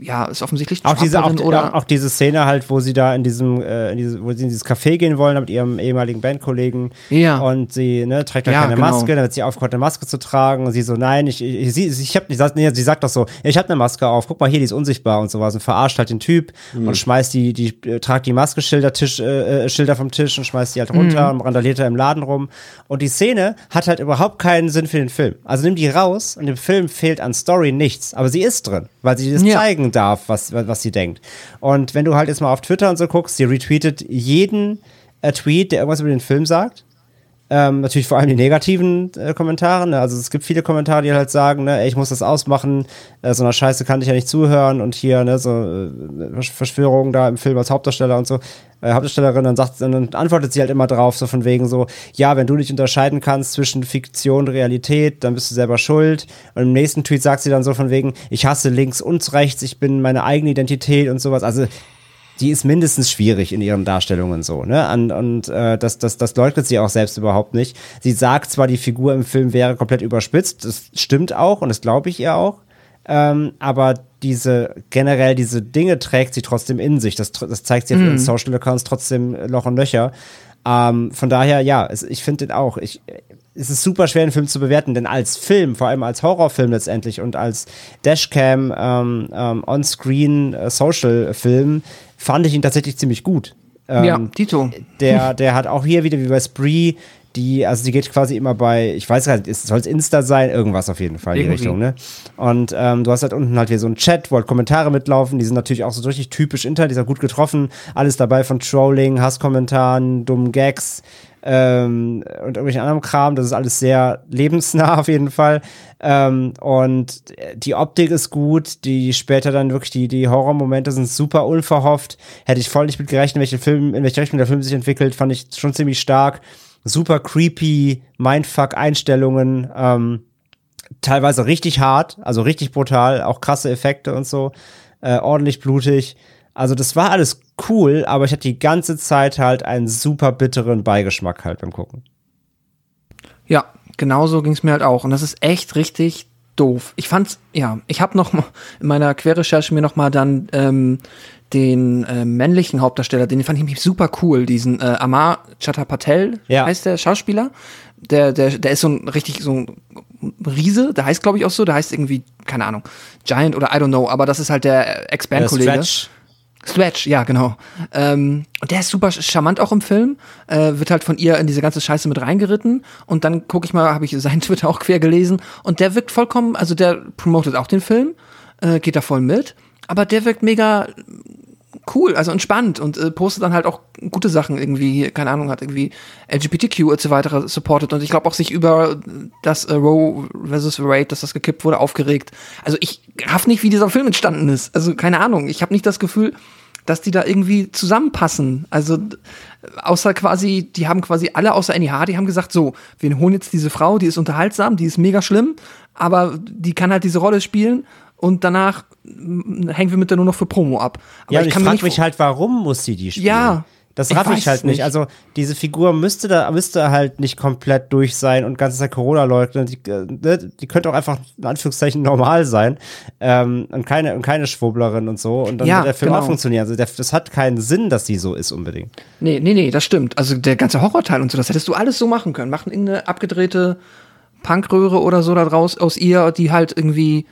ja, ist offensichtlich Auch diese, auch, oder auch, auch diese Szene halt, wo sie da in diesem, äh, in diese, wo sie in dieses Café gehen wollen mit ihrem ehemaligen Bandkollegen. Ja. Und sie ne, trägt da Ja, keine genau. Maske, dann wird sie aufgehört, eine Maske zu tragen. Und sie so, nein, ich, ich, sie, ich hab, ich nee, sie sagt doch so, ich hab eine Maske auf, guck mal hier, die ist unsichtbar und sowas. Und verarscht halt den Typ und schmeißt die, die, äh, tragt die Maskeschilder Tisch, äh, äh, Schilder vom Tisch und schmeißt die halt runter und randaliert da im Laden rum. Und die Szene hat halt überhaupt keinen Sinn für den Film. Also nimm die raus und dem Film fehlt an Story nichts. Aber sie ist drin, weil sie das Ja. zeigen darf, was, was sie denkt. Und wenn du halt jetzt mal auf Twitter und so guckst, sie retweetet jeden äh, Tweet, der irgendwas über den Film sagt. Ähm, natürlich vor allem die negativen äh, Kommentare. Ne? Also es gibt viele Kommentare, die halt sagen, ne, ey, ich muss das ausmachen, äh, so einer Scheiße kann ich ja nicht zuhören und hier, ne, so äh, Versch- Verschwörungen da im Film als Hauptdarsteller und so, äh, Hauptdarstellerin, dann sagt dann antwortet sie halt immer drauf, so von wegen so, ja, wenn du nicht unterscheiden kannst zwischen Fiktion und Realität, dann bist du selber schuld. Und im nächsten Tweet sagt sie dann so von wegen, ich hasse links und rechts, ich bin meine eigene Identität und sowas. Also die ist mindestens schwierig in ihren Darstellungen so, ne? Und, und äh, das, das, das leugnet sie auch selbst überhaupt nicht. Sie sagt zwar, die Figur im Film wäre komplett überspitzt, das stimmt auch und das glaube ich ihr auch. Ähm, aber diese generell diese Dinge trägt sie trotzdem in sich. Das, das zeigt sie auf ihren Social Accounts trotzdem Loch und Löcher. Ähm, von daher, ja, es, ich finde den auch. Ich, es ist super schwer, einen Film zu bewerten, denn als Film, vor allem als Horrorfilm letztendlich und als Dashcam ähm, ähm, On-Screen äh, fand ich ihn tatsächlich ziemlich gut. Ähm, ja, Tito. der, der hat auch hier wieder wie bei Spree, die, also die geht quasi immer bei, ich weiß gar nicht, soll es Insta sein? Irgendwas auf jeden Fall in die. Richtung, ne? Und ähm, du hast halt unten halt hier so einen Chat, wo halt Kommentare mitlaufen, die sind natürlich auch so richtig typisch Internet, die ist auch gut getroffen. Alles dabei von Trolling, Hasskommentaren, dummen Gags ähm, und irgendwelchen anderen Kram. Das ist alles sehr lebensnah auf jeden Fall. Ähm, und die Optik ist gut, die später dann wirklich die, die Horrormomente sind super unverhofft. Hätte ich voll nicht mit gerechnet, in welche Film, in welche Richtung der Film sich entwickelt, fand ich schon ziemlich stark. Super creepy, Mindfuck-Einstellungen, ähm, teilweise richtig hart, also richtig brutal, auch krasse Effekte und so, äh, ordentlich blutig. Also das war alles cool, aber ich hatte die ganze Zeit halt einen super bitteren Beigeschmack halt beim Gucken. Ja, genau so ging es mir halt auch. Und das ist echt richtig doof. Ich fand's, ja, ich habe noch mal in meiner Querrecherche mir noch mal dann ähm, den äh, männlichen Hauptdarsteller, den fand ich nämlich super cool, diesen äh, Amar Chatapatel, Ja. heißt der Schauspieler. Der, der, der ist so ein richtig so ein Riese, der heißt glaube ich auch so, der heißt irgendwie, keine Ahnung, Giant oder I don't know, aber das ist halt der Ex-Band-Kollege. Stretch. Ja, genau. Ähm, und der ist super charmant auch im Film. Äh, wird halt von ihr in diese ganze Scheiße mit reingeritten. Und dann gucke ich mal, habe ich seinen Twitter auch quer gelesen. Und der wirkt vollkommen, also der promotet auch den Film, äh, geht da voll mit. Aber der wirkt mega cool, also entspannt und äh, postet dann halt auch gute Sachen irgendwie, keine Ahnung, hat irgendwie LGBTQ und so weiter supportet und ich glaube auch sich über das äh, Roe versus Wade, dass das gekippt wurde, aufgeregt. Also ich raff nicht, wie dieser Film entstanden ist. Also keine Ahnung, ich habe nicht das Gefühl, dass die da irgendwie zusammenpassen. Also außer quasi, die haben quasi alle außer NIH, die haben gesagt, so, wir holen jetzt diese Frau, die ist unterhaltsam, die ist mega schlimm, aber die kann halt diese Rolle spielen und danach hängen wir mit der nur noch für Promo ab. Aber Ja, ich, mir frage mich halt, warum muss sie die spielen? Ja. Das Ich raff ich, weiß halt nicht. nicht. Also diese Figur müsste da müsste halt nicht komplett durch sein und ganze Zeit Corona leugnen. Die, äh, ne, die könnte auch einfach in Anführungszeichen normal sein ähm, und keine und keine Schwurblerin und so und dann Ja, wird der Film genau. auch funktionieren. Also der, das hat keinen Sinn, dass sie so ist unbedingt. Nee, nee, nee, das stimmt. Also der ganze Horrorteil und so, das hättest du alles so machen können. Machen irgendeine abgedrehte Punkröhre oder so da draus aus ihr, die halt irgendwie,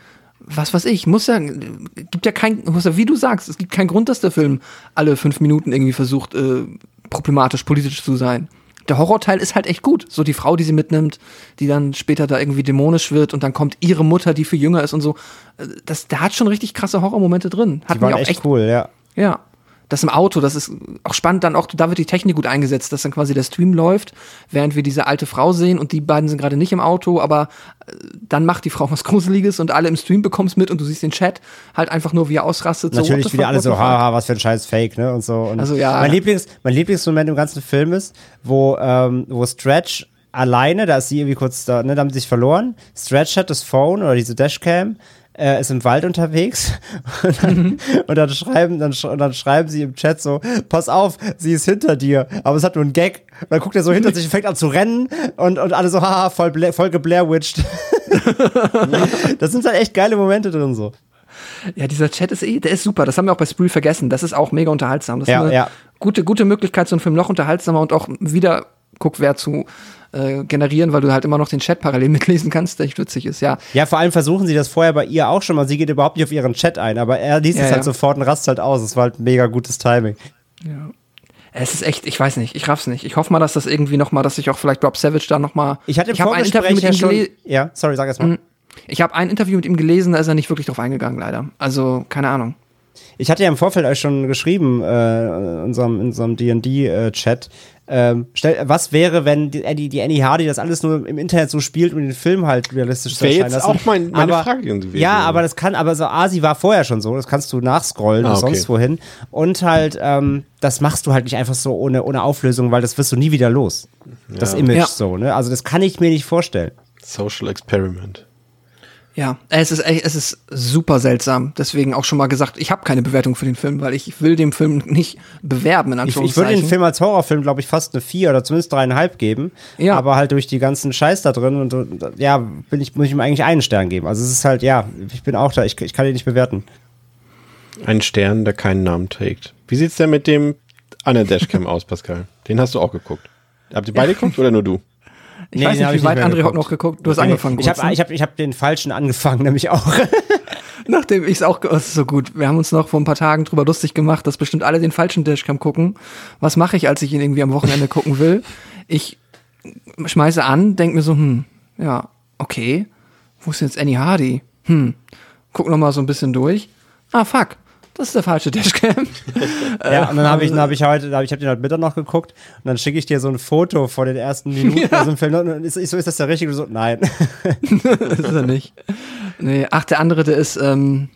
was weiß ich, muss ja, gibt ja kein, muss ja, wie du sagst, es gibt keinen Grund, dass der Film alle fünf Minuten irgendwie versucht, äh, problematisch, politisch zu sein. Der Horrorteil ist halt echt gut. So die Frau, die sie mitnimmt, die dann später da irgendwie dämonisch wird und dann kommt ihre Mutter, die viel jünger ist und so. Äh, Das, der hat schon richtig krasse Horrormomente drin. Hat Die waren echt, echt cool, ja. ja. Das im Auto, das ist auch spannend, dann auch, da wird die Technik gut eingesetzt, dass dann quasi der Stream läuft, während wir diese alte Frau sehen und die beiden sind gerade nicht im Auto, aber äh, dann macht die Frau was Gruseliges und alle im Stream bekommst mit und du siehst den Chat halt einfach nur, wie er ausrastet. so, Natürlich the wieder alle so, haha, was für ein scheiß Fake, ne? Und so. Und Also, ja. Mein, Lieblings, mein Lieblingsmoment im ganzen Film ist, wo, ähm, wo Stretch alleine, da ist sie irgendwie kurz da, ne, da haben sie sich verloren. Stretch hat das Phone oder diese Dashcam, äh, ist im Wald unterwegs und dann, und dann schreiben, dann, sch und dann schreiben sie im Chat so, pass auf, sie ist hinter dir, aber es hat nur einen Gag. Und dann guckt er so hinter sich und fängt an zu rennen und, und alle so, haha, voll, Bla voll geblairwitcht. das sind halt echt geile Momente drin so. Ja, dieser Chat ist eh, der ist super. Das haben wir auch bei Spree vergessen. Das ist auch mega unterhaltsam. Das Ja, ist eine ja. gute, gute Möglichkeit, so einen Film noch unterhaltsamer und auch wieder Guckwert zu äh, generieren, weil du halt immer noch den Chat parallel mitlesen kannst, der echt witzig ist, ja. Ja, vor allem versuchen sie das vorher bei ihr auch schon mal. Sie geht überhaupt nicht auf ihren Chat ein, aber er liest Ja, es halt ja. sofort und rast halt aus. Es war halt mega gutes Timing. Es ist echt, ich weiß nicht, ich raff's nicht. Ich hoffe mal, dass das irgendwie noch mal, dass sich auch vielleicht Rob Savage da noch mal. Ich hatte im ich hab ein Vorgespräch Interview mit ja ihm schon. gelesen. Ja, sorry, sag erst mal. Ich habe ein Interview mit ihm gelesen, da ist er nicht wirklich drauf eingegangen, leider. Also keine Ahnung. Ich hatte ja im Vorfeld euch schon geschrieben, äh, in unserem, in unserem D&D-Chat, ähm, stell, was wäre, wenn die, Annie- die Annie Hardy das alles nur im Internet so spielt und den Film halt realistisch zu erscheinen lassen? auch mein- meine aber, Frage gewesen. Ja, aber das kann, aber so Asi war vorher schon so, das kannst du nachscrollen Ah, bis okay. sonst wohin. Und halt, ähm, das machst du halt nicht einfach so ohne, ohne Auflösung, weil das wirst du nie wieder los. Das Image Ja. so, ne? Also das kann ich mir nicht vorstellen. Social Experiment. Ja, es ist echt, es ist super seltsam. Deswegen auch schon mal gesagt, ich habe keine Bewertung für den Film, weil ich will dem Film nicht bewerben in Ich, ich würde den Film als Horrorfilm, glaube ich, fast eine 4 oder zumindest dreieinhalb geben. Ja. Aber halt durch die ganzen Scheiß da drin und, und ja, bin ich, muss ich ihm eigentlich einen Stern geben. Also es ist halt, ja, ich bin auch da, ich, ich kann ihn nicht bewerten. Ein Stern, der keinen Namen trägt. Wie sieht's denn mit dem anderen Dashcam aus, Pascal? Den hast du auch geguckt. Habt ihr beide geguckt oder nur du? Ich Nee, weiß nicht, wie nicht weit mehr André hat noch geguckt. Du hast angefangen. Ich habe ne? ich hab, ich hab den falschen angefangen, nämlich auch. Nachdem ich es auch, das ist so gut. Wir haben uns noch vor ein paar Tagen drüber lustig gemacht, dass bestimmt alle den falschen Dashcam gucken. Was mache ich, als ich ihn irgendwie am Wochenende gucken will? Ich schmeiße an, denk mir so, hm, ja, okay. Wo ist jetzt Annie Hardy? Hm, guck noch mal so ein bisschen durch. Ah, fuck. Das ist der falsche Dashcam. ja, und dann habe ich, dann hab ich heute, hab ich habe den heute Mittag noch geguckt und dann schicke ich dir so ein Foto von den ersten Minuten aus dem Film. Und ist, so, ist das der richtige? Und so, nein. das ist er nicht. Nee, ach, der andere, der ist, ähm,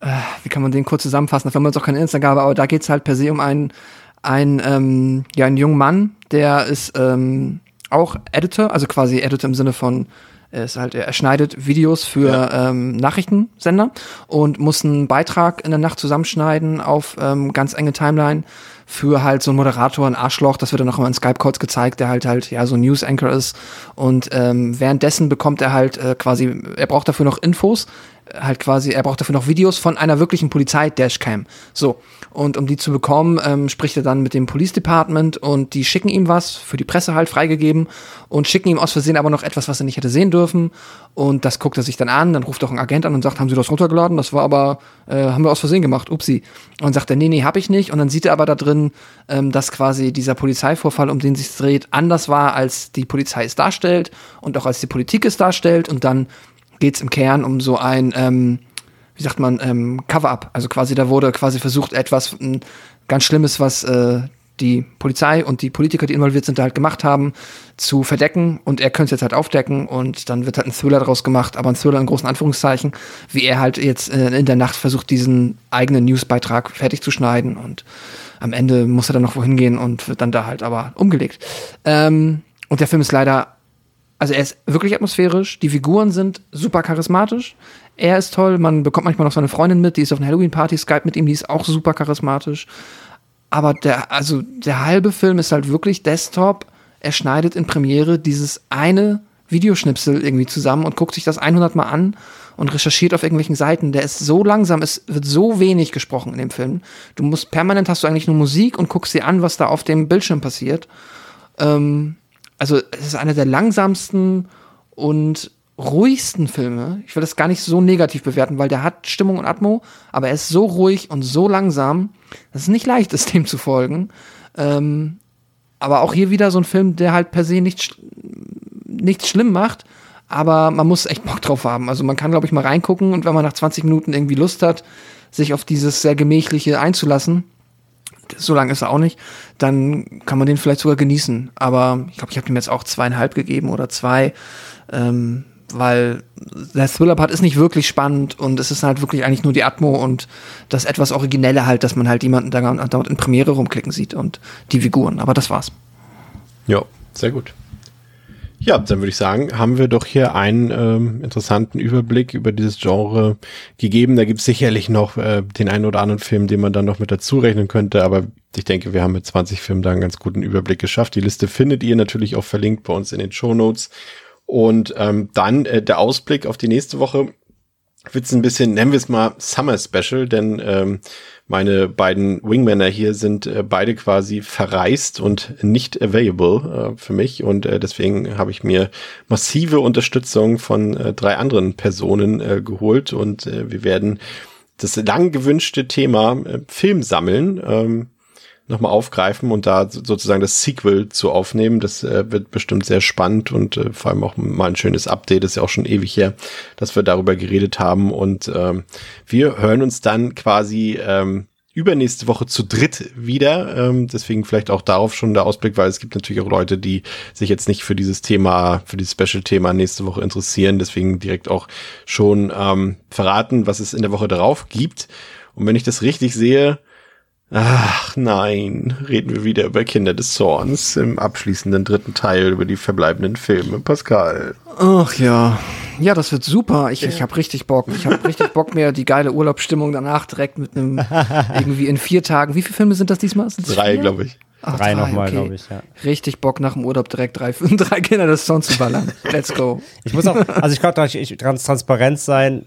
äh, wie kann man den kurz zusammenfassen? Dafür haben wir uns auch keine Instagram, aber da geht's halt per se um einen, einen, ähm, ja, einen jungen Mann, der ist ähm, auch Editor, also quasi Editor im Sinne von, er ist halt, er schneidet Videos für ähm, Nachrichtensender und muss einen Beitrag in der Nacht zusammenschneiden auf ähm, ganz enge Timeline für halt so einen Moderator, ein Arschloch, das wird dann auch immer in Skype-Calls gezeigt, der halt halt ja so ein News-Anchor ist und ähm, währenddessen bekommt er halt äh, quasi, er braucht dafür noch Infos, äh, halt quasi, er braucht dafür noch Videos von einer wirklichen Polizei-Dashcam. So. Und um die zu bekommen, ähm, spricht er dann mit dem Police Department und die schicken ihm was, für die Presse halt freigegeben und schicken ihm aus Versehen aber noch etwas, was er nicht hätte sehen dürfen. Und das guckt er sich dann an, dann ruft auch ein Agent an und sagt, haben Sie das runtergeladen? Das war aber, äh, haben wir aus Versehen gemacht, upsi. Und sagt er, nee, nee, hab ich nicht. Und dann sieht er aber da drin, ähm, dass quasi dieser Polizeivorfall, um den sich dreht, anders war, als die Polizei es darstellt und auch als die Politik es darstellt. Und dann geht's im Kern um so ein, ähm, wie sagt man, ähm, Cover-up. Also quasi, da wurde quasi versucht, etwas ganz Schlimmes, was äh, die Polizei und die Politiker, die involviert sind, da halt gemacht haben, zu verdecken. Und er könnte es jetzt halt aufdecken und dann wird halt ein Thriller daraus gemacht, aber ein Thriller in großen Anführungszeichen, wie er halt jetzt äh, in der Nacht versucht, diesen eigenen Newsbeitrag fertig zu schneiden und am Ende muss er dann noch wohin gehen und wird dann da halt aber umgelegt. Ähm, und der Film ist leider also er ist wirklich atmosphärisch, die Figuren sind super charismatisch, er ist toll, man bekommt manchmal noch seine Freundin mit, die ist auf einer Halloween-Party, Skype mit ihm, die ist auch super charismatisch. aber der, also der halbe Film ist halt wirklich Desktop. Er schneidet in Premiere dieses eine Videoschnipsel irgendwie zusammen und guckt sich das 100 Mal an und recherchiert auf irgendwelchen Seiten. Der ist so langsam, es wird so wenig gesprochen in dem Film. Du musst permanent hast du eigentlich nur Musik und guckst dir an, was da auf dem Bildschirm passiert. Ähm, also es ist einer der langsamsten und ruhigsten Filme. Ich will das gar nicht so negativ bewerten, weil der hat Stimmung und Atmo, aber er ist so ruhig und so langsam, dass es nicht leicht ist, dem zu folgen. Ähm, aber auch hier wieder so ein Film, der halt per se nicht, nichts schlimm macht, aber man muss echt Bock drauf haben. Also man kann, glaube ich, mal reingucken und wenn man nach 20 Minuten irgendwie Lust hat, sich auf dieses sehr gemächliche einzulassen, so lange ist er auch nicht, dann kann man den vielleicht sogar genießen. Aber ich glaube, ich habe dem jetzt auch zweieinhalb gegeben oder zwei, ähm, weil der Thriller-Part ist nicht wirklich spannend und es ist halt wirklich eigentlich nur die Atmo und das etwas Originelle halt, dass man halt jemanden da dort in Premiere rumklicken sieht und die Figuren. Aber das war's. Ja, sehr gut. Ja, dann würde ich sagen, haben wir doch hier einen ähm, interessanten Überblick über dieses Genre gegeben. Da gibt es sicherlich noch äh, den einen oder anderen Film, den man dann noch mit dazu rechnen könnte, aber ich denke, wir haben mit 20 Filmen da einen ganz guten Überblick geschafft. Die Liste findet ihr natürlich auch verlinkt bei uns in den Show Notes. Und ähm, dann äh, der Ausblick auf die nächste Woche wird ein bisschen, nennen wir es mal Summer Special, denn ähm, meine beiden Wingmänner hier sind äh, beide quasi verreist und nicht available äh, für mich und äh, deswegen habe ich mir massive Unterstützung von äh, drei anderen Personen äh, geholt und äh, wir werden das lang gewünschte Thema äh, Film sammeln. Ähm, nochmal aufgreifen und da sozusagen das Sequel zu aufnehmen. Das äh, wird bestimmt sehr spannend und äh, vor allem auch mal ein schönes Update. Das ist ja auch schon ewig her, dass wir darüber geredet haben. Und ähm, wir hören uns dann quasi ähm, übernächste Woche zu dritt wieder. Ähm, deswegen vielleicht auch darauf schon der Ausblick, weil es gibt natürlich auch Leute, die sich jetzt nicht für dieses Thema, für dieses Special-Thema nächste Woche interessieren. Deswegen direkt auch schon ähm, verraten, was es in der Woche darauf gibt. Und wenn ich das richtig sehe, Ach nein, reden wir wieder über Kinder des Zorns im abschließenden dritten Teil über die verbleibenden Filme. Pascal. Ach ja. Ja, das wird super. Ich, ja. ich habe richtig Bock. Ich habe richtig Bock, mir die geile Urlaubsstimmung danach direkt mit einem irgendwie in vier Tagen. Wie viele Filme sind das diesmal? Sind's drei, glaube ich. Ach, drei, drei nochmal, okay. glaube ich, ja. Richtig Bock nach dem Urlaub direkt drei, drei Kinder des Zorns zu ballern. Let's go. Ich muss auch, also ich glaube, ich, ich ganz transparent sein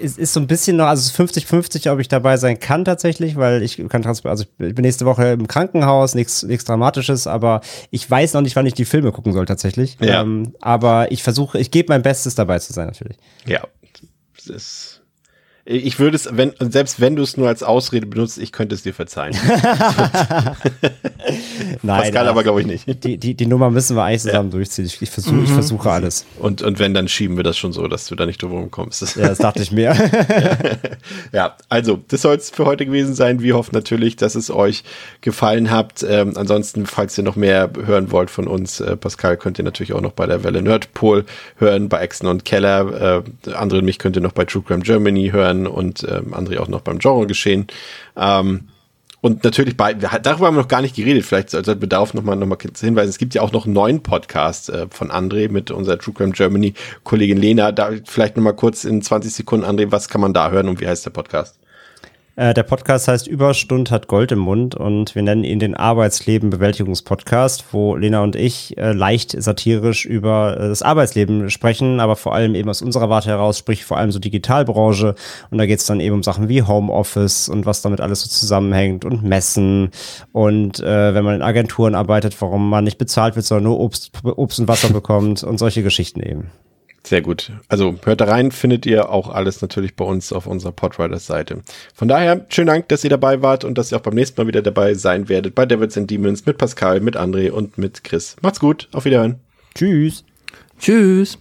ist, ist so ein bisschen noch, also 50-50, ob ich dabei sein kann tatsächlich, weil ich kann also ich bin nächste Woche im Krankenhaus, nichts nichts Dramatisches, aber ich weiß noch nicht, wann ich die Filme gucken soll tatsächlich. Ja. Ähm, aber ich versuche, ich gebe mein Bestes dabei zu sein natürlich. Ja, das ist ich würde es, wenn, selbst wenn du es nur als Ausrede benutzt, ich könnte es dir verzeihen. Nein. Pascal aber, glaube ich, nicht. Die, die, die Nummer müssen wir eigentlich zusammen ja. durchziehen. Ich, ich, versuch, mhm. ich versuche alles. Und, und wenn, dann schieben wir das schon so, dass du da nicht drum kommst. Ja, das dachte ich mir. ja, also, das soll es für heute gewesen sein. Wir hoffen natürlich, dass es euch gefallen hat. Ähm, ansonsten, falls ihr noch mehr hören wollt von uns, äh, Pascal, könnt ihr natürlich auch noch bei der Welle Nerdpol hören, bei Exen und Keller. Äh, andere und mich könnt ihr noch bei True Crime Germany hören und ähm, André auch noch beim Genre geschehen. Ähm, und natürlich bei, darüber haben wir noch gar nicht geredet, vielleicht sollte Bedarf nochmal noch mal hinweisen. Es gibt ja auch noch einen neuen Podcast äh, von André mit unserer True Crime Germany Kollegin Lena. Da vielleicht nochmal kurz in 20 Sekunden, André, was kann man da hören und wie heißt der Podcast? Äh, der Podcast heißt Überstund hat Gold im Mund und wir nennen ihn den Arbeitsleben-Bewältigungspodcast, wo Lena und ich äh, leicht satirisch über äh, das Arbeitsleben sprechen, aber vor allem eben aus unserer Warte heraus, sprich vor allem so Digitalbranche. Und da geht es dann eben um Sachen wie Homeoffice und was damit alles so zusammenhängt und Messen und äh, wenn man in Agenturen arbeitet, warum man nicht bezahlt wird, sondern nur Obst, Obst und Wasser bekommt und solche Geschichten eben. Sehr gut. Also hört da rein, findet ihr auch alles natürlich bei uns auf unserer Podriders Seite. Von daher, schönen Dank, dass ihr dabei wart und dass ihr auch beim nächsten Mal wieder dabei sein werdet bei Devils and Demons mit Pascal, mit André und mit Chris. Macht's gut, auf Wiederhören. Tschüss. Tschüss.